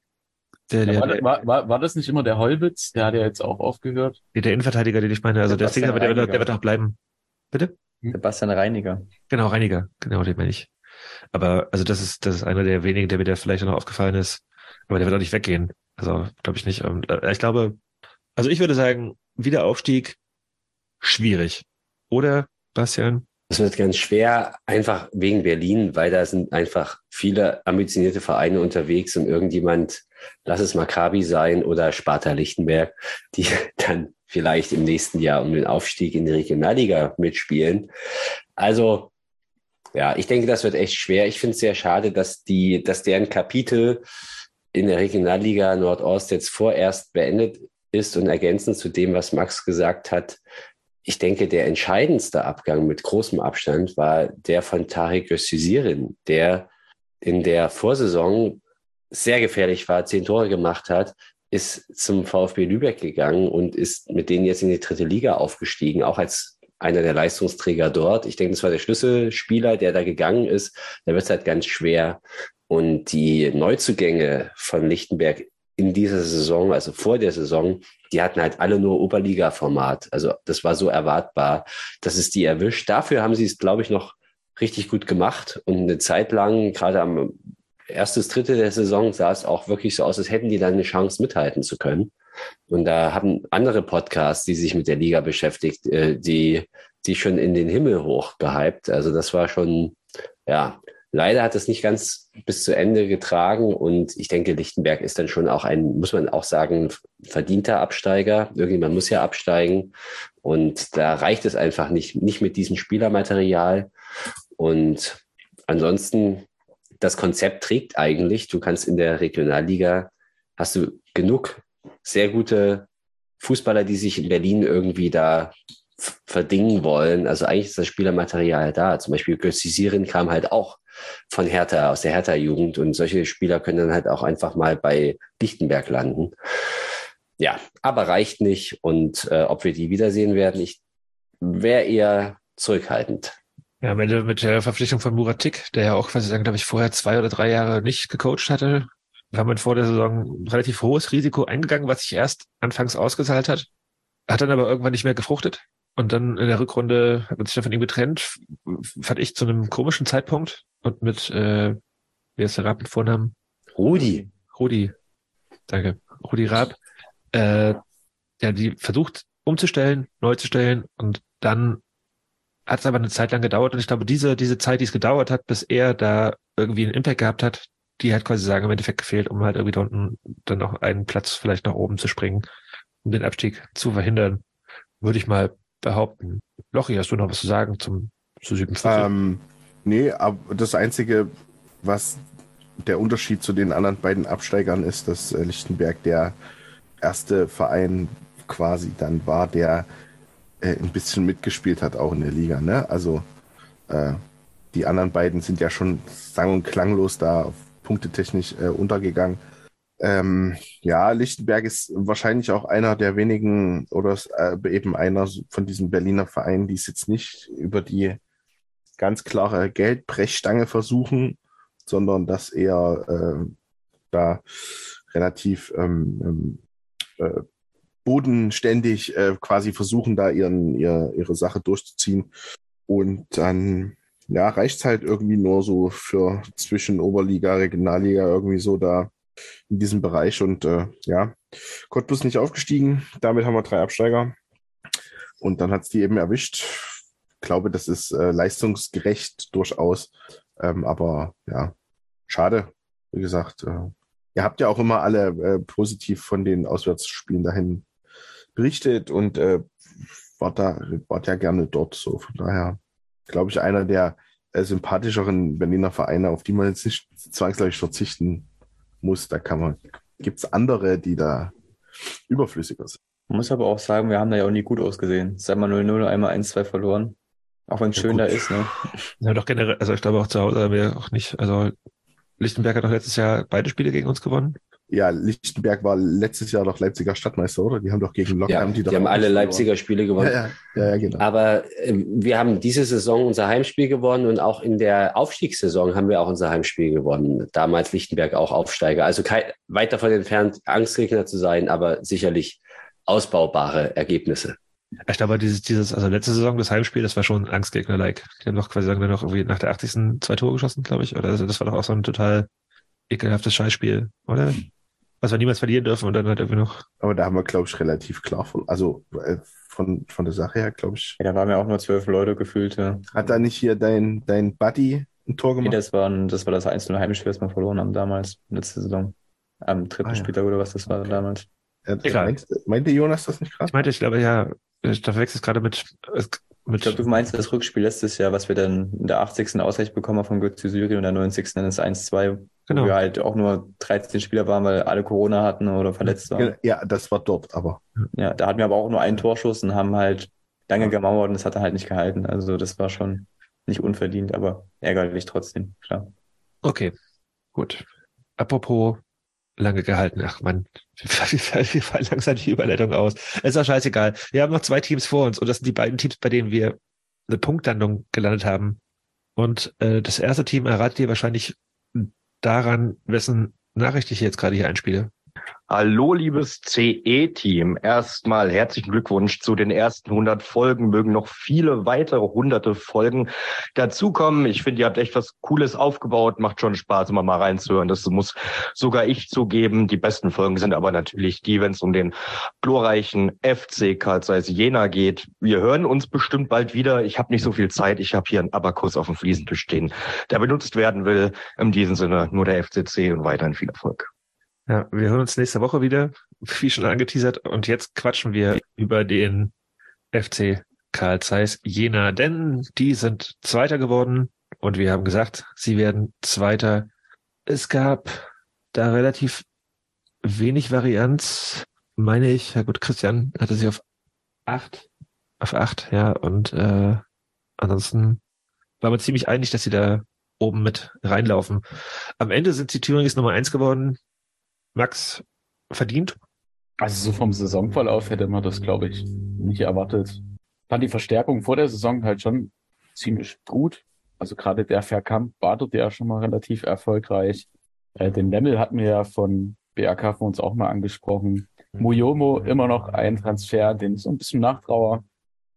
S3: Der, der, war, war, war, war das nicht immer der Holwitz? Der hat ja jetzt auch aufgehört.
S1: Der Innenverteidiger, den ich meine. Also der, der, der, der, der wird auch bleiben. Bitte?
S22: Sebastian Reiniger.
S1: Genau, Reiniger. Genau, den meine ich. Aber also das ist, das ist einer der wenigen, der mir da vielleicht noch aufgefallen ist. Aber der wird auch nicht weggehen. Also glaube ich nicht. Äh, ich glaube, also ich würde sagen, Wiederaufstieg schwierig. Oder, Bastian?
S5: Das wird ganz schwer, einfach wegen Berlin, weil da sind einfach viele ambitionierte Vereine unterwegs und irgendjemand, lass es Maccabi sein oder Sparta Lichtenberg, die dann vielleicht im nächsten Jahr um den Aufstieg in die Regionalliga mitspielen. Also ja, ich denke, das wird echt schwer. Ich finde es sehr schade, dass die, dass deren Kapitel in der Regionalliga Nordost jetzt vorerst beendet ist und ergänzend zu dem, was Max gesagt hat. Ich denke, der entscheidendste Abgang mit großem Abstand war der von Tarek Öztürk, der in der Vorsaison sehr gefährlich war, zehn Tore gemacht hat, ist zum VfB Lübeck gegangen und ist mit denen jetzt in die dritte Liga aufgestiegen, auch als einer der Leistungsträger dort. Ich denke, das war der Schlüsselspieler, der da gegangen ist. Da wird es halt ganz schwer. Und die Neuzugänge von Lichtenberg in dieser Saison, also vor der Saison, die hatten halt alle nur Oberliga-Format. Also das war so erwartbar, dass es die erwischt. Dafür haben sie es, glaube ich, noch richtig gut gemacht. Und eine Zeit lang, gerade am erstes Drittel der Saison, sah es auch wirklich so aus, als hätten die dann eine Chance mithalten zu können. Und da haben andere Podcasts, die sich mit der Liga beschäftigt, äh, die, die schon in den Himmel hoch gehypt. Also das war schon, ja, leider hat es nicht ganz bis zu Ende getragen. Und ich denke, Lichtenberg ist dann schon auch ein, muss man auch sagen, verdienter Absteiger. Irgendjemand muss ja absteigen. Und da reicht es einfach nicht, nicht mit diesem Spielermaterial. Und ansonsten, das Konzept trägt eigentlich. Du kannst in der Regionalliga, hast du genug sehr gute Fußballer, die sich in Berlin irgendwie da verdingen wollen. Also eigentlich ist das Spielermaterial da. Zum Beispiel Götzi Sirin kam halt auch von Hertha, aus der Hertha-Jugend und solche Spieler können dann halt auch einfach mal bei Lichtenberg landen. Ja, aber reicht nicht und äh, ob wir die wiedersehen werden, ich wäre eher zurückhaltend.
S1: Ja, am Ende mit der Verpflichtung von Muratik, der ja auch, was ich sagen, glaube ich, vorher zwei oder drei Jahre nicht gecoacht hatte, haben wir vor der Saison ein relativ hohes Risiko eingegangen, was sich erst anfangs ausgezahlt hat, hat dann aber irgendwann nicht mehr gefruchtet. Und dann in der Rückrunde hat man sich dann von ihm getrennt, fand ich zu einem komischen Zeitpunkt und mit, äh, wie ist der Raab mit Vornamen?
S5: Rudi.
S1: Rudi. Danke. Rudi Raab. Äh, ja, die versucht umzustellen, neu zu stellen und dann hat es aber eine Zeit lang gedauert und ich glaube, diese, diese Zeit, die es gedauert hat, bis er da irgendwie einen Impact gehabt hat, die hat quasi sagen, im Endeffekt gefehlt, um halt irgendwie da unten dann noch einen Platz vielleicht nach oben zu springen, um den Abstieg zu verhindern, würde ich mal behaupten. Lochi, hast du noch was zu sagen zum zu Südenviertel?
S2: Ähm, nee, aber das Einzige, was der Unterschied zu den anderen beiden Absteigern ist, dass äh, Lichtenberg der erste Verein quasi dann war, der äh, ein bisschen mitgespielt hat, auch in der Liga. Ne? Also äh, die anderen beiden sind ja schon sang- und klanglos da punktetechnisch äh, untergegangen. Ähm, ja, Lichtenberg ist wahrscheinlich auch einer der wenigen oder äh, eben einer von diesen Berliner Vereinen, die es jetzt nicht über die ganz klare Geldbrechstange versuchen, sondern das eher äh, da relativ ähm, ähm, äh, bodenständig äh, quasi versuchen, da ihren, ihr, ihre Sache durchzuziehen. Und dann ja, reicht's halt irgendwie nur so für zwischen Oberliga, Regionalliga irgendwie so da in diesem Bereich. Und äh, ja, Cottbus nicht aufgestiegen. Damit haben wir drei Absteiger. Und dann hat's die eben erwischt. Ich glaube, das ist äh, leistungsgerecht durchaus. Ähm, aber ja, schade. Wie gesagt, äh, ihr habt ja auch immer alle äh, positiv von den Auswärtsspielen dahin berichtet und äh, wart, da, wart ja gerne dort. So von daher glaube ich, einer der äh, sympathischeren Berliner Vereine, auf die man jetzt nicht zwangsläufig verzichten muss. Da kann man, gibt es andere, die da überflüssiger sind.
S22: Man muss aber auch sagen, wir haben da ja auch nie gut ausgesehen. Zweimal 0-0, einmal 1-2 verloren. Auch wenn es
S1: Ja,
S22: schön
S1: gut.
S22: da ist, ne?
S1: Ja, doch generell, also ich glaube auch zu Hause haben wir auch nicht, also Lichtenberg hat doch letztes Jahr beide Spiele gegen uns gewonnen.
S2: Ja, Lichtenberg war letztes Jahr doch Leipziger Stadtmeister, oder? Die haben doch gegen Lok
S5: Ja,
S2: die,
S5: die
S2: doch
S5: haben alle. Leipziger Spiele gewonnen.
S2: Ja, ja, ja, ja genau.
S5: Aber äh, wir haben diese Saison unser Heimspiel gewonnen und auch in der Aufstiegssaison haben wir auch unser Heimspiel gewonnen. Damals Lichtenberg auch Aufsteiger. Also kein, weit davon entfernt, Angstgegner zu sein, aber sicherlich ausbaubare Ergebnisse.
S1: Ich glaube, dieses, dieses, also letzte Saison, das Heimspiel, das war schon Angstgegner-like. Die haben doch quasi, sagen wir noch, irgendwie nach der 80. zwei Tore geschossen, glaube ich. Oder also das war doch auch so ein total ekelhaftes Scheißspiel, oder? Was wir niemals verlieren dürfen und dann halt irgendwie noch.
S2: Aber da haben wir, glaube ich, relativ klar von, also äh, von, von der Sache her, glaube ich.
S22: Ja, da waren ja auch nur zwölf Leute gefühlt, ja.
S2: Hat da nicht hier dein, dein Buddy ein Tor
S22: Nee,
S2: gemacht?
S22: das, war das war das 1-0 Heimspiel, das wir verloren haben damals, letzte Saison. Am dritten
S2: Ah, ja.
S22: Spieltag oder was das war damals.
S2: Er,
S1: Egal.
S2: meinte, meinte Jonas das nicht gerade?
S1: Ich meinte, ich glaube, ja, ich- da verwechselt es gerade mit
S22: Ich glaube, du meinst das Rückspiel letztes Jahr, was wir dann in der 80. Ausgleich bekommen haben von Götze Syrien und der 90. dann das 1-2,
S1: Genau.
S22: wo wir halt auch nur 13 Spieler waren, weil alle Corona hatten oder verletzt waren.
S2: Ja, das war dort, aber.
S22: Ja, da hatten wir aber auch nur einen Torschuss und haben halt lange gemauert und es hat dann halt nicht gehalten. Also das war schon nicht unverdient, aber ärgerlich trotzdem, klar.
S1: Okay, gut. Apropos lange gehalten. Ach man, wir fallen, langsam die Überleitung aus. Ist auch scheißegal. Wir haben noch zwei Teams vor uns und das sind die beiden Teams, bei denen wir eine Punktlandung gelandet haben. Und äh, das erste Team erratet ihr wahrscheinlich daran, wessen Nachricht ich jetzt gerade hier einspiele.
S30: Hallo, liebes CE-Team. Erstmal herzlichen Glückwunsch zu den ersten 100 Folgen. Mögen noch viele weitere hunderte Folgen dazukommen. Ich finde, ihr habt echt was Cooles aufgebaut. Macht schon Spaß, immer mal reinzuhören. Das muss sogar ich zugeben. Die besten Folgen sind aber natürlich die, wenn es um den glorreichen FC Karl Zeiss Jena geht. Wir hören uns bestimmt bald wieder. Ich habe nicht so viel Zeit. Ich habe hier einen Abakus auf dem Fliesentisch stehen, der benutzt werden will. In diesem Sinne nur der FCC und weiterhin viel Erfolg.
S1: Ja, wir hören uns nächste Woche wieder, wie schon angeteasert. Und jetzt quatschen wir über den FC Karl Zeiss Jena, denn die sind Zweiter geworden und wir haben gesagt, sie werden Zweiter. Es gab da relativ wenig Varianz, meine ich. Ja gut, Christian hatte sie auf acht, auf acht, ja, und äh, ansonsten war man ziemlich einig, dass sie da oben mit reinlaufen. Am Ende sind sie Thüringens Nummer eins geworden. Max verdient.
S3: Also so vom Saisonverlauf hätte man das, glaube ich, nicht erwartet. Fand die Verstärkung vor der Saison halt schon ziemlich gut. Also gerade der Verkamp war dort ja schon mal relativ erfolgreich. Äh, den Lemmel hatten wir ja von BRK von uns auch mal angesprochen. Muyomo immer noch ein Transfer, den ich so ein bisschen nachtraue.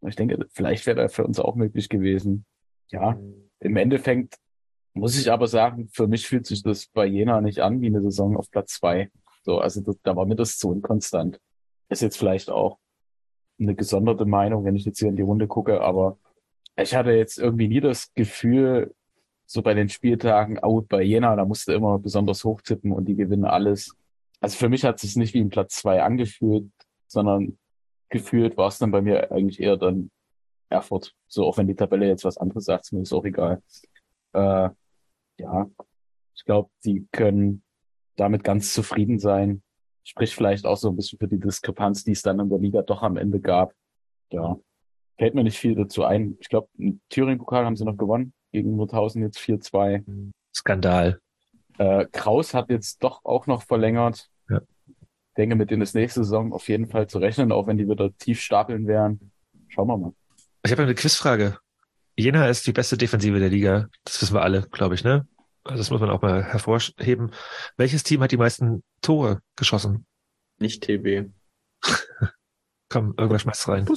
S3: Ich denke, vielleicht wäre er für uns auch möglich gewesen. Ja, im Endeffekt muss ich aber sagen, für mich fühlt sich das bei Jena nicht an wie eine Saison auf Platz zwei. So, also das, da war mir das zu unkonstant. Ist jetzt vielleicht auch eine gesonderte Meinung, wenn ich jetzt hier in die Runde gucke, aber ich hatte jetzt irgendwie nie das Gefühl, so bei den Spieltagen, out bei Jena, da musste immer besonders hoch tippen und die gewinnen alles. Also für mich hat es sich nicht wie ein Platz zwei angefühlt, sondern gefühlt war es dann bei mir eigentlich eher dann Erfurt. So, auch wenn die Tabelle jetzt was anderes sagt, ist mir ist auch egal. Äh, ja, ich glaube, die können damit ganz zufrieden sein. Spricht vielleicht auch so ein bisschen für die Diskrepanz, die es dann in der Liga doch am Ende gab. Ja, fällt mir nicht viel dazu ein. Ich glaube, im Thüringen-Pokal haben sie noch gewonnen. Gegen Nordhausen jetzt 4-2.
S1: Skandal.
S3: Äh, Kraus hat jetzt doch auch noch verlängert.
S1: Ja.
S3: Denke, mit denen ist nächste Saison auf jeden Fall zu rechnen, auch wenn die wieder tief stapeln werden. Schauen wir mal.
S1: Ich habe eine Quizfrage. Jena ist die beste Defensive der Liga. Das wissen wir alle, glaube ich, ne? Also das muss man auch mal hervorheben. Welches Team hat die meisten Tore geschossen?
S22: Nicht TB.
S1: Komm, irgendwas schmeißt rein.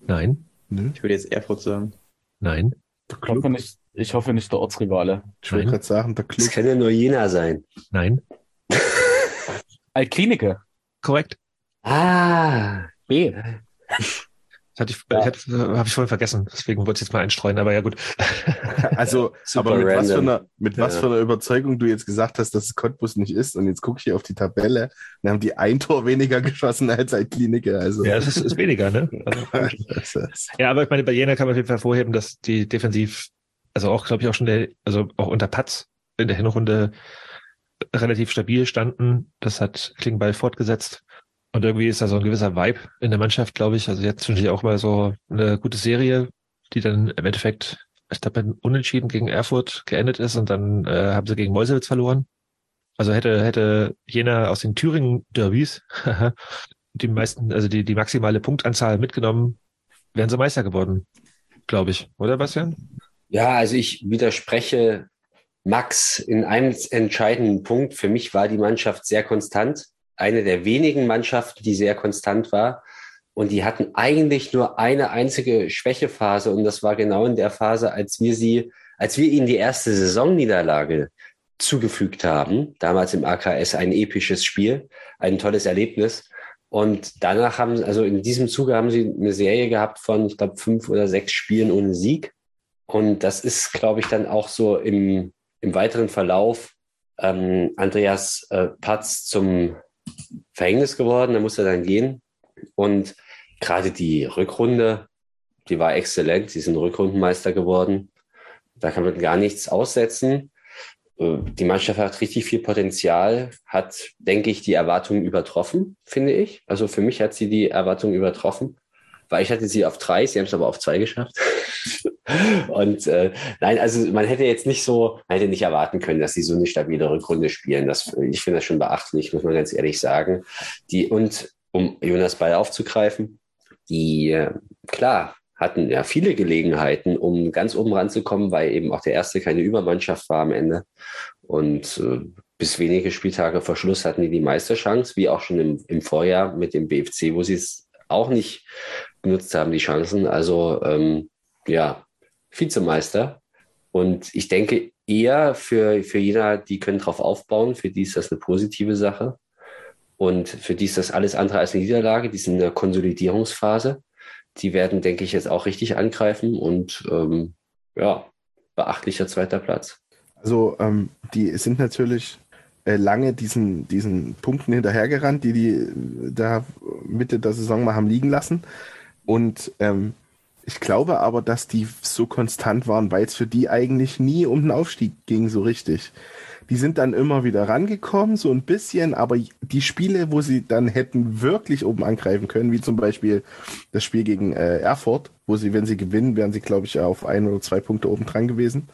S1: Nein.
S22: Ich würde jetzt Erfurt sagen.
S1: Nein.
S3: Ich hoffe nicht, ich hoffe nicht der Ortsrivale.
S2: Ich wollte gerade sagen, der
S5: Das kann ja nur Jena sein.
S1: Nein.
S3: Altklinike.
S1: Korrekt.
S5: Ah, B.
S1: Das hatte ich, ich hatte, habe ich vorhin vergessen. Deswegen wollte ich jetzt mal einstreuen, aber ja gut.
S2: Also, aber mit was, für
S5: random.
S2: einer, mit was
S5: Ja.
S2: für einer Überzeugung du jetzt gesagt hast, dass es Cottbus nicht ist. Und jetzt gucke ich hier auf die Tabelle. Dann haben die ein Tor weniger geschossen als Altklinike. Also.
S1: Ja, es ist, ist weniger, ne? Also, ja, aber ich meine, bei Jena kann man auf jeden Fall hervorheben, dass die defensiv, also auch, glaube ich, auch schon der, also auch unter Patz in der Hinrunde relativ stabil standen. Das hat Klingbeil fortgesetzt. Und irgendwie ist da so ein gewisser Vibe in der Mannschaft, glaube ich. Also jetzt finde ich auch mal so eine gute Serie, die dann im Endeffekt, ich glaube, Unentschieden gegen Erfurt geendet ist und dann äh, haben sie gegen Meuselwitz verloren. Also hätte, hätte Jena aus den Thüringen-Derbys die meisten, also die, die maximale Punktanzahl mitgenommen, wären sie Meister geworden, glaube ich. Oder, Bastian?
S5: Ja, also ich widerspreche Max in einem entscheidenden Punkt. Für mich war die Mannschaft sehr konstant. Eine der wenigen Mannschaften, die sehr konstant war. Und die hatten eigentlich nur eine einzige Schwächephase. Und das war genau in der Phase, als wir sie, als wir ihnen die erste Saisonniederlage zugefügt haben. Damals im AKS ein episches Spiel, ein tolles Erlebnis. Und danach haben, also in diesem Zuge haben sie eine Serie gehabt von, ich glaube, fünf oder sechs Spielen ohne Sieg. Und das ist, glaube ich, dann auch so im, im weiteren Verlauf ähm, Andreas äh, Patz zum Verhängnis geworden, da musste er dann gehen. Und gerade die Rückrunde, die war exzellent. Sie sind Rückrundenmeister geworden. Da kann man gar nichts aussetzen. Äh, Die Mannschaft hat richtig viel Potenzial, hat, denke ich, die Erwartungen übertroffen, finde ich. Also für mich hat sie die Erwartungen übertroffen, weil ich hatte sie auf drei, sie haben es aber auf zwei geschafft. Und äh, nein, also man hätte jetzt nicht so, man hätte nicht erwarten können, dass sie so eine stabile Rückrunde spielen. Das, ich finde das schon beachtlich, muss man ganz ehrlich sagen. Die, und um Jonas Ball aufzugreifen, die, äh, klar, hatten ja viele Gelegenheiten, um ganz oben ranzukommen, weil eben auch der erste keine Übermannschaft war am Ende. Und äh, bis wenige Spieltage vor Schluss hatten die die Meisterchance, wie auch schon im, im Vorjahr mit dem BFC, wo sie es auch nicht genutzt haben, die Chancen. Also ähm, ja, Vizemeister. Und ich denke eher für, für Jena, die können drauf aufbauen, für die ist das eine positive Sache. Und für die ist das alles andere als eine Niederlage, die sind in der Konsolidierungsphase die werden, denke ich, jetzt auch richtig angreifen und ähm, ja, beachtlicher zweiter Platz.
S2: Also ähm, die sind natürlich äh, lange diesen, diesen Punkten hinterhergerannt, die die äh, da Mitte der Saison mal haben liegen lassen. Und ähm, ich glaube aber, dass die so konstant waren, weil es für die eigentlich nie um den Aufstieg ging so richtig. Die sind dann immer wieder rangekommen, so ein bisschen, aber die Spiele, wo sie dann hätten wirklich oben angreifen können, wie zum Beispiel das Spiel gegen äh, Erfurt, wo sie, wenn sie gewinnen, wären sie, glaube ich, auf ein oder zwei Punkte oben dran gewesen.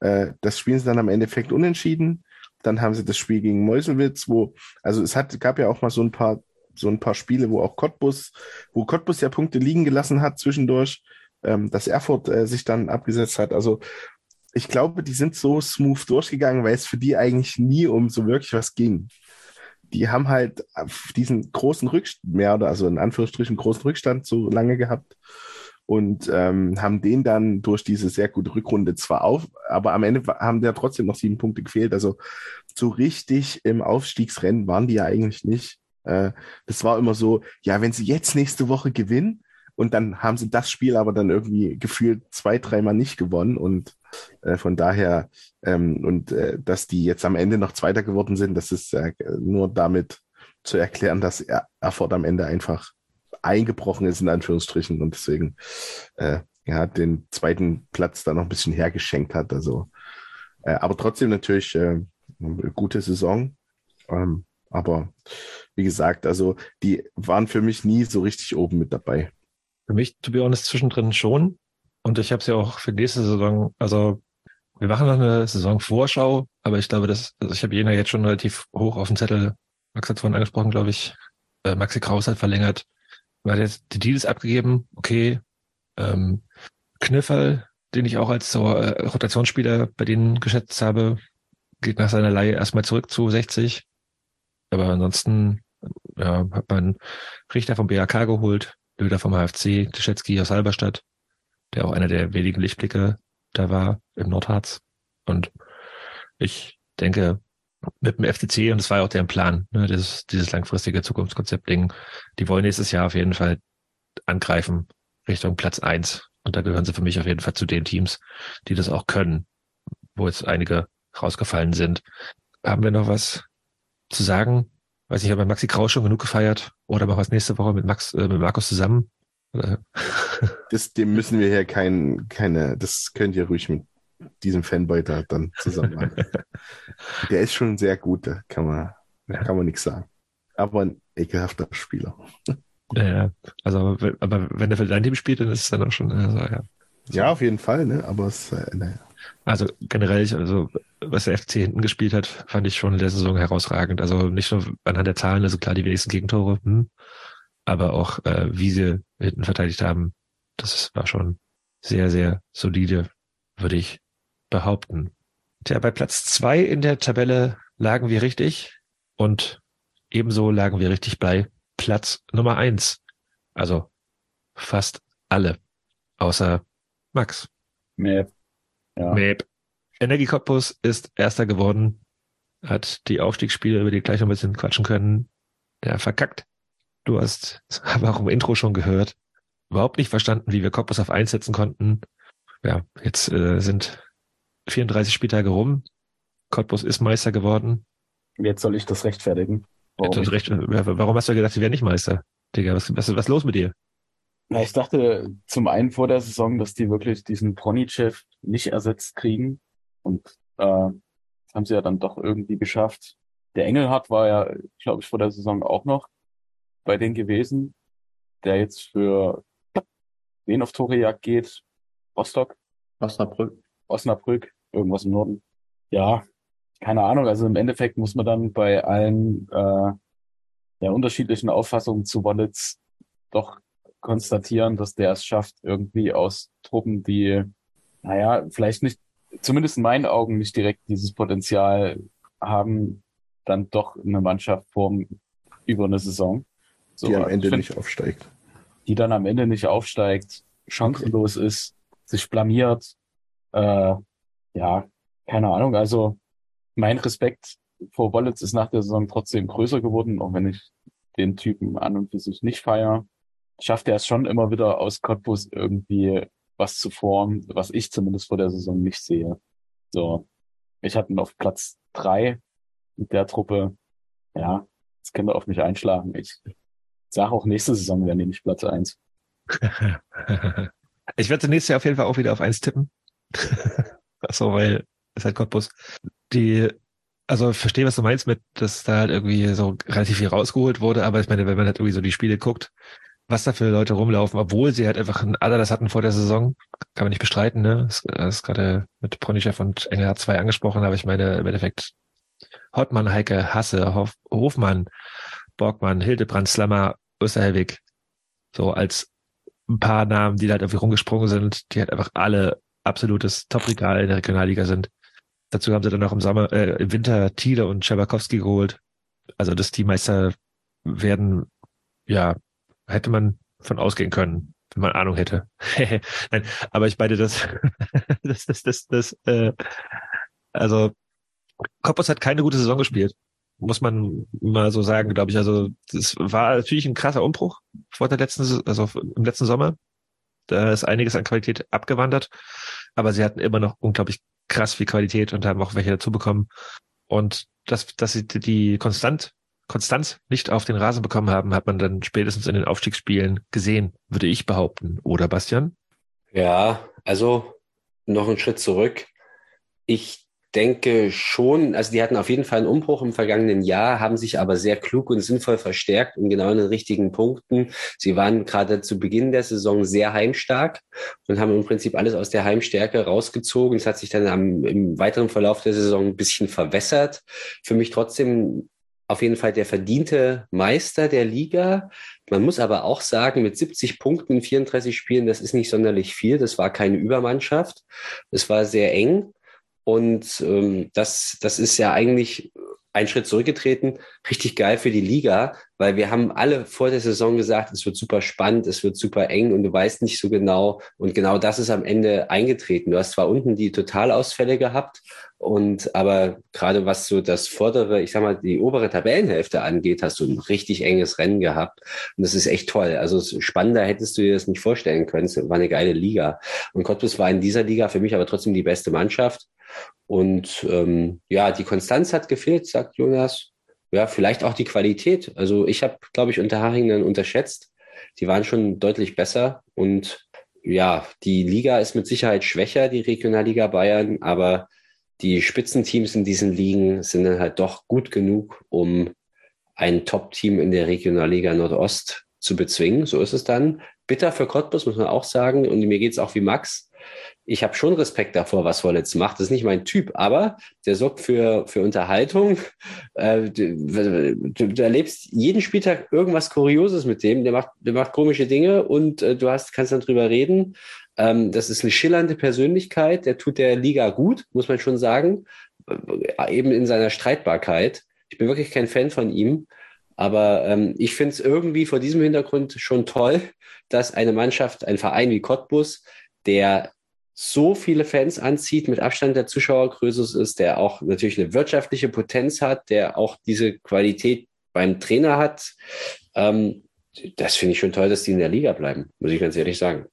S2: Äh, das spielen sie dann am Endeffekt unentschieden. Dann haben sie das Spiel gegen Meuselwitz, wo, also es hat, gab ja auch mal so ein paar, so ein paar Spiele, wo auch Cottbus, wo Cottbus ja Punkte liegen gelassen hat zwischendurch, ähm, dass Erfurt äh, sich dann abgesetzt hat. Also ich glaube, die sind so smooth durchgegangen, weil es für die eigentlich nie um so wirklich was ging. Die haben halt diesen großen Rückstand, mehr oder also in Anführungsstrichen großen Rückstand so lange gehabt und ähm, haben den dann durch diese sehr gute Rückrunde zwar auf, aber am Ende haben ja trotzdem noch sieben Punkte gefehlt. Also so richtig im Aufstiegsrennen waren die ja eigentlich nicht. Äh, das war immer so, ja, wenn sie jetzt nächste Woche gewinnen, und dann haben sie das Spiel aber dann irgendwie gefühlt zwei, dreimal nicht gewonnen. Und äh, von daher, ähm, und äh, dass die jetzt am Ende noch Zweiter geworden sind, das ist äh, nur damit zu erklären, dass er Erfurt am Ende einfach eingebrochen ist, in Anführungsstrichen. Und deswegen äh, ja, den zweiten Platz da noch ein bisschen hergeschenkt hat. Also, äh, aber trotzdem natürlich äh, eine gute Saison. Ähm, aber wie gesagt, also die waren für mich nie so richtig oben mit dabei.
S1: Für mich, to be honest, zwischendrin schon. Und ich habe es ja auch für nächste Saison, also wir machen noch eine Saisonvorschau, aber ich glaube, dass, also ich habe Jena jetzt schon relativ hoch auf dem Zettel. Max hat vorhin angesprochen, glaube ich. Äh, Maxi Kraus hat verlängert. Man jetzt die Deals abgegeben, okay. Ähm, Knifferl, den ich auch als so, äh, Rotationsspieler bei denen geschätzt habe, geht nach seiner Leihe erstmal zurück zu 60. Aber ansonsten ja, hat man Richter vom BAK geholt, Bilder vom HFC, Tischetski aus Halberstadt, der auch einer der wenigen Lichtblicke da war im Nordharz. Und ich denke, mit dem FCC, und das war ja auch deren Plan, ne, dieses, dieses langfristige Zukunftskonzept-Ding, die wollen nächstes Jahr auf jeden Fall angreifen Richtung Platz eins. Und da gehören sie für mich auf jeden Fall zu den Teams, die das auch können, wo jetzt einige rausgefallen sind. Haben wir noch was zu sagen? Weiß nicht, habe bei Maxi Kraus schon genug gefeiert oder machen wir es nächste Woche mit Max, äh, mit Markus zusammen?
S2: Das, dem müssen wir hier kein, keine, das könnt ihr ruhig mit diesem Fanboy da dann zusammen machen. Der ist schon sehr gut, da kann man, da kann man nichts sagen. Aber ein ekelhafter Spieler.
S1: Ja, also, aber wenn er für dein Team spielt, dann ist es dann auch schon, also, ja.
S2: Ja, auf jeden Fall, ne? Aber es, äh, naja.
S1: Also generell, also was der FC hinten gespielt hat, fand ich schon in der Saison herausragend. Also nicht nur anhand der Zahlen, also klar die wenigsten Gegentore, hm, aber auch äh, wie sie hinten verteidigt haben, das war schon sehr, sehr solide, würde ich behaupten. Tja, bei Platz zwei in der Tabelle lagen wir richtig und ebenso lagen wir richtig bei Platz Nummer eins. Also fast alle, außer Max.
S3: Mäp. Ja.
S1: Mäp. Energie Cottbus ist Erster geworden, hat die Aufstiegsspiele, über die gleich noch ein bisschen quatschen können, der verkackt. Du hast aber auch im Intro schon gehört. Überhaupt nicht verstanden, wie wir Cottbus auf eins setzen konnten. Ja, jetzt äh, sind 34 Spieltage rum. Cottbus ist Meister geworden.
S3: Jetzt soll ich das rechtfertigen.
S1: Ja, du hast recht. Warum hast du gedacht, sie wären nicht Meister? Digga, was, was, was ist los mit dir?
S3: Na, ich dachte zum einen vor der Saison, dass die wirklich diesen Pronichev nicht ersetzt kriegen. Und äh, das haben sie ja dann doch irgendwie geschafft. Der Engelhardt war ja, glaube ich, vor der Saison auch noch bei denen gewesen, der jetzt für wen auf Torejagd geht. Rostock?
S22: Osnabrück.
S3: Osnabrück, irgendwas im Norden. Ja, keine Ahnung. Also im Endeffekt muss man dann bei allen äh, der unterschiedlichen Auffassungen zu Wallets doch konstatieren, dass der es schafft, irgendwie aus Truppen, die, naja, vielleicht nicht, zumindest in meinen Augen nicht direkt dieses Potenzial haben, dann doch eine Mannschaft formen über eine Saison. So,
S2: die am Ende
S3: find,
S2: nicht aufsteigt.
S3: Die dann am Ende nicht aufsteigt, chancenlos ist, sich blamiert. Äh, ja, keine Ahnung. Also mein Respekt vor Wallets ist nach der Saison trotzdem größer geworden, auch wenn ich den Typen an und für sich nicht feier. Schafft er es schon immer wieder aus Cottbus irgendwie was zu formen, was ich zumindest vor der Saison nicht sehe. So, ich hatte ihn auf Platz drei mit der Truppe. Ja, das können wir auf mich einschlagen. Ich sage auch nächste Saison werden die nicht Platz eins.
S1: ich werde nächstes Jahr auf jeden Fall auch wieder auf eins tippen. Achso, weil es halt Cottbus. Die, also ich verstehe, was du meinst mit, dass da halt irgendwie so relativ viel rausgeholt wurde, aber ich meine, wenn man halt irgendwie so die Spiele guckt, was da für Leute rumlaufen, obwohl sie halt einfach ein Adalas hatten vor der Saison, kann man nicht bestreiten, ne? Das ist gerade mit Ponychef und Engelhardt 2 angesprochen, aber ich meine, im Endeffekt Hottmann, Heike, Hasse, Hof, Hofmann, Borgmann, Hildebrand, Slammer, Österhelwig, so als ein paar Namen, die da halt irgendwie rumgesprungen sind, die halt einfach alle absolutes Top-Regal in der Regionalliga sind. Dazu haben sie dann noch im Sommer, äh, im Winter Thiele und Scherbakowski geholt. Also, dass die Meister werden, ja, hätte man von ausgehen können, wenn man Ahnung hätte. Nein, aber ich meine, das, das, das, das, das, äh, also, Koppers hat keine gute Saison gespielt. Muss man mal so sagen, glaube ich. Also, das war natürlich ein krasser Umbruch vor der letzten, also im letzten Sommer. Da ist einiges an Qualität abgewandert, aber sie hatten immer noch unglaublich krass viel Qualität und haben auch welche dazu bekommen. Und dass, dass sie die konstant, Konstanz nicht auf den Rasen bekommen haben, hat man dann spätestens in den Aufstiegsspielen gesehen, würde ich behaupten. Oder Bastian?
S5: Ja, also noch einen Schritt zurück. Ich denke schon, also die hatten auf jeden Fall einen Umbruch im vergangenen Jahr, haben sich aber sehr klug und sinnvoll verstärkt und genau in den richtigen Punkten. Sie waren gerade zu Beginn der Saison sehr heimstark und haben im Prinzip alles aus der Heimstärke rausgezogen. Es hat sich dann am, im weiteren Verlauf der Saison ein bisschen verwässert. Für mich trotzdem auf jeden Fall der verdiente Meister der Liga. Man muss aber auch sagen, mit 70 Punkten in 34 Spielen, das ist nicht sonderlich viel. Das war keine Übermannschaft. Es war sehr eng. Und ähm, das, das ist ja eigentlich ein Schritt zurückgetreten, richtig geil für die Liga, weil wir haben alle vor der Saison gesagt, es wird super spannend, es wird super eng und du weißt nicht so genau. Und genau das ist am Ende eingetreten. Du hast zwar unten die Totalausfälle gehabt und aber gerade was so das vordere, ich sag mal, die obere Tabellenhälfte angeht, hast du ein richtig enges Rennen gehabt. Und das ist echt toll. Also spannender hättest du dir das nicht vorstellen können. Es war eine geile Liga. Und Cottbus war in dieser Liga für mich aber trotzdem die beste Mannschaft. Und ähm, ja, die Konstanz hat gefehlt, sagt Jonas. Ja, vielleicht auch die Qualität. Also ich habe, glaube ich, Unterhachingen unterschätzt. Die waren schon deutlich besser. Und ja, die Liga ist mit Sicherheit schwächer, die Regionalliga Bayern, aber die Spitzenteams in diesen Ligen sind dann halt doch gut genug, um ein Top-Team in der Regionalliga Nordost zu bezwingen. So ist es dann. Bitter für Cottbus, muss man auch sagen. Und mir geht es auch wie Max ich habe schon Respekt davor, was Wollitz macht. Das ist nicht mein Typ, aber der sorgt für, für Unterhaltung. Äh, du, du, du, erlebst jeden Spieltag irgendwas Kurioses mit dem. Der macht, der macht komische Dinge und äh, du hast, kannst dann drüber reden. Ähm, das ist eine schillernde Persönlichkeit. Der tut der Liga gut, muss man schon sagen. Äh, eben in seiner Streitbarkeit. Ich bin wirklich kein Fan von ihm. Aber ähm, ich finde es irgendwie vor diesem Hintergrund schon toll, dass eine Mannschaft, ein Verein wie Cottbus, der so viele Fans anzieht, mit Abstand der Zuschauergröße ist, der auch natürlich eine wirtschaftliche Potenz hat, der auch diese Qualität beim Trainer hat. Ähm, das finde ich schon toll, dass die in der Liga bleiben, muss ich ganz ehrlich sagen.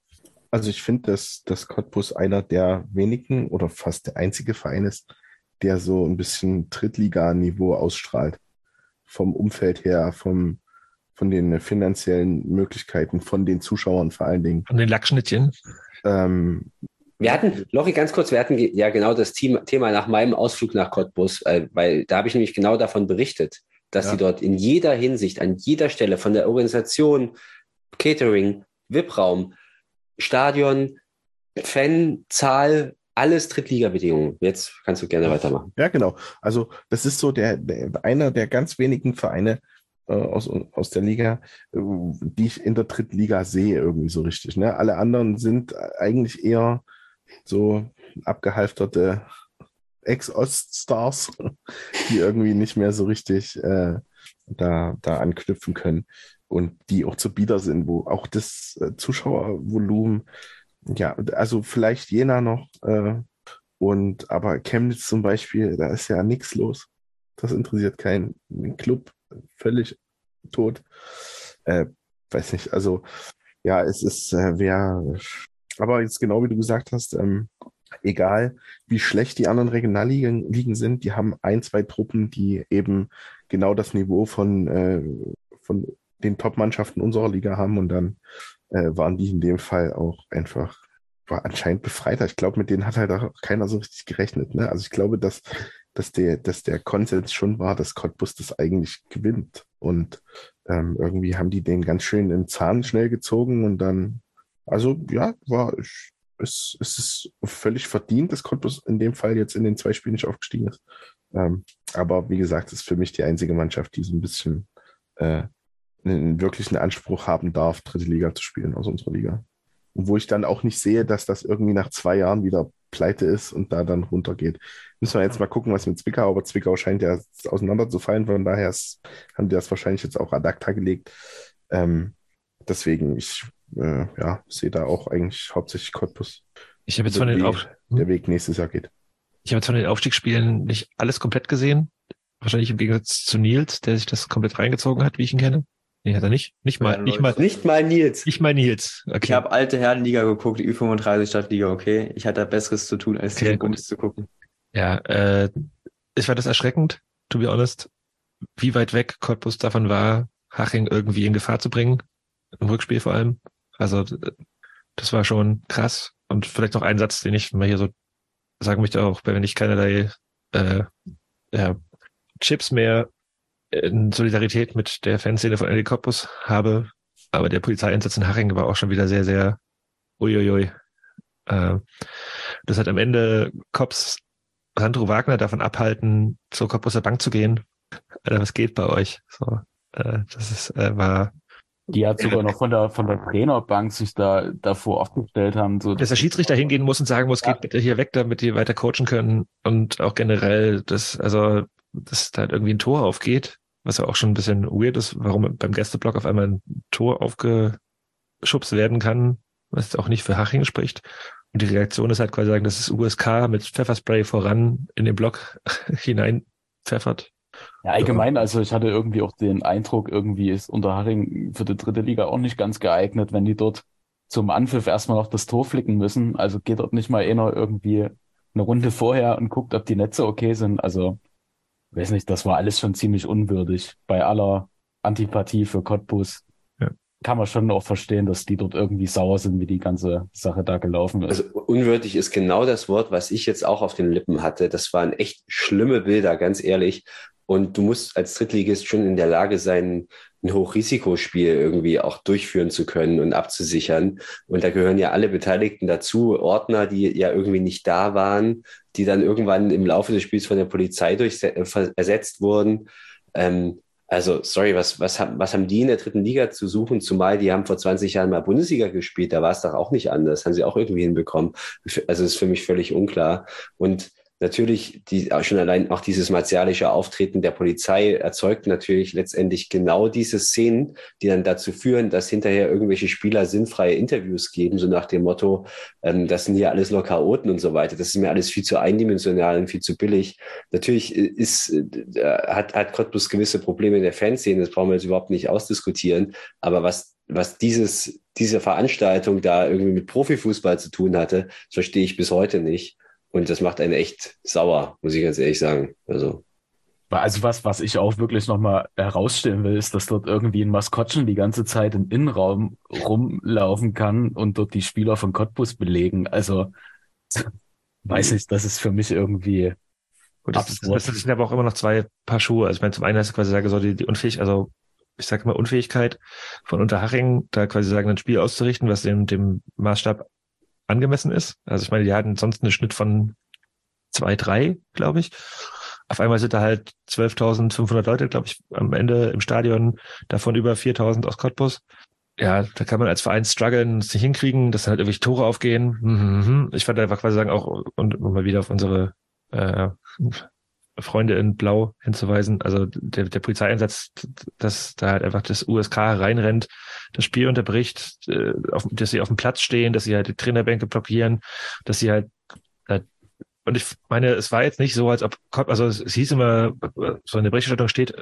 S2: Also ich finde, dass, dass Cottbus einer der wenigen oder fast der einzige Verein ist, der so ein bisschen Drittliga-Niveau ausstrahlt. vom Umfeld her, vom, von den finanziellen Möglichkeiten, von den Zuschauern vor allen Dingen.
S1: Von den Lackschnittchen.
S2: Ähm,
S5: Wir hatten, Lori, ganz kurz, wir hatten ja genau das Thema Thema nach meinem Ausflug nach Cottbus, äh, weil da habe ich nämlich genau davon berichtet, dass
S2: Ja.
S5: sie dort in jeder Hinsicht, an jeder Stelle, von der Organisation, Catering, VIP-Raum, Stadion, Fanzahl, alles Drittliga-Bedingungen. Jetzt kannst du gerne weitermachen.
S2: Ja, genau. Also das ist so der, der einer der ganz wenigen Vereine äh, aus, aus der Liga, äh, die ich in der Drittliga sehe, irgendwie so richtig. Ne? Alle anderen sind eigentlich eher so abgehalfterte Ex-Oststars, die irgendwie nicht mehr so richtig äh, da, da anknüpfen können und die auch zu bieder sind, wo auch das äh, Zuschauervolumen, ja, also vielleicht Jena noch, äh, und aber Chemnitz zum Beispiel, da ist ja nichts los. Das interessiert keinen Club, völlig tot. Äh, weiß nicht, also ja, es ist äh, wer, aber jetzt genau wie du gesagt hast, ähm, egal wie schlecht die anderen Regionalligen Ligen sind, die haben ein, zwei Truppen, die eben genau das Niveau von, äh, von den Top-Mannschaften unserer Liga haben und dann äh, waren die in dem Fall auch einfach war anscheinend befreiter. Ich glaube, mit denen hat halt auch keiner so richtig gerechnet. Ne? Also ich glaube, dass, dass, der, dass der Konsens schon war, dass Cottbus das eigentlich gewinnt. Und ähm, irgendwie haben die den ganz schön den Zahn schnell gezogen und dann, also ja, war es, es ist völlig verdient, dass Cottbus in dem Fall jetzt in den zwei Spielen nicht aufgestiegen ist. Ähm, aber wie gesagt, es ist für mich die einzige Mannschaft, die so ein bisschen äh, einen wirklichen Anspruch haben darf, dritte Liga zu spielen aus unserer Liga. Und wo ich dann auch nicht sehe, dass das irgendwie nach zwei Jahren wieder pleite ist und da dann runtergeht. Müssen wir jetzt mal gucken, was mit Zwickau, aber Zwickau scheint ja auseinanderzufallen, von daher haben die das wahrscheinlich jetzt auch ad acta gelegt. Ähm, deswegen, ich äh, ja, sehe da auch eigentlich hauptsächlich Cottbus.
S1: Ich habe jetzt von den
S2: Wie
S1: Auf
S2: der Weg nächstes Jahr geht.
S1: Ich habe jetzt von den Aufstiegsspielen nicht alles komplett gesehen. Wahrscheinlich im Gegensatz zu Nils, der sich das komplett reingezogen hat, wie ich ihn kenne. Nee, hat er nicht. Nicht mal, nicht mal,
S5: Nicht mal Nils.
S1: nicht mal Nils.
S22: Ich
S1: Okay.
S22: habe alte Herrenliga geguckt, die Ü35 Stadtliga, okay. Ich hatte da Besseres zu tun, als
S1: Okay,
S22: diese
S1: gut.
S22: Bums zu gucken.
S1: Ja, äh, ich fand das erschreckend, to be honest, wie weit weg Cottbus davon war, Haching irgendwie in Gefahr zu bringen. Im Rückspiel vor allem. Also, das war schon krass. Und vielleicht noch ein Satz, den ich mal hier so sagen möchte, auch wenn ich keinerlei äh, ja, Chips mehr in Solidarität mit der Fanszene von NL Cottbus habe. Aber der Polizeieinsatz in Haching war auch schon wieder sehr, sehr uiuiui. Äh, das hat am Ende Cops Sandro Wagner davon abhalten, zur Cottbuser Bank zu gehen. Alter, was geht bei euch? So, äh, das ist, äh, war,
S3: Die hat sogar noch von der, von der Trainerbank sich da davor aufgestellt haben. So,
S1: dass der Schiedsrichter hingehen muss und sagen muss, geht bitte hier weg, damit die weiter coachen können und auch generell, dass, also, dass da irgendwie ein Tor aufgeht, was ja auch schon ein bisschen weird ist, warum beim Gästeblock auf einmal ein Tor aufgeschubst werden kann, was jetzt auch nicht für Haching spricht. Und die Reaktion ist halt quasi sagen, das ist USK mit Pfefferspray voran in den Block hinein pfeffert.
S3: Ja, allgemein, also ich hatte irgendwie auch den Eindruck, irgendwie ist Unterhaching für die dritte Liga auch nicht ganz geeignet, wenn die dort zum Anpfiff erstmal noch das Tor flicken müssen. Also geht dort nicht mal einer irgendwie eine Runde vorher und guckt, ob die Netze okay sind. Also, weiß nicht, das war alles schon ziemlich unwürdig. Bei aller Antipathie für Cottbus
S1: Ja.
S3: kann man schon auch verstehen, dass die dort irgendwie sauer sind, wie die ganze Sache da gelaufen ist.
S5: Also unwürdig ist genau das Wort, was ich jetzt auch auf den Lippen hatte. Das waren echt schlimme Bilder, ganz ehrlich. Und du musst als Drittligist schon in der Lage sein, ein Hochrisikospiel irgendwie auch durchführen zu können und abzusichern. Und da gehören ja alle Beteiligten dazu, Ordner, die ja irgendwie nicht da waren, die dann irgendwann im Laufe des Spiels von der Polizei äh, ersetzt wurden. Ähm, also, sorry, was, was, haben, was haben die in der dritten Liga zu suchen? Zumal die haben vor 20 Jahren mal Bundesliga gespielt, da war es doch auch nicht anders, haben sie auch irgendwie hinbekommen. Also, ist für mich völlig unklar. Und natürlich, die, schon allein auch dieses martialische Auftreten der Polizei erzeugt natürlich letztendlich genau diese Szenen, die dann dazu führen, dass hinterher irgendwelche Spieler sinnfreie Interviews geben, so nach dem Motto, ähm, das sind hier alles nur Chaoten und so weiter. Das ist mir alles viel zu eindimensional und viel zu billig. Natürlich ist, äh, hat, hat Cottbus gewisse Probleme in der Fanszene, das brauchen wir jetzt überhaupt nicht ausdiskutieren. Aber was, was dieses, diese Veranstaltung da irgendwie mit Profifußball zu tun hatte, verstehe ich bis heute nicht. Und das macht einen echt sauer, muss ich ganz ehrlich sagen. Also.
S3: Also was, was ich auch wirklich nochmal herausstellen will, ist, dass dort irgendwie ein Maskottchen die ganze Zeit im Innenraum rumlaufen kann und dort die Spieler von Cottbus belegen. Also weiß ich, das ist für mich irgendwie
S1: Gut, das, das, das sind aber auch immer noch zwei Paar Schuhe. Also ich meine, zum einen hast du quasi sagen, so die, die Unfähigkeit, also ich sage mal Unfähigkeit von Unterhaching, da quasi sagen, ein Spiel auszurichten, was dem, dem Maßstab angemessen ist. Also ich meine, die hatten sonst einen Schnitt von zwei, drei, glaube ich. Auf einmal sind da halt 12.500 Leute, glaube ich, am Ende im Stadion, davon über 4.000 aus Cottbus. Ja, da kann man als Verein strugglen, es nicht hinkriegen, dass dann halt irgendwie Tore aufgehen. Mhm. Ich fand einfach quasi sagen auch, und mal wieder auf unsere äh, Freunde in Blau hinzuweisen, also der, der Polizeieinsatz, dass da halt einfach das USK reinrennt, das Spiel unterbricht, äh, auf, dass sie auf dem Platz stehen, dass sie halt die Trainerbänke blockieren, dass sie halt äh, und ich meine, es war jetzt nicht so, als ob, also es, es hieß immer, so in der Berichterstattung steht,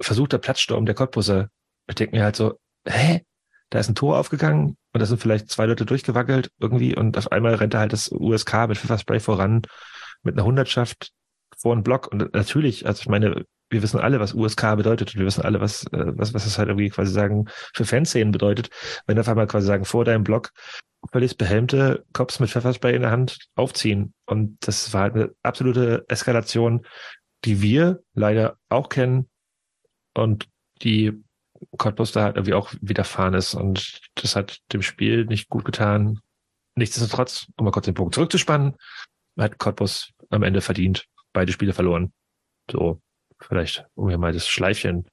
S1: versuchter Platzsturm der Cottbusser. Ich denke mir halt so, hä? Da ist ein Tor aufgegangen und da sind vielleicht zwei Leute durchgewackelt irgendwie und auf einmal rennt da halt das USK mit Pfefferspray voran mit einer Hundertschaft vor einen Block und natürlich, also ich meine, wir wissen alle, was USK bedeutet und wir wissen alle, was, äh, was, was es halt irgendwie quasi sagen für Fanszenen bedeutet, wenn auf einmal quasi sagen, vor deinem Block völlig behelmte Cops mit Pfefferspray in der Hand aufziehen. Und das war halt eine absolute Eskalation, die wir leider auch kennen und die Cottbus da halt irgendwie auch widerfahren ist. Und das hat dem Spiel nicht gut getan. Nichtsdestotrotz, um mal kurz den Bogen zurückzuspannen, hat Cottbus am Ende verdient, beide Spiele verloren. So, vielleicht, um hier mal das Schleifchen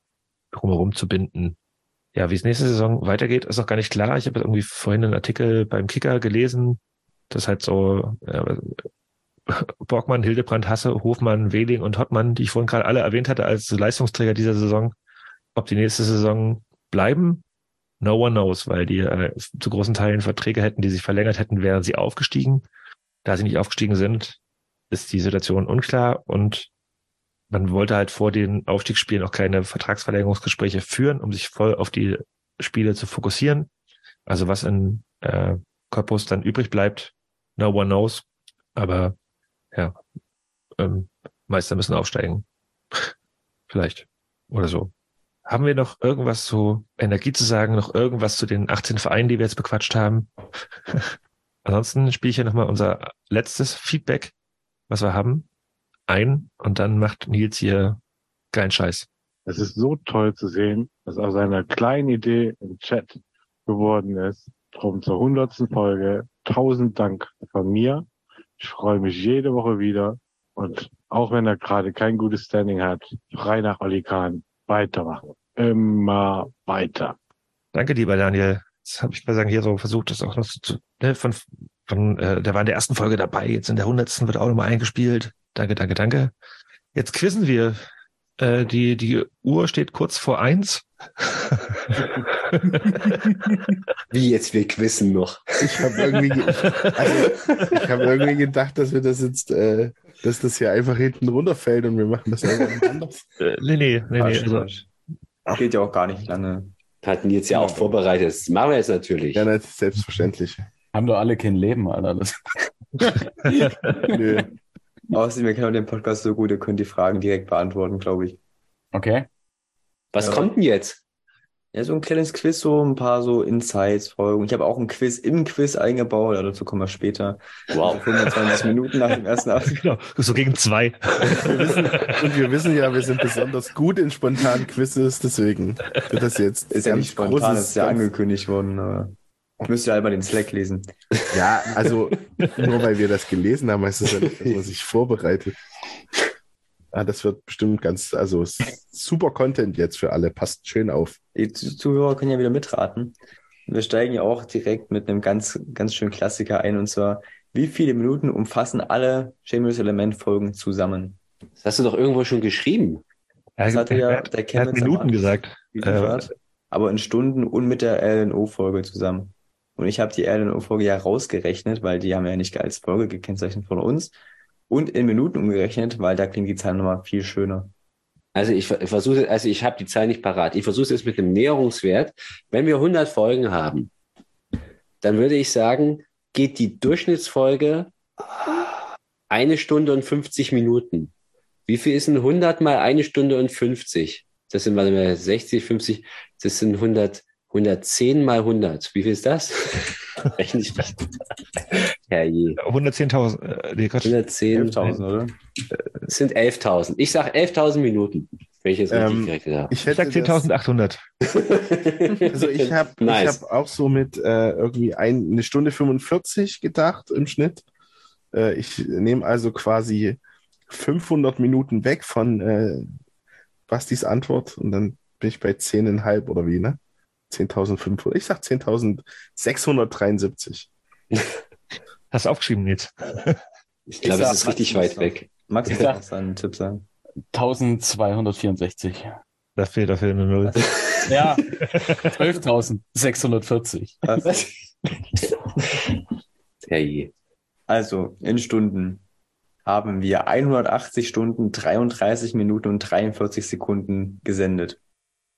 S1: drumherum zu binden. Ja, wie es nächste Saison weitergeht, ist noch gar nicht klar. Ich habe irgendwie vorhin einen Artikel beim Kicker gelesen, das halt so ja, Borgmann, Hildebrand, Hasse, Hofmann, Wehling und Hottmann, die ich vorhin gerade alle erwähnt hatte als Leistungsträger dieser Saison, ob die nächste Saison bleiben, no one knows, weil die äh, zu großen Teilen Verträge hätten, die sich verlängert hätten, wären sie aufgestiegen. Da sie nicht aufgestiegen sind, ist die Situation unklar und man wollte halt vor den Aufstiegsspielen auch keine Vertragsverlängerungsgespräche führen, um sich voll auf die Spiele zu fokussieren. Also was in äh, Cottbus dann übrig bleibt, no one knows. Aber ja, ähm, Meister müssen aufsteigen. Vielleicht. Oder so. Haben wir noch irgendwas zu Energie zu sagen? Noch irgendwas zu den 18 Vereinen, die wir jetzt bequatscht haben? Ansonsten spiele ich hier nochmal unser letztes Feedback, was wir haben, ein und dann macht Nils hier geilen Scheiß.
S31: Es ist so toll zu sehen, dass aus einer kleinen Idee im Chat geworden ist. Drum zur hundertsten Folge. Tausend Dank von mir. Ich freue mich jede Woche wieder. Und auch wenn er gerade kein gutes Standing hat, frei nach Oli Kahn. Weitermachen. Immer weiter.
S1: Danke, lieber Daniel. Das habe ich mal sagen hier so versucht, das auch noch zu, ne, von, von äh, der war in der ersten Folge dabei, jetzt in der hundertsten wird auch nochmal eingespielt. Danke, danke, danke. Jetzt quizzen wir. Äh, die, die Uhr steht kurz vor eins.
S5: Wie jetzt wir quizzen noch?
S2: Ich habe irgendwie, ge- also, ich hab irgendwie gedacht, dass wir das jetzt, äh, dass das hier einfach hinten runterfällt und wir machen das einfach anders.
S1: Äh, nee, nee, nee, nee. Also,
S22: Geht ja auch gar nicht lange.
S5: Hatten die jetzt ja auch vorbereitet. Das machen wir jetzt natürlich.
S2: Ja, das ist selbstverständlich.
S3: Haben doch alle kein Leben, Alter. Das
S22: Nö. Außerdem, wir kennen den Podcast so gut, ihr könnt die Fragen direkt beantworten, glaube ich.
S3: Okay.
S5: Was
S22: Ja.
S5: kommt denn jetzt?
S22: Ja, so ein kleines Quiz, so ein paar so Insights, Folgen. Ich habe auch ein Quiz im Quiz eingebaut, aber dazu kommen wir später.
S5: Wow.
S22: Also 25 Minuten nach dem ersten Abend.
S1: genau, so gegen zwei.
S2: Wir wissen, und wir wissen ja, wir sind besonders gut in spontanen Quizzes, deswegen wird das jetzt
S22: Ist ja nicht spontan,
S2: großes-
S22: ist ja angekündigt worden. Aber müsst ihr halt mal den Slack lesen.
S2: Ja, also nur weil wir das gelesen haben, heißt das ja nicht, dass man sich vorbereitet. Ah, das wird bestimmt ganz, also super Content jetzt für alle. Passt schön auf.
S22: Die Zu- Zuhörer können ja wieder mitraten. Wir steigen ja auch direkt mit einem ganz, ganz schönen Klassiker ein, und zwar, wie viele Minuten umfassen alle Shameless Element Folgen zusammen?
S5: Das hast du doch irgendwo schon geschrieben.
S22: Das hatte ja
S1: er hat-
S22: der
S1: er
S22: am
S1: Minuten gesagt.
S22: geliefert, aber in Stunden und mit der LNO-Folge zusammen. Und ich habe die LNO-Folge ja rausgerechnet, weil die haben ja nicht als Folge gekennzeichnet von uns. Und in Minuten umgerechnet, weil da klingt die Zahl nochmal viel schöner.
S5: Also ich ver- versuche, also ich habe die Zahl nicht parat. Ich versuche es mit dem Näherungswert. Wenn wir 100 Folgen haben, dann würde ich sagen, geht die Durchschnittsfolge eine Stunde und 50 Minuten. Wie viel ist denn 100 mal eine Stunde und 50? Das sind, warte mal, 60, 50, das sind 100, 110 mal 100. Wie viel ist das? Rechne ich nicht. Herrje.
S1: 110.000. Äh, nee, Quatsch.
S5: 110.
S22: 11.000, oder?
S5: Es sind 11.000. Ich sag 11.000 Minuten, wenn ich jetzt richtig
S2: Ähm,
S5: gerechnet habe.
S2: ich
S1: Ich
S2: hätte
S1: sag 10.800.
S2: Also ich habe
S5: Nice.
S2: ich hab auch so mit äh, irgendwie ein, eine Stunde 45 gedacht im Schnitt. Äh, ich nehme also quasi 500 Minuten weg von äh, Bastis Antwort und dann bin ich bei 10,5 oder wie, ne? 10.500. Ich sag 10.673.
S1: Hast du aufgeschrieben, Nils?
S5: Ich glaube, es ist richtig weit weg.
S22: Max,
S3: Ich sag-
S22: darf seinen Tipp sagen.
S3: 1264.
S1: Da fehlt, da fehlt eine Null.
S3: Ja, 12.640.
S5: Herrje.
S22: Also, in Stunden haben wir 180 Stunden, 33 Minuten und 43 Sekunden gesendet.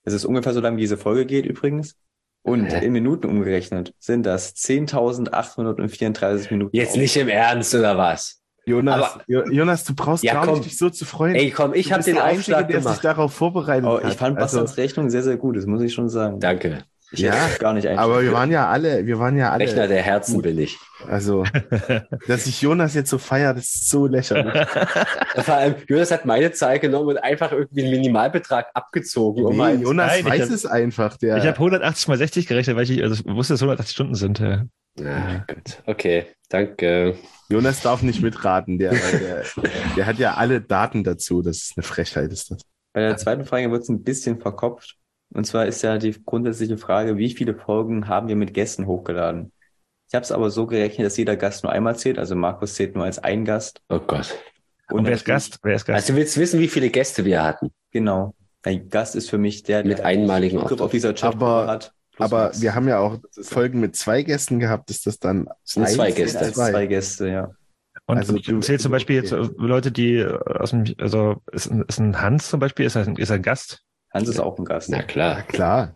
S22: Es ist ungefähr so lang, wie diese Folge geht übrigens. Und in Minuten umgerechnet sind das 10.834 Minuten.
S5: Jetzt nicht im Ernst, oder was?
S2: Jonas,
S5: Aber-
S2: Jo- Jonas, du brauchst
S5: Ja,
S2: gar
S5: komm.
S2: nicht dich so zu freuen.
S5: Ey, komm, ich habe den
S2: der
S5: Aufschlag
S2: Einzige, der sich
S5: gemacht.
S2: darauf vorbereitet
S22: Oh, ich fand
S2: Also-
S22: Bastians Rechnung sehr, sehr gut, das muss ich schon sagen.
S5: Danke.
S22: Ich
S2: Ja,
S22: gar nicht
S2: Aber wir waren ja alle, wir waren ja alle.
S5: Rechner der Herzen bin ich.
S2: Also, dass ich Jonas jetzt so feiert, das ist so lächerlich.
S5: Vor allem, Jonas hat meine Zahl genommen und einfach irgendwie einen Minimalbetrag abgezogen. um
S2: Nee,
S5: ein-
S2: Jonas
S1: Nein,
S2: weiß
S1: hab-
S2: es einfach. Der,
S1: Ich habe 180 mal 60 gerechnet, weil ich also wusste, dass 180 Stunden sind. Ja.
S5: Ah, gut. Okay, danke.
S2: Jonas darf nicht mitraten. Der, der, der hat ja alle Daten dazu. Das ist eine Frechheit, ist das.
S22: Bei der zweiten Frage wird es ein bisschen verkopft. Und zwar ist ja die grundsätzliche Frage, wie viele Folgen haben wir mit Gästen hochgeladen? Ich habe es aber so gerechnet, dass jeder Gast nur einmal zählt. Also Markus zählt nur als ein Gast.
S5: Oh Gott.
S1: Und wer ist Gast? Wer ist Gast?
S5: Also du willst wissen, wie viele Gäste wir hatten?
S22: Genau. Ein Gast ist für mich der, der
S5: Mit einmaligen
S22: Zugriff
S5: Auftritt.
S22: auf dieser Chat
S2: Aber-
S22: hat.
S2: Aber
S22: Max.
S2: wir haben ja auch Folgen mit zwei Gästen gehabt. Ist das dann
S5: sind
S2: eins
S5: zwei Gäste.
S22: als zwei Gäste, ja.
S1: Und
S2: Also du-
S1: zählt zum Beispiel
S2: okay.
S1: jetzt äh, Leute, die äh, aus dem, also ist ein, ist ein Hans zum Beispiel, ist er ein, ist er ein Gast?
S22: Hans ist auch ein Gast.
S5: Na
S2: Ja,
S5: klar.
S2: klar.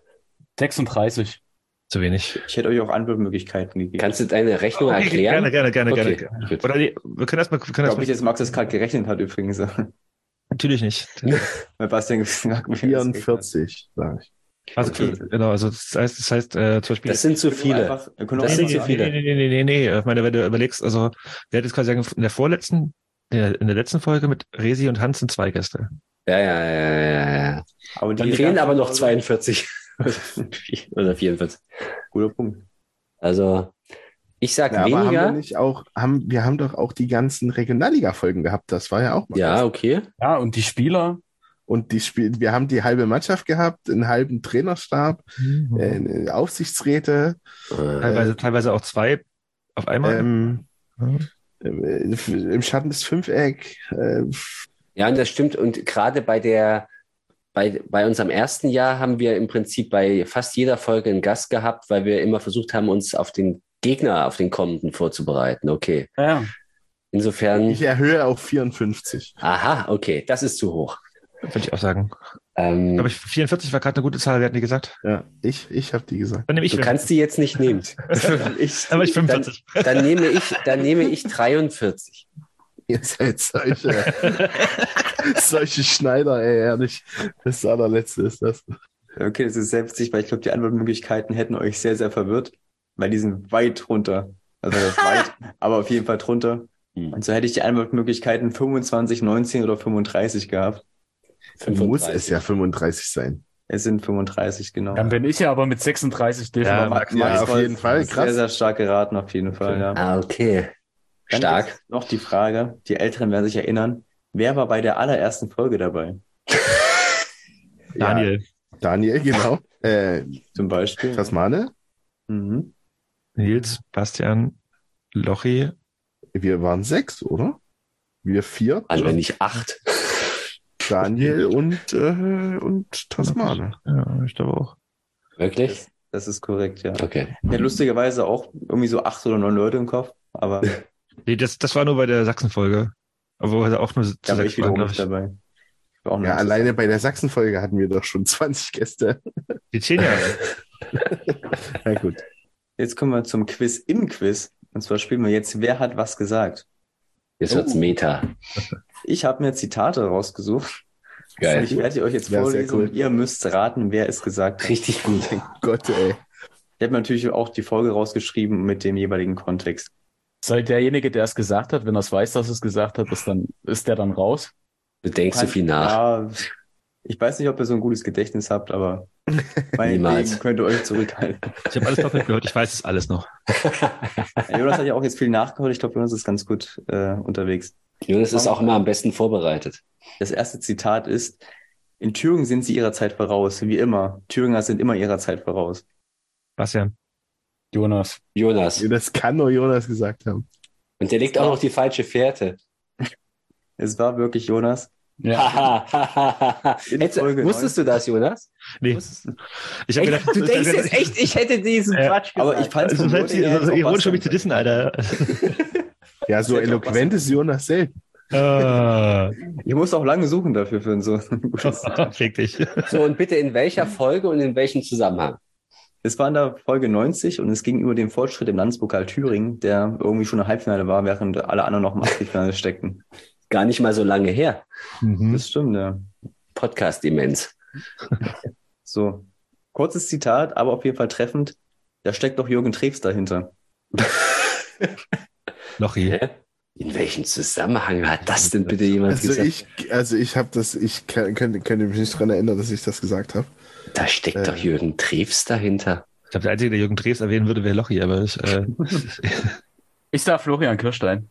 S3: 36.
S1: Zu wenig.
S22: Ich hätte euch auch Antwortmöglichkeiten gegeben.
S5: Kannst du deine Rechnung
S1: Okay,
S5: erklären?
S1: Gerne, gerne, gerne,
S5: Okay,
S1: gerne. Oder die, wir können erstmal, wir
S22: ich glaube nicht, dass Max das gerade gerechnet hat übrigens.
S1: natürlich nicht.
S22: Weil Bastian gefragt hat, wer das gerechnet
S2: 44, sage ich.
S1: Also,
S22: Okay.
S1: genau, also das heißt, das heißt, äh, zum Beispiel.
S5: Das sind zu.
S22: Wir
S5: viele.
S22: einfach- wir
S5: Das
S1: nee,
S5: sind
S1: nee,
S5: zu viele.
S1: nee, nee, nee, nee, nee. Ich meine, wenn du überlegst, also, wer hat jetzt quasi sagen, in der vorletzten, in der, in der letzten Folge mit Resi und Hans sind zwei Gäste.
S5: Ja, ja, ja, ja, ja.
S22: Aber
S5: Dann
S22: die
S5: fehlen aber noch
S22: Folge-
S5: 42. Oder 44.
S22: Guter Punkt.
S5: Also, ich sag
S2: Ja, aber haben wir
S5: weniger.
S2: nicht auch, haben, wir haben doch auch die ganzen Regionalliga-Folgen gehabt. Das war ja auch mal
S5: Ja,
S2: was.
S5: okay.
S3: Ja, und die Spieler,
S2: Und die Spiel, wir haben die halbe Mannschaft gehabt, einen halben Trainerstab, äh, Aufsichtsräte,
S1: Teilweise, teilweise auch zwei auf einmal.
S2: ähm, äh, im Schatten des Fünfeck, äh,
S5: Ja, und das stimmt. Und gerade bei der, bei, bei unserem ersten Jahr haben wir im Prinzip bei fast jeder Folge einen Gast gehabt, weil wir immer versucht haben, uns auf den Gegner, auf den kommenden vorzubereiten. Okay.
S3: ja,
S5: Insofern,
S2: ich erhöhe auf 54.
S5: aha, okay, das ist zu hoch.
S1: Würde ich auch sagen.
S5: Ähm,
S1: Glaube ich, 44 war gerade eine gute Zahl, wer hat die gesagt?
S2: Ja, ich, ich habe die gesagt.
S1: Dann nehme ich
S5: du kannst die jetzt nicht nehmen.
S22: Ich,
S1: Dann war ich 45.
S5: Dann, dann nehme ich, dann nehme ich 43.
S2: Ihr seid solche, solche Schneider, ey, ehrlich. Das allerletzte ist das.
S22: okay, das ist selbstig, weil ich glaube, die Antwortmöglichkeiten hätten euch sehr, sehr verwirrt, weil die sind weit drunter. Also das weit, aber auf jeden Fall drunter.
S5: Hm.
S22: Und so hätte ich die Antwortmöglichkeiten 25, 19 oder 35 gehabt.
S2: Muss es ja 35 sein.
S22: Es sind 35, genau.
S3: dann bin ich ja aber mit 36 definitiv.
S1: Ja, Max,
S2: ja, auf jeden Fall,
S22: Sehr,
S2: krass.
S22: sehr stark geraten, auf jeden Fall, ja.
S5: Ah, okay.
S22: Dann
S5: Stark.
S22: Noch die Frage, die Älteren werden sich erinnern, wer war bei der allerersten Folge dabei?
S1: Daniel.
S2: Daniel, genau. Äh,
S22: Zum Beispiel.
S2: Tasmane,
S22: Mhm.
S1: Nils, Bastian, Lochi.
S2: wir waren sechs, oder? Wir vier.
S5: Also wenn nicht acht.
S2: Daniel und, äh, und Tasmane.
S1: Ja, ich glaube auch.
S5: Wirklich?
S22: Das ist korrekt, ja.
S5: Okay.
S22: Ja, lustigerweise auch irgendwie so acht oder neun Leute im Kopf, aber
S1: Nee, das, das war nur bei der Sachsen-Folge. Aber wo er auch nur zu
S22: da war
S1: sechs
S22: ich
S1: waren,
S22: nicht
S1: glaub
S22: dabei. Ich war auch
S2: Ja, alleine bei der Sachsen-Folge hatten wir doch schon 20 Gäste.
S1: ich. Die zehn Jahre.
S2: Na gut.
S22: Jetzt kommen wir zum Quiz im Quiz. Und zwar spielen wir jetzt, wer hat was gesagt?
S5: Jetzt wird's
S22: Oh.
S5: Meta.
S22: Ich habe mir Zitate rausgesucht.
S5: Geil.
S22: Ich werde die euch jetzt
S2: Ja,
S22: vorlesen
S2: cool.
S22: und ihr müsst raten, wer es gesagt hat.
S5: Richtig gut.
S2: Gott, ey.
S22: Ich habe natürlich auch die Folge rausgeschrieben mit dem jeweiligen Kontext.
S3: Soll derjenige, der es gesagt hat, wenn er es weiß, dass er es gesagt hat, ist, dann, ist der dann raus?
S5: Du denkst so viel nach.
S22: Ja, ich weiß nicht, ob ihr so ein gutes Gedächtnis habt, aber
S5: Niemals.
S22: könnt ihr euch zurückhalten.
S1: Ich habe alles doppelt gehört, ich weiß es alles noch.
S22: Ja, Jonas hat ja auch jetzt viel nachgeholt. Ich glaube, Jonas ist ganz gut äh, unterwegs.
S5: Jonas ist auch immer am besten vorbereitet.
S22: Das erste Zitat ist, in Thüringen sind sie ihrer Zeit voraus, wie immer. Thüringer sind immer ihrer Zeit voraus.
S1: Bastian.
S3: Jonas.
S5: Jonas.
S2: Das kann nur Jonas gesagt haben.
S5: Und der legt auch noch die falsche Fährte.
S22: Es war wirklich Jonas.
S5: Haha, haha. Hätte-
S22: Folge
S5: Wusstest du das, Jonas?
S1: Nee. Ich
S5: Echt?
S1: gedacht,
S5: du denkst jetzt echt, ich hätte diesen
S1: Ja,
S5: Quatsch gesagt.
S22: aber ich
S1: Also,
S22: Wording her
S1: also,
S22: jetzt auch
S1: ironisch um mich zu dissen, Alter.
S2: Ja, so eloquent ist Jonas selten.
S1: Ah,
S22: Ich muss auch lange suchen dafür für ein so gutes Zitat.
S1: Fick dich.
S5: So, und bitte in welcher Folge und in welchem Zusammenhang?
S22: Es war in der Folge 90 und es ging über den Fortschritt im Landespokal Thüringen, der irgendwie schon im Halbfinale war, während alle anderen noch im Achtelfinale steckten.
S5: Gar nicht mal so lange her.
S1: Mhm.
S22: Das stimmt, ja.
S5: Podcast-Demenz.
S22: So, kurzes Zitat, aber auf jeden Fall treffend. Da steckt doch Jürgen Treves dahinter.
S1: Lochi.
S5: Hä? In welchem Zusammenhang hat das denn bitte jemand
S2: Also
S5: gesagt?
S2: ich, also ich habe das, ich kann, könnte, könnte mich nicht dran erinnern, dass ich das gesagt habe.
S5: Da steckt
S2: Äh.
S5: doch Jürgen Treves dahinter.
S1: Ich glaube, der Einzige, der Jürgen Drews erwähnen würde, wäre Lochi, aber ich, äh,
S3: Ich sag Florian Kirstein.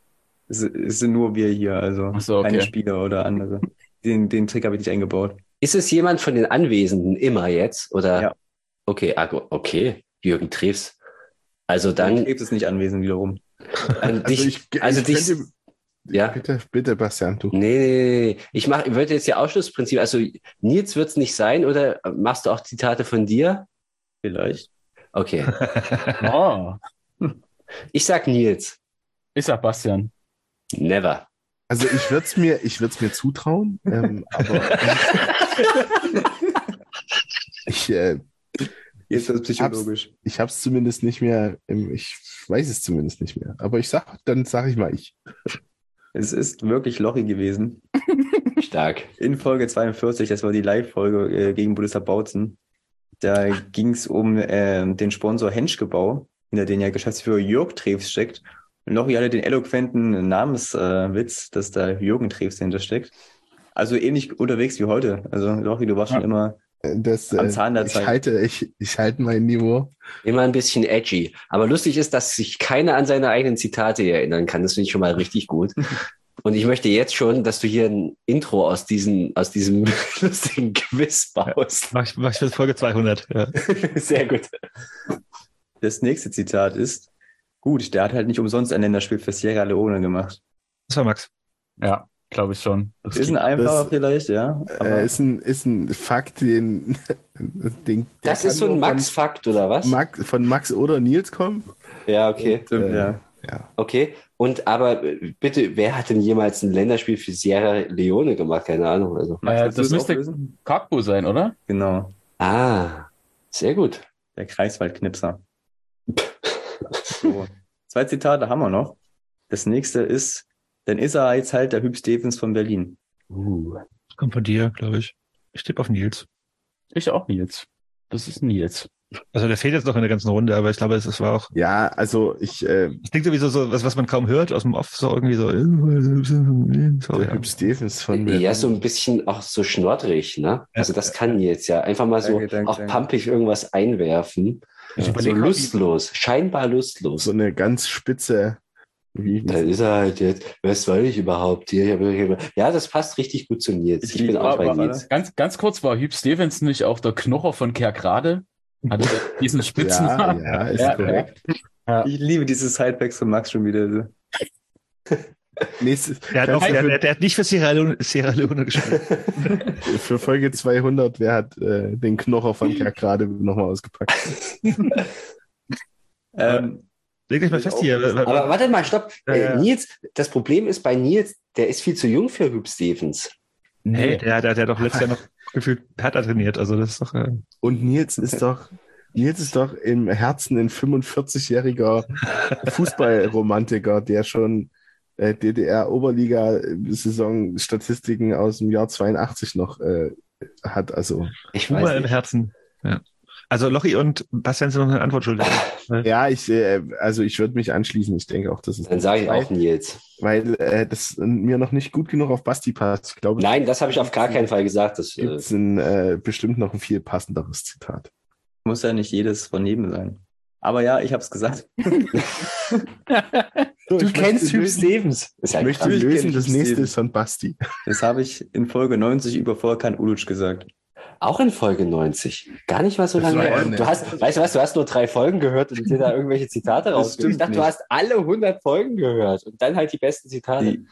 S22: Es, es sind nur wir hier, also
S3: so, okay.
S22: keine Spieler oder andere. Den, den Trick habe ich nicht eingebaut.
S5: Ist es jemand von den Anwesenden immer jetzt? Oder?
S22: Ja.
S5: Okay, ah, okay. Jürgen Treves. Also dann,
S22: Treves ist nicht anwesend wiederum.
S5: an dich,
S2: ich,
S5: also
S2: ich
S5: dich,
S2: könnte,
S5: ja.
S2: bitte, bitte, Bastian, du.
S5: Nee, nee, nee. Ich mach, ich würde jetzt ja Ausschlussprinzip, also Nils wird's nicht sein oder machst du auch Zitate von dir?
S22: Vielleicht.
S5: Okay.
S3: Oh.
S5: Ich sag Nils.
S3: Ich sag Bastian.
S5: Never.
S2: Also ich würde es mir, ich es mir zutrauen, ähm, aber ich, äh,
S22: Jetzt wird es psychologisch.
S2: ich habe es zumindest nicht mehr, im, ich weiß es zumindest nicht mehr. Aber ich sag, dann sage ich mal ich.
S22: Es ist wirklich Lochi gewesen.
S5: Stark.
S22: In Folge 42, das war die Live-Folge äh, gegen Bundesland Bautzen. Da ging es um äh, den Sponsor Henschgebau, hinter den ja Geschäftsführer Jörg Treves steckt. Und Lochi hatte den eloquenten Namenswitz, äh, dass da Jürgen Treves dahinter steckt. Also ähnlich unterwegs wie heute. Also Lochi, du warst schon immer
S2: Das,
S22: am
S2: äh,
S22: Zahn der
S2: ich
S22: Zeit.
S2: halte, ich, ich halte mein Niveau.
S5: Immer ein bisschen edgy. Aber lustig ist, dass sich keiner an seine eigenen Zitate erinnern kann. Das finde ich schon mal richtig gut. Und ich möchte jetzt schon, dass du hier ein Intro aus, diesen, aus diesem lustigen Quiz baust.
S1: mach ich, mach ich für Folge 200. Ja.
S5: Sehr gut.
S22: Das nächste Zitat ist, gut, der hat halt nicht umsonst ein Länderspiel für Sierra Leone gemacht.
S1: Das war Max.
S3: Ja, glaube ich schon. Das
S22: Ist ein einfacher vielleicht, ja.
S2: Äh, ist, ein, ist ein Fakt, den, den
S5: Das ist so ein Max-Fakt, oder was?
S2: Max, von Max oder Nils kommen.
S5: Ja, okay.
S22: Stimmt,
S2: Äh,
S22: ja.
S2: ja.
S5: Okay. Und aber äh, bitte, wer hat denn jemals ein Länderspiel für Sierra Leone gemacht? Keine Ahnung. Also.
S22: Max,
S3: Äh, das
S22: es
S3: müsste? Kakbo sein, oder?
S22: Genau,
S5: Ah, sehr gut.
S22: der Kreiswaldknipser. so. Zwei Zitate haben wir noch. Das nächste ist, dann ist er jetzt halt der Hüb Stevens von Berlin.
S5: Uh.
S1: Kommt von dir, glaube ich. Ich tippe auf Nils.
S3: Ich auch Nils. Das ist Nils.
S1: Also der fehlt jetzt noch in der ganzen Runde, aber ich glaube, es, es war auch.
S2: Ja, also ich, äh,
S1: Es klingt sowieso so, was, was man kaum hört aus dem Off, so irgendwie so. so
S2: der
S1: ja.
S2: Hüb Stevens von Berlin.
S5: Ja, so ein bisschen auch so schnoddrig, ne? Also das kann jetzt ja einfach mal so
S22: Danke, danke,
S5: auch
S22: danke.
S5: pumpig irgendwas einwerfen.
S3: Ich
S5: so lustlos, scheinbar lustlos.
S2: so eine ganz spitze. Wie,
S5: Dann ist er halt jetzt, was soll ich überhaupt hier? Ich hab- Ja, das passt richtig gut zu Nils. Ich,
S22: Ich
S5: bin auch bei Nils.
S3: Ganz, ganz kurz, war Hüb Stevens nicht auch der Knocher von Kerkrade? Hatte diesen
S2: ja,
S3: Spitznamen?
S2: ja, ist
S3: Ja,
S2: korrekt.
S22: Ich liebe diese Sidebacks von Max schon wieder.
S2: Nächstes,
S1: Der, hat auch, der, der, der hat nicht für Sierra Leone, Sierra Leone gespielt.
S2: für Folge 200, wer hat äh, den Knocher von Kerkrade nochmal ausgepackt?
S22: Ähm,
S1: Leg dich mal fest hier.
S5: Aber warte mal, stopp.
S1: Ja,
S5: Äh. Nils, das Problem ist bei Nils, der ist viel zu jung für Hüb Stevens.
S1: Hey, der, der, der hat doch letztes Jahr noch gefühlt härter trainiert. Also das ist doch. Äh,
S2: Und Nils ist doch, Nils ist doch im Herzen ein 45-jähriger Fußballromantiker, der schon äh, DDR-Oberliga-Saison-Statistiken aus dem Jahr 82 noch äh, hat. Also
S1: ich Humor im Herzen. Ja. Also Lochi und Bastian sind noch eine Antwort schuldig.
S2: ja, ich, äh, also ich würde mich anschließen. Ich denke auch, das ist.
S5: Dann sage ich auch Nils.
S2: Weil äh, das mir noch nicht gut genug auf Basti passt. Ich glaube,
S5: Nein, das habe ich auf gar keinen Fall gesagt. Das
S2: gibt es äh, bestimmt noch ein viel passenderes Zitat.
S22: Muss ja nicht jedes von jedem sein. Aber ja, ich habe es gesagt.
S5: du kennst Typ Stevens.
S2: Ich möchte lösen, das nächste ist von Basti.
S22: Das habe ich in Folge 90 über Volkan Uluc gesagt.
S5: Auch in Folge 90. Gar nicht mal so lange her. Du hast, weißt du was, du hast nur drei Folgen gehört und dir da irgendwelche Zitate rausgegeben. Ich dachte, nicht. du hast alle 100 Folgen gehört und dann halt die besten Zitate. Die,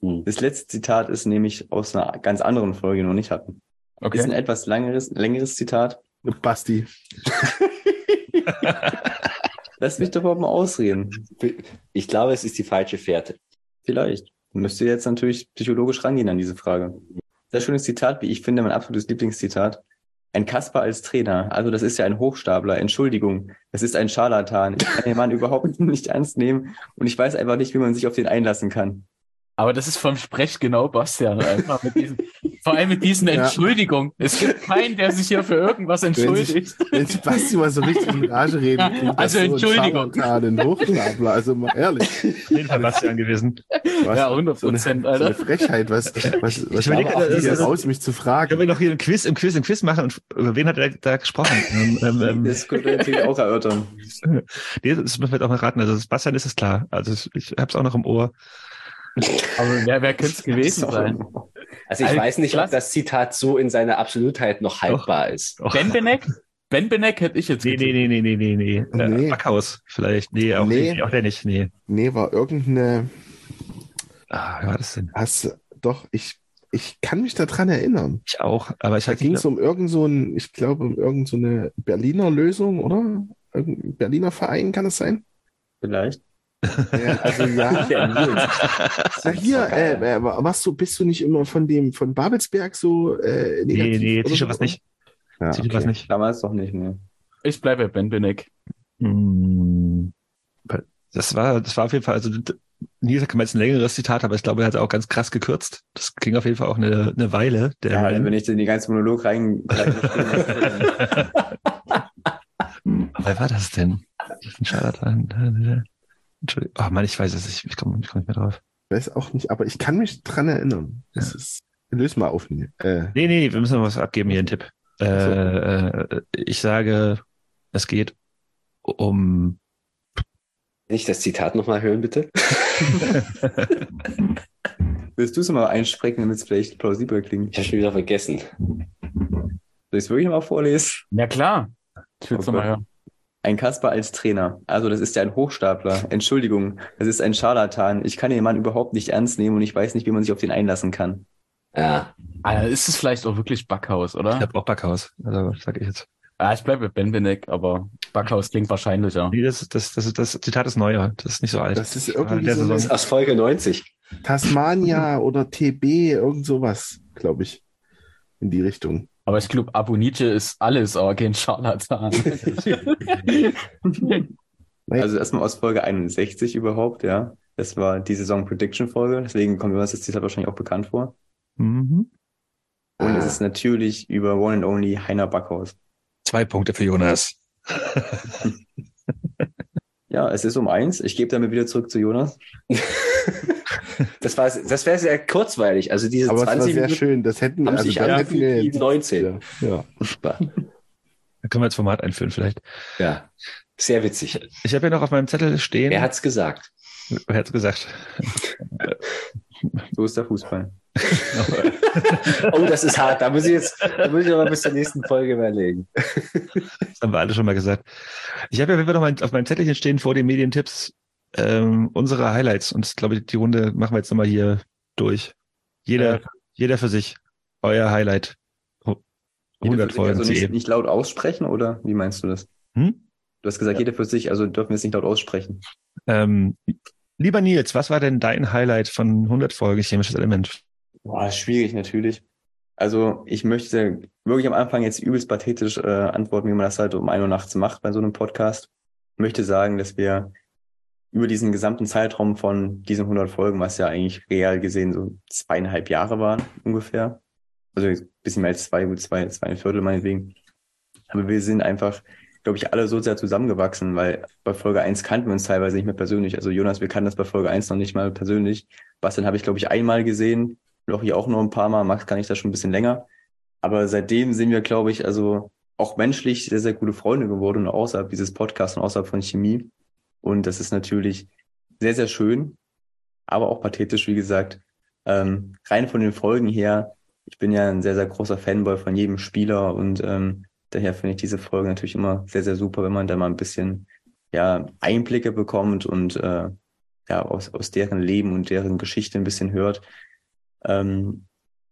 S22: hm. Das letzte Zitat ist nämlich aus einer ganz anderen Folge, die wir noch nicht hatten. Okay. Ist ein etwas längeres, längeres Zitat.
S2: Basti.
S22: Lass mich doch mal ausreden.
S5: Ich glaube, es ist die falsche Fährte.
S22: Vielleicht. Müsst ihr jetzt natürlich psychologisch rangehen an diese Frage. Sehr schönes Zitat, wie ich finde, mein absolutes Lieblingszitat. Ein Kasper als Trainer, also das ist ja ein Hochstapler, Entschuldigung, das ist ein Scharlatan. Ich kann den Mann überhaupt nicht ernst nehmen und ich weiß einfach nicht, wie man sich auf den einlassen kann.
S3: Aber das ist vom Sprech genau, Bastian. Einfach mit diesen, vor allem mit diesen ja. Entschuldigungen. Es gibt keinen, der sich hier für irgendwas entschuldigt.
S2: Wenn sich Basti mal so richtig in Rage reden.
S3: Also so Entschuldigung.
S2: Ein Hochstapler, also mal ehrlich.
S1: Auf jeden Fall Bastian gewesen.
S3: Was, ja, 100 Prozent, so
S2: Alter. So eine Frechheit, was, was, was ich auch hier also, raus, mich zu fragen.
S1: Können wir noch hier ein Quiz, im Quiz, im Quiz machen und über wen hat er da gesprochen?
S22: ähm, ähm, das könnte wir natürlich auch erörtern.
S1: Nee, das müssen wir auch noch raten. Also Bastian ist es klar. Also ich habe es auch noch im Ohr.
S3: Aber wer, wer könnte es gewesen sein?
S5: Also ich also, weiß nicht, ob das Zitat so in seiner Absolutheit noch haltbar doch, ist.
S3: Doch. Ben Benek? Ben Benek hätte ich jetzt
S1: Nee, nee, nee, nee, nee, nee, nee. nee. Äh, Backhaus vielleicht. Nee, auch, nee. nee, auch der nicht. Nee.
S2: Nee, war irgendeine.
S1: Ah, wie war das denn?
S2: Hast doch, ich, ich kann mich daran erinnern.
S1: Ich auch, aber ich
S2: Da ging es um irgend so ein, ich glaube, um irgend so eine Berliner Lösung, oder? Irgendein Berliner Verein kann es sein?
S22: Vielleicht.
S2: Ja, also ja. ja hier, äh, äh, was du, bist du nicht immer von dem, von Babelsberg so äh,
S1: negativ? Nee, nee, Tische was nicht.
S22: Ja, okay. was nicht. Damals doch nicht, ne.
S3: Ich bleibe bei Ben Benek.
S1: Hm. Das war, das war auf jeden Fall, also Nils hat jetzt ein längeres Zitat, aber ich glaube, er hat auch ganz krass gekürzt. Das ging auf jeden Fall auch eine, eine Weile.
S22: Der ja, wenn ich in die ganze Monolog rein.
S1: Wer war das denn? Das ist ein Scharlatan. Entschuldigung. Oh Mann, ich weiß es nicht. Ich komme komm nicht mehr drauf.
S2: Ich weiß auch nicht, aber ich kann mich dran erinnern. Das ja. ist. Löse mal auf.
S1: Äh. Nee, nee, wir müssen noch was abgeben hier, einen Tipp. Äh, äh, ich sage, es geht um.
S5: Kann ich das Zitat nochmal hören, bitte?
S22: Willst du es mal einsprechen, damit es vielleicht plausibel klingt?
S5: Ich habe schon wieder vergessen.
S22: Soll ich es wirklich mal vorlesen?
S3: Ja, klar. Ich will es nochmal hören.
S22: Ein Kasper als Trainer. Also das ist ja ein Hochstapler. Entschuldigung, das ist ein Scharlatan. Ich kann den Mann überhaupt nicht ernst nehmen und ich weiß nicht, wie man sich auf den einlassen kann.
S5: Ja.
S3: Also ist es vielleicht auch wirklich Backhaus, oder?
S1: Ich habe auch Backhaus. Also sag ich jetzt.
S3: Ja, ich bleibe mit Ben Benek, aber Backhaus klingt wahrscheinlicher.
S1: Nee, das, das, das, das Zitat ist neuer. Das ist nicht so alt.
S2: Das ist irgendwie so
S5: das ist aus Folge 90.
S2: Tasmania oder TB, irgend sowas, glaube ich. In die Richtung.
S3: Aber ich glaube, Abonice ist alles, aber kein Scharlatan.
S22: also erstmal aus Folge 61 überhaupt, ja. Das war die Saison Prediction Folge, deswegen kommt mir das Zitat wahrscheinlich auch bekannt vor.
S1: Mhm.
S22: Und es ist natürlich über One and Only Heiner Backhaus.
S1: Zwei Punkte für Jonas.
S22: ja, es ist um eins. Ich gebe damit wieder zurück zu Jonas.
S5: Das war, das wäre sehr kurzweilig. Also diese
S2: Aber
S5: 20
S2: das war sehr
S5: Minuten
S2: schön. Das hätten
S5: haben also sich hätten wir
S2: wie
S5: 19.
S2: Ja.
S1: Da können wir als Format einführen vielleicht.
S5: Ja, sehr witzig.
S1: Ich habe ja noch auf meinem Zettel stehen.
S5: Wer hat's gesagt?
S1: Wer hat's gesagt?
S22: so ist der Fußball.
S5: oh, das ist hart. Da muss ich jetzt, da muss ich aber bis zur nächsten Folge überlegen.
S1: Das haben wir alle schon mal gesagt. Ich habe ja noch mal auf meinem Zettelchen stehen vor den Medientipps ähm, unsere Highlights. Und ich glaube, die Runde machen wir jetzt nochmal hier durch. Jeder, ja. jeder für sich. Euer Highlight.
S22: 100 Folgen. Also nicht, nicht, laut aussprechen oder wie meinst du das?
S1: Hm?
S22: Du hast gesagt, ja. jeder für sich, also dürfen wir es nicht laut aussprechen.
S1: Ähm, lieber Nils, was war denn dein Highlight von 100 Folgen Chemisches Element?
S22: Boah, schwierig natürlich. Also ich möchte wirklich am Anfang jetzt übelst pathetisch äh, antworten, wie man das halt um ein Uhr nachts macht bei so einem Podcast. Ich möchte sagen, dass wir über diesen gesamten Zeitraum von diesen 100 Folgen, was ja eigentlich real gesehen so zweieinhalb Jahre waren ungefähr, also ein bisschen mehr als zwei, gut zwei, zwei Viertel meinetwegen. Aber wir sind einfach, glaube ich, alle so sehr zusammengewachsen, weil bei Folge 1 kannten wir uns teilweise nicht mehr persönlich. Also Jonas, wir kannten das bei Folge 1 noch nicht mal persönlich. Bastian habe ich, glaube ich, einmal gesehen, Lochi auch noch ein paar Mal, Max kann ich da schon ein bisschen länger. Aber seitdem sind wir, glaube ich, also auch menschlich sehr, sehr gute Freunde geworden, außerhalb dieses Podcasts und außerhalb von Chemie. Und das ist natürlich sehr, sehr schön, aber auch pathetisch, wie gesagt. Ähm, rein von den Folgen her, ich bin ja ein sehr, sehr großer Fanboy von jedem Spieler und ähm, daher finde ich diese Folge natürlich immer sehr, sehr super, wenn man da mal ein bisschen ja, Einblicke bekommt und äh, ja, aus, aus deren Leben und deren Geschichte ein bisschen hört. Ähm,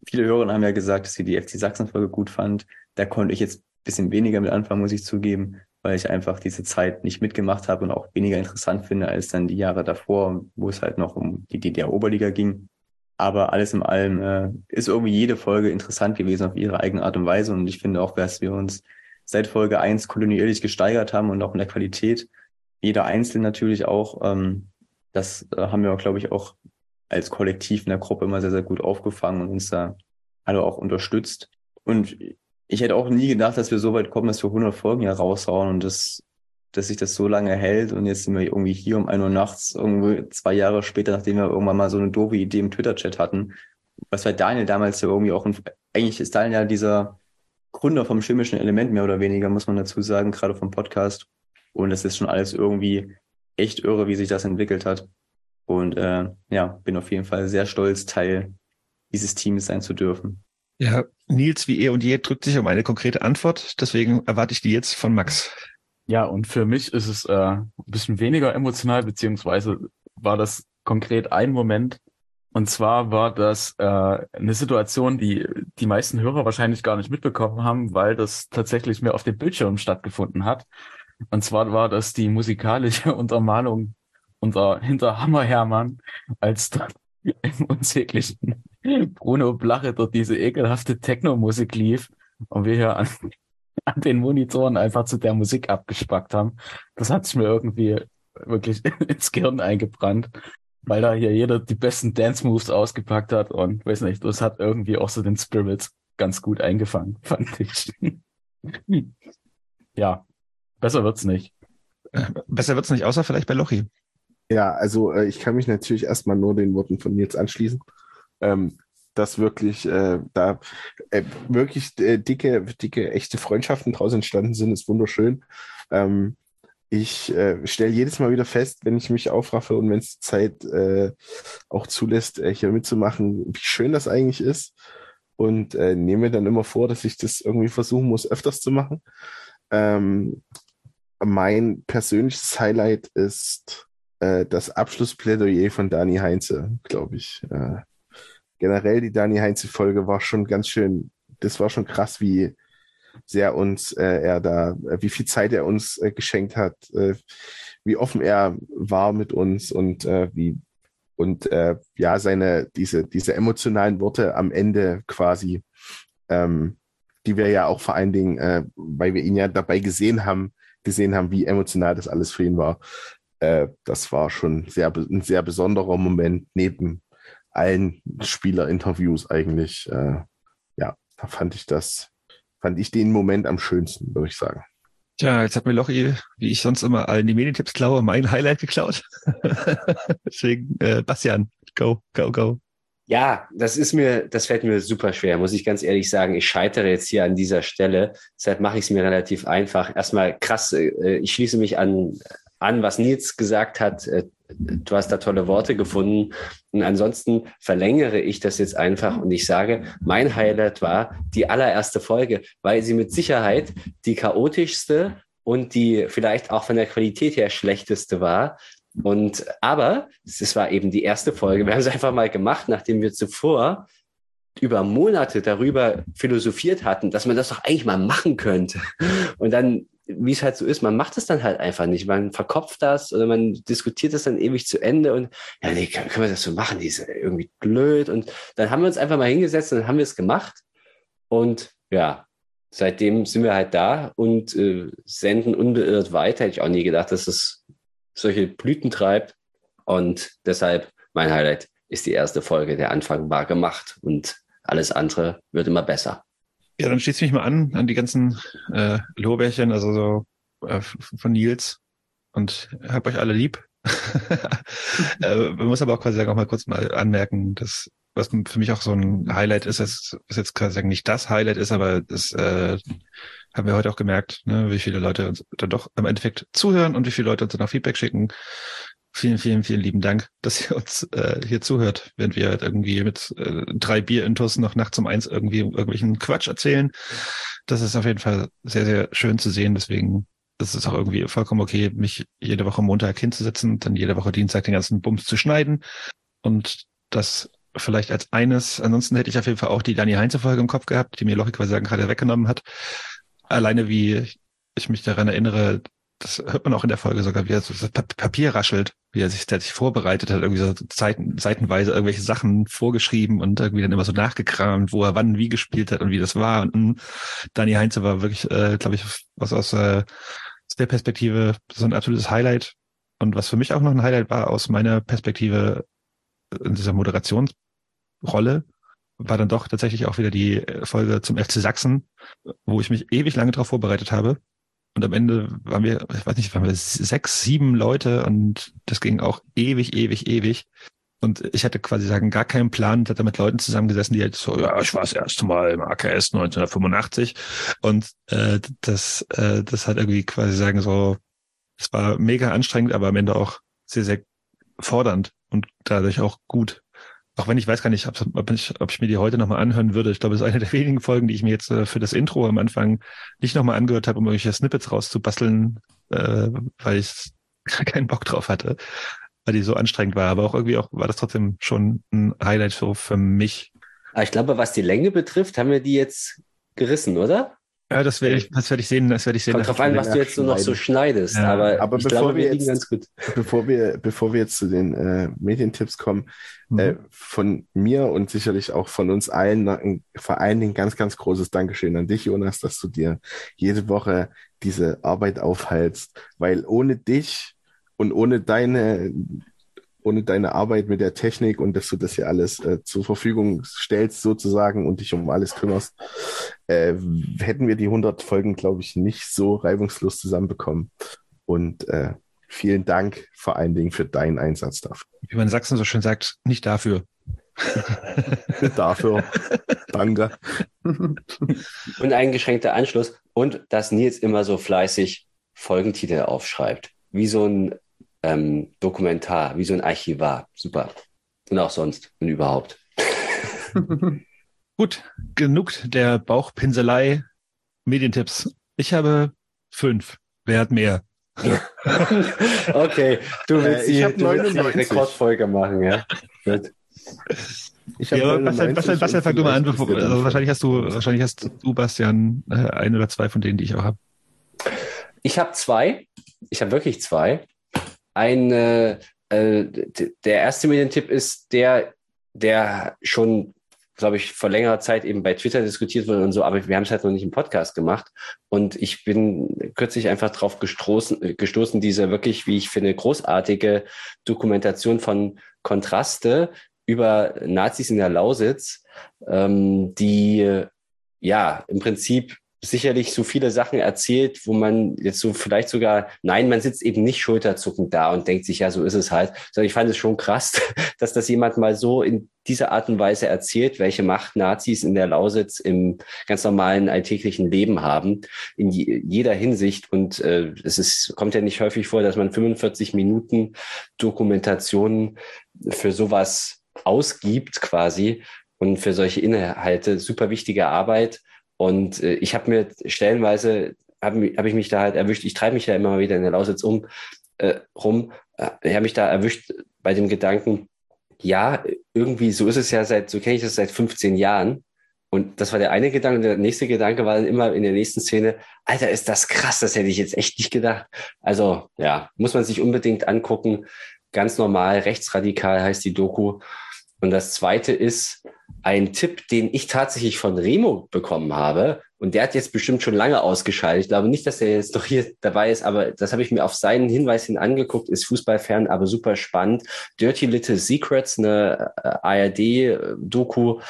S22: viele Hörer haben ja gesagt, dass sie die FC Sachsen-Folge gut fand. Da konnte ich jetzt ein bisschen weniger mit anfangen, muss ich zugeben, weil ich einfach diese Zeit nicht mitgemacht habe und auch weniger interessant finde als dann die Jahre davor, wo es halt noch um die DDR-Oberliga ging. Aber alles in allem äh, ist irgendwie jede Folge interessant gewesen auf ihre eigene Art und Weise. Und ich finde auch, dass wir uns seit Folge eins kontinuierlich gesteigert haben und auch in der Qualität. Jeder Einzelne natürlich auch. Ähm, das äh, haben wir, glaube ich, auch als Kollektiv in der Gruppe immer sehr, sehr gut aufgefangen und uns da alle auch unterstützt. Und ich hätte auch nie gedacht, dass wir so weit kommen, dass wir 100 Folgen hier raushauen und das, dass sich das so lange hält. Und jetzt sind wir irgendwie hier um ein Uhr nachts, irgendwie zwei Jahre später, nachdem wir irgendwann mal so eine doofe Idee im Twitter-Chat hatten. Was bei Daniel damals ja irgendwie auch, ein, eigentlich ist Daniel ja dieser Gründer vom chemischen Element mehr oder weniger, muss man dazu sagen, gerade vom Podcast. Und das ist schon alles irgendwie echt irre, wie sich das entwickelt hat. Und äh, ja, bin auf jeden Fall sehr stolz, Teil dieses Teams sein zu dürfen.
S1: Ja, Nils wie eh und je drückt sich um eine konkrete Antwort. Deswegen erwarte ich die jetzt von Max.
S3: Ja, und für mich ist es äh, ein bisschen weniger emotional, beziehungsweise war das konkret ein Moment. Und zwar war das äh, eine Situation, die die meisten Hörer wahrscheinlich gar nicht mitbekommen haben, weil das tatsächlich mehr auf dem Bildschirm stattgefunden hat. Und zwar war das die musikalische Untermalung unser Hinterhammer Hermann, als dann im unsäglichen Bruno Blache dort diese ekelhafte Techno-Musik lief und wir hier an, an den Monitoren einfach zu der Musik abgespackt haben. Das hat sich mir irgendwie wirklich ins Gehirn eingebrannt, weil da hier jeder die besten Dance-Moves ausgepackt hat und weiß nicht, das hat irgendwie auch so den Spirit ganz gut eingefangen, fand ich. ja, besser wird's nicht.
S1: Besser wird's nicht, außer vielleicht bei Lochi.
S2: Ja, also äh, ich kann mich natürlich erstmal nur den Worten von Nils anschließen. Ähm, dass wirklich äh, da äh, wirklich äh, dicke, dicke, echte Freundschaften draus entstanden sind, ist wunderschön. Ähm, ich äh, stelle jedes Mal wieder fest, wenn ich mich aufraffe und wenn es Zeit äh, auch zulässt, äh, hier mitzumachen, wie schön das eigentlich ist. Und nehme dann immer vor, dass ich das irgendwie versuchen muss, öfters zu machen. Ähm, mein persönliches Highlight ist das Abschlussplädoyer von Dani Heinze, glaube ich. Generell die Dani Heinze-Folge war schon ganz schön, das war schon krass, wie sehr uns äh, er da, äh, wie viel Zeit er uns äh, geschenkt hat, äh, wie offen er war mit uns und äh, wie und äh, ja seine diese diese emotionalen Worte am Ende quasi, ähm, die wir ja auch vor allen Dingen, weil wir ihn ja dabei gesehen haben, gesehen haben, wie emotional das alles für ihn war. Das war schon sehr ein sehr besonderer Moment neben allen Spielerinterviews eigentlich. Äh, ja, da fand ich das, fand ich den Moment am schönsten, würde ich sagen.
S1: Tja, jetzt hat mir Lochi, wie ich sonst immer allen die Medientipps klaue, mein Highlight geklaut. Deswegen, äh, Bastian, go, go, go.
S5: Ja, das ist mir, das fällt mir super schwer, muss ich ganz ehrlich sagen. Ich scheitere jetzt hier an dieser Stelle. Deshalb mache ich es mir relativ einfach. Erstmal krass, äh, ich schließe mich an, an, was Nils gesagt hat. Äh, du hast da tolle Worte gefunden. Und ansonsten verlängere ich das jetzt einfach und ich sage, mein Highlight war die allererste Folge, weil sie mit Sicherheit die chaotischste und die vielleicht auch von der Qualität her schlechteste war. Und aber es war eben die erste Folge. Wir haben es einfach mal gemacht, nachdem wir zuvor über Monate darüber philosophiert hatten, dass man das doch eigentlich mal machen könnte. Und dann wie es halt so ist, man macht es dann halt einfach nicht. Man verkopft das oder man diskutiert es dann ewig zu Ende und ja, nee, können, können wir das so machen? Die ist irgendwie blöd. Und dann haben wir uns einfach mal hingesetzt und dann haben wir es gemacht. Und ja, seitdem sind wir halt da und äh, senden unbeirrt weiter. Hätte ich auch nie gedacht, dass es solche Blüten treibt. Und deshalb mein Highlight ist die erste Folge. Der Anfang war gemacht und alles andere wird immer besser.
S1: Ja, dann schließe ich mich mal an, an die ganzen äh, Lorbeerchen, also so äh, von Nils. Und hab euch alle lieb. äh, man muss aber auch quasi sagen, auch mal kurz mal anmerken, dass was für mich auch so ein Highlight ist, ist, ist jetzt quasi nicht das Highlight ist, aber das äh, haben wir heute auch gemerkt, ne, wie viele Leute uns dann doch im Endeffekt zuhören und wie viele Leute uns dann auch Feedback schicken. Vielen, vielen, vielen lieben Dank, dass ihr uns äh, hier zuhört, während wir halt irgendwie mit äh, drei Bier intus noch nachts um eins irgendwie irgendwelchen Quatsch erzählen. Das ist auf jeden Fall sehr, sehr schön zu sehen. Deswegen ist auch irgendwie vollkommen okay, mich jede Woche Montag hinzusetzen, dann jede Woche Dienstag den ganzen Bums zu schneiden und das vielleicht als eines. Ansonsten hätte ich auf jeden Fall auch die Dani Heinze Folge im Kopf gehabt, die mir Lochi quasi sagen gerade weggenommen hat. Alleine wie ich mich daran erinnere, das hört man auch in der Folge sogar, wie er so das Papier raschelt, wie er sich, der sich vorbereitet hat, irgendwie so Seiten, seitenweise irgendwelche Sachen vorgeschrieben und irgendwie dann immer so nachgekramt, wo er wann wie gespielt hat und wie das war. Und mh, Dani Heinze war wirklich, äh, glaube ich, was aus, äh, aus der Perspektive so ein absolutes Highlight. Und was für mich auch noch ein Highlight war aus meiner Perspektive in dieser Moderationsrolle, war dann doch tatsächlich auch wieder die Folge zum FC Sachsen, wo ich mich ewig lange darauf vorbereitet habe. Und am Ende waren wir, ich weiß nicht, waren wir sechs, sieben Leute und das ging auch ewig, ewig, ewig. Und ich hatte quasi sagen gar keinen Plan und hatte mit Leuten zusammengesessen, die halt so, ja, ich war das erste Mal im AKS 1985 und äh, das, äh, das hat irgendwie quasi sagen so, es war mega anstrengend, aber am Ende auch sehr, sehr fordernd und dadurch auch gut. Auch wenn ich weiß gar nicht, ob, ich, ob ich mir die heute nochmal anhören würde. Ich glaube, es ist eine der wenigen Folgen, die ich mir jetzt äh, für das Intro am Anfang nicht nochmal angehört habe, um irgendwelche Snippets rauszubasteln, äh, weil ich keinen Bock drauf hatte, weil die so anstrengend war. Aber auch irgendwie auch war das trotzdem schon ein Highlight für, für mich.
S5: Aber ich glaube, was die Länge betrifft, haben wir die jetzt gerissen, oder?
S1: Ja, das werde ich, das werde ich sehen, das werde ich sehen.
S5: Kommt drauf an, was du jetzt so noch so schneidest,
S2: Ja,
S5: aber,
S2: aber
S5: ich
S2: bevor
S5: glaube,
S2: wir jetzt-
S5: ganz gut.
S2: Bevor wir, bevor wir jetzt zu den äh, Medientipps kommen,
S1: Mhm.
S2: äh, von mir und sicherlich auch von uns allen ein, vor allen Dingen ganz, ganz großes Dankeschön an dich, Jonas, dass du dir jede Woche diese Arbeit aufhalst, weil ohne dich und ohne deine, ohne deine Arbeit mit der Technik und dass du das hier alles äh, zur Verfügung stellst sozusagen und dich um alles kümmerst, äh, hätten wir die 100 Folgen, glaube ich, nicht so reibungslos zusammenbekommen. Und äh, vielen Dank vor allen Dingen für deinen Einsatz dafür.
S1: Wie man in Sachsen so schön sagt, nicht dafür.
S2: dafür. Danke.
S5: Uneingeschränkter Anschluss und dass Nils immer so fleißig Folgentitel aufschreibt. Wie so ein ähm, Dokumentar, wie so ein Archivar. Super. Und auch sonst und überhaupt.
S1: Gut, genug der Bauchpinselei. Medientipps. Ich habe fünf. Wer hat mehr?
S5: okay, du willst
S2: Äh,
S5: die, du willst die
S2: 99.
S5: Rekordfolge machen, ja? Gut.
S2: Ich
S1: Ja, aber Bastian,
S2: 99
S1: Bastian, Bastian, fang du mal an.
S2: 50
S1: Bevor,
S2: bist du
S1: also wahrscheinlich hast du, wahrscheinlich hast du, Bastian, äh, ein oder zwei von denen, die ich auch habe.
S5: Ich habe zwei. Ich habe wirklich zwei. Ein, äh, äh, der erste Medientipp ist der, der schon, glaube ich, vor längerer Zeit eben bei Twitter diskutiert wurde und so, aber wir haben es halt noch nicht im Podcast gemacht. Und ich bin kürzlich einfach drauf gestoßen, äh, gestoßen, diese wirklich, wie ich finde, großartige Dokumentation von Kontraste über Nazis in der Lausitz, ähm, die äh, ja im Prinzip sicherlich so viele Sachen erzählt, wo man jetzt so vielleicht sogar, nein, man sitzt eben nicht schulterzuckend da und denkt sich, ja, so ist es halt, sondern ich fand es schon krass, dass das jemand mal so in dieser Art und Weise erzählt, welche Macht Nazis in der Lausitz im ganz normalen alltäglichen Leben haben, in je, jeder Hinsicht. Und äh, es ist, kommt ja nicht häufig vor, dass man 45 Minuten Dokumentationen für sowas ausgibt quasi und für solche Inhalte super wichtige Arbeit. Und äh, ich habe mir stellenweise, habe hab ich mich da halt erwischt, ich treibe mich ja immer mal wieder in der Lausitz um, äh, rum, äh, habe mich da erwischt bei dem Gedanken, ja, irgendwie, so ist es ja seit, so kenne ich das seit 15 Jahren. Und das war der eine Gedanke. Und der nächste Gedanke war dann immer in der nächsten Szene, Alter, ist das krass, das hätte ich jetzt echt nicht gedacht. Also ja, muss man sich unbedingt angucken. Ganz normal, rechtsradikal heißt die Doku. Und das zweite ist ein Tipp, den ich tatsächlich von Remo bekommen habe. Und der hat jetzt bestimmt schon lange ausgeschaltet. Ich glaube nicht, dass er jetzt noch hier dabei ist, aber das habe ich mir auf seinen Hinweis hin angeguckt, ist Fußballfern, aber super spannend. Dirty Little Secrets, eine äh, ARD-Doku.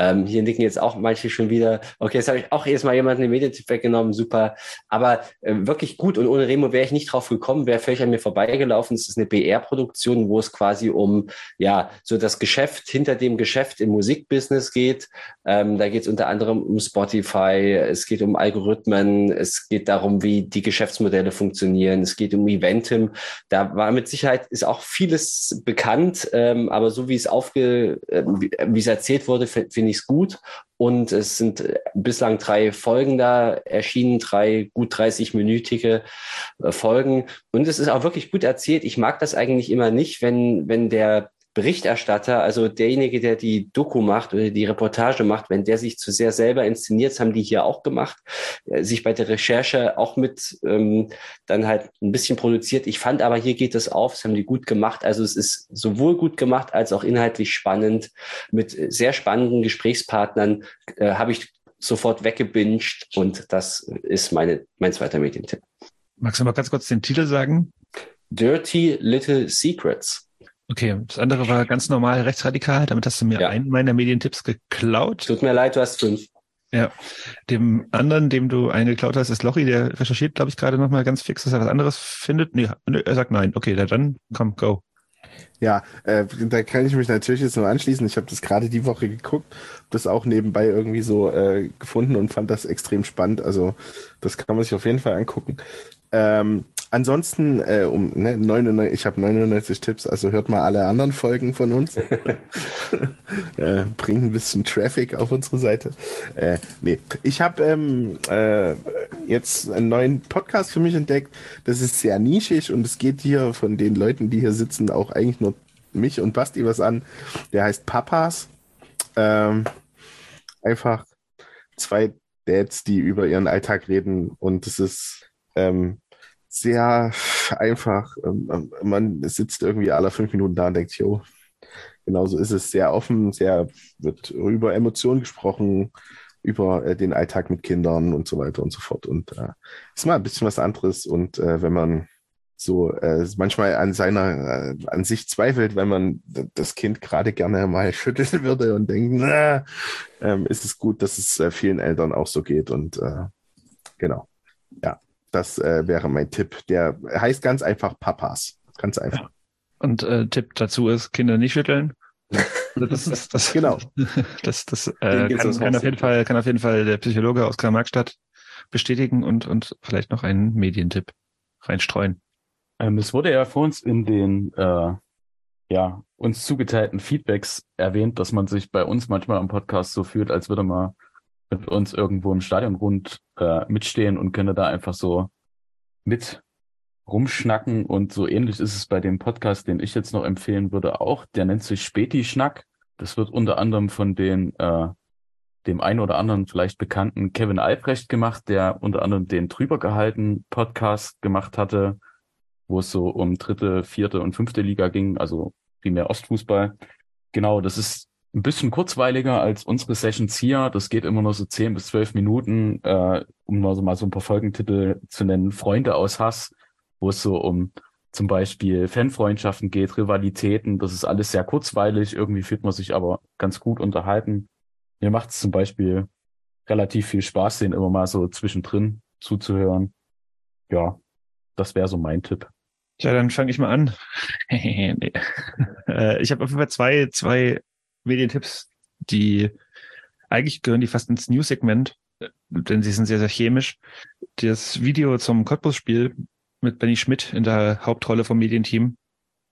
S5: Ähm, hier nicken jetzt auch manche schon wieder. Okay, jetzt habe ich auch erstmal jemanden den Medientipp weggenommen, super. Aber äh, wirklich gut. Und ohne Remo wäre ich nicht drauf gekommen, wäre völlig an mir vorbeigelaufen. Es ist eine BR-Produktion, wo es quasi um ja so das Geschäft hinter dem Geschäft im Musikbusiness geht. Ähm, da geht es unter anderem um Spotify, es geht um Algorithmen, es geht darum, wie die Geschäftsmodelle funktionieren, es geht um Eventim. Da war mit Sicherheit ist auch vieles bekannt, ähm, aber so wie es aufge, äh, wie, wie es erzählt wurde, finde ich es gut. Und es sind bislang drei Folgen da erschienen, drei gut 30-minütige äh, Folgen. Und es ist auch wirklich gut erzählt. Ich mag das eigentlich immer nicht, wenn, wenn der Berichterstatter, also derjenige, der die Doku macht oder die Reportage macht, wenn der sich zu sehr selber inszeniert, das haben die hier auch gemacht, äh, sich bei der Recherche auch mit ähm, dann halt ein bisschen produziert. Ich fand aber, hier geht es auf, das haben die gut gemacht. Also es ist sowohl gut gemacht als auch inhaltlich spannend. Mit sehr spannenden Gesprächspartnern äh, habe ich sofort weggebinged und das ist meine, mein zweiter Medientipp.
S1: Magst du mal ganz kurz den Titel sagen?
S5: Dirty Little Secrets.
S1: Okay, das andere war ganz normal rechtsradikal. Damit hast du mir
S5: Ja.
S1: einen meiner Medientipps geklaut.
S5: Tut mir leid, du hast fünf.
S1: Ja. Dem anderen, dem du einen geklaut hast, ist Lochi, der recherchiert, glaube ich, gerade nochmal ganz fix, dass er was anderes findet. Nee, nö, er sagt nein. Okay, dann komm, go.
S2: Ja, äh, da kann ich mich natürlich jetzt nur anschließen. Ich habe das gerade die Woche geguckt, hab das auch nebenbei irgendwie so äh, gefunden und fand das extrem spannend. Also das kann man sich auf jeden Fall angucken. Ähm, ansonsten, äh, um ne, 99, ich habe 99 Tipps, also hört mal alle anderen Folgen von uns. äh, bringt ein bisschen Traffic auf unsere Seite. Äh, nee, ich habe ähm, äh, jetzt einen neuen Podcast für mich entdeckt. Das ist sehr nischig und es geht hier von den Leuten, die hier sitzen, auch eigentlich nur mich und Basti was an. Der heißt Papas. Ähm, einfach zwei Dads, die über ihren Alltag reden und es ist ähm, sehr einfach. Ähm, man sitzt irgendwie alle fünf Minuten da und denkt, jo, genau so ist es. Sehr offen, sehr wird über Emotionen gesprochen, über äh, den Alltag mit Kindern und so weiter und so fort. Und äh, ist mal ein bisschen was anderes. Und äh, wenn man so äh, manchmal an seiner, äh, an sich zweifelt, wenn man das Kind gerade gerne mal schütteln würde und denkt, na, ähm, ist es gut, dass es äh, vielen Eltern auch so geht. Und äh, genau, ja, das äh, wäre mein Tipp. Der heißt ganz einfach Papas. Ganz einfach.
S1: Und äh, Tipp dazu ist, Kinder nicht schütteln. Das ist das,
S2: genau.
S1: Das, das äh, kann, kann auf jeden Fall, kann auf jeden Fall der Psychologe aus Karl-Marx-Stadt bestätigen und, und vielleicht noch einen Medientipp reinstreuen.
S3: Ähm, es wurde ja vor uns in den äh, ja, uns zugeteilten Feedbacks erwähnt, dass man sich bei uns manchmal am Podcast so fühlt, als würde man mit uns irgendwo im Stadion rund äh, mitstehen und könnte da einfach so mit rumschnacken und so ähnlich ist es bei dem Podcast, den ich jetzt noch empfehlen würde auch. Der nennt sich Späti-Schnack. Das wird unter anderem von den äh, dem einen oder anderen vielleicht bekannten Kevin Albrecht gemacht, der unter anderem den drüber gehalten Podcast gemacht hatte, wo es so um dritte, vierte und fünfte Liga ging, also primär Ostfußball. Genau, das ist ein bisschen kurzweiliger als unsere Sessions hier. Das geht immer nur so zehn bis zwölf Minuten, äh, um mal so, mal so ein paar Folgentitel zu nennen. Freunde aus Hass, wo es so um zum Beispiel Fanfreundschaften geht, Rivalitäten. Das ist alles sehr kurzweilig. Irgendwie fühlt man sich aber ganz gut unterhalten. Mir macht es zum Beispiel relativ viel Spaß, den immer mal so zwischendrin zuzuhören. Ja, das wäre so mein Tipp.
S1: Ja, dann fange ich mal an. äh, ich habe auf jeden Fall zwei, zwei Medientipps, die eigentlich gehören die fast ins News-Segment, äh, denn sie sind sehr, sehr chemisch. Das Video zum Cottbus-Spiel mit Benny Schmidt in der Hauptrolle vom Medienteam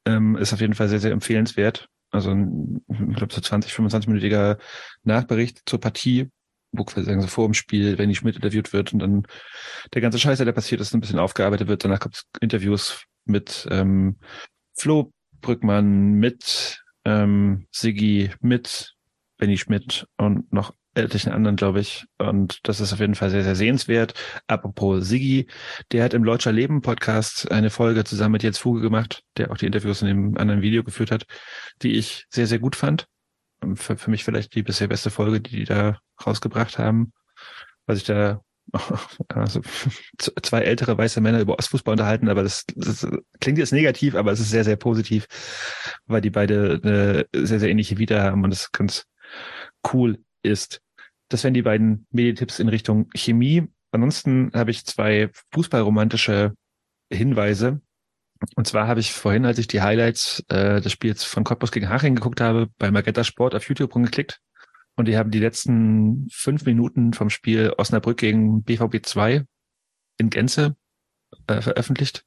S1: ähm, ist auf jeden Fall sehr, sehr empfehlenswert. Also ein, ich glaube, so 20, 25-minütiger Nachbericht zur Partie, wo quasi sagen, so vor dem Spiel Benny Schmidt interviewt wird und dann der ganze Scheiß, der da passiert ist, ein bisschen aufgearbeitet wird. Danach es Interviews mit ähm, Flo Brückmann, mit ähm, Siggi, mit Benny Schmidt und noch etlichen anderen, glaube ich. Und das ist auf jeden Fall sehr, sehr sehenswert. Apropos Siggi, der hat im Leutscher Leben Podcast eine Folge zusammen mit Jens Fuge gemacht, der auch die Interviews in dem anderen Video geführt hat, die ich sehr, sehr gut fand. für, für mich vielleicht die bisher beste Folge, die die da rausgebracht haben, weil sich da also, zwei ältere weiße Männer über Ostfußball unterhalten, aber das, das klingt jetzt negativ, aber es ist sehr, sehr positiv, weil die beide eine sehr, sehr ähnliche Vita haben und das ganz cool ist. Das wären die beiden Medientipps in Richtung Chemie. Ansonsten habe ich zwei fußballromantische Hinweise. Und zwar habe ich vorhin, als ich die Highlights äh, des Spiels von Cottbus gegen Haching geguckt habe, bei Magenta Sport auf YouTube rumgeklickt. Und die haben die letzten fünf Minuten vom Spiel Osnabrück gegen BVB 2 in Gänze äh, veröffentlicht,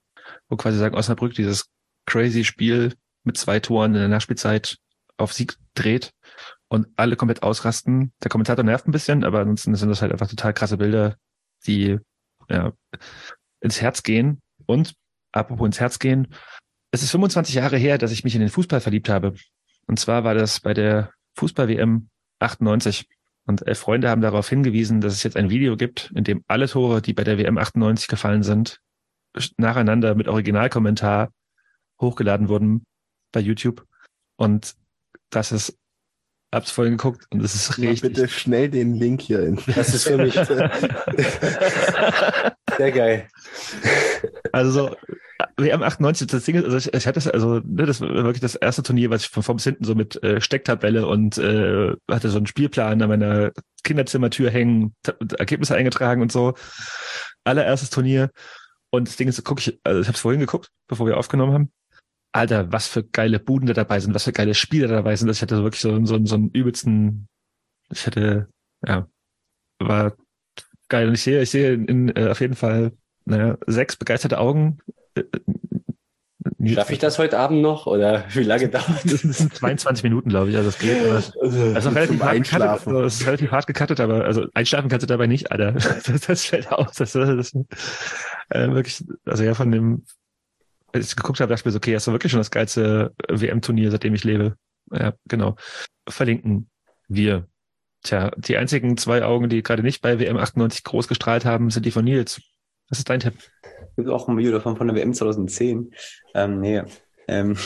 S1: wo quasi sagen, Osnabrück dieses crazy Spiel mit zwei Toren in der Nachspielzeit auf Sieg dreht und alle komplett ausrasten. Der Kommentator nervt ein bisschen, aber ansonsten sind das halt einfach total krasse Bilder, die ja, ins Herz gehen. Und apropos ins Herz gehen, es ist 25 Jahre her, dass ich mich in den Fußball verliebt habe. Und zwar war das bei der Fußball-WM 98. Und elf Freunde haben darauf hingewiesen, dass es jetzt ein Video gibt, in dem alle Tore, die bei der WM 98 gefallen sind, nacheinander mit Originalkommentar hochgeladen wurden bei YouTube. Und das ist, hab's vorhin geguckt und das ist richtig.
S2: bitte schnell den Link hier in.
S5: Das ist für mich. Sehr geil.
S1: Also so, WM 98, das Ding ist, also ich, ich hatte das, also, ne, das war wirklich das erste Turnier, was ich von vorn bis hinten so mit äh, Stecktabelle und äh, hatte so einen Spielplan an meiner Kinderzimmertür hängen, Ergebnisse eingetragen und so. Allererstes Turnier. Und das Ding ist, guck ich, also ich habe es vorhin geguckt, bevor wir aufgenommen haben. Alter, was für geile Buden da dabei sind, was für geile Spieler da dabei sind. Ich hatte so wirklich so, so, so einen übelsten, ich hatte, ja, war geil. Und ich sehe, ich sehe in, äh, auf jeden Fall, naja, sechs begeisterte Augen. Äh,
S5: Schaffe ich das heute Abend noch oder wie lange dauert
S1: das? Das sind 22 Minuten, glaube ich, also das geht. Aber, also
S2: Zum
S1: relativ hart gecuttet,
S2: Einschlafen.
S1: also, es ist relativ hart gecuttet, aber also einschlafen kannst du dabei nicht, Alter. Das, das fällt aus. Das, das, das äh, wirklich, also ja, von dem, als ich geguckt habe, dachte ich mir so, okay, das ist wirklich schon das geilste WM-Turnier, seitdem ich lebe. Ja, genau. Verlinken wir. Tja, die einzigen zwei Augen, die gerade nicht bei WM 98 groß gestrahlt haben, sind die von Nils. Was ist dein Tipp?
S22: Gibt auch ein Video davon von der WM 2010. Ähm, nee, ähm,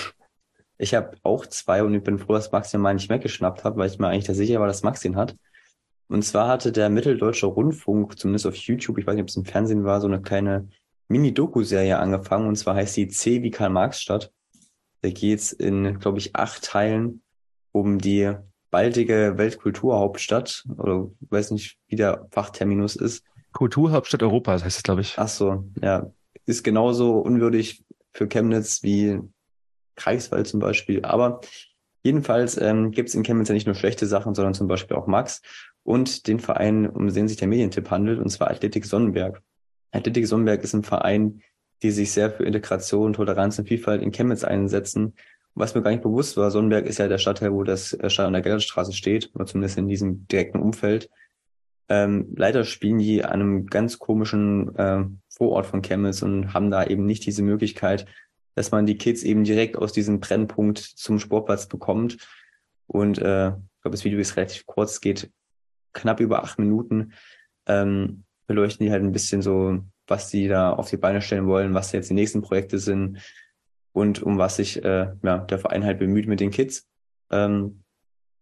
S22: ich habe auch zwei und ich bin froh, dass Max den mal nicht weggeschnappt hat, weil ich mir eigentlich da sicher war, dass Max den hat. Und zwar hatte der Mitteldeutsche Rundfunk, zumindest auf YouTube, ich weiß nicht, ob es im Fernsehen war, so eine kleine Mini-Doku-Serie angefangen. Und zwar heißt die C wie Karl-Marx-Stadt. Da geht's in, glaube ich, acht Teilen um die baldige Weltkulturhauptstadt. Oder weiß nicht, wie der Fachterminus ist.
S1: Kulturhauptstadt Europas heißt es, glaube ich.
S22: Ach so, ja. Ist genauso unwürdig für Chemnitz wie Greifswald zum Beispiel. Aber jedenfalls ähm, gibt es in Chemnitz ja nicht nur schlechte Sachen, sondern zum Beispiel auch Max und den Verein, um den sich der Medientipp handelt, und zwar Athletik Sonnenberg. Athletik Sonnenberg ist ein Verein, die sich sehr für Integration, Toleranz und Vielfalt in Chemnitz einsetzen. Was mir gar nicht bewusst war, Sonnenberg ist ja der Stadtteil, wo das Stadion der Gellertstraße steht, oder zumindest in diesem direkten Umfeld. Ähm, leider spielen die an einem ganz komischen äh, Vorort von Chemnitz und haben da eben nicht diese Möglichkeit, dass man die Kids eben direkt aus diesem Brennpunkt zum Sportplatz bekommt. Und äh, ich glaube, das Video ist relativ kurz, geht knapp über acht Minuten. Ähm, beleuchten die halt ein bisschen so, was die da auf die Beine stellen wollen, was jetzt die nächsten Projekte sind und um was sich äh, ja, der Verein halt bemüht mit den Kids. Ähm,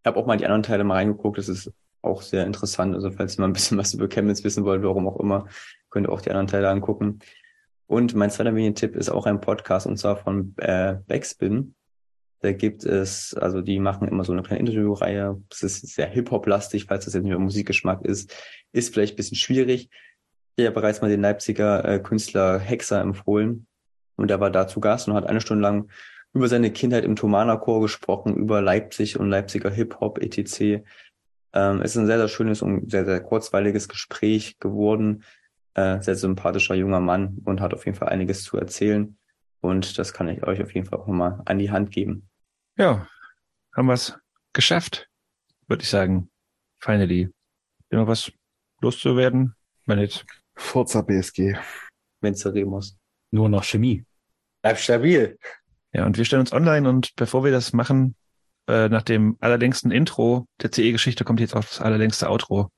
S22: ich habe auch mal die anderen Teile mal reingeguckt, das ist auch sehr interessant. Also falls ihr mal ein bisschen was über Chemnitz wissen wollt, warum auch immer, könnt ihr auch die anderen Teile angucken. Und mein zweiter Medientipp ist auch ein Podcast und zwar von äh, Backspin. Da gibt es, also die machen immer so eine kleine Interviewreihe. Das ist sehr Hip-Hop-lastig, falls das jetzt nicht mehr Musikgeschmack ist. Ist vielleicht ein bisschen schwierig. Ich habe bereits mal den Leipziger äh, Künstler Hexer empfohlen. Und der war da zu Gast und hat eine Stunde lang über seine Kindheit im Thomaner-Chor gesprochen, über Leipzig und Leipziger Hip-Hop, etc. Ähm, es ist ein sehr, sehr schönes und sehr, sehr kurzweiliges Gespräch geworden. Äh, sehr sympathischer junger Mann und hat auf jeden Fall einiges zu erzählen. Und das kann ich euch auf jeden Fall auch nochmal an die Hand geben.
S1: Ja, haben wir es geschafft, würde ich sagen. Finally. Immer was loszuwerden? Wenn jetzt.
S2: Forza BSG.
S22: Venceremos.
S3: Nur noch Chemie.
S5: Bleib stabil.
S1: Ja, und wir stellen uns online und bevor wir das machen, äh, nach dem allerlängsten Intro der CE-Geschichte kommt jetzt auch das allerlängste Outro.